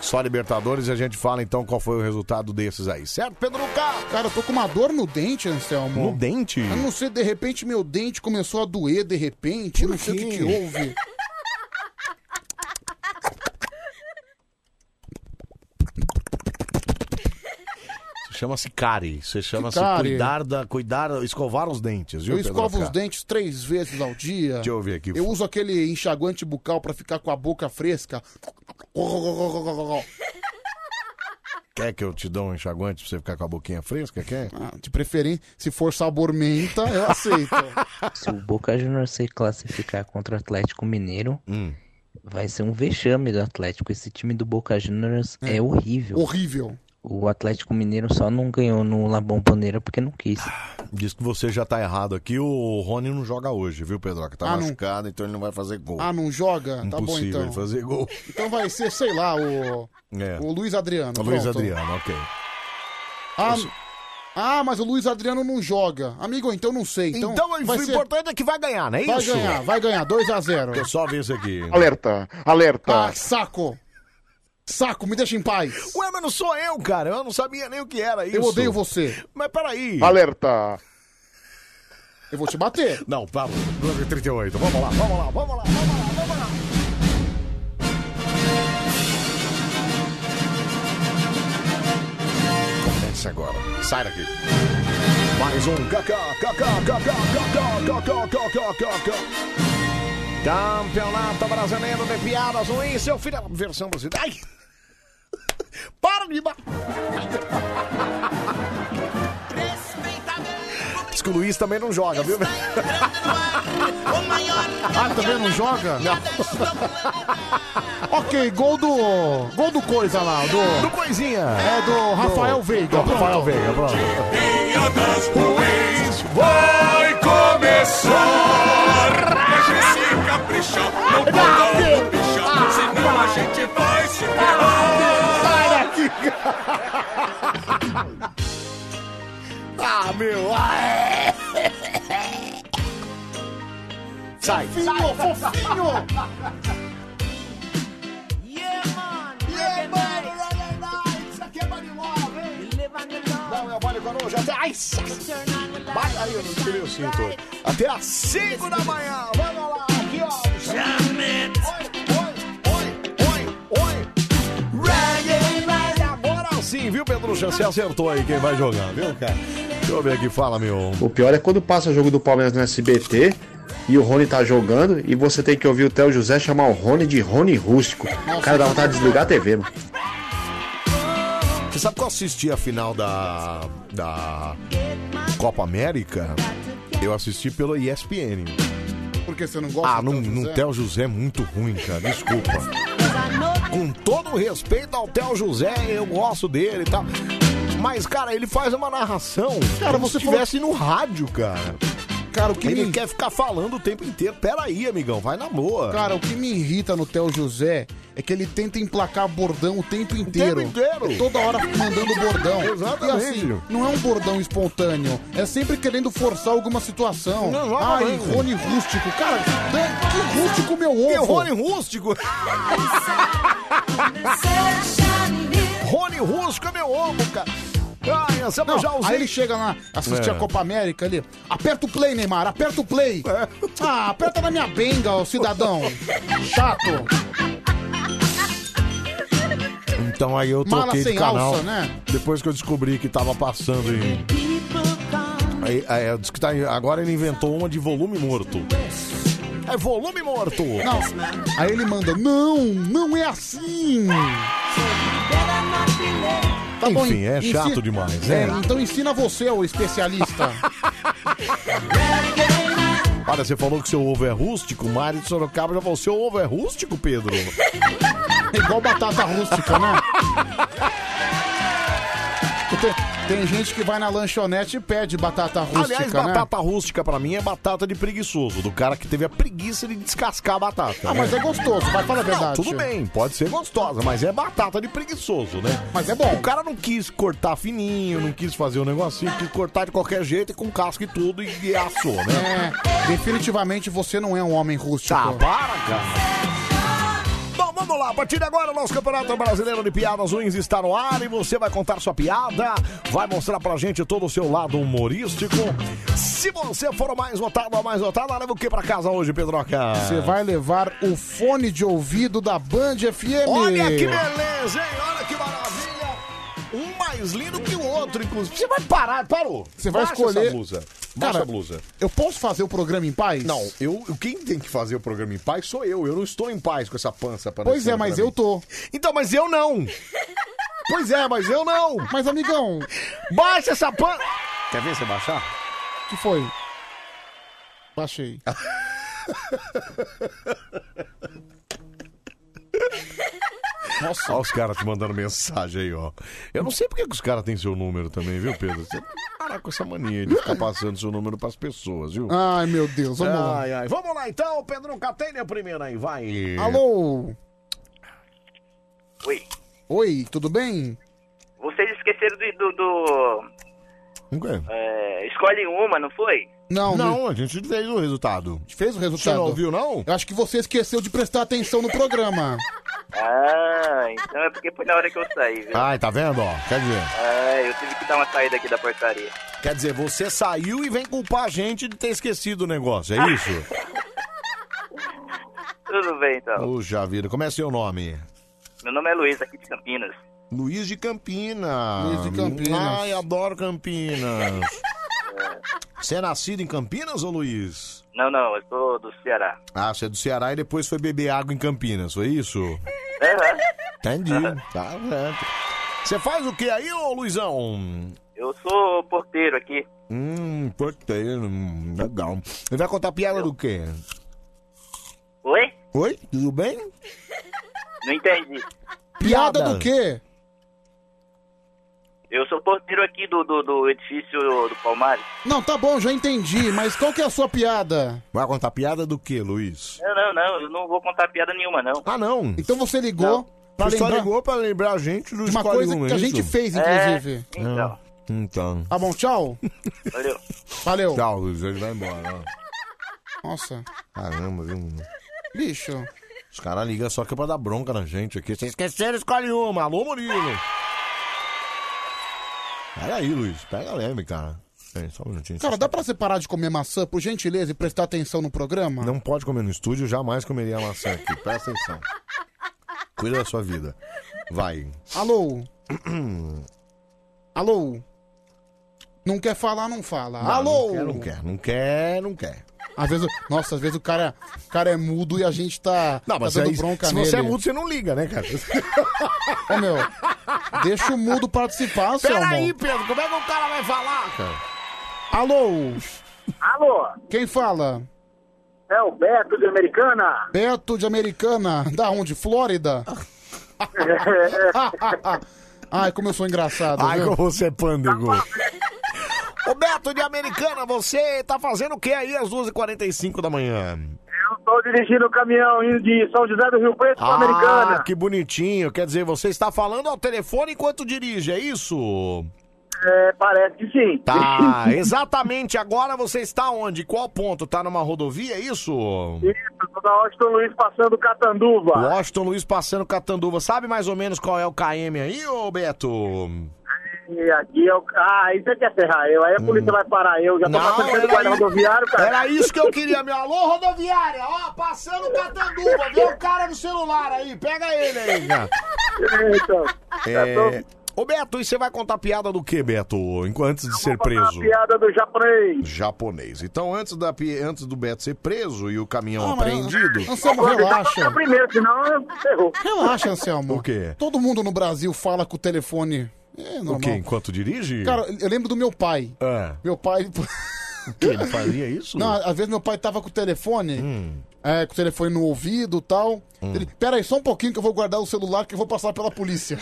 Só Libertadores e a gente fala então qual foi o resultado desses aí, certo, Pedro K? Cara, eu tô com uma dor no dente, Anselmo. No dente? Eu não sei, de repente meu dente começou a doer, de repente. não sei o que, que houve. Isso Chama-se cárie. Isso chama-se cárie? cuidar da. Cuidar, escovar os dentes, viu, Eu Pedro escovo K? os dentes três vezes ao dia. Deixa eu ver aqui. Eu uso aquele enxaguante bucal pra ficar com a boca fresca. Quer que eu te dou um enxaguante pra você ficar com a boquinha fresca? Quer? Ah, de preferência, se for sabor menta, eu aceito. Se o Boca Juniors se classificar contra o Atlético Mineiro, Hum. vai ser um vexame do Atlético. Esse time do Boca Juniors é, horrível. Horrível. O Atlético Mineiro só não ganhou no Labão Paneira porque não quis. Diz que você já tá errado aqui. O Rony não joga hoje, viu, Pedro? Que tá Ah, não. machucado, então ele não vai fazer gol. Ah, não joga? Tá bom Impossível então. ele fazer gol. Então vai ser, sei lá, o, É. o Luiz Adriano. O Luiz pronto. Adriano, ok. Ah, ah, mas o Luiz Adriano não joga. Amigo, então não sei. Então, Então, vai o ser... importante é que vai ganhar, não é Vai isso? ganhar, vai ganhar. 2x0. Deixa eu só ver isso aqui. Alerta, alerta. Ah, saco. Saco, me deixa em paz. Ué, mas não sou eu, cara. Eu não sabia nem o que era isso. Eu odeio você. Mas peraí. Alerta. Eu vou te bater. Não, tá. 2h38. Vamos lá, vamos lá, vamos lá, vamos lá, vamos lá. Começa agora. Sai daqui. Mais um cacá, Para de bater. Diz que o Luiz também não joga, viu? Ah, também não joga? Não. ok, gol do. Gol do coisa lá, do. Do Coisinha. É do Rafael Veiga. Do. Rafael Veiga, pronto. Piadas ruins vai começar. Deixa se caprichar, não pode no bichão, senão a gente vai se ferrar. Sai Ah, meu. Sai. Fofinho, fofinho. Yeah, man. Yeah, man. Isso aqui é. Até... Ai, Vai aí, eu não tirei o cinto. hoje. Até às 5 da manhã. Vamos lá, aqui, ó. E sim, viu, Pedro? Você acertou aí quem vai jogar, viu, cara? Deixa eu ver aqui, fala, meu. O pior é quando passa o jogo do Palmeiras no SBT e o Rony tá jogando e você tem que ouvir o Theo José chamar o Rony de Rony Rústico. O cara dá vontade de desligar a TV, mano. Você sabe que eu assisti a final da, da Copa América? Eu assisti pelo ESPN. Porque você não gosta Ah, do não, Theo não José? Theo José é muito ruim, cara. Desculpa. Com todo o respeito ao Theo José, eu gosto dele e tal. Mas, cara, ele faz uma narração Cara, como você se estivesse no rádio, cara. Cara, o que ele me- quer ficar falando o tempo inteiro. Pera aí, amigão, vai na boa. Cara, o que me irrita no Theo José é que ele tenta emplacar bordão o tempo inteiro. inteiro. É toda hora mandando bordão. Exatamente. E assim, não é um bordão espontâneo. É sempre querendo forçar alguma situação. Ai, Exatamente. Rony Rústico. Cara, que rústico meu ovo. Que Rony Rústico? Rony Rústico é meu ovo, cara. Ai, essa eu Não, já usei. aí ele chega lá, assistir É. a Copa América ali. Aperta o play, Neymar, aperta o play. Ah, aperta na minha benga, ô cidadão. Chato. Então aí eu Mala troquei de sem canal. alça, né? Depois que eu descobri que tava passando em. Aí, aí, eu disse que tá, agora ele inventou uma de volume morto. É volume morto! Não. Aí ele manda, não, não é assim. Tá bom, Enfim, é ensi- chato demais, É, é. então ensina você, ô especialista. Olha, você falou que seu ovo é rústico, o Mário de Sorocaba já falou, seu ovo é rústico, Pedro? É igual batata rústica, né? tem gente que vai na lanchonete e pede batata rústica, Aliás, né? batata rústica pra mim é batata de preguiçoso, do cara que teve a preguiça de descascar a batata. Ah, né? mas é gostoso, vai falar a verdade. tudo bem, pode ser gostosa, mas é batata de preguiçoso, né? Mas é bom. O cara não quis cortar fininho, não quis fazer o negocinho, quis cortar de qualquer jeito e com casca e tudo e, e assou, né? É, definitivamente você não é um homem rústico. Tá, para, cara. Vamos lá. A partir de agora, o nosso Campeonato Brasileiro de Piadas Ruins está no ar e você vai contar sua piada, vai mostrar pra gente todo o seu lado humorístico. Se você for o mais votado ou a mais votada, leva o que pra casa hoje, Pedroca? Você vai levar o fone de ouvido da Band FM. Olha que beleza, hein? Olha que maravilha. Um mais lindo que o outro, inclusive. Você vai parar, parou. Você vai Baixa escolher- essa blusa. Baixa Cara, a blusa. Eu posso fazer o programa em paz? Não, eu, quem tem que fazer o programa em paz sou eu. Eu não estou em paz com essa pança Pois aparecendo é, mas eu tô. Então, mas eu não. Pois é, mas eu não. Mas, amigão. Baixa essa pança. Quer ver você baixar? que foi? Baixei. Nossa. Olha os caras te mandando mensagem aí, ó. Eu não sei porque que os caras têm seu número também, viu, Pedro? Você parar com essa mania de ficar passando seu número pras pessoas, viu? Ai, meu Deus, vamos lá. Ai, ai. Vamos lá então, Pedro Catene a primeira aí, vai. Alô? Oi. Oi, tudo bem? Vocês esqueceram do. do, do- O quê? é, escolhe uma, não foi? Não, Não, a gente fez o resultado. Fez o resultado? Você não ouviu, não? Eu acho que você esqueceu de prestar atenção no programa. Ah, então é porque foi na hora que eu saí, viu? Ai, tá vendo, ó? Quer dizer, Ah, eu tive que dar uma saída aqui da portaria. quer dizer, você saiu e vem culpar a gente de ter esquecido o negócio, é isso? Tudo bem, então. Puxa vida, como é seu nome? Meu nome é Luiz, aqui de Campinas. Luiz de Campinas. Luiz de Campinas. Ai, adoro Campinas. Você é nascido em Campinas, ô Luiz? Não, não, eu sou do Ceará. Ah, você é do Ceará e depois foi beber água em Campinas, foi isso? Aham. Entendi. Tá certo. Você faz o que aí, ô Luizão? Eu sou porteiro aqui. Hum, porteiro, hum, legal. Ele vai contar piada do quê? Oi? Oi, tudo bem? Não entendi. Piada do quê? Eu sou porteiro aqui do, do, do edifício do Palmares. Não, tá bom, já entendi, mas qual que é a sua piada? Vai contar piada do quê, Luiz? Não, não, não, eu não vou contar piada nenhuma, não. Ah, não? Então você ligou pra Você só lembrar ligou pra lembrar a gente do de uma coisa Um, que a é gente fez, inclusive. então. Ah, então. Tá bom, tchau. Valeu. Valeu. Tchau, Luiz, ele vai embora. ó. Nossa, Caramba, viu? bicho. Os caras ligam só que é pra dar bronca na gente aqui. Vocês esqueceram, escolhe uma. Alô, Murilo. Pega aí, Luiz. Pega leve, cara. Peraí, só um minutinho. Cara, dá pra você parar de comer maçã, por gentileza, e prestar atenção no programa? Não pode comer no estúdio, jamais comeria maçã aqui. Presta atenção. Cuida da sua vida. Vai. Alô? Alô? Não quer falar, não fala. Não, Alô? Não quer, não quer. Não quer, não quer. Às vezes, nossa, às vezes o cara, o cara é mudo e a gente tá, Não, mas tá dando aí, bronca se nele. você é mudo, você não liga, né, cara? Ô, meu, deixa o mudo participar, Anselmo. Peraí, Pedro, como é que o cara vai falar, cara? Alô? Alô? Quem fala? É o Beto de Americana? Beto de Americana. Da onde? Flórida? Ai, como eu sou engraçado, Ai, viu? como você é pândego. Ô, Beto de Americana, você tá fazendo o que aí às 2h45 da manhã? Eu tô dirigindo o caminhão indo de São José do Rio Preto pra Ah, Americana. que bonitinho. Quer dizer, você está falando ao telefone enquanto dirige, é isso? É, parece que sim. Tá, exatamente. Agora você está onde? Qual ponto? Tá numa rodovia, é isso? Isso, tô na Washington Luiz passando Catanduva. Washington Luiz passando Catanduva. Sabe mais ou menos qual é o KM aí, ô Beto? E aqui eu. Ah, aí você quer ferrar eu. Aí a polícia vai parar eu. Já tô Hum. Não, passando pelo era guarda isso- rodoviário, cara. Era isso que eu queria, meu. Alô, rodoviária, ó, passando Catanduva. Vê o cara no celular aí, pega ele aí, cara. Então, É... Ô, Beto, e você vai contar piada do que, Beto, enquanto antes de ser preso? piada do japonês. Japonês. Então, antes, da, antes do Beto ser preso e o caminhão Ah, mas- apreendido... Anselmo, relaxa. Primeiro, senão ferrou. Relaxa, Anselmo. O quê? Todo mundo no Brasil fala com o telefone. É normal. O quê? Enquanto dirige? Cara, eu lembro do meu pai. É. Meu pai. O quê? Ele fazia isso? Não, às vezes meu pai tava com o telefone, Hum. é, com o telefone no ouvido e tal. Ele, pera aí, só um pouquinho que eu vou guardar o celular que eu vou passar pela polícia.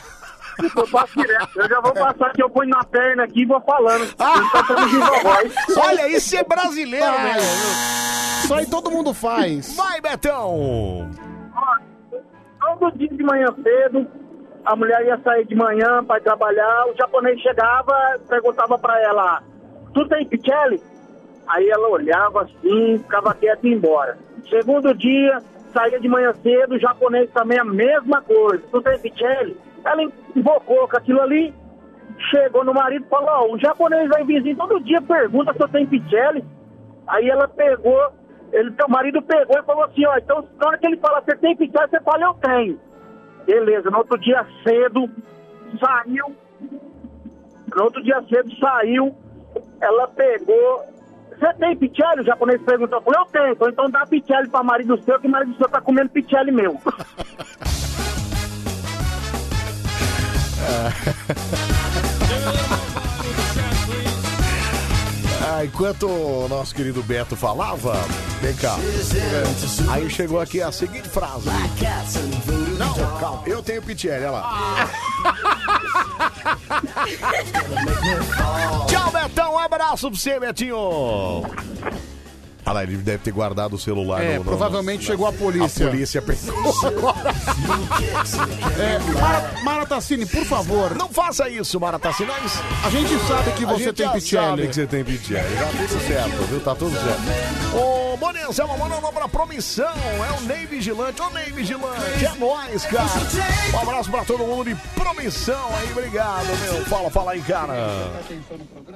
Eu passo direto. Eu já vou passar aqui, eu ponho na perna aqui e vou falando. Ah! Tá voz. Olha, isso é brasileiro, Vai, velho. Isso aí todo mundo faz. Vai, Betão! Todo dia de manhã cedo, a mulher ia sair de manhã para trabalhar, o japonês chegava, perguntava para ela, tu tem pichele? Aí ela olhava assim, ficava quieta e ia embora. Segundo dia, saía de manhã cedo, o japonês também a mesma coisa, tu tem pichele? Ela invocou com aquilo ali, chegou no marido e falou, ó, o japonês vai vizinho todo dia pergunta se eu tenho pichele. Aí ela pegou, ele, o marido pegou e falou assim, ó, então na hora que ele fala, você tem pichele, você fala, eu tenho. Beleza, no outro dia cedo, saiu, no outro dia cedo saiu, ela pegou, você tem pichele? O japonês perguntou, eu falei, eu tenho, então dá pichele pra marido seu, que o marido seu tá comendo pichele meu. Ah, enquanto o nosso querido Beto falava, vem cá. Aí chegou aqui a seguinte frase. Não, calma, eu tenho pitié, olha lá. Tchau, Betão, um abraço pra você, Betinho. Olha lá, ele deve ter guardado o celular. É, no- no- provavelmente chegou a polícia. A polícia pegou agora. É, Mara, Mara Tassini, por favor. Não faça isso, Maratacina. A gente sabe que A você gente tem já pichele. sabe que você tem pichele. Tá tudo certo, viu? Tá tudo certo. Ô, Bonenzão, manda um nome pra promissão. É o Ney Vigilante. Ô, Ney Vigilante. É nóis, cara. Um abraço pra todo mundo de promissão aí. Obrigado, meu. Fala, fala aí, cara.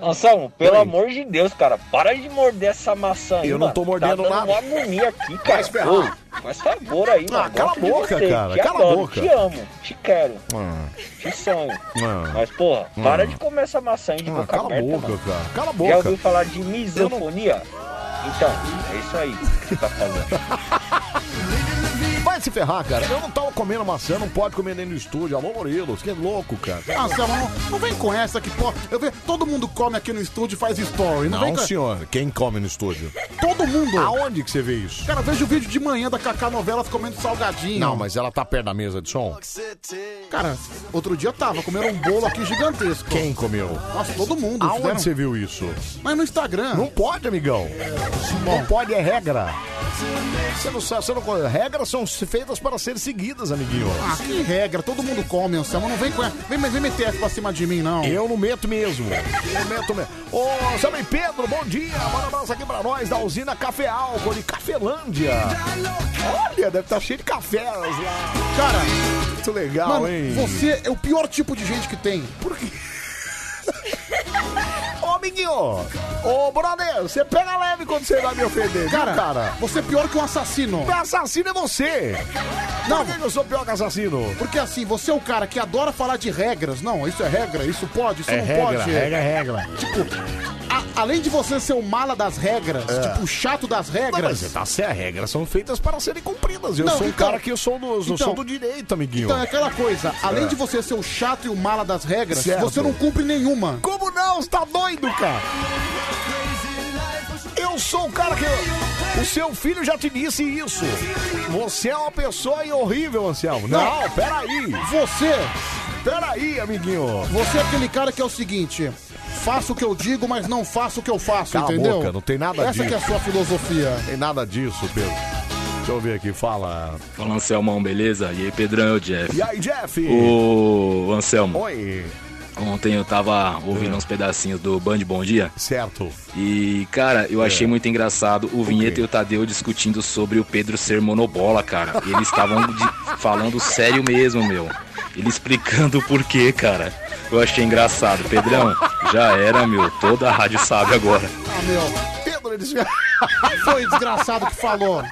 Anselmo, pelo Oi. amor de Deus, cara, para de morder essa maçã aí, Eu não tô mordendo tá dando nada. uma agonia aqui, cara. Vai. Ô, faz favor aí, Ah, mano. cala Gosto a boca, você, cara, Te cala a adoro, boca. Te amo, te quero, Ah, te sonho. ah. Mas, porra, Ah. para de comer essa maçã de Ah, boca cala a aberta, boca, mano. cara. Cala a Já boca. ouviu falar de misofonia? Então, é isso aí que você tá falando. Vai se ferrar, cara. Eu não tava comendo maçã, não pode comer nem no estúdio. Alô, Murilo, você que é louco, cara. Ah, Anselmo, não, não vem com essa que pô, eu vejo, todo mundo come aqui no estúdio e faz story. Não, vem Não, com... senhor. Quem come no estúdio? Todo mundo. Aonde que você vê isso? Cara, eu vejo o vídeo de manhã da Cacá Novelas comendo salgadinho. Não, mas ela tá perto da mesa de som? Cara, outro dia tava, comeram um bolo aqui gigantesco. Quem comeu? Nossa, todo mundo. Aonde fizeram- você viu isso? Mas no Instagram. Não pode, amigão. Não pode, é regra. Você não sabe, você não conhece. Regras são feitas para ser seguidas, amiguinho. Ah, que regra, todo mundo come, Anselmo. Não vem com essa. Vem, vem meter essa pra cima de mim, não. Eu não meto mesmo. Eu meto mesmo. Ô, Sammy Pedro, bom dia. Manda um abraço aqui pra nós da usina Café Álcool de Cafelândia. Olha, deve estar cheio de cafés lá. Cara, Muito legal, mano, hein? você é o pior tipo de gente que tem. Por quê? amiguinho, ô brother, você pega leve quando você vai me ofender, viu, Cara, cara? você é pior que um assassino. O assassino é você. Não. Por que eu sou pior que assassino? Porque assim, você é o cara que adora falar de regras. Não, isso é regra, isso pode, isso É não regra, pode. regra é regra. Tipo, a- além de você ser o mala das regras, É. tipo, o chato das Não, mas regras. você tá certo, as regras são feitas para serem cumpridas. Eu Não, sou um então- cara que eu sou do, eu então- sou do direito, amiguinho. Então é aquela coisa, além É. de você ser o chato e o mala das regras, Certo. você não cumpre nenhuma. Como não? Você tá doido, cara? Eu sou o cara que. O seu filho já te disse isso. Você é uma pessoa horrível, Anselmo. Não. peraí. Você, Peraí, amiguinho. você é aquele cara que é o seguinte, faço o que eu digo, mas não faço o que eu faço, Cala a entendeu? boca, não tem nada Essa disso. que é a sua filosofia. Tem nada disso, Pedro. Deixa eu ver aqui, fala. Fala Anselmão, beleza? E aí, Pedrão, é o Jeff. E aí, Jeff? Ô, Anselmo. Oi. Ontem eu tava ouvindo uns pedacinhos do Band Bom Dia. Certo. E, cara, eu achei É. muito engraçado o Vinheta e o Tadeu discutindo sobre o Pedro ser monobola, cara. E eles estavam falando sério mesmo, meu. Ele explicando o porquê, cara. Eu achei engraçado. Pedrão, já era, meu. Toda a rádio sabe agora. Ah, meu. Pedro, eles. Foi desgraçado que falou.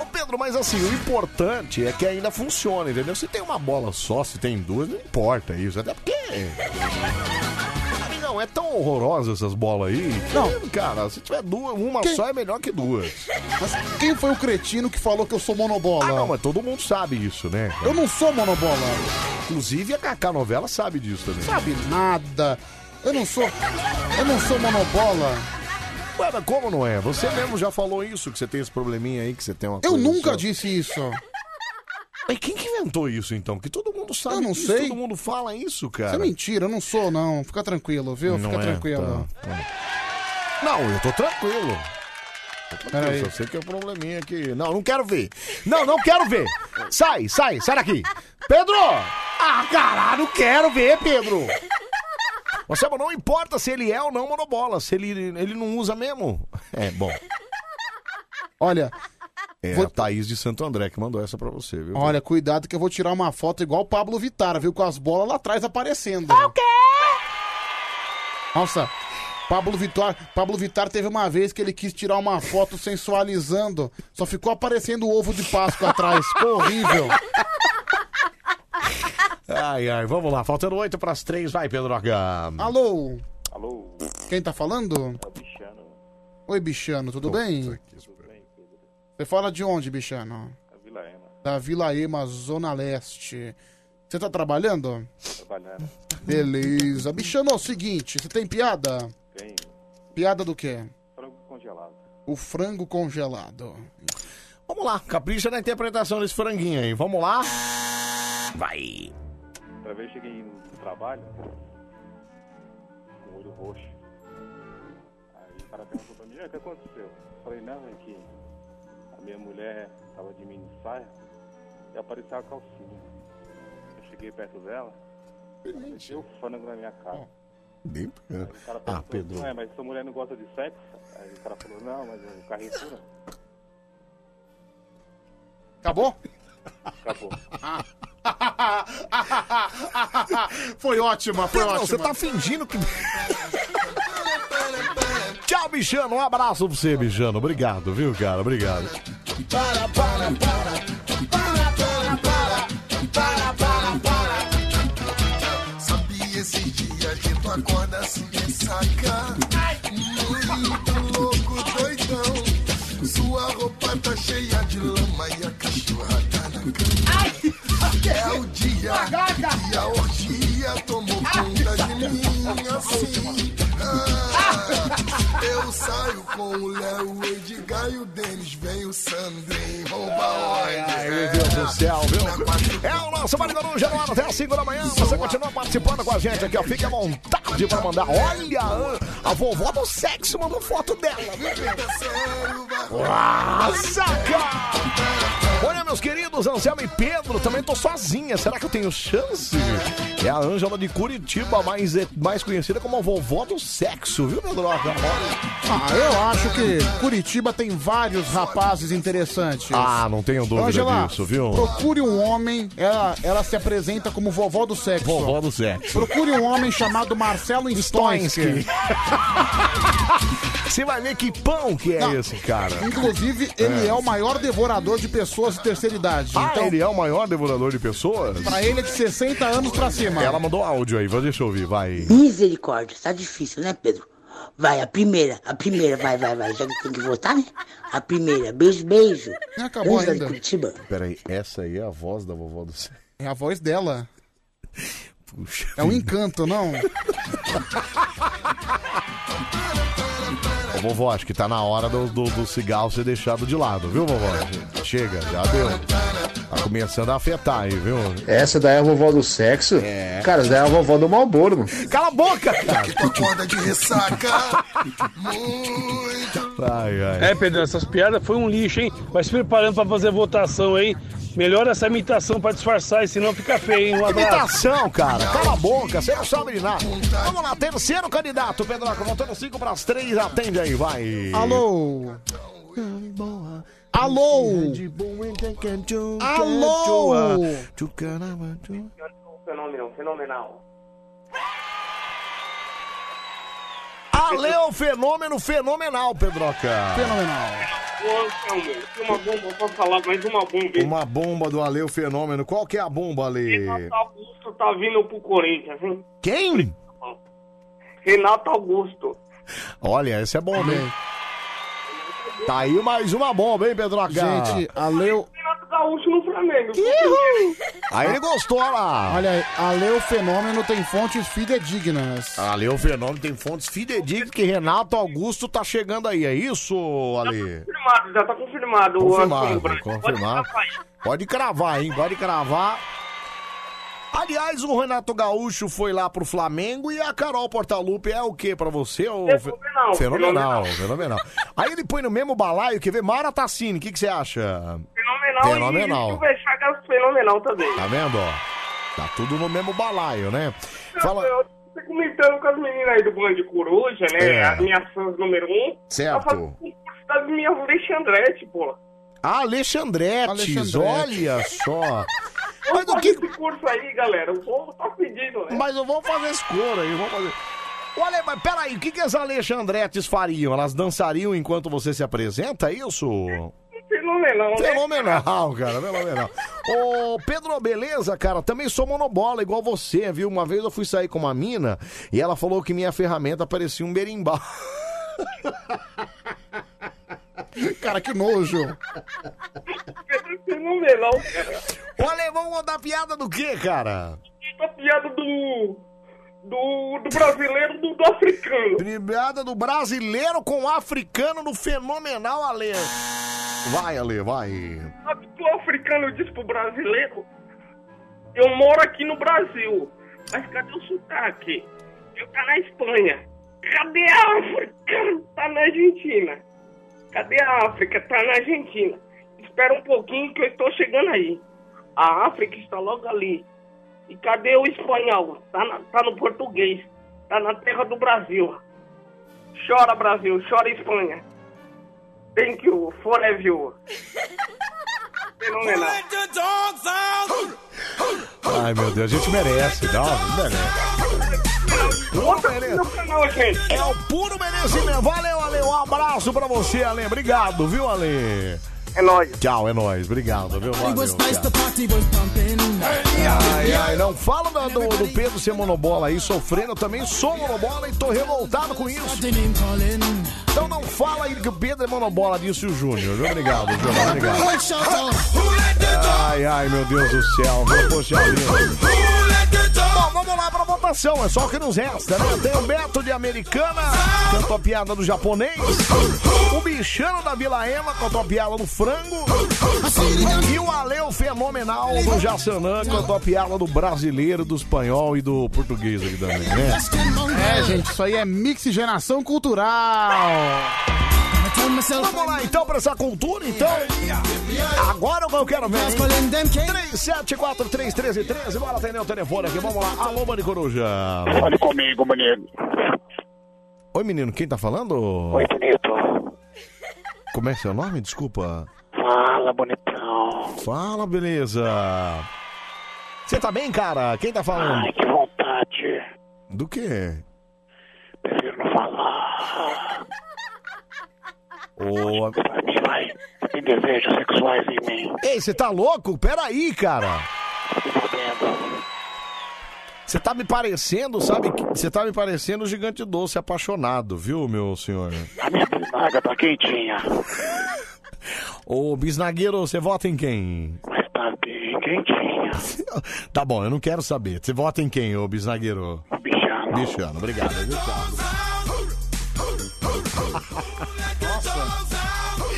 Ô, Pedro, mas assim, o importante é que ainda funcione, entendeu? Se tem uma bola só, se tem duas, não importa isso. Até porque. Não, é tão horrorosa essas bolas aí. Não. Cara, se tiver duas, uma Quem- só é melhor que duas. Mas quem foi o cretino que falou que eu sou monobola? Ah, não, mas todo mundo sabe isso, né? Eu não sou monobola. Inclusive a Kaká Novela sabe disso também. Sabe nada. Eu não sou. Eu não sou monobola. Ué, mas como não é? Você mesmo já falou isso, que você tem esse probleminha aí, que você tem uma Eu coisa nunca disse isso. Mas quem que inventou isso então? Que todo mundo sabe Eu não disso, sei. todo mundo fala isso, cara. Isso é mentira, eu não sou, não. Fica tranquilo, viu? Não Fica é, tranquilo. tá, tá. Não, eu tô tranquilo. Peraí. Só sei que é um probleminha aqui. Não, não quero ver. Não, não quero ver. Sai, sai, sai daqui. Pedro! Ah, caralho, quero ver, Pedro. Você não importa se ele é ou não monobola, se ele, ele não usa mesmo. É, bom. Olha, É Vou- a Thaís de Santo André que mandou essa pra você, viu? olha, cuidado que eu vou tirar uma foto igual o Pablo Vittar, viu? Com as bolas lá atrás aparecendo. O quê? Nossa, Pablo Vittar, Pablo Vittar teve uma vez que ele quis tirar uma foto sensualizando, só ficou aparecendo o ovo de Páscoa atrás. Ficou horrível. Ai, ai, vamos lá. Faltando oito pras três, vai, Pedro H. Alô? Alô? Quem tá falando? É o bichano. Oi, bichano, tudo bem? Tudo bem, Pedro. Você fala de onde, bichano? A Vila Ema. Da Vila Ema, Zona Leste. Você tá trabalhando? Trabalhando. Beleza. Bichano, é o seguinte, você tem piada? Tem Piada do quê? frango congelado. O frango congelado. Vamos lá, capricha na interpretação desse franguinho aí. Vamos lá. Vai. Outra vez eu cheguei no trabalho com o olho roxo. Aí o cara perguntou pra mim, "E aí, o que aconteceu? Eu falei, não, é que a minha mulher tava de mini saia e apareceu a calcinha. Eu cheguei perto dela, encheu o frango na minha cara. Bem Aí o cara Ah, perguntou, Pedro. "Ué, mas sua mulher não gosta de sexo? Aí o cara falou, não, mas o Carrefour não." Acabou? Acabou. foi ótima, foi Pedro, ótima. você tá fingindo que. Tchau, bichano. Um abraço pra você, bichano. Obrigado, viu, cara? Obrigado. Para, para, para. Para, para, para. Para, para, para. Sabia esses dias que tu acorda assim sem sacar. Muito louco, doidão. Sua roupa tá cheia de lama e a cachorra tá na cama. É o dia que a orgia tomou conta de mim assim saio com o Léo, o Edgar e o Denis Vem o Sandrin, rouba Ai, olha meu Deus do céu, viu? É o nosso Marinho Coruja no ar até as 5 da manhã. Você continua participando com a gente aqui, ó. Fique à vontade pra mandar. Olha, a vovó do sexo mandou foto dela? Nossa, cara! Olha, meus queridos, Anselmo e Pedro, também tô sozinha. Será que eu tenho chance? É a Ângela de Curitiba, mais, mais conhecida como a vovó do sexo, viu, Pedro? Ah, eu acho que Curitiba tem vários rapazes interessantes. Ah, não tenho dúvida Ângela, disso, viu? procure um homem, ela, ela se apresenta como vovó do sexo. Vovó do sexo. Procure um homem chamado Marcelo Stoinsky. Você vai ver que pão que é esse, cara. Inclusive, ele é. o maior devorador de pessoas de terceira idade. Ah, então, ele é o maior devorador de pessoas? pra ele é de 60 anos pra cima. Ela mandou áudio aí, vai deixa eu ouvir, vai. Misericórdia, tá difícil, né, Pedro? Vai, a primeira, a primeira, vai, vai, vai. Já que tem que votar, né? A primeira, beijo, beijo. Não acabou Ângela ainda. de Curitiba. Peraí, essa aí é a voz da vovó do sexo. É a voz dela. Puxa. É um encanto, não? Ô, vovó, acho que tá na hora do, do, do cigarro ser deixado de lado, viu, vovó? Chega, já deu. Tá começando a afetar aí, viu? Essa daí é a vovó do sexo? É. Cara, essa daí é a vovó do Malboro, mano. Cala a boca, cara! Acorda de ressaca. Ai, ai. É, Pedro, essas piadas foi um lixo, hein? Vai se preparando pra fazer votação, hein? Melhora essa imitação pra disfarçar, senão fica feio, hein? Um abraço. Imitação, cara. Cala a boca, você não sabe de nada. Vamos lá, terceiro candidato, Pedroca. Voltando 5 para as 3, atende aí, vai. Alô? Alô? Alô? Fenômeno, fenomenal. Ale o fenômeno fenomenal, Pedroca. Fenomenal. Tem uma bomba pra falar, mais uma bomba. hein? Uma bomba do Ale o fenômeno. Qual que é a bomba, Ale? Renato Augusto tá vindo pro Corinthians, hein? Quem? Renato Augusto. Olha, esse é bom, hein? Tá aí mais uma bomba, hein, Pedroca? Gente, a Leo... Renato Gaúcho no Flamengo. Aí ele gostou olha lá. Olha aí, a Leo Fenômeno tem fontes fidedignas. Ale o fenômeno tem fontes fidedignas que Renato Augusto tá chegando aí. É isso, Ale? Confirmado, já tá confirmado. o Anselmo Confirmado, Branco. Pode confirmado. aí. Pode cravar, hein? Pode cravar. Aliás, o Renato Gaúcho foi lá pro Flamengo e a Carol Portalupe é o que pra você? ô? Fenomenal, Fenomenal, fenomenal. Aí ele põe no mesmo balaio, quer ver? Mara Tassini, o que, que você acha? Fenomenal. Fenomenal. E o Chagas fenomenal também. Tá vendo, ó? Tá tudo no mesmo balaio, né? Fala... Eu tô comentando com as meninas aí do Band de Coruja, né? É. As minhas fãs número um. Certo. Tá das minhas Alexandrete, pô. Ah, Alexandretes, Alexandrete. olha só. Vamos fazer esse curso aí, galera. O povo tá pedindo, né? Mas eu vou fazer esse coro aí, vamos fazer. Olha, mas peraí, o que, que as Alexandretes fariam? Elas dançariam enquanto você se apresenta, é isso? Fenomenal, né? Fenomenal, cara, fenomenal. Ô, Pedro, beleza, cara? Também sou monobola, igual você, viu? Uma vez eu fui sair com uma mina e ela falou que minha ferramenta parecia um berimbau. Cara, que nojo. Fenomenal, cara. Olha, vamos contar piada do quê, cara? A piada do. Do, do brasileiro do, do africano. Piada do brasileiro com o africano no fenomenal, Ale. Vai, Ale, vai. Sabe que o africano diz pro brasileiro? Eu moro aqui no Brasil, mas cadê o sotaque? Eu tá na Espanha. Cadê a África? Tá na Argentina. Cadê a África? Tá na Argentina. Espera um pouquinho que eu estou chegando aí. A África está logo ali. E cadê o espanhol? Tá, na- tá no português. Tá na terra do Brasil. Chora, Brasil. Chora, Espanha. Thank you. Forever you. Fenomenal. Ai, meu Deus, a gente merece, não, merece. Outra no canal, gente. É o puro merecimento. Valeu, Ale. Um abraço pra você, Ale. Obrigado, viu, Ale? É nóis. Tchau, é nóis. Obrigado, viu? Valeu, cara. Ai, ai, não fala do, do, do Pedro ser monobola aí, sofrendo. Eu também sou monobola e tô revoltado com isso. Então não fala aí que o Pedro é monobola, disse o Júnior. Obrigado, Júnior. Obrigado. Ai, ai, meu Deus do céu. Meu poxa vida. Bom, vamos lá pra votação. É só o que nos resta, né? Tem o Beto de Americana, cantou a piada do japonês. O Bichano da Vila Ema, cantou a piada do frango. E o Aleu Fenomenal do Jaçanã, cantou a piada do brasileiro, do espanhol e do português aqui também, né? É, gente, isso aí é mixigenação cultural. Vamos lá então pra essa cultura, então. Agora o que eu quero ver. hein? 37431313, bora atender o telefone aqui, vamos lá. Alô, Mani Coruja. Fale comigo, menino. Oi, menino, quem tá falando? Oi, bonito. Como é seu nome? Desculpa. Fala, bonitão. Fala, beleza. Você tá bem, cara? Quem tá falando? Ai, que vontade. Do quê? Prefiro não falar. Tem desejos sexuais em mim. Ei, você tá louco? Peraí, cara. Você tá me parecendo, sabe? Você tá me parecendo o gigante doce apaixonado, viu, meu senhor? A minha bisnaga tá quentinha. Ô, bisnagueiro, você vota em quem? Mas tá bem quentinha. Tá bom, eu não quero saber. Você vota em quem, ô bisnagueiro? Bichano. Bichano, obrigado. tchau.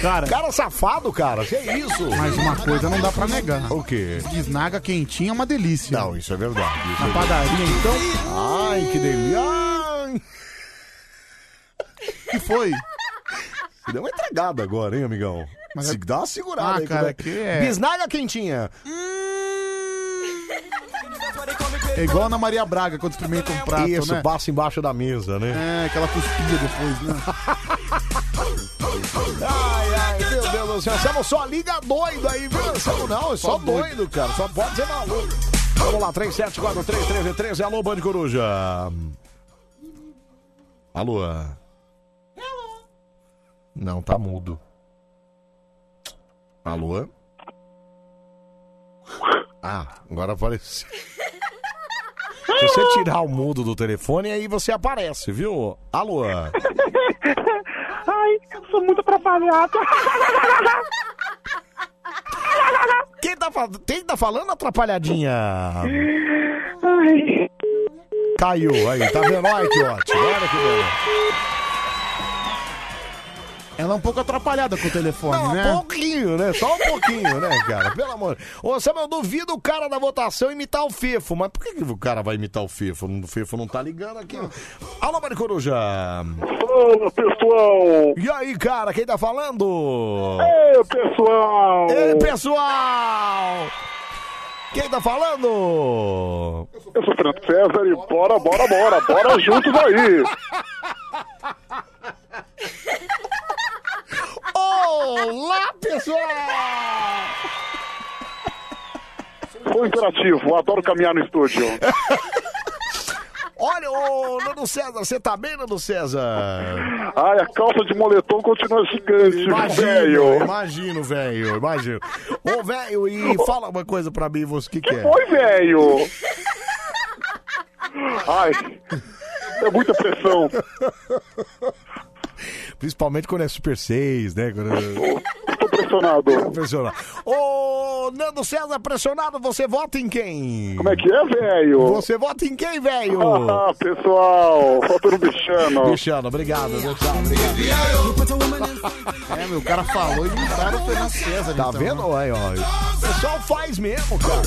Cara, Cara safado, cara. Que isso? mas uma coisa não dá pra negar. O quê? Bisnaga quentinha é uma delícia. Não, isso é verdade. isso Na é padaria, então. Ai, que delícia. Ai. que foi? Você deu uma entregada agora, hein, amigão? Mas Se é- dá uma segurada Ah, aí. cara, é- que é- Bisnaga quentinha. É igual a Ana Maria Braga quando experimenta um prato, Isso, né? passa embaixo da mesa, né? É, aquela cuspia depois, né? Ai, ai, meu Deus do céu. Você só liga doido aí, viu? Não, é só, doido, cara. Só pode ser maluco. Vamos lá, 37431313. Alô, Band Coruja. Alô. Não, tá mudo. Alô? Ah, agora apareceu. Se você tirar o mudo do telefone, aí você aparece, viu? Alô? Ai, eu sou muito atrapalhado. Quem tá, fa- quem tá falando atrapalhadinha? Ai. Caiu, aí, tá vendo? Olha que ótimo, olha que beleza. Ela é um pouco atrapalhada com o telefone, Não, né? um pouquinho, né? Só um pouquinho, né, cara? Pelo amor. Ô, Samuel, eu duvido o cara da votação imitar o Fefo, mas por que, que o cara vai imitar o Fefo? O Fefo não tá ligando aqui. Alô, Mari Coruja. Fala, pessoal. E aí, cara, quem tá falando? Ei, pessoal. Ei, pessoal! Quem tá falando? Eu sou Fernando César e bora, bora, bora. Bora juntos aí. Olá, pessoal! Sou interativo, adoro caminhar no estúdio. Olha, ô, Nando César, você tá bem, Nando César? Ai, a calça de moletom continua gigante, velho. imagino, velho, imagino. Ô, velho, e fala uma coisa pra mim, você, que que é? Oi, velho. Ai, é muita pressão. Principalmente quando é Super 6, né? Quando... Tô pressionado. Pressionado. Ô, Nando César, pressionado, você vota em quem? Como é que é, velho? Você vota em quem, velho? Ah, pessoal, falta um bichano. Bichano, obrigado? Tchau, obrigado. É, meu, o cara falou e imitaram o Fernando César. Tá então, vendo? né? Aí, ó. O pessoal faz mesmo, cara.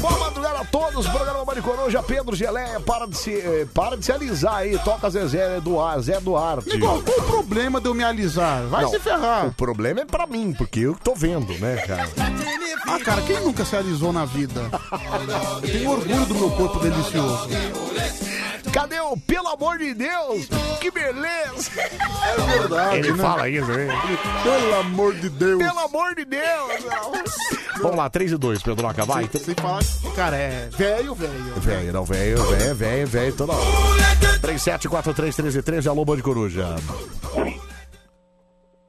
Boa madrugada a todos. Programa Mari Coruja, Pedro Geleia. Para de se, eh, para de se alisar aí. Toca Zezé Eduardo, Zé Duarte. Igual, qual o problema de eu me alisar? Vai Não, se ferrar. O problema é pra mim, porque eu tô vendo, né, cara? Ah, cara, quem nunca se alisou na vida? Eu tenho orgulho do meu corpo delicioso. Cadê o pelo amor de Deus? Que beleza! É verdade, Ele né? fala isso, hein? Pelo amor de Deus. Pelo amor de Deus! Vamos lá, 3 e 2, Pedroca, vai. Sem falar que, cara, é velho, velho. Velho, não, velho, velho, velho, velho, toda hora. 37431313, alô, Band Coruja.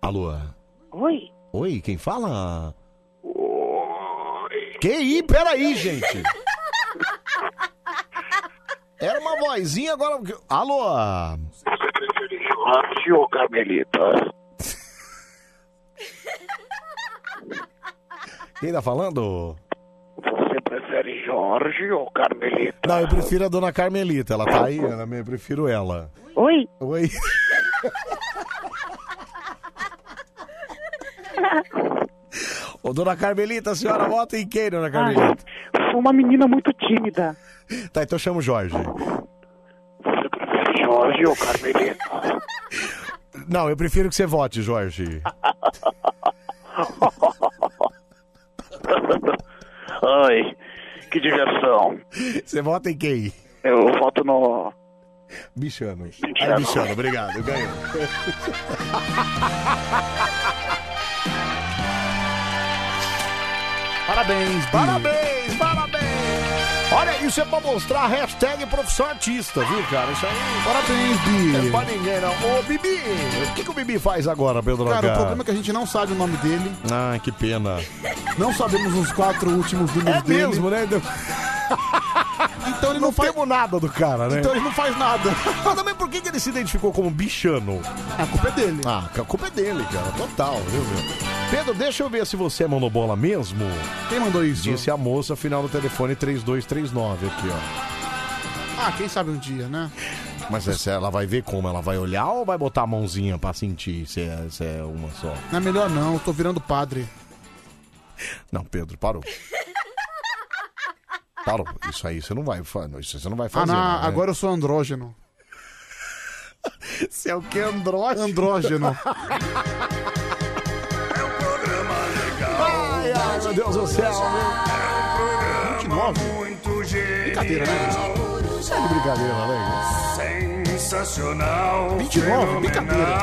Alô. Oi. Oi, quem fala? Que aí? Peraí, gente. Era uma vozinha, agora... Alô? Jorge ou Carmelita? Quem tá falando? Você prefere Jorge ou Carmelita? Não, eu prefiro a dona Carmelita, ela tá aí, eu prefiro ela. Oi. Oi. Ô, dona Carmelita, a senhora vota em quem, dona Carmelita? Sou uma menina muito tímida. Tá, então chama o Jorge. Jorge ou Carmelita? Não, eu prefiro que você vote, Jorge. Ai, que diversão. Você vota em quem? Eu voto no. Bichano. Bichano. Ah, Bichano, obrigado, ganhou. Parabéns. Parabéns, parabéns. Olha, isso é pra mostrar a hashtag profissão artista, viu, cara? Isso aí. Parabéns, Bi. Não é pra ninguém, não. Ô, Bibi, o que, que o Bibi faz agora, Pedro Cara, o Lagar? problema é que a gente não sabe o nome dele. Ai, que pena. Não sabemos os quatro últimos números É dele. mesmo, né? Então ele não, não, faz. nada do cara, né? Então ele não faz nada. Mas também por que, que ele se identificou como bichano? A culpa é dele. Ah, a culpa é dele, cara. Total, viu, meu? Pedro, deixa eu ver se você é monobola mesmo. Quem mandou isso? Disse a moça, final do telefone 3239 aqui, ó. Ah, quem sabe um dia, né? Mas essa, ela vai ver como? Ela vai olhar ou vai botar a mãozinha pra sentir se é, se é uma só? Não é melhor não, eu tô virando padre. Não, Pedro, parou. Parou. Isso aí você não vai fazer. Isso você não vai fazer. ah, não, né? agora eu sou andrógeno. Você é o que? Andrógeno? Andrógeno. Ai, ai, meu Deus do céu, meu. 29? Brincadeira, né? Sai de brincadeira, né? Sensacional. 29, brincadeira.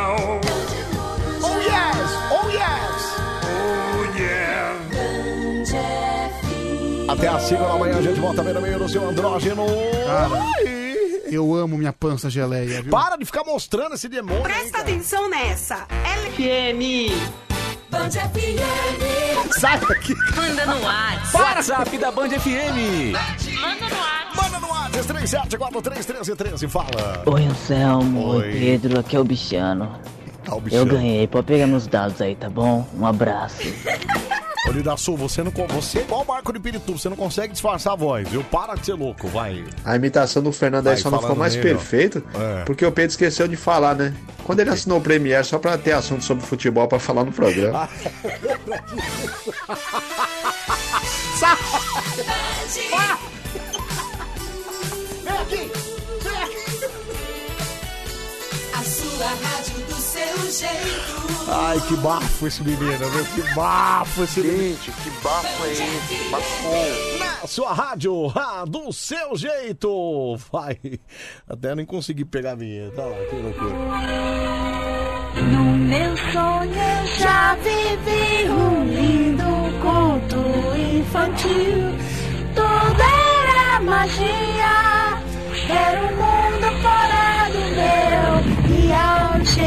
Oh yes! Oh yes! Até às 5 da manhã a gente volta bem no meio do seu andrógeno. Cara, eu amo minha pança geleia, viu? Para de ficar mostrando esse demônio. Presta atenção nessa. LFM. Band FM. Sai daqui. Manda no ar. WhatsApp da Band FM. Manda no ar. Manda no ar, 37431313, fala. Oi, Anselmo. Oi, Oi. Pedro. Aqui é o Bichano. Ah, o Eu bichano. ganhei. Pode pegar meus dados aí, tá bom? Um abraço. Ô, Lidaçu, você não. Você é igual o Marco de Pirituba, você não consegue disfarçar a voz, viu? Para de ser louco, vai. A imitação do Fernando aí só não ficou mais perfeita, É. porque o Pedro esqueceu de falar, né? Quando ele assinou o Premiere só pra ter assunto sobre futebol pra falar no programa. Vem aqui! Vem aqui! A sua rádio. Ai, que bafo esse menino, viu? Que bafo esse menino. Gente, que bafo é esse? Bafo. Na sua rádio, ah, do seu jeito. Vai. Até nem consegui pegar a vinheta. Olha lá, que loucura. No meu sonho eu já vivi um lindo conto infantil. Tudo era magia, era um mundo fora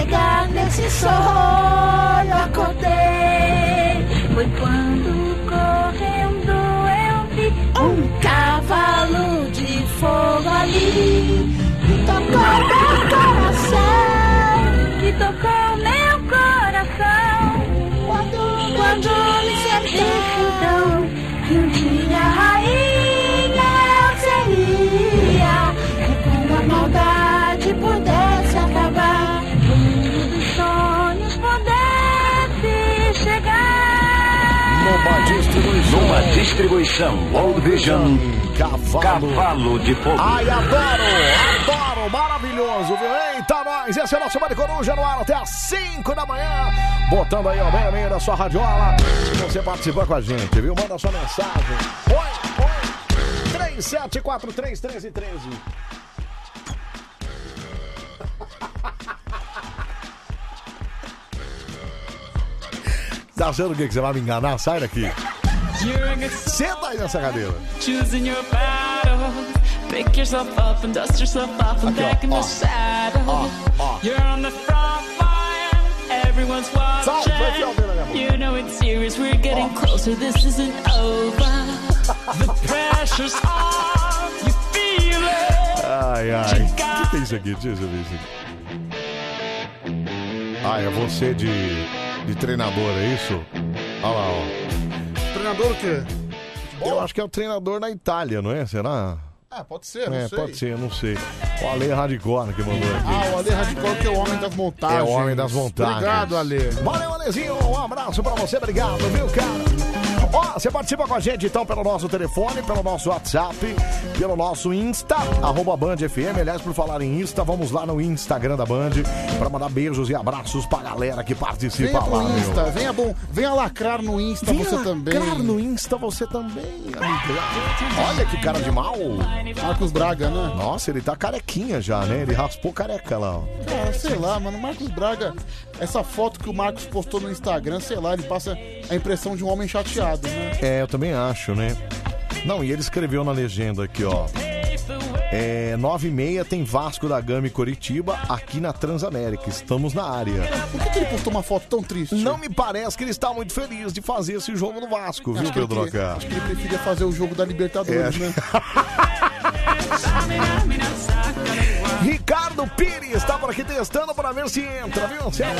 ao chegar nesse sonho acordei. Foi quando correndo eu vi um cavalo de fogo ali. Que tocou meu coração, que tocou meu coração. Quando, quando me senti então, distribuição World Vision. Cavalo. Cavalo de fogo. Ai, adoro, adoro, maravilhoso, viu? Eita, nós, esse é o nosso Bande Coruja no ar até às 5 da manhã, botando aí, ó, bem meio da sua radiola, se você participar com a gente, viu? Manda sua mensagem. Oi, oi, 37431313. Tá achando o quê? Que você vai me enganar? Sai daqui. Senta aí nessa cadeira. Choosing your battles. Pick yourself up and dust yourself off and back in the saddle. You're on the front line. Everyone's watching. You know it's serious. We're getting closer. This isn't over. The pressure's on. You feel it. Ai, ai. O que, é isso aqui? Deixa eu ver isso aqui. Ah, é você de, de treinador, é isso? Olha lá, ó. Treinador o quê? Eu acho que é o treinador na Itália, não é? Será? Ah, pode ser, não é, sei. pode ser, não sei. O Ale Radicor que mandou aqui. Ah, o Ale Radical que é o homem das montagens. É o homem das montagens. Obrigado, Ale. Valeu, Alezinho. Um abraço pra você, obrigado, viu, cara? Ó, você participa com a gente então pelo nosso telefone, pelo nosso WhatsApp, pelo nosso Insta, arroba Band FM. Aliás, por falar em Insta, vamos lá no Instagram da Band pra mandar beijos e abraços pra galera que participa Venha pro lá, meu. Insta, venha, bom, venha lacrar no Insta Venha você também. lacrar no Insta você também, amiga. Olha que cara de mal. Marcos Braga, né? Nossa, ele tá carequinha já, né? Ele raspou careca lá, ó. Cara, sei lá, mano, Marcos Braga, essa foto que o Marcos postou no Instagram, sei lá, ele passa a impressão de um homem chateado, né? É, eu também acho, né? Não, e ele escreveu na legenda aqui, ó. É, 9 e meia tem Vasco da Gama e Coritiba aqui na Transamérica. Estamos na área. Por que, que ele postou uma foto tão triste? Não me parece que ele está muito feliz de fazer esse jogo no Vasco, viu, Acho que, ele Pedro Acá? acho que ele preferia fazer o jogo da Libertadores, É. né? Ricardo Pires tá por aqui testando para ver se entra, viu, Anselmo?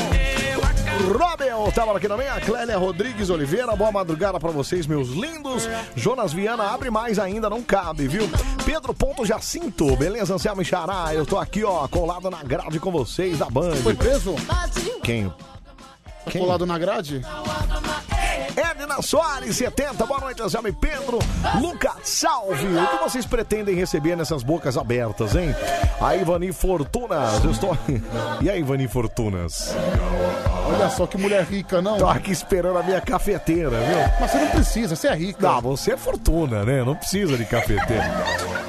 Robel tá por aqui também. A Clélia Rodrigues Oliveira. Boa madrugada para vocês, meus lindos. Jonas Viana, abre mais ainda, não cabe, viu? Pedro Ponto Jacinto, beleza, Anselmo e Xará? Eu tô aqui, ó, colado na grade com vocês da Band. Foi preso? Quem? Tá colado na grade? Edna Soares, 70. Boa noite, Anselmo e Pedro. Lucas, salve. O que vocês pretendem receber nessas bocas abertas, hein? A Ivani Fortunas. Eu estou... E aí, Ivani Fortunas? Olha só que mulher rica, não? Tô aqui esperando a minha cafeteira, viu? Mas você não precisa, você é rica. Não, você é fortuna, né? Não precisa de cafeteira.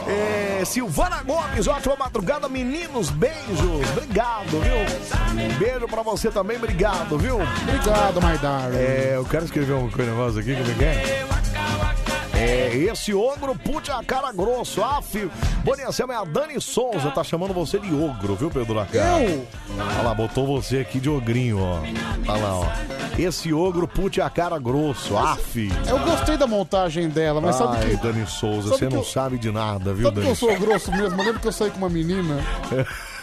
É, Silvana Gomes, ótima madrugada, meninos, beijos. Obrigado, viu? Beijo pra você também, obrigado, viu? Obrigado, my darling. É, eu quero escrever um negócio aqui, como é que é? É, esse ogro, pute a cara grosso. Ah, filho. Boninha, Selma, é a Dani Souza, tá chamando você de ogro, viu, Pedro Lacar? Eu? Olha lá, botou você aqui de ogrinho, ó. Olha lá, ó. Esse ogro, pute a cara grosso. Ah, filho. Eu gostei da montagem dela, mas sabe Ai, que. Dani Souza, sabe você que não eu- sabe de nada, viu, Sabe que Dani? eu sou grosso mesmo? Eu lembro que eu saí com uma menina.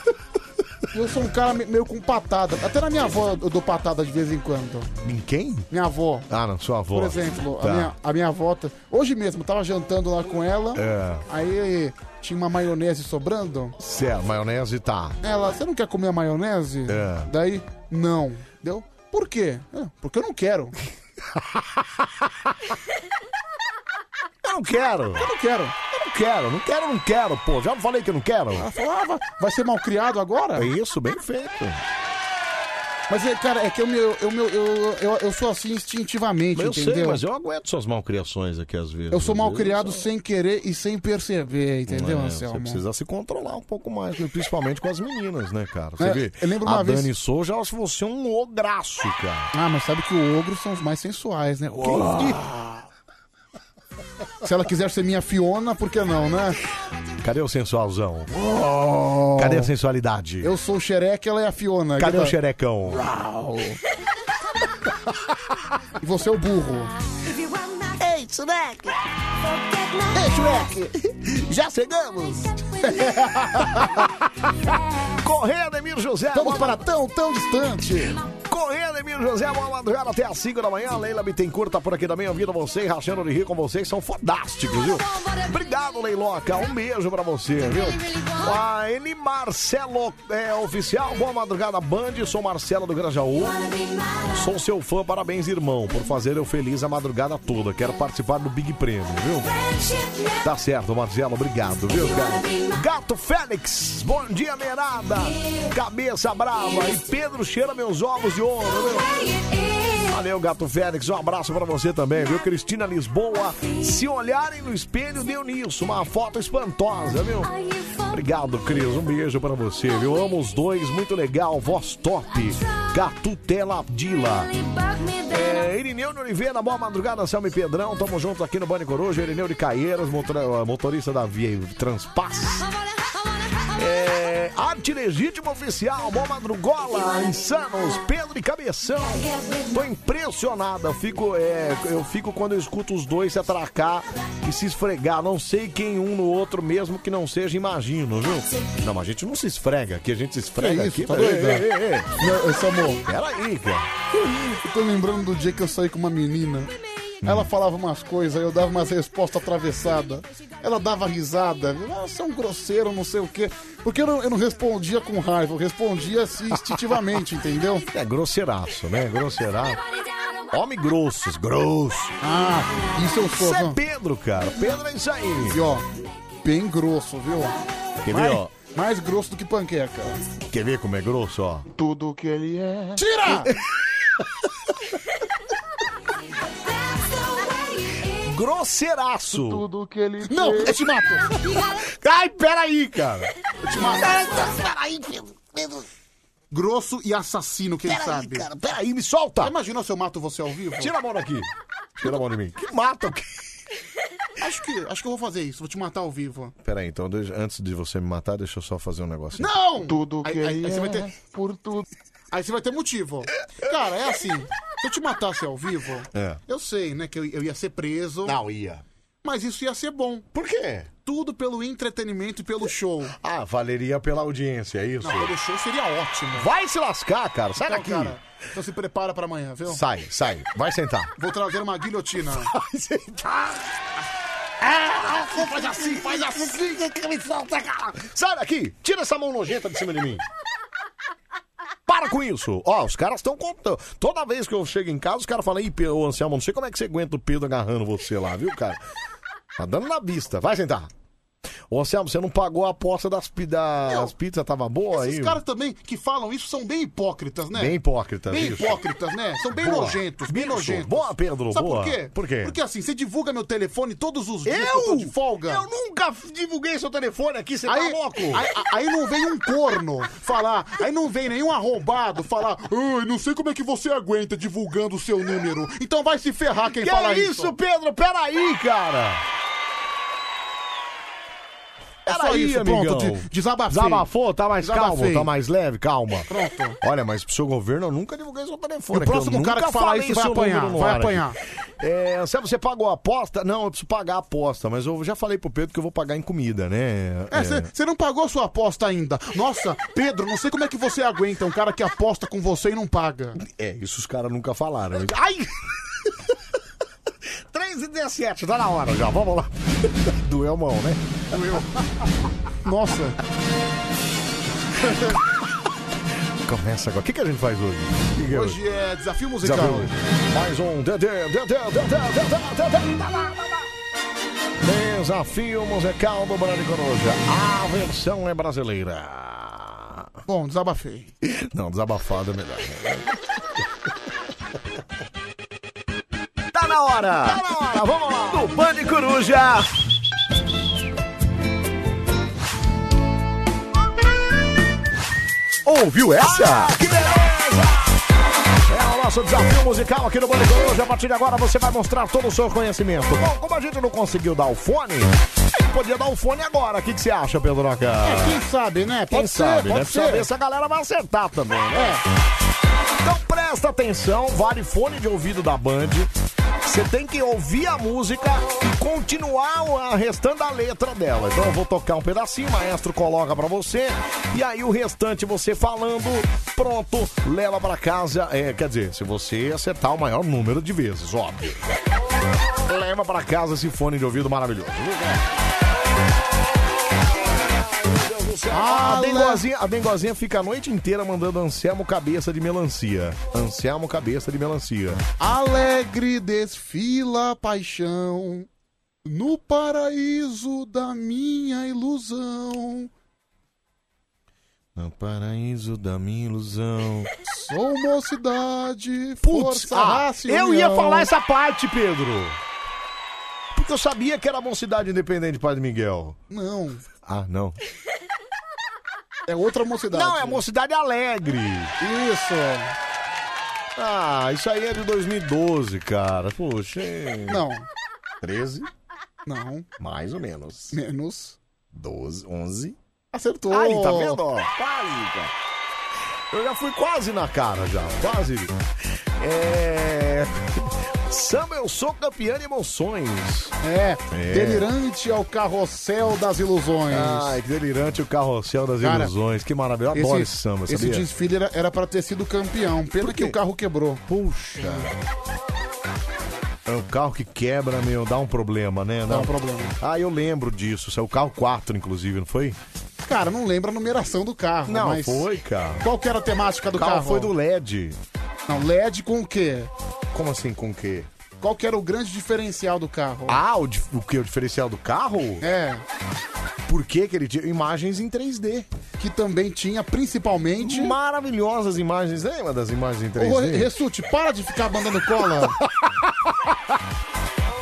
Eu sou um cara me- meio com patada. Até na minha avó eu dou patada de vez em quando. Em quem? Minha avó. Ah, na sua avó. Por exemplo, Tá. a, minha, a minha avó. tá- Hoje mesmo, eu tava jantando lá com ela. É. Aí tinha uma maionese sobrando. Certo, maionese tá. Ela, você não quer comer a maionese? É. Daí, não. Deu? Por quê? "Ah, porque eu não quero. Eu não quero. Eu não quero. Eu não quero, não quero, não quero, pô. Já falei que eu não quero. Ela falou, ah, vai- ser mal criado agora? É isso, bem feito. Mas, é, cara, é que eu, me- eu, eu, eu, eu, eu sou assim instintivamente, Eu entendeu? sei, mas eu aguento suas malcriações aqui às vezes. Eu sou mal criado vezes sem querer e sem perceber, entendeu, É, Anselmo? Você precisa se controlar um pouco mais, principalmente com as meninas, né, cara? Você É, vê, eu lembro a uma vez- Dani Souza, eu acho você um ograço, cara. Ah, mas sabe que o ogro são os mais sensuais, né? Ih. Se ela quiser ser minha Fiona, por que não, né? Cadê o sensualzão? Cadê a sensualidade? Eu sou o xereque, ela é a Fiona. Cadê o tá- xerecão? Uau. E você é o burro. Ei, Shrek! Ei, Shrek! Já chegamos! Correndo, Emílio José. Vamos para tão, tão distante. Correndo, Emílio José, boa madrugada até às 5 da manhã. Leila Bittencourt tá por aqui também, ouvindo vocês, rachando de rir com vocês, são fodásticos, viu? Obrigado, Leiloca, um beijo pra você, viu? A Eni Marcelo é oficial, boa madrugada, Band, sou Marcelo do Grajaú. Sou seu fã, parabéns, irmão, por fazer eu feliz a madrugada toda. Quero participar do Big Prêmio, viu? Tá certo, Marcelo, obrigado, viu, cara? Gato Félix, bom dia, Merada. Cabeça brava e Pedro cheira meus ovos de ouro, viu? Valeu, Gato Félix, um abraço pra você também, viu? Cristina Lisboa, se olharem no espelho, deu nisso, uma foto espantosa, viu? Obrigado, Cris, um beijo pra você, viu? Amo os dois, muito legal, voz top. Gatutela Dila. É, Irineu de Oliveira, boa madrugada, Selma e Pedrão. Tamo juntos aqui no Bande Coruja. Irineu de Caieiras, motor- motorista da Via Transpass. É, Arte Legítima Oficial, boa madrugola, insanos, Pedro e Cabeção. Tô impressionado, eu fico, é, eu fico quando eu escuto os dois se atracar e se esfregar. Não sei quem um no outro, mesmo que não seja, imagino, viu? Não, mas a gente não se esfrega aqui, a gente se esfrega Que isso, aqui. tá doido? ei, ei, ei. Não, esse amor. Peraí, cara. Eu tô lembrando do dia que eu saí com uma menina. Ela falava umas coisas, eu dava umas respostas atravessadas. Ela dava risada. Ah, você é um grosseiro, não sei o quê. Porque eu não, eu não respondia com raiva, eu respondia assim, instintivamente, entendeu? É grosseiraço, né? Grosseiraço. Homem grossos, grosso. Ah, isso eu sou. Isso é? Pedro, cara. Pedro é isso aí. E ó, bem grosso, viu? Quer ver, ó? mais grosso do que panqueca. Quer ver como é grosso, ó? Tudo que ele é. Tira! Grosseiraço. Tudo que ele Não, fez. eu te mato. Ai, peraí, cara. Eu te mato. Peraí, Pedro. Pedro. Grosso e assassino, quem Peraí, sabe? cara, Peraí, me solta. Imagina se eu mato você ao vivo? Tira a mão daqui. Tira a mão de mim. Que mata. Acho que, acho que eu vou fazer isso, vou te matar ao vivo. Peraí, então deixa- antes de você me matar, deixa eu só fazer um negócio. Não! Tudo Aí, que aí- ele aí você vai é. ter. Por tudo. Aí você vai ter motivo. Cara, é assim. Se eu te matasse ao vivo, É. eu sei, né, que eu, eu ia ser preso. Não, ia. Mas isso ia ser bom. Por quê? Tudo pelo entretenimento e pelo show. Ah, valeria pela audiência, é isso? Não, pelo show seria ótimo. Vai se lascar, cara. Sai Então, daqui. cara, então se prepara pra amanhã, viu? Sai, sai. Vai sentar. Vou trazer uma guilhotina. Vai sentar. Ah, faz assim, faz assim. Me solta, cara. Sai daqui. Tira essa mão nojenta de cima de mim. Para com isso! Ó, os caras estão contando. Toda vez que eu chego em casa, os caras falam, ih, Pedro, Anselmo, não sei como é que você aguenta o Pedro agarrando você lá, viu, cara? Tá dando na vista. Vai sentar. Ô, Anselmo, você não pagou a aposta das, pi- das pizzas, tava boa Esses aí? caras também que falam isso são bem hipócritas, né? Bem hipócritas, Bem isso. hipócritas, né? São bem Boa. nojentos, bem Isso. nojentos. Boa, Pedro, Sabe boa. por quê? Por quê? Porque assim, você divulga meu telefone todos os dias Eu? que eu tô de folga. Eu nunca divulguei seu telefone aqui, você tá louco? aí, aí não vem um corno falar, aí não vem nenhum arrombado falar, ai, não sei como é que você aguenta divulgando o seu número. Então vai se ferrar quem que fala é isso, Pedro? Peraí, cara! É só isso, amigão. pronto, de- desabafei. Desabafou, tá mais calmo, tá mais leve, calma. Pronto. Olha, mas pro seu governo eu nunca divulguei seu telefone. E o próximo cara que falar isso vai apanhar, vai apanhar. É, Anselmo, você pagou a aposta? Não, eu preciso pagar a aposta, mas eu já falei pro Pedro que eu vou pagar em comida, né? É, você não pagou a sua aposta ainda. Nossa, Pedro, não sei como é que você aguenta um cara que aposta com você e não paga. É, isso os caras nunca falaram. Ai! 3 e 17, tá na hora já, vamos lá. Doeu a mão, né? Doeu. Nossa. Começa agora. O que, que a gente faz hoje? Que que é Hoje é desafio musical. Desafio. Mais um tá lá, tá lá. Desafio musical do Brani Coruja. A versão é brasileira. Bom, desabafei. Não, desabafado é melhor. Tá na hora! Tá na hora, vamos lá! Do Band Coruja! Ouviu essa? Que beleza! É o nosso desafio musical aqui no Band Coruja. A partir de agora você vai mostrar todo o seu conhecimento. Bom, como a gente não conseguiu dar o fone, a gente podia dar o fone agora. O que, que você acha, Pedroca? É, quem sabe, né? Quem Pode ser, sabe, pode né? ser. Ver se a galera vai acertar também, né? Então presta atenção, vale fone de ouvido da Band. Você tem que ouvir a música e continuar a letra dela. Então eu vou tocar um pedacinho, o maestro coloca pra você e aí o restante você falando, pronto, leva pra casa. É, quer dizer, se você acertar o maior número de vezes, óbvio. Leva pra casa esse fone de ouvido maravilhoso. A dengozinha, a dengozinha fica a noite inteira mandando Anselmo cabeça de melancia. Anselmo cabeça de melancia. Alegre desfila a paixão no paraíso da minha ilusão. No paraíso da minha ilusão. Sou mocidade, Putz, força, ah, raça e eu ia união. falar essa parte, Pedro. Porque eu sabia que era Mocidade Independente, Padre Miguel. Não, Ah, não. É outra mocidade. Não, é Mocidade Alegre. Isso. Ah, isso aí é de 2012, cara. Poxa. hein? Não, 13, não, mais ou menos. menos. 12, 11. Acertou. Aí, tá vendo? ó? Quase, cara. Eu já fui quase na cara, já. Quase. É. Samba, eu sou campeã de emoções. É, É. delirante ao carrossel das ilusões. Ai, que delirante o carrossel das Cara, ilusões. Que maravilha. Eu adoro esse, samba, esse sabia? desfile era, era pra ter sido campeão. Pena que o carro quebrou. Puxa. É o carro que quebra, meu, dá um problema, né? Dá um problema. Ah, eu lembro disso. Isso é o carro 4, inclusive, não foi? Cara, não lembra a numeração do carro. Não, mas foi, cara. Qual que era a temática do o carro carro? foi do LED. Não, LED com o quê? Como assim, com o quê? Qual que era o grande diferencial do carro? Ah, o, dif- o que? O diferencial do carro? É. Por que que ele tinha imagens em 3D? Que também tinha, principalmente... Maravilhosas imagens. Lembra das imagens em 3D? Ô, Ressute, para de ficar mandando cola.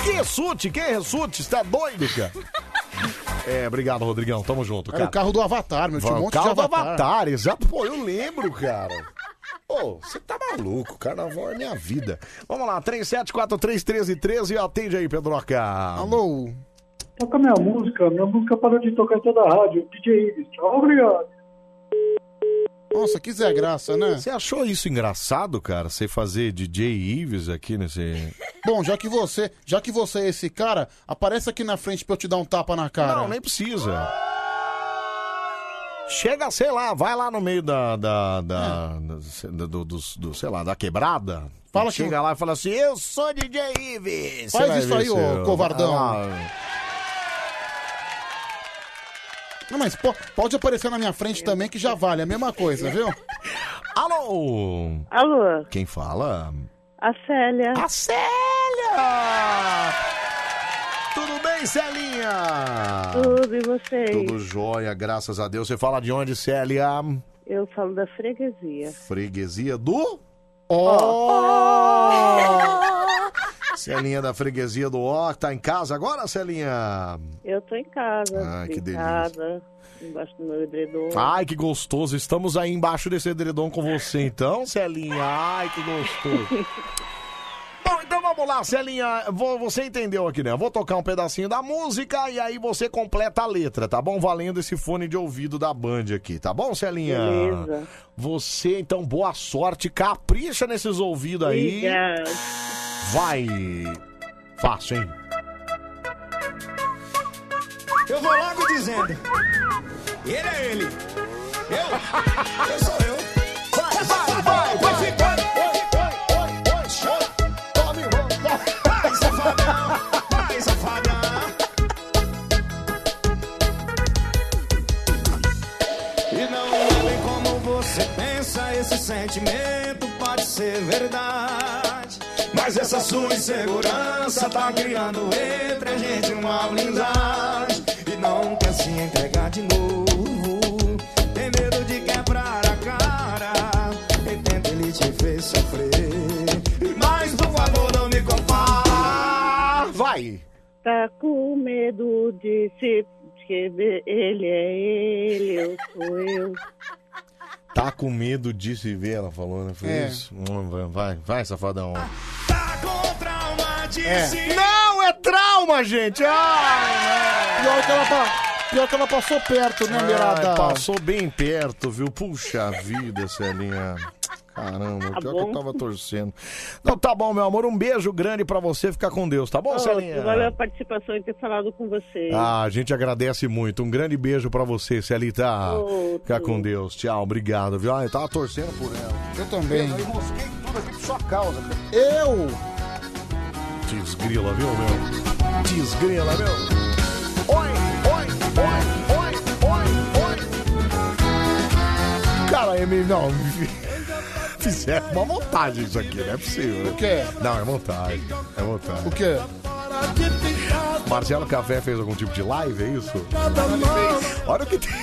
Que Ressute? Quem é Ressute? Você tá doido, cara? É, obrigado, Rodrigão. Tamo junto, Era cara. o carro do Avatar, meu. Tinha um o monte carro de do Avatar. Avatar, exato. Pô, eu lembro, cara. Pô, você tá maluco. Carnaval é minha vida. Vamos lá, 37431313 e atende aí, Pedroca. Alô? Toca minha música, minha música parou de tocar em toda a rádio. DJ Ives, tchau, obrigado. Nossa, que Zé Graça, né? Você achou isso engraçado, cara? Você fazer DJ Ives aqui nesse. Bom, já que você, já que você é esse cara, aparece aqui na frente pra eu te dar um tapa na cara. Não, nem precisa. Chega, sei lá, vai lá no meio da. da, da, da- do, dos- do- sei lá, da quebrada. Fala que- Chega lá e fala assim: Eu sou DJ Ives. Faz vai isso ver aí, se ô eu- covardão. Ah, Não, mas po- pode aparecer na minha frente também que já vale, a mesma coisa, viu? Alô? Alô, Quem fala? a Célia. A Célia! Tudo bem, Celinha? Tudo e vocês? Tudo jóia, graças a Deus. Você fala de onde, Célia? Eu falo da freguesia. Freguesia do. Celinha da freguesia do Ó, tá em casa agora, Celinha? Eu tô em casa, Ai, que deitada, embaixo do meu edredom. Ai, que gostoso. Estamos aí embaixo desse edredom com você, então, Celinha. Ai, que gostoso. Bom, então vamos lá, Celinha. Vou- Você entendeu aqui, né? Eu vou tocar um pedacinho da música e aí você completa a letra, tá bom? Valendo esse fone de ouvido da Band aqui, tá bom, Celinha? Beleza. Você, então, boa sorte. Capricha nesses ouvidos aí. Obrigada. Vai. Fácil, hein? Eu vou logo dizendo. Ele é ele. Eu. Eu sou eu. Vai, vai, vai, vai ficando. Tome Vai, safadão. Vai, safadão. E não é bem como você pensa, esse sentimento pode ser verdade. Mas essa sua insegurança tá criando entre a gente uma blindagem. E não quer se entregar de novo. Tem medo de quebrar a cara. E tenta ele te fez sofrer. Mas por favor, não me compara. Vai! Tá com medo de se escrever. Ele é ele, eu sou eu. Tá com medo de se ver, ela falou, né? Foi É. isso? Hum, vai, Vai, vai, safadão. Trauma de É. se- Não, é trauma, gente! Ai, Pior que ela, pa- pior que ela passou perto, né, Ai, Mirada? passou bem perto, viu? Puxa vida, Celinha. Caramba, Tá pior que eu bom. tava torcendo. Não, tá bom, meu amor. Um beijo grande pra você. Fica com Deus, tá bom, Ô, Celinha? valeu a participação e ter falado com vocês. Ah, a gente agradece muito. Um grande beijo pra você, Celita. Outro. Fica com Deus. Tchau, obrigado, viu? Ah, eu tava torcendo por ela. Eu também. Eu mosquei tudo aqui por sua causa. Eu! Desgrila, viu, meu? Desgrila, meu? Oi, oi, oi, oi, oi, oi. Cara, Emi, não. Fizeram uma montagem isso aqui, não é possível. O quê? Não, é montagem. É montagem. O quê? Marcelo Café fez algum tipo de live, é isso? Olha o que tem.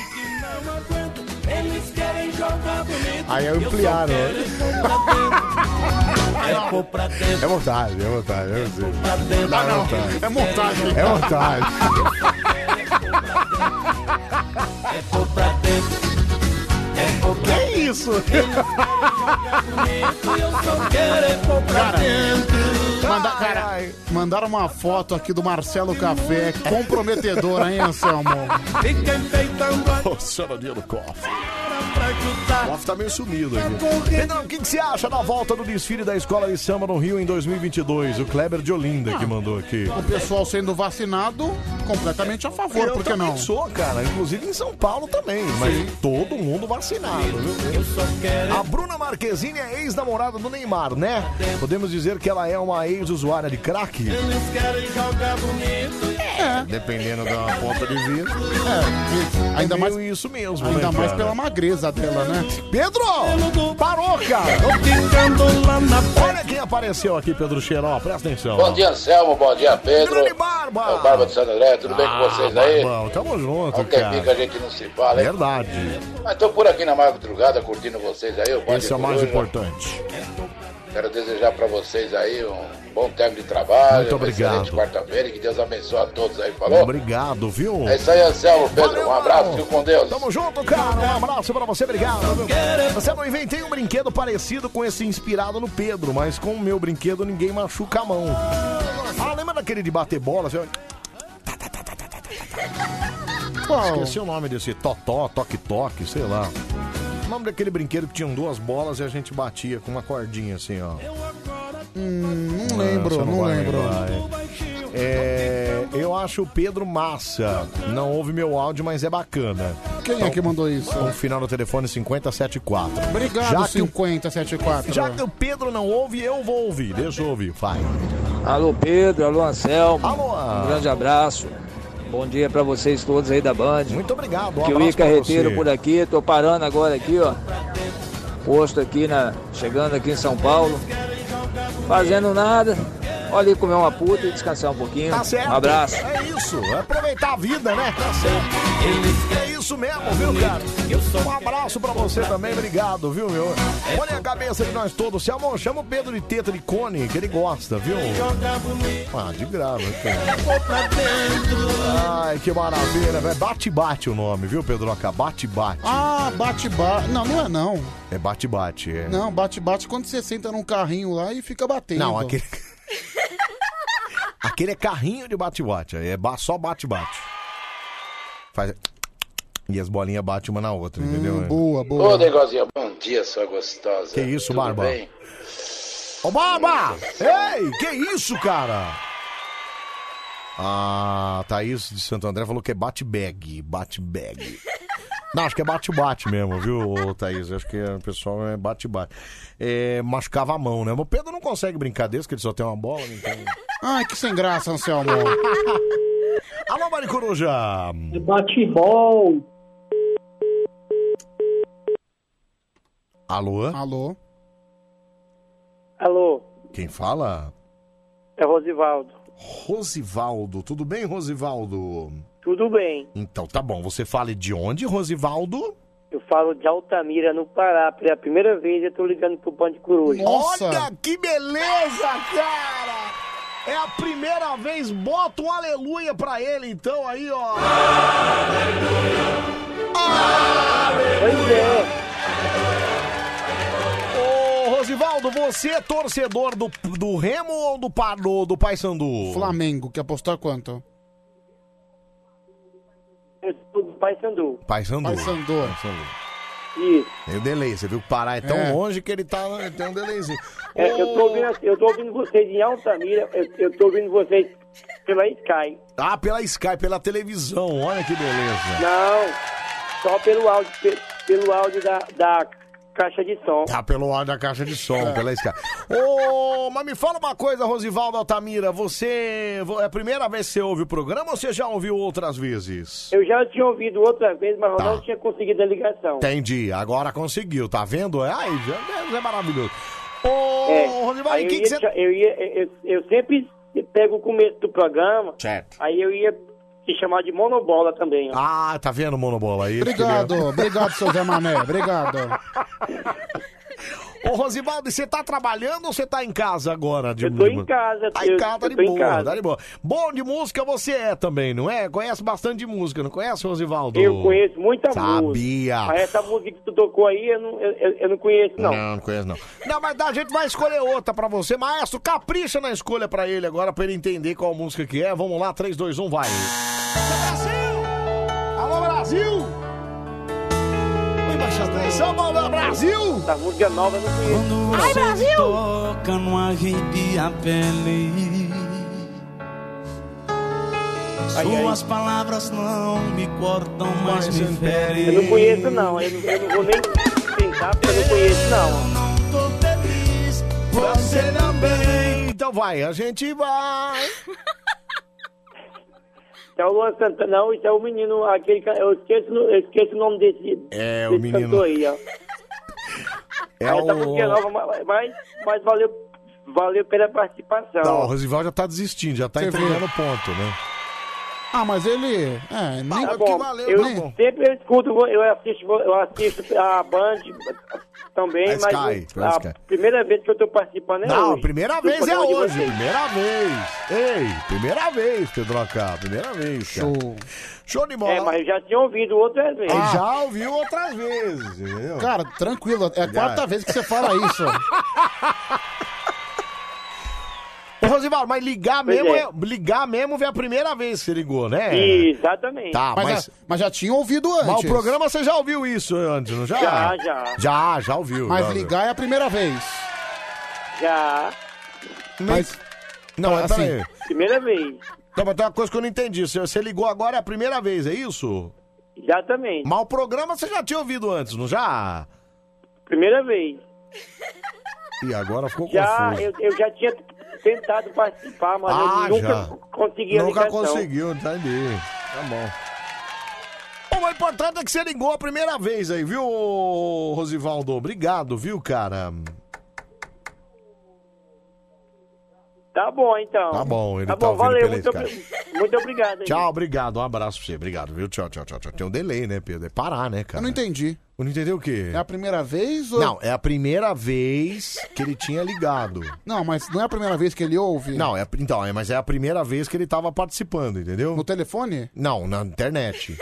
Aí ampliaram. É pôr pra dentro. É montagem, é montagem, é montagem. Não, é Não, montagem. É montagem. É montagem. É Que isso? é pra Cara. Manda, cara, mandaram uma foto aqui do Marcelo Café, comprometedora, hein, Anselmo? Fica enfeitando a Ô, senhorinha do cofre. Pra ajudar. O Off tá meio sumido aqui. Pedrão, o que, que você acha da volta do desfile da Escola de Samba no Rio em 2022? O Kleber de Olinda que mandou aqui. O pessoal sendo vacinado, completamente a favor, Eu por que também não? sou, cara. Inclusive em São Paulo também. Mas todo mundo vacinado, viu? A Bruna Marquezine é ex-namorada do Neymar, né? Podemos dizer que ela é uma ex-usuária de crack? Eles querem jogar bonito. É. Dependendo da ponta de vista. É, ainda É mais, meio isso mesmo, ainda né, mais cara? pela magreza dela, né? Pedro! Parou, cara. Olha quem apareceu aqui, Pedro Xeró. Presta atenção. Bom dia, Anselmo. Bom dia, Pedro. Grande Barba. É o Barba de Santo André. Tudo bem com Ah, vocês aí? Barbão, tamo junto, Há um tempinho que a gente não se fala, hein? Verdade. Mas tô por aqui na madrugada curtindo vocês aí. Esse é o mais importante. Quero desejar pra vocês aí um bom tempo de trabalho. Muito obrigado. quarta-feira e que Deus abençoe a todos aí, falou? Obrigado, viu? É isso aí, Anselmo, Pedro. um abraço, fico com Deus. Tamo junto, cara. Um abraço pra você, obrigado. Você não inventei um brinquedo parecido com esse inspirado no Pedro, mas com o meu brinquedo ninguém machuca a mão. Ah, lembra daquele de bater bola? Qual? Esqueci o nome desse totó, toque-toque, sei lá. O nome daquele brinquedo que tinham duas bolas e a gente batia com uma cordinha assim, ó. Hum, não Ah, lembro, você não vai lembro. lembrar, é. É, eu acho o Pedro massa. Não ouve meu áudio, mas é bacana. Quem é que mandou isso? Com o final do telefone 5074. Obrigado, Já que, o- 5074. já que o Pedro não ouve, eu vou ouvir. Deixa eu ouvir, vai. Alô Pedro, alô Anselmo. Alô. Um grande abraço. Bom dia pra vocês todos aí da Band. Muito obrigado. Um Que pra carreteiro por aqui, tô parando agora aqui, ó. Posto aqui na. chegando aqui em São Paulo. Fazendo nada. Olha aí comer uma puta e descansar um pouquinho. Tá certo. Um abraço. É isso. É aproveitar a vida, né? Tá certo. É isso mesmo, viu, cara? Um abraço pra você também. Obrigado, viu, meu? Olha a cabeça de nós todos. Se amor, chama o Pedro de teta de cone, que ele gosta, viu? Ah, de grava, cara. Ai, que maravilha, velho. Bate-bate o nome, viu, Pedroca? Bate-bate. Ah, bate-bate. Não, não é não. É bate-bate, é. Não, bate-bate quando você senta num carrinho lá e fica batendo. Não, aquele. Aquele é carrinho de bate-bate. É só bate-bate. Faz. E as bolinhas batem uma na outra, entendeu? Hum, boa, Ô, negocinho, bom dia, sua gostosa. Que isso, Tudo Barba? bem? Ô, Barba! Ei, que isso, cara? A Thaís de Santo André falou que é bate-bag. Bate-bag. Não, acho que é bate-bate mesmo, viu, Thaís? Acho que o pessoal é bate-bate. É, machucava a mão, né? Mas o Pedro não consegue brincar desse, que ele só tem uma bola, então... Ai, que sem graça, Anselmo. Alô, Maricoruja! Bate-bol. Alô? Alô? Alô, Quem fala? é Rosivaldo. Rosivaldo. Tudo bem, Rosivaldo? Tudo bem? Então tá bom. Você fala de onde, Rosivaldo? Eu falo de Altamira, no Pará. Pela primeira vez eu tô ligando pro Band Coruja. Olha que beleza, cara! É a primeira vez, bota um aleluia pra ele, então, aí, ó. Pois é. Ô, Rosivaldo, você é torcedor do, do Remo ou do, do, do Paysandu? Flamengo, quer apostar quanto? Do Paysandu. Paysandu. Paysandu. Isso. Tem o delay, você viu que o Pará é tão É. longe que ele tá, tem um delayzinho. É, eu, tô ouvindo, eu tô ouvindo vocês em Altamira, eu, eu tô ouvindo vocês pela Sky. Ah, pela Sky, pela televisão, olha que beleza. Não, só pelo áudio, pe- pelo áudio da, da caixa de som. Tá pelo ar da caixa de som, pela Sky. Ô, mas me fala uma coisa, Rosivaldo Altamira, você... É a primeira vez que você ouve o programa ou você já ouviu outras vezes? Eu já tinha ouvido outra vez, mas eu Tá. não tinha conseguido a ligação. Entendi, agora conseguiu, tá vendo? Ai, já é maravilhoso. Ô, É, Rosivaldo, aí o eu, que ia, que você... eu, ia, eu, eu sempre pego o começo do programa, Certo. aí eu ia te chamar de monobola também. ó. Ah, tá vendo, Monobola aí? Obrigado, obrigado, seu Zé Mané, obrigado. Ô, Rosivaldo, você tá trabalhando ou você tá em casa agora? De, Eu tô em casa, Tá em casa, tá de boa, casa. tá de boa. Bom de música você é também, não é? Conhece bastante de música, não conhece, Rosivaldo? Eu conheço muita música. Sabia. Mas essa música que tu tocou aí, eu não, eu, eu- não conheço, não. Não, não conheço não. Não, mas a gente vai escolher outra pra você. Maestro, capricha na escolha pra ele agora, pra ele entender qual música que é. Vamos lá, 3, 2, 1, vai. Alô, Brasil! Atenção, Brasil! Essa música nova eu não conheço. Ai, Brasil! Toca, não arrepia a pele. Suas palavras não me cortam, mas me ferem. Eu não conheço, não. Eu, não- eu não vou nem tentar, porque eu não conheço, não. Você também. Então vai, a gente vai. Isso é o Luan Santana, não, isso é o menino, aquele, eu esqueço, eu esqueço o nome desse, É, o desse menino. cantor aí, ó. É Aí eu tava o- aqui nova, mas, mas, valeu, valeu pela participação. Não, o Rosival já tá desistindo, já tá Você entregando o ponto, né? Ah, mas ele. É, nem Tá bom, eu nem- sempre eu escuto, eu assisto, eu assisto a Band também, A mas Sky, eu- a Sky. primeira vez que eu tô participando é Não, hoje. primeira vez é hoje, primeira vez. Ei, primeira vez, Pedro Acá, primeira vez, cara. Show. Show de bola. É, mas eu já tinha ouvido outras vezes. Ele já ouviu outras vezes, entendeu? Cara, tranquilo, é a Já. quarta vez que você fala isso. Ô, Rosival, mas ligar Pois mesmo, é. é- ligar mesmo é a primeira vez que você ligou, né? Exatamente. Tá, mas, mas, já, mas já tinha ouvido antes. mas o programa você já ouviu isso antes, não já? Já, já. Já, já ouviu. Mas já ouviu. ligar é a primeira vez. Já, Mas. Não, mas assim, peraí. primeira vez. Não, mas tem uma coisa que eu não entendi. Você, você ligou agora é a primeira vez, é isso? Exatamente. Mas o programa você já tinha ouvido antes, não já? Primeira vez. E agora ficou Já, confuso. eu, eu já tinha tentado participar, mas Ah, eu nunca já. consegui a Nunca ligação. conseguiu, entendi. Tá bom. Bom, o importante é que você ligou a primeira vez aí, viu, Rosivaldo? Obrigado, viu, cara? Tá bom, então. Tá bom, ele tá tá bom, ouvindo valeu, pela muito, obri- muito obrigado. hein? Tchau, obrigado. Um abraço pra você. Obrigado, viu? Tchau, tchau, tchau, tchau. Tem um delay, né, Pedro? É parar, né, cara? Eu não entendi. Não entendeu o quê? É a primeira vez ou. Não, é a primeira vez que ele tinha ligado. Não, mas não é a primeira vez que ele ouve? Não, é, então, é, mas é a primeira vez que ele tava participando, entendeu? No telefone? Não, na internet.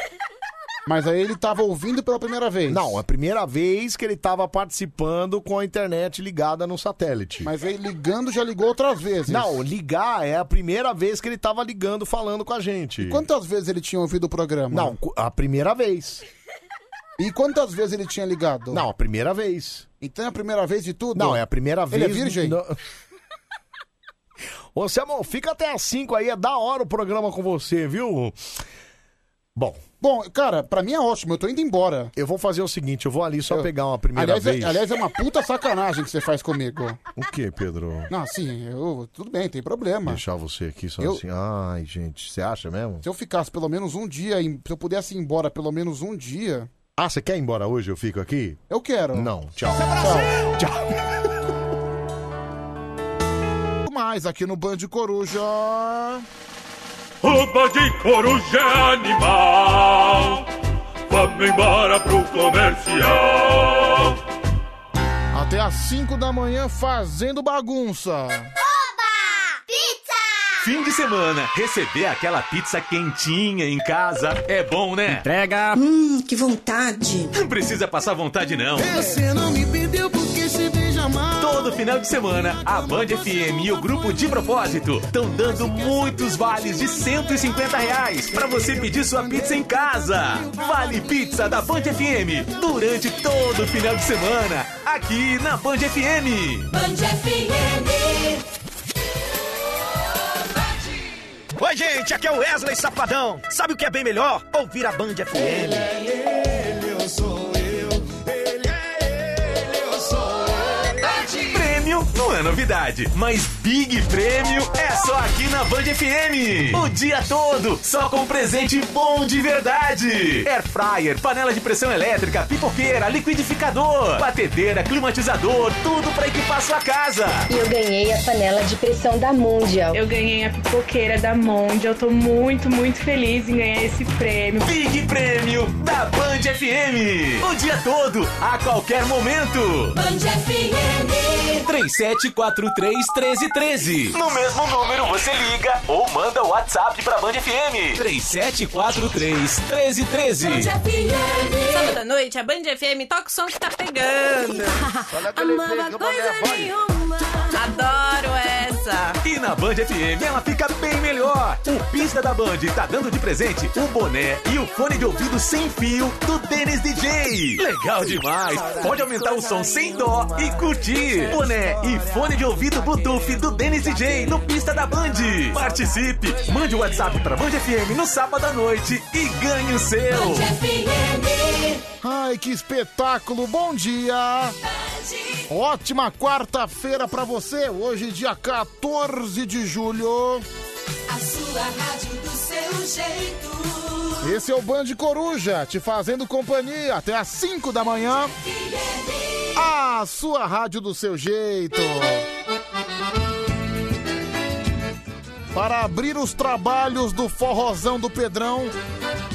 Mas aí ele tava ouvindo pela primeira vez. Não, é a primeira vez que ele tava participando com a internet ligada no satélite. Mas aí ligando já ligou outras vezes. Não, ligar é a primeira vez que ele tava ligando, falando com a gente. Quantas vezes ele tinha ouvido o programa? Não, a primeira vez. E quantas vezes ele tinha ligado? Não, a primeira vez. Então é a primeira vez de tudo? Não, é a primeira vez. Ele é virgem? Não- Ô, Samuel, fica até às 5 aí, é da hora o programa com você, viu? Bom. Bom, cara, pra mim é ótimo, eu tô indo embora. Eu vou fazer o seguinte, eu vou ali só Eu- pegar uma primeira aliás, vez. É, aliás, é uma puta sacanagem que você faz comigo. O que, Pedro? Não, sim, eu, tudo bem, tem problema. Deixar você aqui só Eu- assim. Ai, gente, você acha mesmo? Se eu ficasse pelo menos um dia, em- se eu pudesse ir embora pelo menos um dia, Ah, você quer ir embora hoje? Eu fico aqui? eu quero. Não, tchau. Tchau. Mais aqui no Band Coruja. O Band Coruja é animal. Vamos embora pro comercial. Até às 5 da manhã fazendo bagunça. Fim de semana, receber aquela pizza quentinha em casa é bom, né? Entrega! Hum, que vontade. Não precisa passar vontade, não. Você não me Todo final de semana, a Band FM e o grupo de propósito estão dando muitos vales de 150 reais para você pedir sua pizza em casa. Vale Pizza da Band FM durante todo o final de semana, aqui na Band FM. Band FM. Oi, gente, aqui é o Wesley Safadão. Sabe o que é bem melhor? Ouvir a Band FM. Ele, eu sou eu. Ele não é novidade, mas Big Prêmio é só aqui na Band FM. O dia todo, só com presente bom de verdade. Air fryer, panela de pressão elétrica, pipoqueira, liquidificador, batedeira, climatizador, tudo pra equipar sua casa. E eu ganhei a panela de pressão da Mundial. Eu ganhei a pipoqueira da Mondial. Eu tô muito, muito feliz em ganhar esse prêmio. Big Prêmio da Band FM. O dia todo, a qualquer momento. Band FM. 37431313. No mesmo número você liga ou manda o WhatsApp pra Band FM. 37431313. Sábado à noite, a Band FM toca o som que tá pegando. Amava coisa nenhuma. Adoro essa. E na Band FM ela fica bem melhor. O Pista da Band tá dando de presente o boné e o fone de ouvido sem fio do Denis DJ. Legal demais. Pode aumentar o som sem dó e curtir. Boné e fone de ouvido Bluetooth do Denis DJ no Pista da Band. Participe. Mande o WhatsApp pra Band FM no sábado à noite e ganhe o seu. Ai, que espetáculo! Bom dia! Ótima quarta-feira pra você, hoje dia 14 de julho. A sua rádio do seu jeito. Esse é o Band Coruja, te fazendo companhia até às 5 da manhã. A sua rádio do seu jeito. Para abrir os trabalhos do forrozão do Pedrão,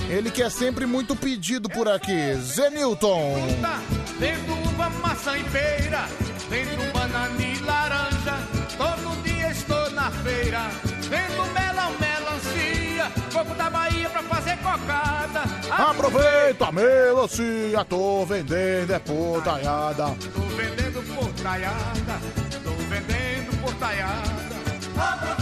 ele que é sempre muito pedido por aqui, Zenilton. Vendo uva, maçã e pera, vendo banana e laranja. Todo dia estou na feira, vendo melão, melancia, coco da Bahia pra fazer cocada. Aproveita a melancia, tô vendendo é putaiada. Tô vendendo portaiada, tô vendendo portaiada. Aproveita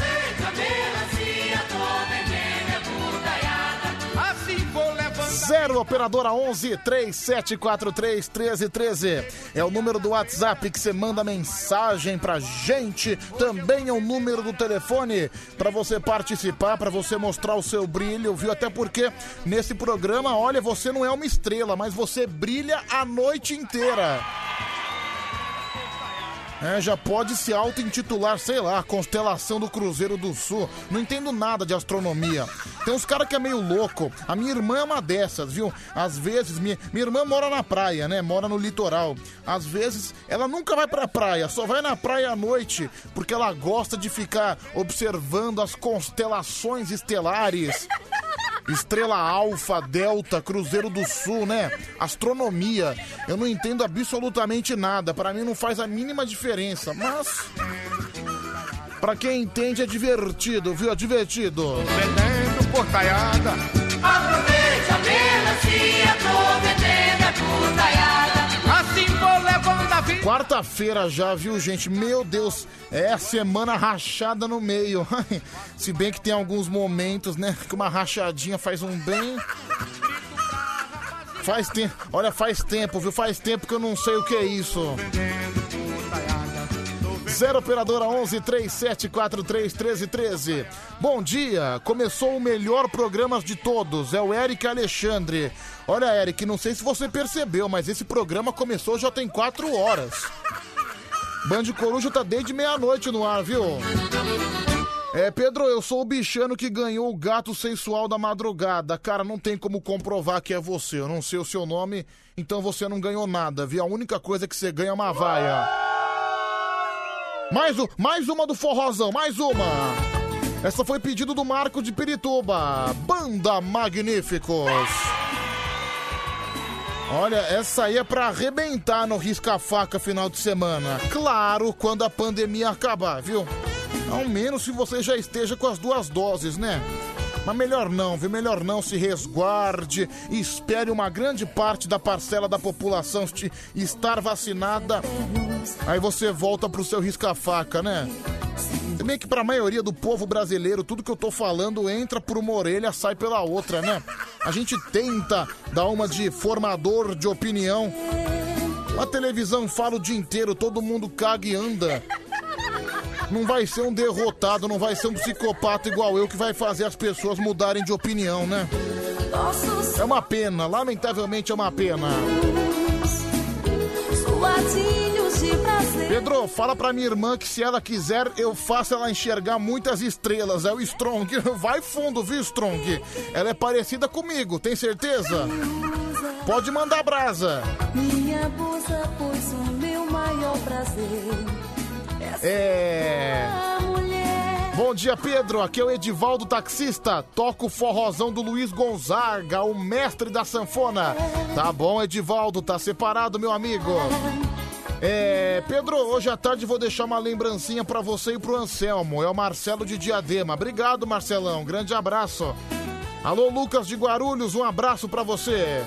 0 operadora 11 3743 1313. É o número do WhatsApp que você manda mensagem pra gente. Também é o número do telefone para você participar, para você mostrar o seu brilho, viu? Até porque nesse programa, olha, você não é uma estrela, mas você brilha a noite inteira. É, já pode se auto-intitular, sei lá, Constelação do Cruzeiro do Sul. Não entendo nada de astronomia. Tem uns caras que é meio louco. A minha irmã é uma dessas, viu? Às vezes, minha, minha irmã mora na praia, né? Mora no litoral. Às vezes, ela nunca vai pra praia, só vai na praia à noite, porque ela gosta de ficar observando as constelações estelares. Estrela Alfa, Delta, Cruzeiro do Sul, né? Astronomia. Eu não entendo absolutamente nada. Pra mim não faz a mínima diferença. Mas. Pra quem entende é divertido, viu? É divertido. Vendendo portaiada. Aproveite a melancia, tô vendendo putaiada. Quarta-feira já, viu, gente? Meu Deus, é a semana rachada no meio. Se bem que tem alguns momentos, né? Que uma rachadinha faz um bem. Faz tempo, olha, faz tempo, viu? Faz tempo que eu não sei o que é isso. Zero operadora 11 3743 1313. Bom dia, começou o melhor programa de todos, é o Eric Alexandre. Olha, Eric, não sei se você percebeu, mas esse programa começou já tem quatro horas. Band Coruja tá desde meia-noite no ar, viu? É, Pedro, eu sou o bichano que ganhou o gato sensual da madrugada. Cara, não tem como comprovar que é você. Eu não sei o seu nome, então você não ganhou nada, viu? A única coisa que você ganha é uma vaia. Mais, um, mais uma do forrozão, mais uma. Essa foi pedido do Marco de Pirituba. Banda Magníficos. Olha, essa aí é pra arrebentar no risca-faca final de semana. Claro, quando a pandemia acabar, viu? Ao menos se você já esteja com as duas doses, né? Mas melhor não, viu? Melhor não se resguarde espere uma grande parte da parcela da população estar vacinada. Aí você volta pro seu risca-faca, né? Se bem que pra maioria do povo brasileiro, tudo que eu tô falando entra por uma orelha, sai pela outra, né? A gente tenta dar uma de formador de opinião. A televisão fala o dia inteiro, todo mundo caga e anda. Não vai ser um derrotado, não vai ser um psicopata igual eu que vai fazer as pessoas mudarem de opinião, né? É uma pena, lamentavelmente é uma pena. Pedro, fala pra minha irmã que se ela quiser, eu faço ela enxergar muitas estrelas. É o Strong. Vai fundo, viu, Strong? Ela é parecida comigo, tem certeza? Pode mandar brasa. Minha blusa, pois o meu maior prazer. É. Bom dia, Pedro. Aqui é o Edivaldo Taxista. Toca o forrozão do Luiz Gonzaga, o mestre da sanfona. Tá bom, Edivaldo, tá separado, meu amigo. É, Pedro, hoje à tarde vou deixar uma lembrancinha pra você e pro Anselmo. É o Marcelo de Diadema. Obrigado, Marcelão. Grande abraço. Alô, Lucas de Guarulhos, um abraço pra você.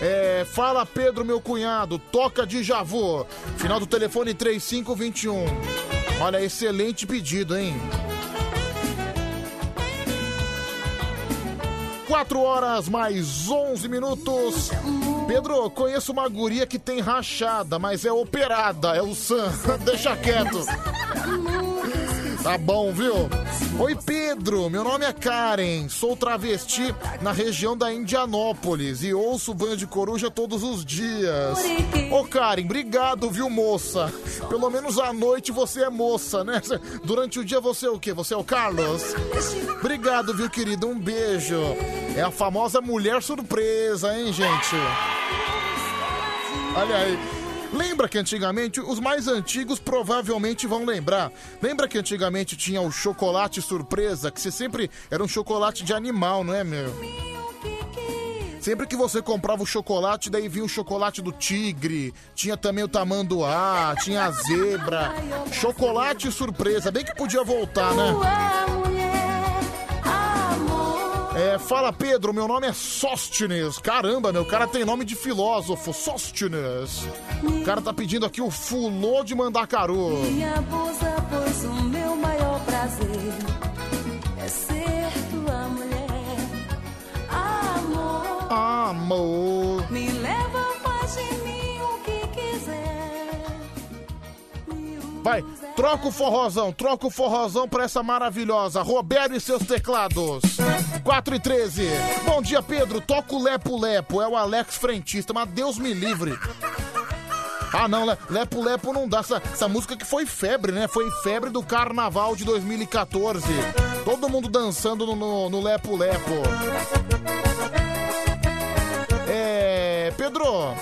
É, fala Pedro, meu cunhado, toca de Javu. Final do telefone 3521. Olha, excelente pedido, hein? 4 horas mais 11 minutos. Pedro, conheço uma guria que tem rachada, mas é operada, é o Sam. Deixa quieto. Tá bom, viu? Oi, Pedro. Meu nome é Karen. Sou travesti na região da Indianópolis e ouço o Band de Coruja todos os dias. Ô, Karen, obrigado, viu, moça? Pelo menos à noite você é moça, né? Durante o dia você é o quê? Você é o Carlos? Obrigado, viu, querido? Um beijo. É a famosa mulher surpresa, hein, gente? Olha aí. Lembra que antigamente, os mais antigos provavelmente vão lembrar. Lembra que antigamente tinha o chocolate surpresa, que você sempre era um chocolate de animal, não é, meu? Sempre que você comprava o chocolate, daí vinha o chocolate do tigre, tinha também o tamanduá, tinha a zebra. Chocolate surpresa, bem que podia voltar, né? É, fala Pedro, meu nome é Sóstenes. Caramba, meu cara tem nome de filósofo, Sóstenes. O cara tá pedindo aqui o fulô de Mandacaru. Minha bolsa, pois o meu maior prazer é ser tua mulher. Amor, Amor. me leva, faz de mim o que quiser. Vai, troca o forrozão, troca o forrozão pra essa maravilhosa. Roberto e seus teclados. 4 e 13. Bom dia, Pedro. Toca o Lepo Lepo. É o Alex Frentista, mas Deus me livre. Ah, não, Le- Lepo Lepo não dá. Essa, essa música que foi febre, né? Foi febre do carnaval de 2014. Todo mundo dançando no, no, no Lepo Lepo. É. Pedro.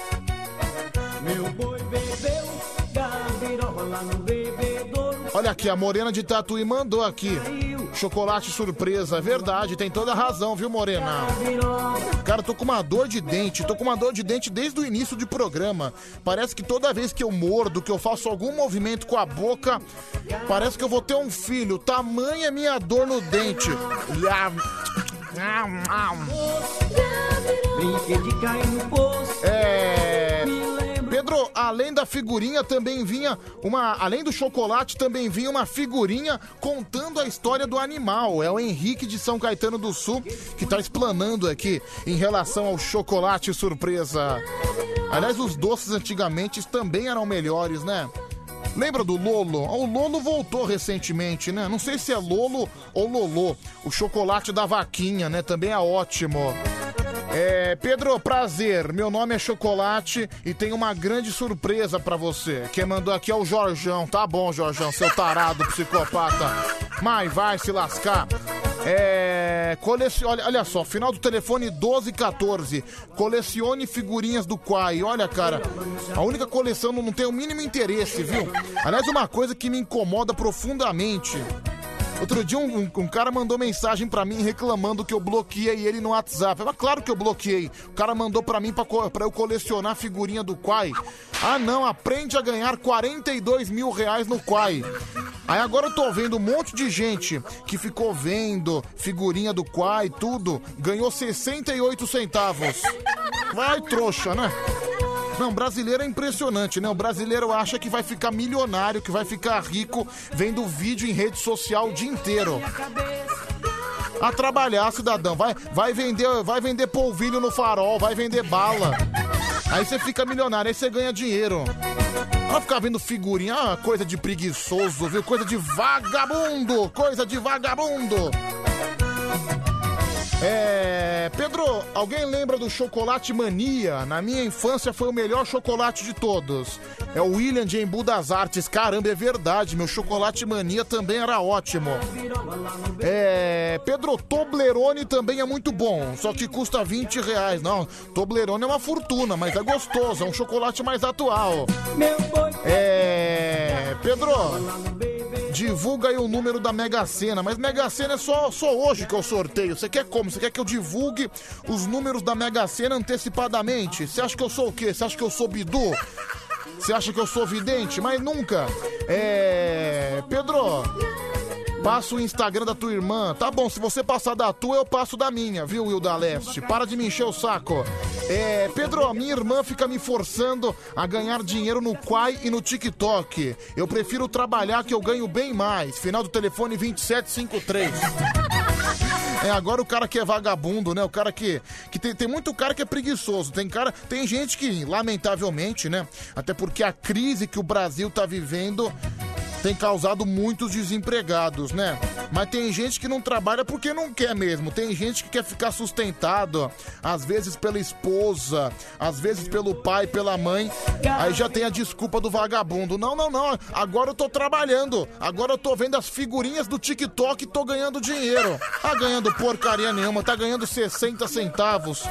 Meu boi bebeu, gabirola no. Olha aqui, a Morena de Tatuí mandou aqui. Chocolate surpresa, verdade, tem toda a razão, viu, Morena? Cara, tô com uma dor de dente, tô com uma dor de dente desde o início do programa. Parece que toda vez que eu mordo, que eu faço algum movimento com a boca, parece que eu vou ter um filho. Tamanha minha dor no dente. É. Além da figurinha também vinha uma, além do chocolate também vinha uma figurinha contando a história do animal. É o Henrique de São Caetano do Sul que tá explanando aqui em relação ao chocolate surpresa. Aliás, os doces antigamente também eram melhores, né? Lembra do Lolo? O Lolo voltou recentemente, né? Não sei se é Lolo ou Lolô. O chocolate da vaquinha, né? Também é ótimo. É, Pedro, prazer. Meu nome é Chocolate e tem uma grande surpresa pra você. Quem mandou aqui é o Jorjão. Tá bom, Jorjão, seu tarado psicopata. Mas vai se lascar. É. Colecione. Olha só, final do telefone 1214. Colecione figurinhas do Quai. Olha, cara, a única coleção não tem o mínimo interesse, viu? Aliás, uma coisa que me incomoda profundamente. Outro dia um, um- cara mandou mensagem pra mim reclamando que eu bloqueei ele no WhatsApp. Mas claro que eu bloqueei. O cara mandou pra mim pra eu colecionar a figurinha do Quai. Ah não, aprende a ganhar 42 mil reais no Quai. Aí agora eu tô vendo um monte de gente que ficou vendo figurinha do Quai, tudo, ganhou 68 centavos. Vai, trouxa, né? Não, brasileiro é impressionante, né? O brasileiro acha que vai ficar milionário, que vai ficar rico vendo vídeo em rede social o dia inteiro. A trabalhar, cidadão. Vai, vai vender, vai vender polvilho no farol, vai vender bala. Aí você fica milionário, aí você ganha dinheiro. Vai ficar vendo figurinha, ah, coisa de preguiçoso, viu? Coisa de vagabundo, coisa de vagabundo. É. Pedro, alguém lembra do chocolate mania? Na minha infância foi o melhor chocolate de todos. É o William de Embu das Artes. Caramba, é verdade. Meu chocolate mania também era ótimo. É. Pedro, Toblerone também é muito bom. Só que custa 20 reais. Não, Toblerone é uma fortuna, mas é gostoso. É um chocolate mais atual. É. Pedro. Divulga aí o número da Mega Sena, mas Mega Sena é só, só hoje que eu sorteio. Você quer como? Você quer que eu divulgue os números da Mega Sena antecipadamente? Você acha que eu sou o quê? Você acha que eu sou Bidu? Você acha que eu sou vidente? Mas nunca. É. Pedro. Passa o Instagram da tua irmã. Tá bom, se você passar da tua, eu passo da minha, viu, Hilda Leste? Para de me encher o saco. É, Pedro, minha irmã fica me forçando a ganhar dinheiro no Quai e no TikTok. Eu prefiro trabalhar que eu ganho bem mais. Final do telefone 2753. É, agora o cara que é vagabundo, né? O cara que. que tem, tem muito cara que é preguiçoso. Tem cara. Tem gente que, lamentavelmente, né? Até porque a crise que o Brasil tá vivendo tem causado muitos desempregados, né? Mas tem gente que não trabalha porque não quer mesmo. Tem gente que quer ficar sustentado, às vezes pela esposa, às vezes pelo pai, pela mãe. Aí já tem a desculpa do vagabundo. Não, não, não. Agora eu tô trabalhando. Agora eu tô vendo as figurinhas do TikTok e tô ganhando dinheiro. Tá ganhando porcaria nenhuma, tá ganhando 60 centavos.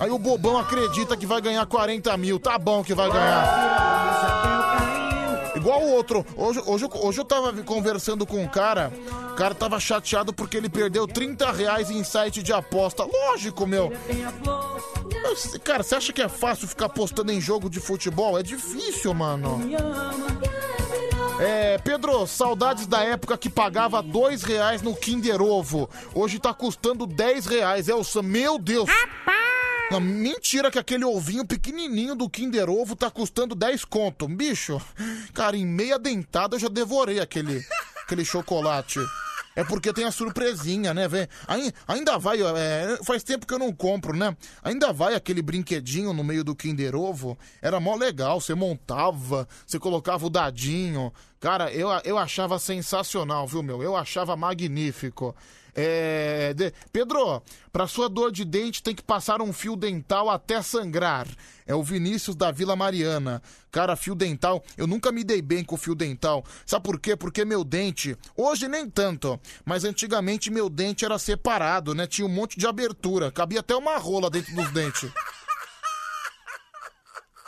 Aí o bobão acredita que vai ganhar 40 mil. Tá bom que vai ganhar. Igual o outro. Hoje, hoje, hoje eu tava conversando com um cara. O cara tava chateado porque ele perdeu 30 reais em site de aposta. Lógico, meu. Mas, Cara, você acha que é fácil ficar apostando em jogo de futebol? É difícil, mano. É, Pedro, saudades da época que pagava dois reais no Kinder Ovo. Hoje tá custando 10 reais. É o. Meu Deus! Não, mentira que aquele ovinho pequenininho do Kinder Ovo tá custando 10 conto. Bicho, cara, em meia dentada eu já devorei aquele, aquele chocolate. É porque tem a surpresinha, né, velho? Ainda vai, é, faz tempo que eu não compro, né? Ainda vai aquele brinquedinho no meio do Kinder Ovo. Era mó legal, você montava, você colocava o dadinho. Cara, eu, eu achava sensacional, viu, meu? Eu achava magnífico. É, de- Pedro, pra sua dor de dente tem que passar um fio dental até sangrar. É o Vinícius da Vila Mariana. Cara, fio dental, eu nunca me dei bem com fio dental. Sabe por quê? Porque meu dente, hoje nem tanto, mas antigamente meu dente era separado, né? Tinha um monte de abertura, cabia até uma rola dentro dos dentes.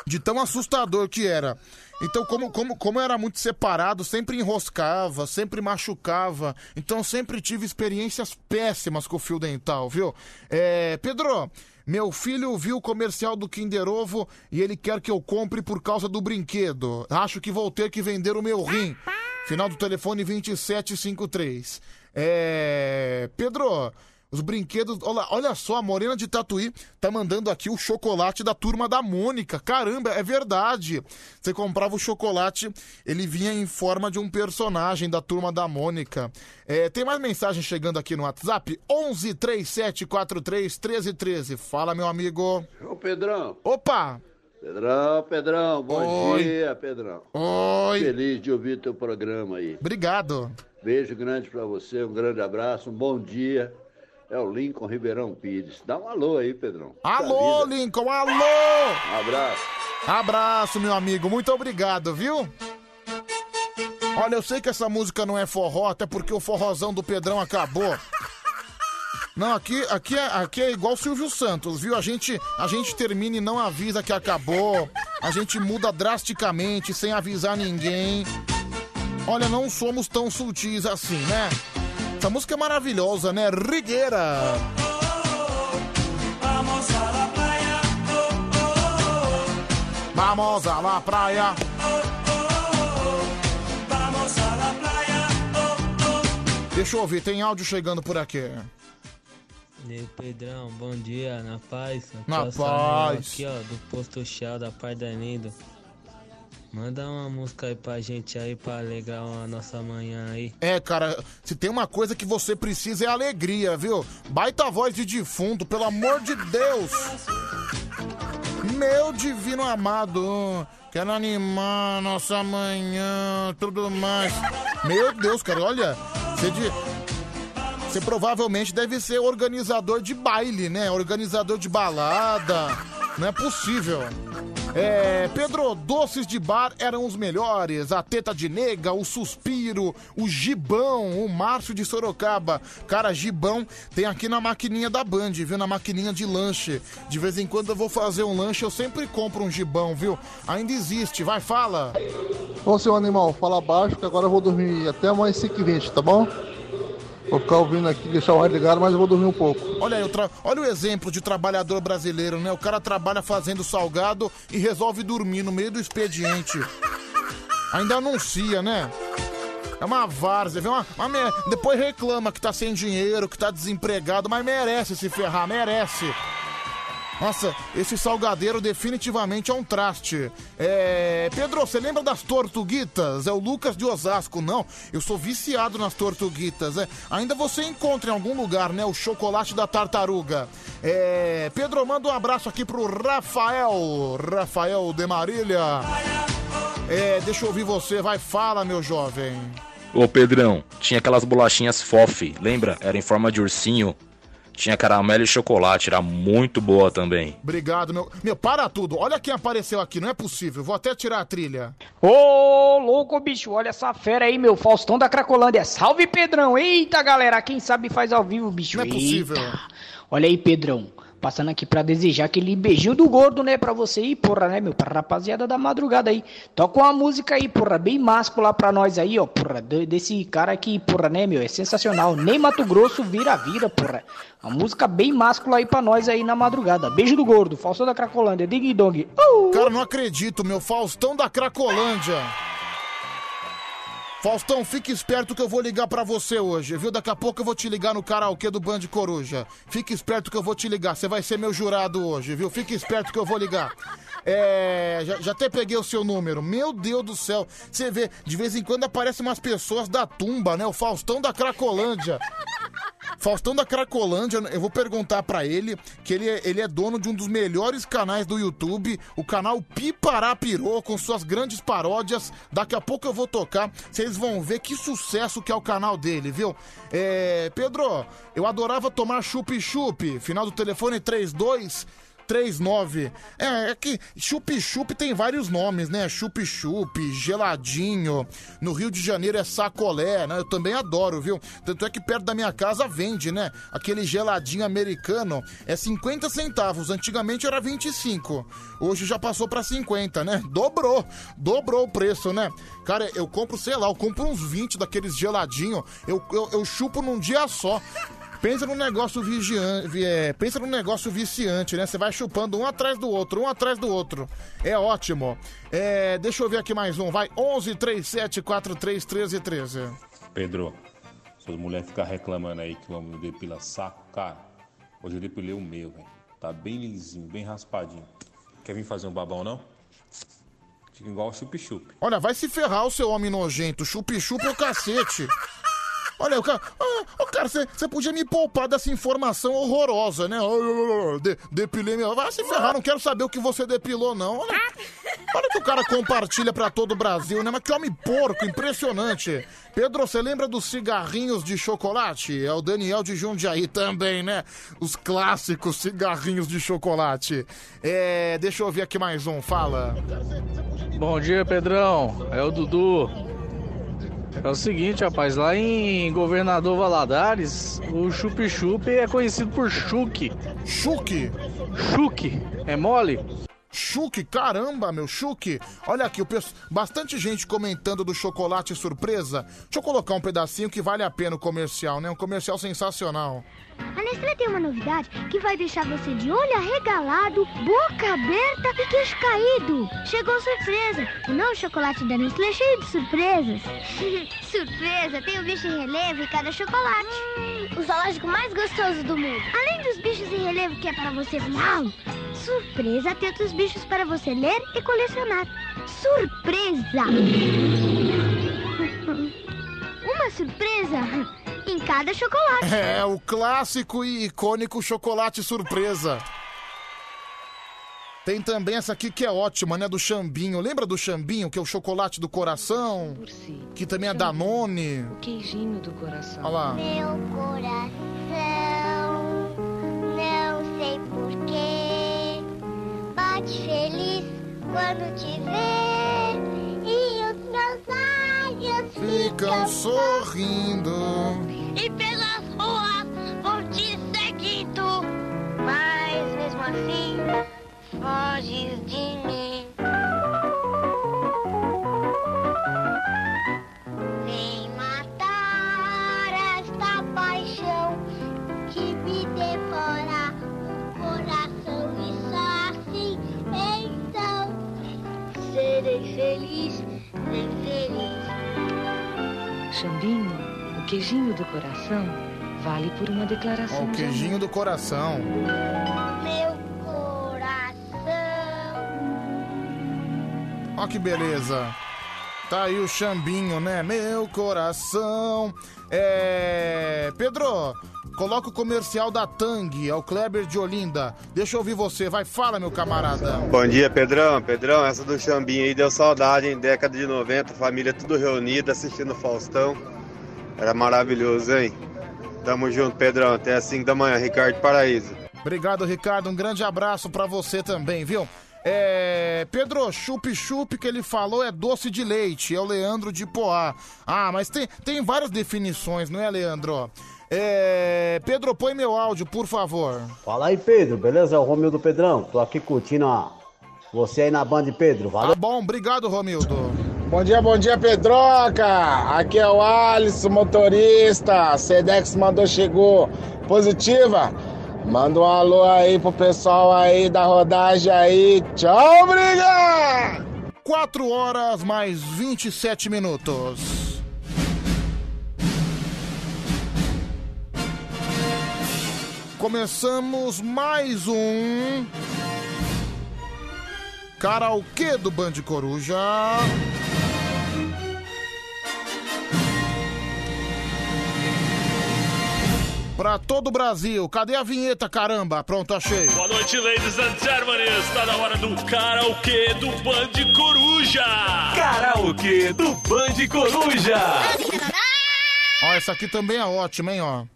De tão assustador que era. Então, como, como, como era muito separado, sempre enroscava, sempre machucava. Então, sempre tive experiências péssimas com o fio dental, viu? É, Pedro, meu filho viu o comercial do Kinder Ovo e ele quer que eu compre por causa do brinquedo. Acho que vou ter que vender o meu rim. Final do telefone 2753. É. Pedro. Os brinquedos. Olha, olha só, a Morena de Tatuí tá mandando aqui o chocolate da turma da Mônica. Caramba, é verdade. Você comprava o chocolate, ele vinha em forma de um personagem da turma da Mônica. É, tem mais mensagem chegando aqui no WhatsApp? 11 37 43 13 13. Fala, meu amigo. Ô, Pedrão. Opa! Pedrão, Pedrão, bom Oi. dia, Pedrão. Oi. Feliz de ouvir teu programa aí. Obrigado. Beijo grande pra você, um grande abraço, um bom dia. É o Lincoln Ribeirão Pires. Dá um alô aí, Pedrão. Alô, Lincoln, alô! Um abraço. Abraço, meu amigo. Muito obrigado, viu? Olha, eu sei que essa música não é forró, até porque o forrozão do Pedrão acabou. Não, aqui, aqui, é, aqui é igual Silvio Santos, viu? A gente, a gente termina e não avisa que acabou. A gente muda drasticamente, sem avisar ninguém. Olha, não somos tão sutis assim, né? Essa música é maravilhosa, né? Rigueira. Vamos a la praia. Deixa eu ouvir, tem áudio chegando por aqui. E Pedrão, bom dia, na paz. Aqui Na paz. Aqui, ó, do Posto Shell da Pardanido. Manda uma música aí pra gente aí, pra alegrar a nossa manhã aí. É, cara, se tem uma coisa que você precisa é alegria, viu? Baita voz de defunto, pelo amor de Deus! Meu divino amado, quero animar nossa manhã, tudo mais. Meu Deus, cara, olha, você de... Você provavelmente deve ser organizador de baile, né? Organizador de balada. Não é possível. É, Pedro, doces de bar eram os melhores. A teta de nega, o suspiro, o gibão, o Márcio de Sorocaba. Cara, gibão tem aqui na maquininha da Band, viu? Na maquininha de lanche. De vez em quando eu vou fazer um lanche, eu sempre compro um gibão, viu? Ainda existe. Vai, fala. Ô, seu animal, fala baixo que agora eu vou dormir até mais 5h20, tá bom? Vou ficar ouvindo aqui, deixar o ar ligado, mas eu vou dormir um pouco. Olha aí, tra- olha o exemplo de trabalhador brasileiro, né? O cara trabalha fazendo salgado e resolve dormir no meio do expediente. Ainda anuncia, né? É uma várzea, vê uma, uma depois reclama que tá sem dinheiro, que tá desempregado, mas merece se ferrar, merece. Nossa, esse salgadeiro definitivamente é um traste. É. Pedro, você lembra das tortuguitas? É o Lucas de Osasco. Não, eu sou viciado nas tortuguitas. É. Ainda você encontra em algum lugar, né? O chocolate da tartaruga. É. Pedro, manda um abraço aqui pro Rafael. Rafael de Marília. É, deixa eu ouvir você, vai, fala, meu jovem. Ô Pedrão, tinha aquelas bolachinhas FOF, lembra? Era em forma de ursinho. Tinha caramelo e chocolate, era muito boa também. Obrigado, meu. Meu, para tudo. Olha quem apareceu aqui, não é possível. Vou até tirar a trilha. Ô, louco, bicho, olha essa fera aí, meu. Faustão da Cracolândia. Salve, Pedrão. Eita, galera, quem sabe faz ao vivo, bicho. Não é possível. Eita. Olha aí, Pedrão. Passando aqui pra desejar aquele beijinho do gordo, né, pra você aí, porra, né, meu? Pra rapaziada da madrugada aí. Toca uma música aí, porra, bem máscula pra nós aí, ó, porra, de- desse cara aqui, porra, né, meu? É sensacional. Nem Mato Grosso vira-vira, porra. Uma música bem máscula aí pra nós aí na madrugada. Beijo do gordo, Faustão da Cracolândia, Dig Dong. Cara, não acredito, meu. Faustão da Cracolândia. Faustão, fique esperto que eu vou ligar pra você hoje, viu? Daqui a pouco eu vou te ligar no karaokê do Band Coruja. Fique esperto que eu vou te ligar. Você vai ser meu jurado hoje, viu? Fique esperto que eu vou ligar. É. Já, já até peguei o seu número. Meu Deus do céu. Você vê, de vez em quando aparecem umas pessoas da tumba, né? O Faustão da Cracolândia. Faustão da Cracolândia, eu vou perguntar pra ele que ele é, ele é dono de um dos melhores canais do YouTube, o canal Piparapirô, com suas grandes paródias. Daqui a pouco eu vou tocar, vocês vão ver que sucesso que é o canal dele, viu? É, Pedro, eu adorava tomar chup-chup, final do telefone 32 39. É, é que chup-chup tem vários nomes, né? Chup-chup, geladinho. No Rio de Janeiro é sacolé, né? Eu também adoro, viu? Tanto é que perto da minha casa vende, né? Aquele geladinho americano é 50 centavos. Antigamente era 25. Hoje já passou pra 50, né? Dobrou. Dobrou o preço, né? Cara, eu compro, sei lá, eu compro uns 20 daqueles geladinhos. Eu, eu, eu chupo num dia só. Pensa num negócio vigiante, é, pensa num negócio viciante, né? Você vai chupando um atrás do outro, um atrás do outro. É ótimo. É, deixa eu ver aqui mais um. Vai 11 37 43 13 13. Pedro, suas mulheres ficam reclamando aí que o homem depila saco, cara. Hoje eu depilei o meu, velho. Tá bem lisinho, bem raspadinho. Quer vir fazer um babão, não? Fica igual o chup-chup. Olha, vai se ferrar o seu homem nojento. Chup-chup é o cacete. Olha, o cara. Ah, ô, cara, você podia me poupar dessa informação horrorosa, né? Ah, de- depilei meu. Vai se ferrar, não quero saber o que você depilou, não. Olha, olha que o cara compartilha pra todo o Brasil, né? Mas que homem porco, impressionante. Pedro, você lembra dos cigarrinhos de chocolate? É o Daniel de Jundiaí também, né? Os clássicos cigarrinhos de chocolate. É. Deixa eu ver aqui mais um, fala. Bom dia, Pedrão. É o Dudu. É o seguinte, rapaz, lá em Governador Valadares, o chup-chup é conhecido por chuque. Chuque? Chuque. É mole? Chuque, caramba, meu Chuque. Olha aqui, o pesso- bastante gente comentando do chocolate surpresa. Deixa eu colocar um pedacinho que vale a pena o comercial, né? Um comercial sensacional. A Nestlé tem uma novidade que vai deixar você de olho arregalado, boca aberta e queixo caído. Chegou surpresa! O novo chocolate da Nestlé é cheio de surpresas. surpresa! Tem um bicho em relevo em cada chocolate. o zoológico mais gostoso do mundo. Além dos bichos em relevo que é para você uau, surpresa tem outros bichos para você ler e colecionar. Surpresa! Uma surpresa em cada chocolate. É, o clássico e icônico chocolate surpresa. Tem também essa aqui que é ótima, né? Do Xambinho. Lembra do Xambinho, que é o chocolate do coração? Que também é Danone. Queijinho do coração. Olha lá. Meu coração, não sei porquê, bate feliz quando te vê e os meus olhos Ficam sorrindo. e pelas ruas vou te seguindo, mas mesmo assim foges de mim. Vem matar esta paixão que me devora o coração e só assim então serei feliz, bem feliz. Xambinho, o queijinho do coração vale por uma declaração. Ó, o de queijinho do coração. Meu coração. Ó que beleza. Tá aí o Xambinho, né? Meu coração. É. Pedro, Coloca o comercial da Tang, é o Kleber de Olinda. Deixa eu ouvir você, vai, fala, meu camarada. Bom dia, Pedrão. Pedrão, essa do Xambinho aí deu saudade, hein? Década de 90, família tudo reunida assistindo o Faustão. Era maravilhoso, hein? Tamo junto, Pedrão. Até às 5 da manhã, Ricardo Paraíso. Obrigado, Ricardo. Um grande abraço pra você também, viu? É, Pedro, chup-chup que ele falou é doce de leite, é o Leandro de Poá. Ah, mas tem, tem várias definições, não é, Leandro? É, Pedro, põe meu áudio, por favor. Fala aí, Pedro, beleza? É o Romildo Pedrão. Tô aqui curtindo ó, você aí na banda, Pedro. Valeu. Tá bom, obrigado, Romildo. Bom dia, bom dia, Pedroca. Aqui é o Alisson, motorista. Sedex mandou, chegou. Positiva. Manda um alô aí pro pessoal aí da rodagem aí. Tchau, briga! 4 horas mais 27 minutos. Começamos mais um karaokê do Band Coruja. Pra todo o Brasil. Cadê a vinheta, caramba? Pronto, achei. Boa noite, ladies and gentlemen. Está na hora do karaokê do Band Coruja. Karaokê do Band Coruja. Ó, essa aqui também é ótima, hein, ó.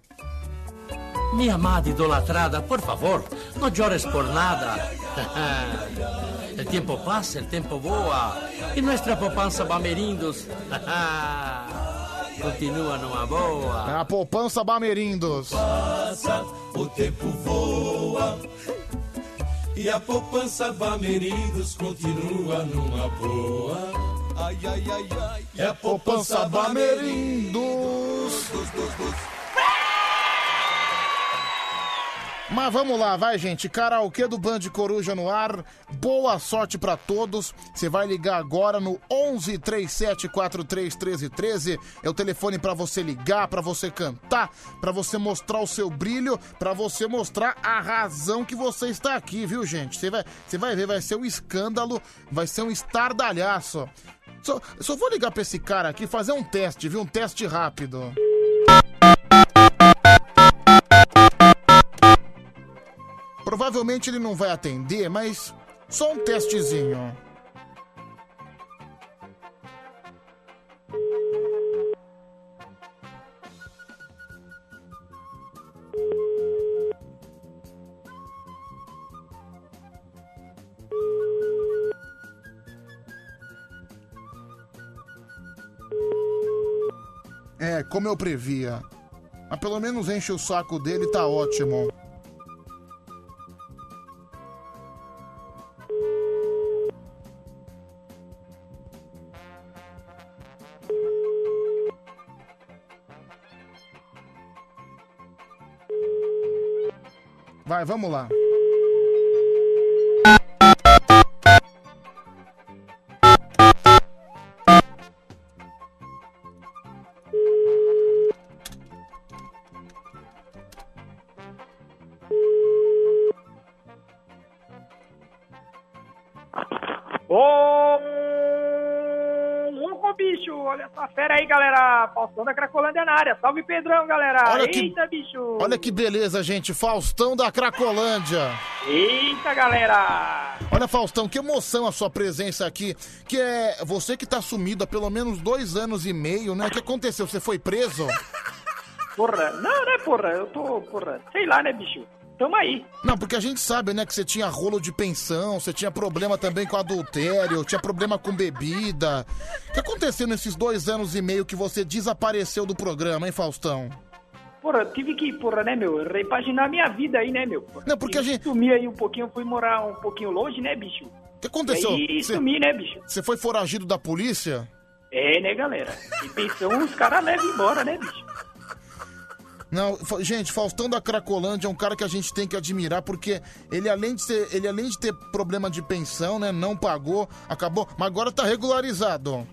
Mi amada idolatrada, por favor, no llores por nada. El tiempo pasa, el tiempo voa. Y nuestra poupança Bamerindos continua numa boa. É a poupança Bamerindos. Passa, o tempo voa. E a poupança Bamerindos continua numa boa. Ai, ai, ai, ai. É a poupança Bamerindos. Mas vamos lá, vai gente, karaokê do Band Coruja no ar. Boa sorte pra todos. Você vai ligar agora no 11 37 43 13 13. É o telefone pra você ligar, pra você cantar, pra você mostrar o seu brilho, pra você mostrar a razão que você está aqui, viu, gente? Você vai, você vai ver, vai ser um escândalo, vai ser um estardalhaço. Só, só vou ligar pra esse cara aqui fazer um teste, viu? Um teste rápido. Provavelmente ele não vai atender, mas só um testezinho. É, como eu previa. Mas pelo menos enche o saco dele, tá ótimo. Vai, vamos lá. Ô, louco, bicho! Olha essa fera aí, galera! Cracolândia na área. Salve, Pedrão, galera! Olha que- Eita, bicho! Olha que beleza, gente. Faustão da Cracolândia. Eita, galera! Olha, Faustão, que emoção a sua presença aqui. Que é você que tá sumido há pelo menos dois anos e meio, né? O que aconteceu? Você foi preso? Porra, não, né, porra? Eu tô, porra, sei lá, né, bicho? Tamo aí. Não, porque a gente sabe, né, que você tinha rolo de pensão, você tinha problema também com adultério, tinha problema com bebida. O que aconteceu nesses dois anos e meio que você desapareceu do programa, hein, Faustão? Porra, tive que, porra, né, meu, repaginar minha vida aí, né, meu? Porra. Não, porque a gente- Sumi aí um pouquinho, fui morar um pouquinho longe, né, bicho? O que aconteceu? E aí Você- sumi, né, bicho? Você foi foragido da polícia? É, né, galera? E pensão os caras levam embora, né, bicho? Não, gente, Faustão da Cracolândia é um cara que a gente tem que admirar porque ele além de ser, ele além de ter problema de pensão, né, não pagou, acabou, mas agora tá regularizado.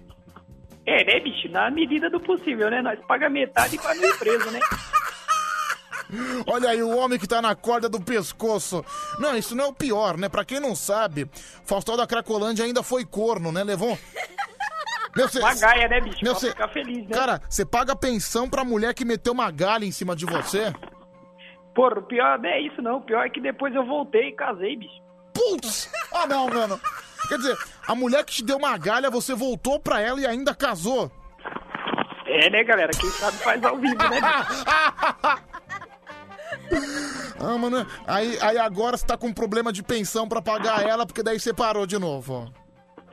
É, né, bicho? Na medida do possível, né? Nós paga metade não ir preso, né? Olha aí o homem que tá na corda do pescoço. Não, isso não é o pior, né? Pra quem não sabe, Faustão da Cracolândia ainda foi corno, né? Levou Meu, cê- Uma gaia, né, bicho? Meu, pra cê- ficar feliz, né? Cara, você paga pensão pra mulher que meteu uma galha em cima de você? Porra, o pior não é isso não. O pior é que depois eu voltei e casei, bicho. Putz! Ah, não, mano. Quer dizer, a mulher que te deu uma galha, você voltou pra ela e ainda casou. É, né, galera? Quem sabe faz ao vivo, né? Ah, mano, aí, aí agora você tá com problema de pensão pra pagar ela, porque daí você parou de novo.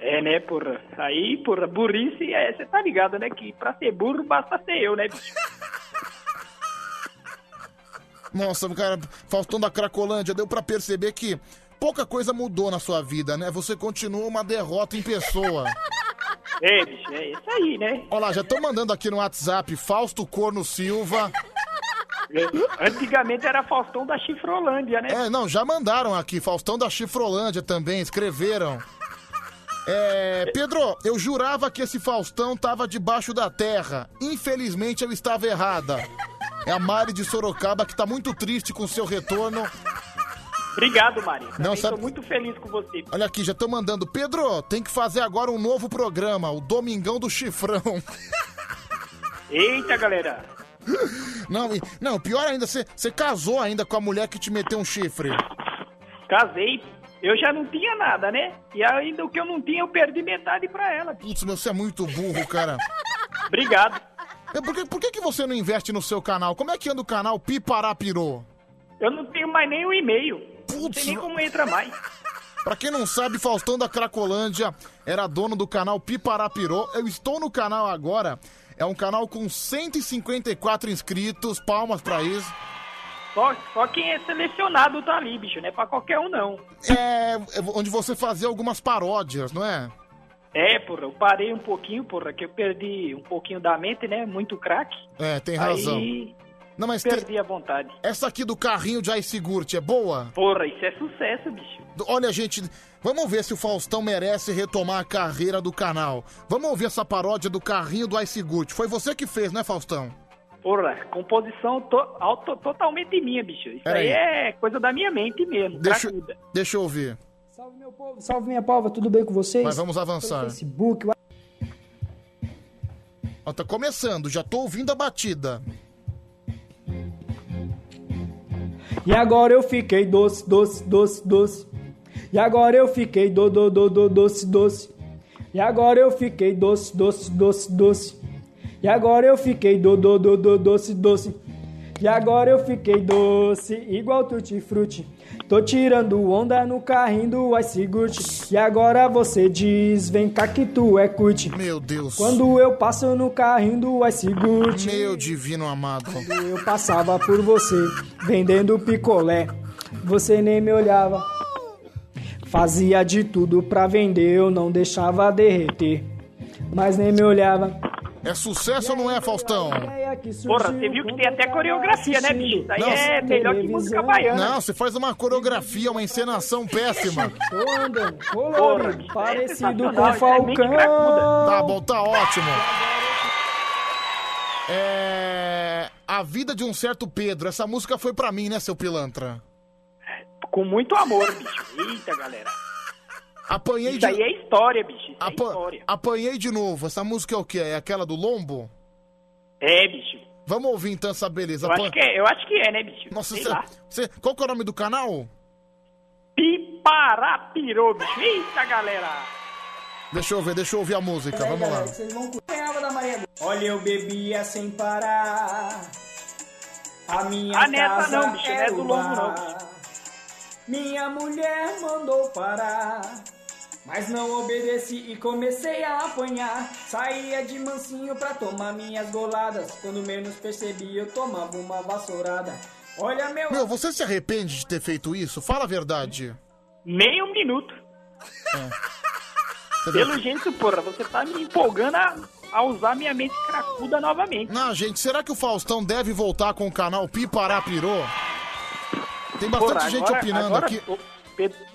É, né, porra? Aí, porra, burrice, é, você tá ligado, né? Que pra ser burro basta ser eu, né, bicho? Nossa, cara, Faustão da Cracolândia, deu pra perceber que pouca coisa mudou na sua vida, né? Você continua uma derrota em pessoa. É, bicho, é isso aí, né? Olha lá, já tô mandando aqui no WhatsApp Fausto Corno Silva. É, Antigamente era Faustão da Chifrolândia, né? É, não, já mandaram aqui, Faustão da Chifrolândia também, escreveram. É, Pedro, eu jurava que esse Faustão tava debaixo da terra. Infelizmente eu estava errada. É a Mari de Sorocaba que tá muito triste com o seu retorno. Obrigado, Maria. Não, Também sabe- tô muito feliz com você. Olha aqui, já tô mandando. Pedro, tem que fazer agora um novo programa, o Domingão do Chifrão. Eita, galera. Não, não pior ainda, você casou ainda com a mulher que te meteu um chifre. Casei. Eu já não tinha nada, né? E ainda o que eu não tinha, eu perdi metade pra ela. Putz, meu, você é muito burro, cara. Obrigado. É, Por que, por que, que você não investe no seu canal? Como é que anda o canal Piparapirô? Eu não tenho mais nem o e-mail. Não sei nem como entra mais. Pra quem não sabe, Faustão da Cracolândia era dono do canal Piparapirô. Eu estou no canal agora. É um canal com 154 inscritos. Palmas pra isso. Só, só quem é selecionado tá ali, bicho. Não é pra qualquer um, não. É, é onde você fazia algumas paródias, não é? É, porra, eu parei um pouquinho, porra, que eu perdi um pouquinho da mente, né? Muito craque. É, tem razão. Aí Não, mas perdi tem- a vontade. essa aqui do carrinho de iSigurt é boa? Porra, isso é sucesso, bicho. Olha, gente, vamos ver se o Faustão merece retomar a carreira do canal. Vamos ouvir essa paródia do carrinho do iSigurt. Foi você que fez, né, Faustão? Porra, composição to- auto- totalmente minha, bicho. Isso aí aí. é coisa da minha mente mesmo. Deixa, cracuda. deixa eu ouvir. Salve, meu povo. Salve, minha pova. Tudo bem com vocês? Mas vamos avançar. Pelo Facebook, Ó, tá começando, já tô ouvindo a batida. E agora eu fiquei doce, doce, doce, doce. E agora eu fiquei do, do, do, do, doce, doce. E agora eu fiquei doce, doce, doce, doce. E agora eu fiquei do, do, do, do, doce, doce. E agora eu fiquei doce, igual tutti frutti. Tô tirando onda no carrinho do iSigurt. E agora você diz, vem cá que tu é curte. Meu Deus. Quando eu passo no carrinho do iSigurt. Meu divino amado. Quando eu passava por você, vendendo picolé, você nem me olhava. Fazia de tudo pra vender, eu não deixava derreter, mas nem me olhava. É sucesso ou não é, Faustão? Porra, você viu que tem até coreografia, né, bicho? Isso aí Não, é melhor que música baiana. Não, você faz uma coreografia, uma encenação péssima. Tô andando Porra, parecido com isso é Falcão. Tá bom, tá ótimo. É. A vida de um certo Pedro. Essa música foi pra mim, né, seu pilantra? Com muito amor, bicho. Eita, galera. Apanhei Isso de. aí é história, bicho. Isso é Apa- história. Apanhei de novo. Essa música é o quê? É aquela do lombo? É, bicho. Vamos ouvir então essa beleza. Eu Apan- acho que é, eu acho que é né, bicho? Nossa, Sei lá. você- Qual que é o nome do canal? Piparapirô, bicho. Eita, galera. Deixa eu ver, deixa eu ouvir a música. Vamos lá. Vocês vão. Olha, eu bebia sem parar. A minha Ah, nessa casa não, bicho, não é do lombo, não, bar. Minha mulher mandou parar. Mas não obedeci e comecei a apanhar. Saía de mansinho pra tomar minhas goladas. Quando menos percebi, eu tomava uma vassourada. Olha, meu. Meu, você se arrepende de ter feito isso? Fala a verdade. Nem um minuto. Vê- Pelo jeito, porra, você tá me empolgando a, a usar minha mente cracuda novamente. Não, gente, será que o Faustão deve voltar com o canal Piparapirô? Tem bastante Porra, gente agora- opinando agora- aqui.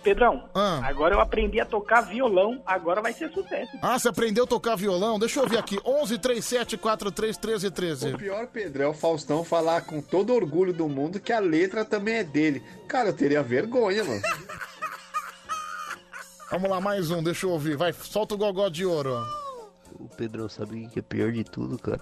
Pedrão, Ah. agora eu aprendi a tocar violão, agora vai ser sucesso. Ah, você aprendeu a tocar violão? Deixa eu ouvir aqui. 11 37 43 13 13. O pior, Pedro, é o Faustão falar com todo orgulho do mundo que a letra também é dele. Cara, eu teria vergonha, mano. Vamos lá, mais um, deixa eu ouvir. Vai, solta o gogó de ouro. O Pedrão sabe o que é pior de tudo, cara?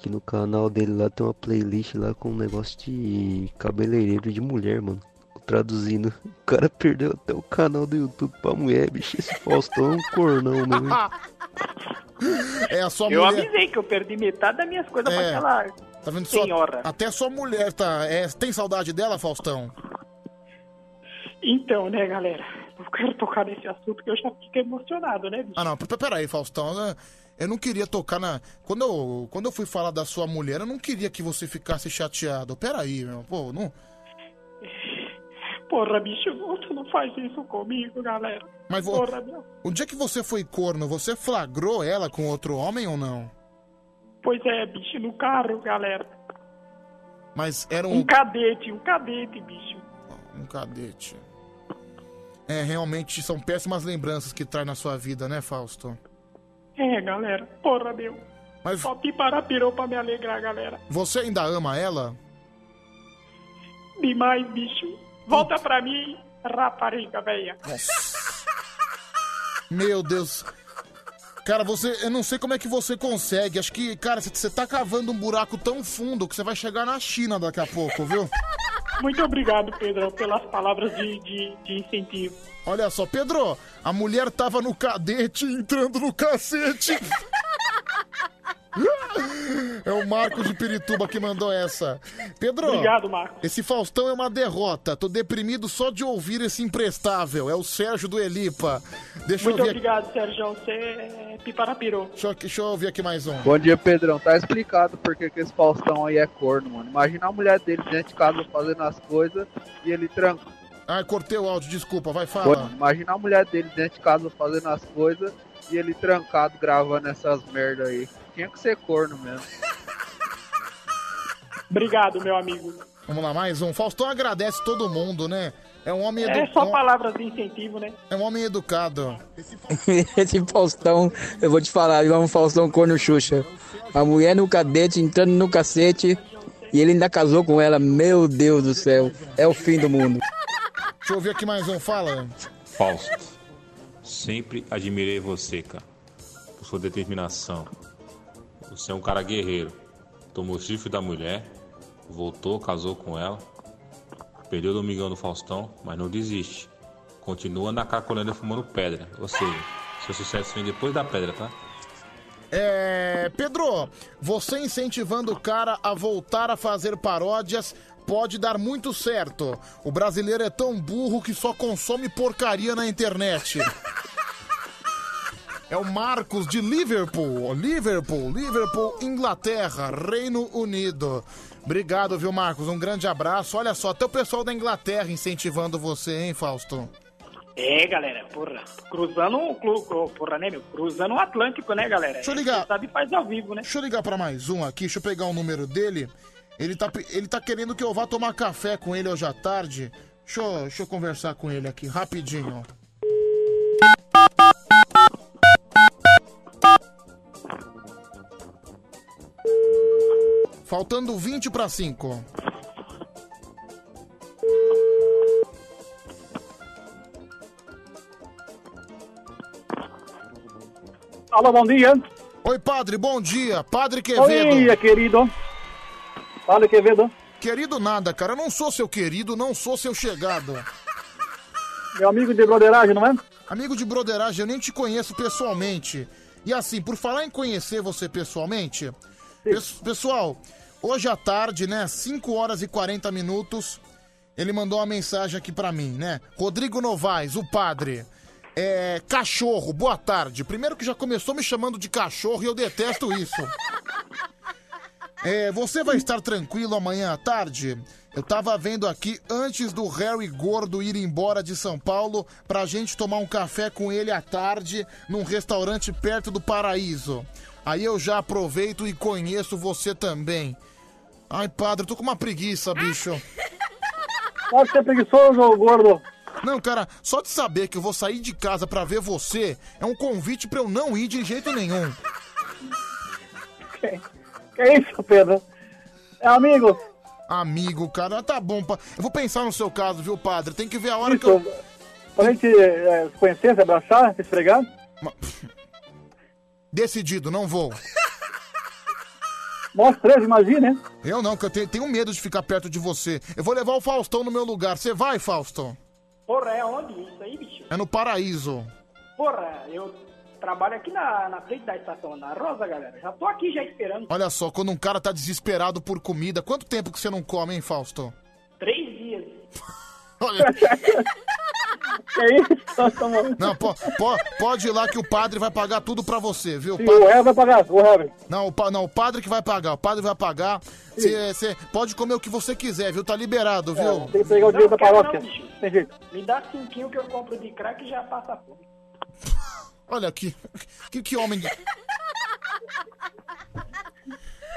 que no canal dele lá tem uma playlist lá com um negócio de cabeleireiro de mulher, mano. Traduzindo, o cara perdeu até o canal do YouTube pra mulher, bicho. Esse Faustão é um cornão, meu. hein? É a sua eu mulher. avisei que eu perdi metade das minhas coisas pra É. aquela Tá vendo só? senhora. Até a sua mulher tá. é, tem saudade dela, Faustão? Então, né, galera? Eu quero tocar nesse assunto que eu já fiquei emocionado, né, bicho? Ah, não, p- peraí, Faustão. né? Eu não queria tocar na. Quando eu, quando eu fui falar da sua mulher, eu não queria que você ficasse chateado. Peraí, meu. Pô, não. Porra, bicho, tu não faz isso comigo, galera. Mas vou. Porra, meu. O dia que você foi corno, você flagrou ela com outro homem ou não? Pois é, bicho, no carro, galera. Mas era um, Um cadete, um cadete, bicho. um cadete. É, realmente são péssimas lembranças que traz na sua vida, né, Fausto? É, galera. Porra, meu. Mas- Só pipará pirou pra me alegrar, galera. Você ainda ama ela? Demais, bicho. Volta pra mim, rapariga, velha. Meu Deus. Cara, você. Eu não sei como é que você consegue. Acho que, cara, você- tá cavando um buraco tão fundo que você vai chegar na China daqui a pouco, viu? Muito obrigado, Pedro, pelas palavras de, de, de incentivo. Olha só, Pedro, a mulher tava no cadete entrando no cacete. É o Marcos de Pirituba que mandou essa. Pedro, Obrigado, Marcos. esse Faustão é uma derrota. Tô deprimido só de ouvir esse imprestável. É o Sérgio do Elipa. Deixa Muito eu ver aqui. obrigado, Sérgio. Você é pipará pirou. Deixa eu, deixa eu ouvir aqui mais um. Bom dia, Pedrão. Tá explicado porque que esse Faustão aí é corno, mano. Imagina a mulher dele dentro de casa fazendo as coisas e ele tranca. Ah, cortei o áudio, desculpa, vai falar. Imagina a mulher dele dentro de casa fazendo as coisas e ele trancado gravando essas merda aí. Tinha que ser corno mesmo. Obrigado, meu amigo. Vamos lá, mais um. Faustão agradece todo mundo, né? É um homem É educado. só palavras de incentivo, né? É um homem educado. Esse Faustão, eu vou te falar, ele é um Faustão corno Xuxa. A mulher no cadete entrando no cacete e ele ainda casou com ela. Meu Deus do céu, é o fim do mundo. Deixa eu ouvir aqui mais um, fala. Fausto, sempre admirei você, cara. Por sua determinação. Você é um cara guerreiro. Tomou chifre da mulher, voltou, casou com ela, perdeu o Domingão do Faustão, mas não desiste. Continua na Cracolândia fumando pedra. Ou seja, seu sucesso vem depois da pedra, tá? É. Pedro, você incentivando o cara a voltar a fazer paródias pode dar muito certo. O brasileiro é tão burro que só consome porcaria na internet. É o Marcos de Liverpool. Liverpool, Liverpool, Inglaterra, Reino Unido. Obrigado, viu, Marcos? Um grande abraço. Olha só, até o pessoal da Inglaterra incentivando você, hein, Fausto? É, galera, porra. Cruzando o porra, né, meu? Cruzando o Atlântico, né, galera? Deixa eu ligar. Você sabe faz ao vivo, né? Deixa eu ligar pra mais um aqui, deixa eu pegar o número dele. Ele tá, ele tá querendo que eu vá tomar café com ele hoje à tarde. Deixa eu, deixa eu conversar com ele aqui, rapidinho. Faltando 20 para 5. Alô, bom dia. Oi, padre, bom dia. Padre Quevedo. querido. Fala, Quevedo. Querido nada, cara. Eu não sou seu querido, não sou seu chegado. Meu amigo de broderagem, não é? Amigo de broderagem, eu nem te conheço pessoalmente. E assim, por falar em conhecer você pessoalmente, pes- pessoal, hoje à tarde, né, 5 horas e 40 minutos, ele mandou uma mensagem aqui pra mim, né? Rodrigo Novaes, o padre. É, cachorro, boa tarde. Primeiro que já começou me chamando de cachorro e eu detesto isso. É, você vai estar tranquilo amanhã à tarde? Eu tava vendo aqui antes do Harry Gordo ir embora de São Paulo pra gente tomar um café com ele à tarde num restaurante perto do Paraíso. Aí eu já aproveito e conheço você também. Ai, padre, eu tô com uma preguiça, bicho. Pode ser preguiçoso, gordo. Não, cara, só de saber que eu vou sair de casa pra ver você é um convite pra eu não ir de jeito nenhum. Que, que isso, Pedro? É amigo. Amigo, cara, tá bom. pa- Eu vou pensar no seu caso, viu, padre? Tem que ver a hora que eu. Pra gente é, se conhecer, se abraçar, se esfregar. Decidido, não vou. Nós três, imagina, hein? Eu não, que eu tenho, tenho medo de ficar perto de você. Eu vou levar o Faustão no meu lugar. Você vai, Fausto? Porra, é onde isso aí, bicho? É no paraíso. Porra, eu trabalho aqui na, na frente da estação na Rosa, galera. Já tô aqui já esperando. Olha só, quando um cara tá desesperado por comida, quanto tempo que você não come, hein, Fausto? Três dias. Olha. Isso? Não, po- po- pode ir lá que o padre vai pagar tudo pra você, viu? Sim, o Hever vai pagar, o Hever. Não, o, pa- não, o padre que vai pagar, o padre vai pagar. Você pode comer o que você quiser, viu? Tá liberado, viu? É, tem que pegar o dinheiro da paróquia. Tem jeito. Me dá cinquinho que eu compro de crack e já passa fome. Olha aqui, que, que homem.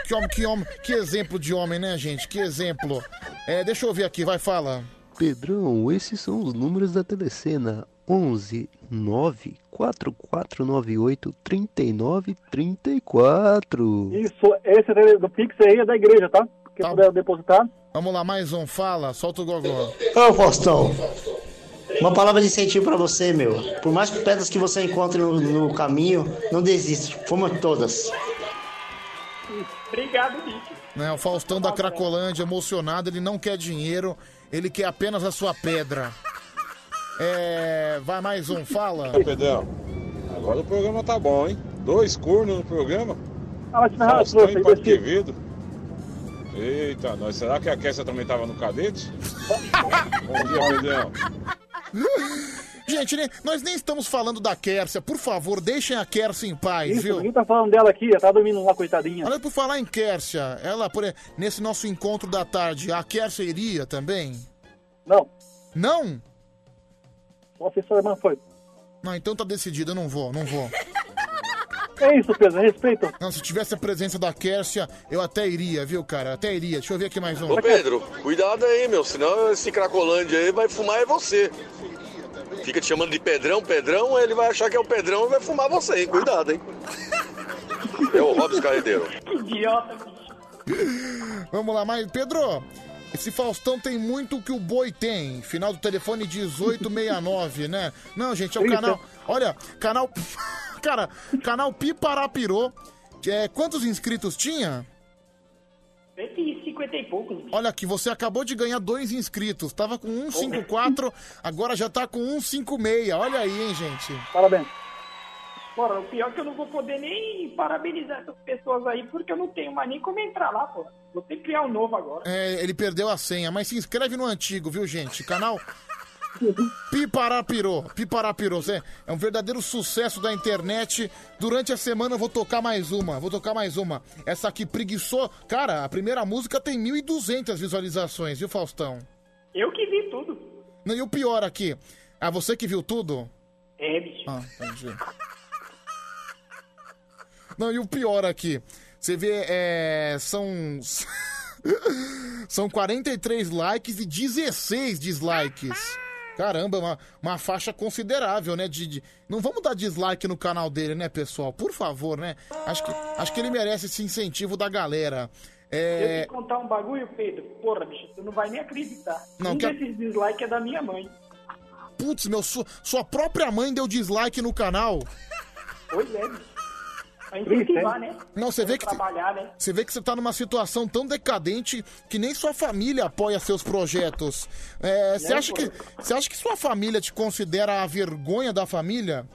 Que homem, que homem, que exemplo de homem, né, gente? Que exemplo. É, deixa eu ver aqui, vai, fala. Pedrão, esses são os números da telecena. 11 9 4498 39 34. Isso, esse é do Pix aí é da igreja, tá? Quem puder depositar. Vamos lá, mais um, fala, solta o gogó. Ô Faustão, uma palavra de incentivo pra você, meu. Por mais pedras que você encontre no, no caminho, não desista. Fuma todas. Obrigado, bicho. Né, o Faustão da Cracolândia, emocionado, ele não quer dinheiro, ele quer apenas a sua pedra. É. Vai mais um, fala. Pedrão, agora o programa tá bom, hein? Dois cornos no programa. Ah, vai te ferrar, Faustão e Padre. Quevedo. Eita, nós, será que a Kessia também tava no cadete? Bom dia, Pedrão. Gente, né, nós nem estamos falando da Kércia. Por favor, deixem a Kércia em paz, Isso, viu? ninguém tá falando dela aqui, ela tá dormindo lá, coitadinha. Olha, por falar em Kércia, ela, por, nesse nosso encontro da tarde, a Kércia iria também? Não. Não? Só se sua irmã foi. Não, então tá decidido, eu não vou, não vou. É isso, Pedro, respeito. Não, se tivesse a presença da Kércia, eu até iria, viu, cara? Até iria. Deixa eu ver aqui mais um. Ô Pedro, cuidado aí, meu, senão esse Cracolândia aí vai fumar é você. Fica te chamando de Pedrão, Pedrão, ele vai achar que é o Pedrão e vai fumar você, hein? Cuidado, hein? É o Robson Carreteiro. Que idiota, bicho. Vamos lá, mais. Pedro, esse Faustão tem muito o que o boi tem. Final do telefone 1869, né? Não, gente, é o canal. Olha, canal. Cara, canal Piparapirô. É, quantos inscritos tinha? 150 e poucos. Olha aqui, você acabou de ganhar dois inscritos. Tava com 154, agora já tá com 156. Olha aí, hein, gente. Parabéns. Porra, o pior é que eu não vou poder nem parabenizar essas pessoas aí, porque eu não tenho mais nem como entrar lá, pô. Vou ter que criar um novo agora. É, ele perdeu a senha, mas se inscreve no antigo, viu, gente? Canal Piparapirô. Piparapirô. Zé, É um verdadeiro sucesso da internet. Durante a semana eu vou tocar mais uma. Vou tocar mais uma. Essa aqui, preguiçou. Cara, a primeira música tem 1.200 visualizações, viu, Faustão? Eu que vi tudo. Não, e o pior aqui. Ah, você que viu tudo? É, bicho. Ah, entendi. Não, e o pior aqui. Você vê, é. São. São 43 likes e 16 dislikes. Caramba, uma, uma faixa considerável, né? De, de- Não vamos dar dislike no canal dele, né, pessoal? Por favor, né? Acho que, acho que ele merece esse incentivo da galera. Deixa eu É. te contar um bagulho, Pedro. Porra, bicho, tu não vai nem acreditar. Não, um que desses dislikes é da minha mãe. Putz, meu, su- sua própria mãe deu dislike no canal. Pois é, bicho. Pra Triste, né? Não, você vê que. Trabalhar, né? Você vê que você tá numa situação tão decadente que nem sua família apoia seus projetos. É, você Não, acha que você acha que sua família te considera a vergonha da família?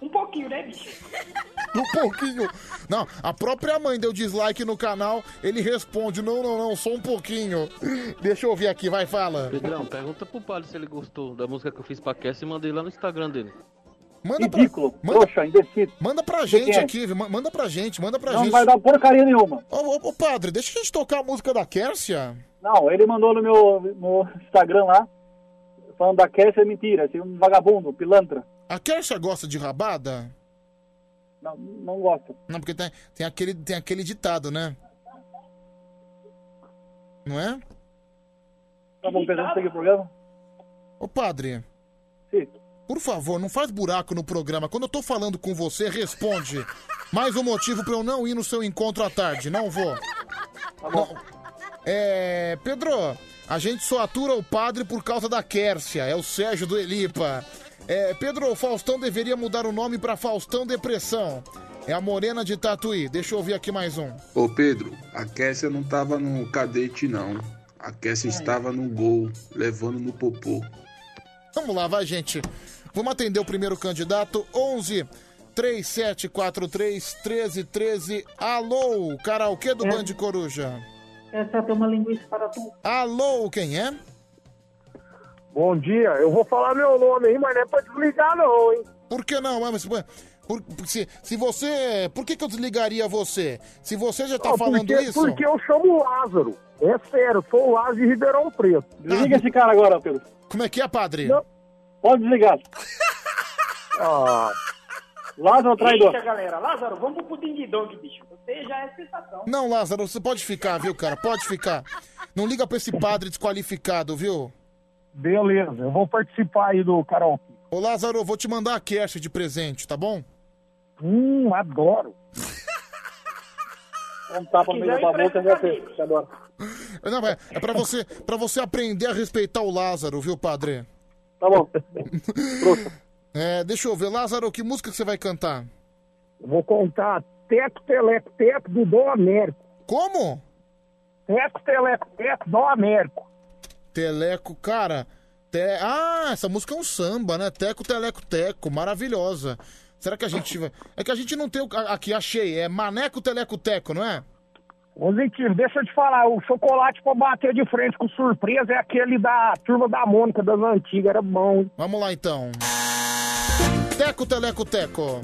Um pouquinho, né, bicho? Um pouquinho. Não, a própria mãe deu dislike no canal, ele responde: "Não, não, não, só um pouquinho". Deixa eu ouvir aqui, vai, fala. Pedrão, pergunta pro padre se ele gostou da música que eu fiz pra Cass e mandei lá no Instagram dele. Manda Ridículo, manda- trouxa, indeciso. Manda pra gente é? aqui, manda pra gente, manda pra Não gente. vai dar porcaria nenhuma. Ô, ô, ô, padre, deixa a gente tocar a música da Kércia. Não, ele mandou no meu no Instagram lá, falando da Kessia é mentira, esse um vagabundo, pilantra. A Kércia gosta de rabada? Não, não gosta. Não, porque tem, tem, aquele, tem aquele ditado, né? Não é? Tá bom, seguir o programa? Ô, padre. Sim. Por favor, não faz buraco no programa. Quando eu tô falando com você, responde. Mais um motivo pra eu não ir no seu encontro à tarde. Não vou. Não. É. Pedro, a gente só atura o padre por causa da Quércia. É o Sérgio do Elipa. É, Pedro, o Faustão deveria mudar o nome pra Faustão Depressão. É a Morena de Tatuí. Deixa eu ouvir aqui mais um. Ô Pedro, a Kessia não tava no cadete, não. A Kessia estava no gol, levando no popô. Vamos lá, vai, gente. Vamos atender o primeiro candidato. 11 3743 1313. Alô, karaokê do É. Band Coruja. Essa tem uma linguiça para tu. Alô, quem é? Bom dia, eu vou falar meu nome aí, mas não é pra desligar não, hein? Por que não? É, mas, por- se, se você. Por que, que eu desligaria você? Se você já tá Não, falando porque, isso. Porque eu chamo Lázaro. É sério, sou o Lázaro de Ribeirão Preto. Desliga esse cara agora, Pedro. Como é que é, padre? Pode desligar. ah, Lázaro traidor. Eita, galera. Lázaro, vamos pro pudim de dong, bicho. Você já é sensação. Não, Lázaro, você pode ficar, viu, cara? Pode ficar. Não liga pra esse padre desqualificado, viu? Beleza, eu vou participar aí do karaokê. Ô, Lázaro, eu vou te mandar a cash de presente, tá bom? Hum, adoro. Um tapa no meio da boca já fez. Adora. Não, é, é pra você, pra você aprender a respeitar o Lázaro, viu, padre? Tá bom. É, deixa eu ver, Lázaro, que música que você vai cantar? Vou contar Teco Teleco Teco do Dom Américo. Como? Teco Teleco Teco Dom Américo. Teleco, cara. te- Ah, essa música é um samba, né? Teco, teleco, teco, maravilhosa. Será que a gente vai. É que a gente não tem o. Aqui, achei. É maneco, teleco, teco, não é? Positivo, deixa eu te falar, o chocolate pra bater de frente com surpresa é aquele da turma da Mônica das antigas, era bom. Vamos lá então. Teco, teleco, teco.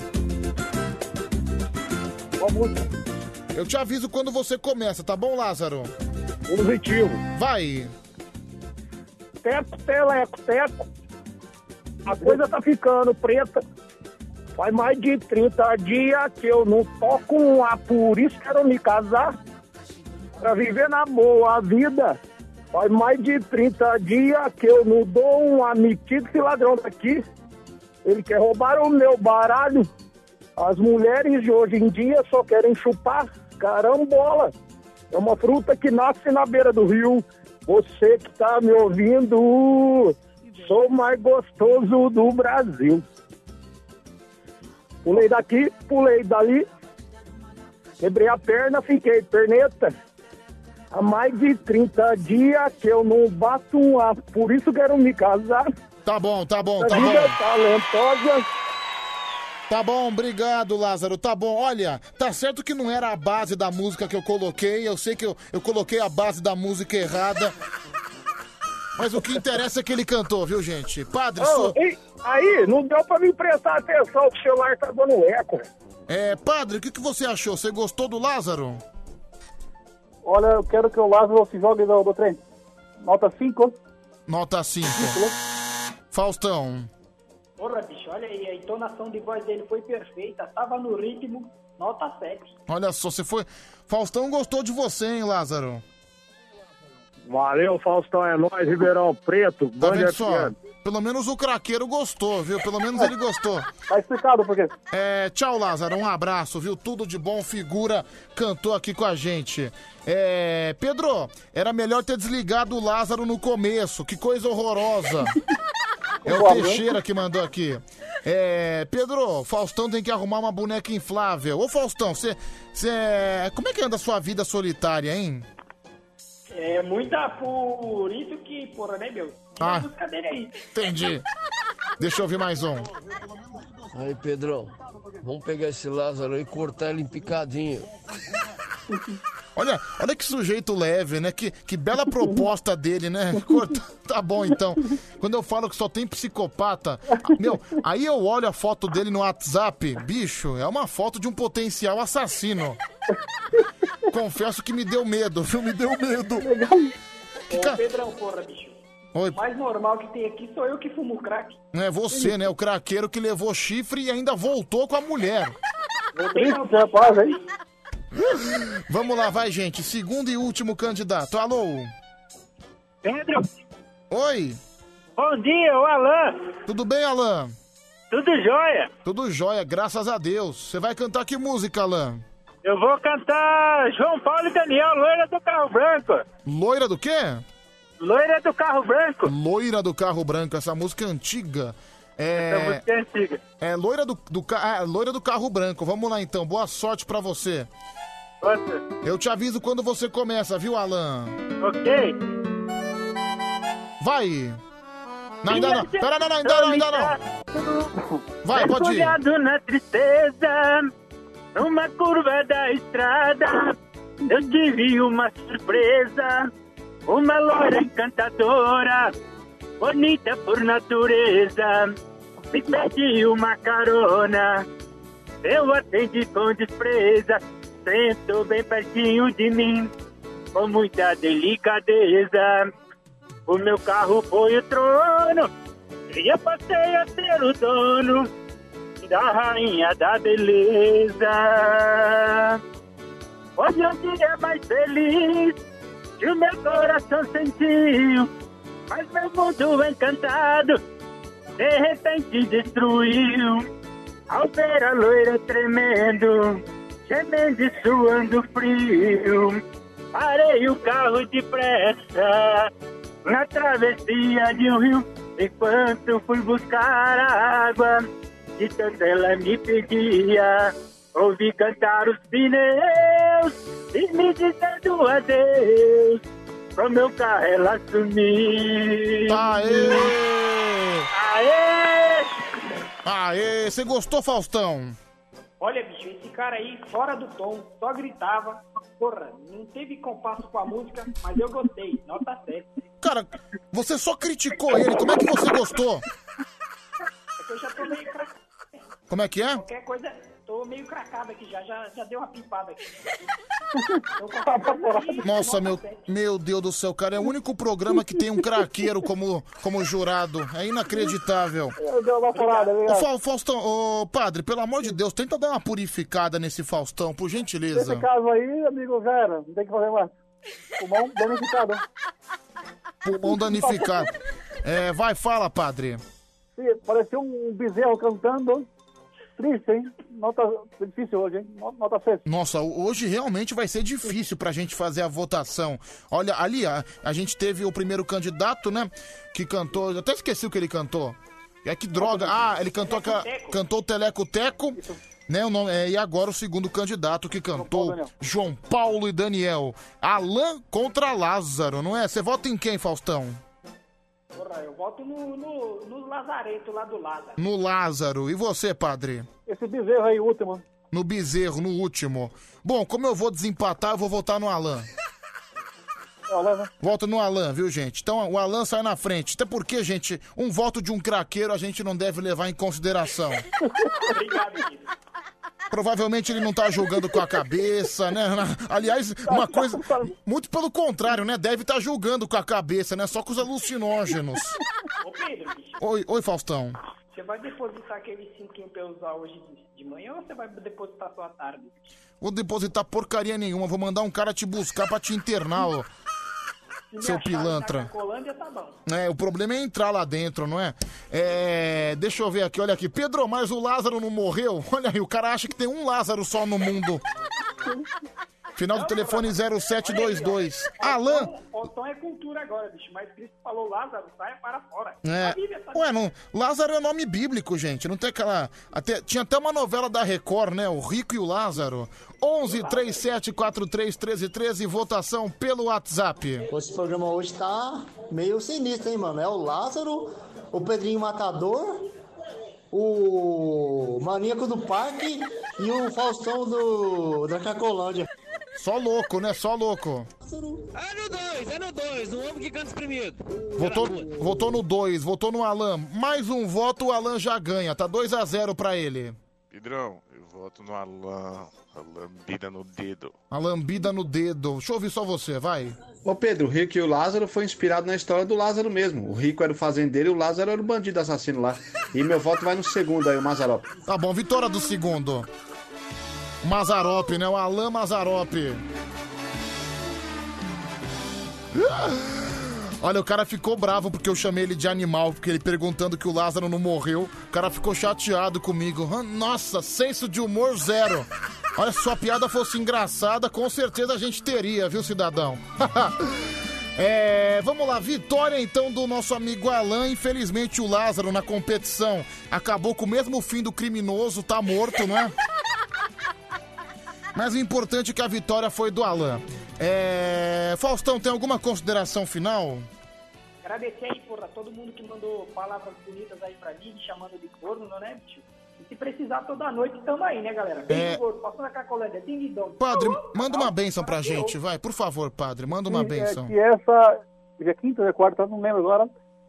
Eu te aviso quando você começa, tá bom, Lázaro? Positivo. Vai. Teco, teleco, teco. A coisa tá ficando preta. Faz mais de 30 dias que eu não toco um A, por isso quero me casar. Pra viver na boa vida. Faz mais de 30 dias que eu não dou um amitido esse ladrão daqui. Ele quer roubar o meu baralho. As mulheres de hoje em dia só querem chupar carambola. É uma fruta que nasce na beira do rio. Você que tá me ouvindo, sou mais gostoso do Brasil. Pulei daqui, pulei dali, quebrei a perna, fiquei perneta. Há mais de 30 dias que eu não bato um A, por isso quero me casar. Tá bom, tá bom, tá bom. é talentosa. Tá bom, obrigado, Lázaro. Tá bom. Olha, tá certo que não era a base da música que eu coloquei. Eu sei que eu, eu coloquei a base da música errada. Mas o que interessa é que ele cantou, viu, gente? Padre, Ô, sou... e aí, não deu pra me prestar atenção que o celular tá dando eco. É, padre, o que, que você achou? Você gostou do Lázaro? Olha, eu quero que o Lázaro se jogue do, do trem. Nota 5. Nota 5. Faustão. Porra, bicho, olha aí, a entonação de voz dele foi perfeita, tava no ritmo, nota 7. Olha só, você foi. Faustão gostou de você, hein, Lázaro? Valeu, Faustão, é nóis, Ribeirão Preto, Tá vendo só? Pelo menos o craqueiro gostou, viu? Pelo menos ele gostou. Tá explicado por quê. É, tchau, Lázaro. Um abraço, viu? Tudo de bom. Figura cantou aqui com a gente. É, Pedro, era melhor ter desligado o Lázaro no começo. Que coisa horrorosa. É o Teixeira que mandou aqui. É, Pedro, Faustão tem que arrumar uma boneca inflável. Ô, Faustão, você. você- Como é que anda a sua vida solitária, hein? É muita por isso que, porra, né, meu? Ah. aí. Entendi. Deixa eu ouvir mais um. Aí, Pedrão, vamos pegar esse Lázaro aí e cortar ele em picadinho. Olha, olha que sujeito leve, né? Que, que bela proposta dele, né? Corta- Tá bom, então. Quando eu falo que só tem psicopata, meu, aí eu olho a foto dele no WhatsApp, bicho, é uma foto de um potencial assassino. Confesso que me deu medo, viu? Me deu medo. Ô, Pedrão, porra, bicho. Oi. O mais normal que tem aqui sou eu que fumo crack. Não é você, né? O craqueiro que levou chifre e ainda voltou com a mulher. Triste rapaz aí. Vamos lá, vai, gente. Segundo e último candidato. Alô? Pedro. Oi. Bom dia, o Alan. Tudo bem, Alan? Tudo jóia. Tudo jóia, graças a Deus. Você vai cantar que música, Alan? Eu vou cantar João Paulo e Daniel, loira do carro branco. Loira do quê? Loira do carro branco. Loira do Carro Branco, essa música é antiga. É, Essa música é antiga. é loira do, do, ah, loira do carro branco. Vamos lá então, boa sorte pra você. Você. Eu te aviso quando você começa, viu, Alan? Ok. Vai! Não, ainda não. Pera, não, não, ainda não, ainda não. Vai, pode ir. Na tristeza, numa curva da estrada, eu tive uma surpresa. Uma loira encantadora, bonita por natureza, me pediu uma carona. Eu atendi com despreza, sentou bem pertinho de mim, com muita delicadeza. O meu carro foi o trono, e eu passei a ser o dono da rainha da beleza. Hoje é o dia mais feliz que o meu coração sentiu, mas meu mundo encantado de repente destruiu. Ao ver a loira tremendo, gemendo e suando frio, parei o carro depressa na travessia de um rio, enquanto fui buscar água, de tanto ela me pedia. Ouvi cantar os pneus e me dizendo adeus. Com meu carro ela sumiu. Aê! Aê! Aê, você gostou, Faustão? Olha, bicho, esse cara aí, fora do tom, só gritava. Porra, não teve compasso com a música, mas eu gostei. Nota 7. Cara, você só criticou ele, como é que você gostou? É que eu já tô meio. Como é que é? Qualquer coisa, tô meio cracado aqui já, já, já deu uma pipada aqui. Nossa, meu, meu Deus do céu, cara, é o único programa que tem um craqueiro como, como jurado. É inacreditável. Eu dei uma falada, Ô. Fa- Faustão, ô, padre, pelo amor de Deus, tenta dar uma purificada nesse Faustão, por gentileza. Nesse caso aí, amigo, já era. Não tem o que fazer mais. Pulmão danificado. Pulmão danificado. É, vai, fala, padre. Sim, pareceu um bezerro cantando. Triste, hein? Nota difícil hoje, hein? Nota- 6. Nossa, hoje realmente vai ser difícil pra gente fazer a votação. Olha, ali, a, a gente teve o primeiro candidato, né? Que cantou. Eu até esqueci o que ele cantou. É que droga. Ah, ele cantou, aquela- cantou o Teleco Teco. Né, o nome, é, e agora o segundo candidato que cantou, João Paulo e Daniel. Alan contra Lázaro, não é? Você vota em quem, Faustão? Porra, eu volto no, no, no Lazareto lá do Lázaro. No Lázaro. E você, padre? Esse bezerro aí, último. No bezerro, no último. Bom, como eu vou desempatar, eu vou votar no Alan. Olha, né? Voto no Alan, viu, gente? Então o Alan sai na frente. Até porque, gente, um voto de um craqueiro a gente não deve levar em consideração. Obrigado. Provavelmente ele não tá julgando com a cabeça, né? Aliás, uma coisa. Muito pelo contrário, né? Deve estar julgando com a cabeça, né? Só com os alucinógenos. Ô Pedro, Oi, oi, Faustão. você vai depositar aquele cinquinho pra eu usar hoje de, manhã ou você vai depositar à tarde? Vou depositar porcaria nenhuma. Vou mandar um cara te buscar pra te internar, ó. Seu pilantra. Colândia tá. É, o problema é entrar lá dentro, não é? É. Deixa eu ver aqui, olha aqui. Pedro, mas o Lázaro não morreu? Olha aí, o cara acha que tem um Lázaro só no mundo. Final do telefone 0722. Alan. O tom é cultura agora, bicho, mas Cristo falou Lázaro, saia para fora. É. Tá- Ué, não, Lázaro é nome bíblico, gente. Não tem aquela. Até, tinha até uma novela da Record, né? O Rico e o Lázaro. 11 37 43 13 13, votação pelo WhatsApp. Esse programa hoje tá meio sinistro, hein, mano? É o Lázaro, o Pedrinho Matador, o Maníaco do Parque e o Faustão do, da Cacolândia. Só louco, né? Só louco. É no 2, é no 2, no homem que canta espremido. Votou, votou no 2, votou no Alan. Mais um voto, o Alan já ganha. Tá 2 a 0 pra ele. Pedrão, eu voto no Alan. A lambida no dedo. A lambida no dedo. Deixa eu ouvir só você, vai. Ô Pedro, o Rico e o Lázaro foi inspirado na história do Lázaro mesmo. O Rico era o fazendeiro e o Lázaro era o bandido assassino lá. E meu voto vai no segundo aí, o Mazarop. Tá bom, vitória do segundo. Mazarop, né? O Alan Mazarop. Olha, o cara ficou bravo porque eu chamei ele de animal, porque ele perguntando que o Lázaro não morreu. O cara ficou chateado comigo. Nossa, senso de humor zero. Olha, se sua piada fosse engraçada, com certeza a gente teria, viu, cidadão? É, vamos lá, vitória então do nosso amigo Alan. Infelizmente o Lázaro na competição acabou com o mesmo fim do criminoso, tá morto, não é? Mas o importante é que a vitória foi do Alan. É, Faustão, tem alguma consideração final? Agradecer aí, porra, todo mundo que mandou palavras bonitas aí pra mim, me chamando de corno, não é, bicho? E se precisar toda noite, tamo aí, né, galera? É. gordo, passando a Cacolândia, ding dong. Padre, manda uma benção pra gente, vai, por favor, padre, manda uma E, benção. É, que essa. Hoje é quinta, hoje é quarta, não lembro agora.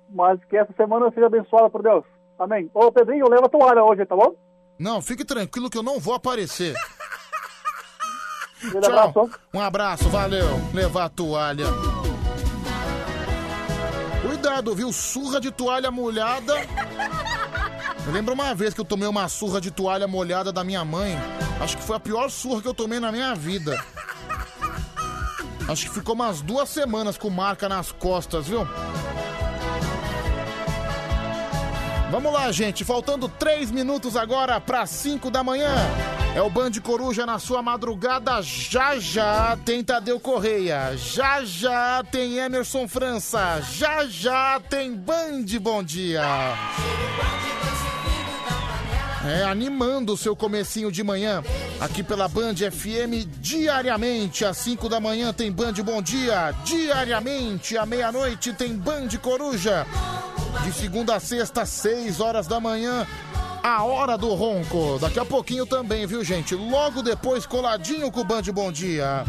Mas que essa semana seja abençoada por Deus. Amém. Ô, Pedrinho, leva a toalha hoje, tá bom? Não, fique tranquilo que eu não vou aparecer. Aquele abraço. Um abraço, valeu. Levar a toalha. Cuidado, viu? Surra de toalha molhada. Eu lembro uma vez que eu tomei uma surra de toalha molhada da minha mãe. Acho que foi a pior surra que eu tomei na minha vida. Acho que ficou umas duas semanas com marca nas costas, viu? Vamos lá, gente. Faltando três minutos agora para 5 da manhã. É o Band Coruja na sua madrugada. Já já tem Tadeu Correia. Já já tem Emerson França. Já já tem Band Bom Dia. É, animando o seu comecinho de manhã. Aqui pela Band FM, diariamente, às 5 da manhã tem Band Bom Dia. Diariamente, à meia-noite, tem Band Coruja. De segunda a sexta, 6 horas da manhã, a hora do ronco. Daqui a pouquinho também, viu, gente? Logo depois, coladinho com o Band Bom Dia.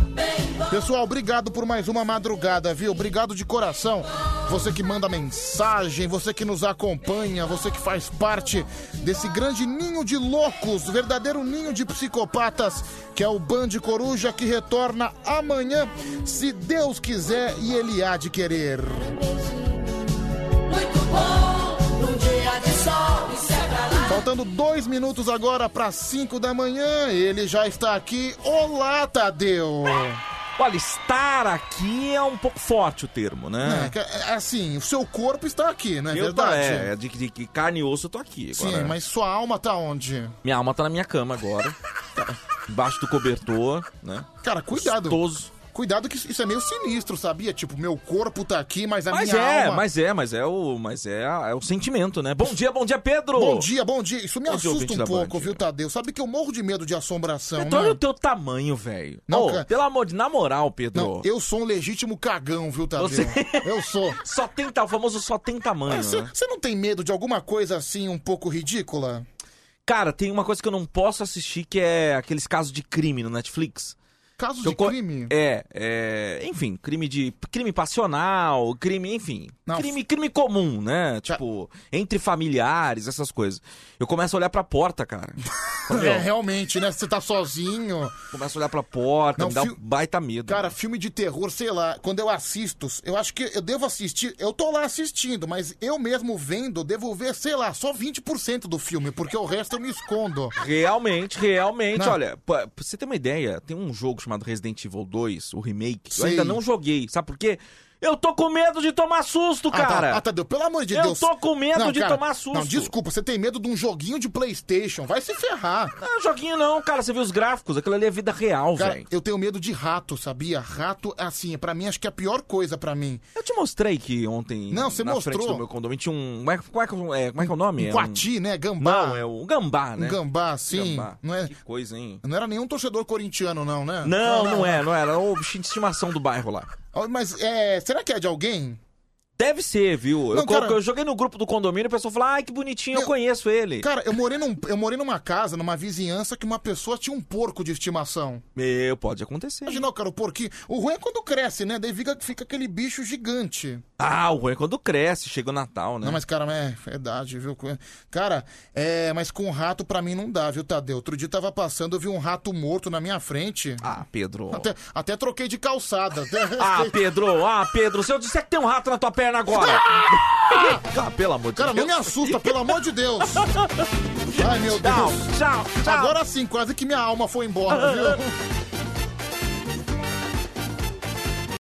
Pessoal, obrigado por mais uma madrugada, viu? Obrigado de coração. Você que manda mensagem, você que nos acompanha, você que faz parte desse grande ninho de loucos, verdadeiro ninho de psicopatas, que é o Band Coruja, que retorna amanhã, se Deus quiser e Ele há de querer. Faltando dois minutos agora para 5 da manhã, ele já está aqui. Olá, Tadeu! Olha, estar aqui é um pouco forte o termo, né? É, que- é, assim, o seu corpo está aqui, não é Eu tá, verdade? é, de, de, de carne e osso eu tô aqui. Sim, agora. mas sua alma tá onde? Minha alma tá na minha cama agora. tá embaixo do cobertor, né? Cara, cuidado. Gostoso. Cuidado que isso é meio sinistro, sabia? Tipo, meu corpo tá aqui, mas a Mas minha é, alma... mas é, mas é o, mas é, é o sentimento, né? Bom dia, bom dia, Pedro! Bom dia, bom dia. Isso me Bom dia, assusta ouvinte um pouco, viu, Tadeu? Sabe que eu morro de medo de assombração, Pedro, olha né? o teu tamanho, velho. Não, cara. Pelo amor de... Na moral, Pedro. Não, eu sou um legítimo cagão, viu, Tadeu? Você- Eu sou. Só tem, ta- o famoso só tem tamanho, Mas Você né? você não tem medo de alguma coisa assim um pouco ridícula? Cara, tem uma coisa que eu não posso assistir que é aqueles casos de crime no Netflix. Casos de co- crime? É, é, enfim, crime de crime passional, crime, enfim, Não. crime crime comum, né? Tipo, entre familiares, essas coisas. Eu começo a olhar pra porta, cara. É, realmente, né? Você tá sozinho. Começo a olhar pra porta, Não, me dá fi- um baita medo. Cara, filme de terror, sei lá, quando eu assisto, eu acho que eu devo assistir, eu tô lá assistindo, mas eu mesmo vendo, devo ver, sei lá, só 20% do filme, porque o resto eu me escondo. Realmente, realmente, Não. olha, pra, pra você ter uma ideia, tem um jogo chamado Resident Evil 2, o remake. Eu Sei. ainda não joguei, sabe por quê? Eu tô com medo de tomar susto, Ah, tá. cara. Ah, Tadeu, pelo amor de Eu Deus. tô com medo Não, de cara, tomar susto. Não, desculpa, você tem medo de um joguinho de Playstation, vai se ferrar. Não, joguinho não, cara. Você viu os gráficos? Aquilo ali é vida real, velho. eu tenho medo de rato, sabia? Rato, assim, pra mim, acho que é a pior coisa pra mim. Eu te mostrei que ontem. Não, você na mostrou. frente do meu condomínio tinha um. Como é, como é, que- é, como é que é o nome? Um É coati, né? Gambá. Não, é o gambá, né? Um gambá, sim. Gambá. Não, é, Que coisa, hein? não era nenhum torcedor corintiano, não, né? Não, não é, não era. O bichinho de estimação do bairro lá. Mas, é, será que é de alguém? Deve ser, viu? Não, eu, cara- eu joguei no grupo do condomínio e o pessoal falou: ai, que bonitinho, eu conheço ele. Cara, eu morei, num, eu morei numa casa, numa vizinhança, que uma pessoa tinha um porco de estimação. Meu, pode acontecer. Imagina, cara, o porquinho. O ruim é quando cresce, né? Daí fica, fica aquele bicho gigante. Ah, o ruim é quando cresce, chega o Natal, né? Não, mas, cara, é verdade, viu? Cara, é. Mas com rato pra mim não dá, viu, Tadeu? Outro dia eu tava passando, eu vi um rato morto na minha frente. Ah, Pedro. Até, até troquei de calçada. Ah, Pedro, ah, Pedro, se eu disser que tem um rato na tua perna agora. Ah, pelo amor de Cara, Deus. não me assusta, pelo amor de Deus. Ai, meu Deus. Tchau, tchau, tchau. Agora sim, quase que minha alma foi embora, viu?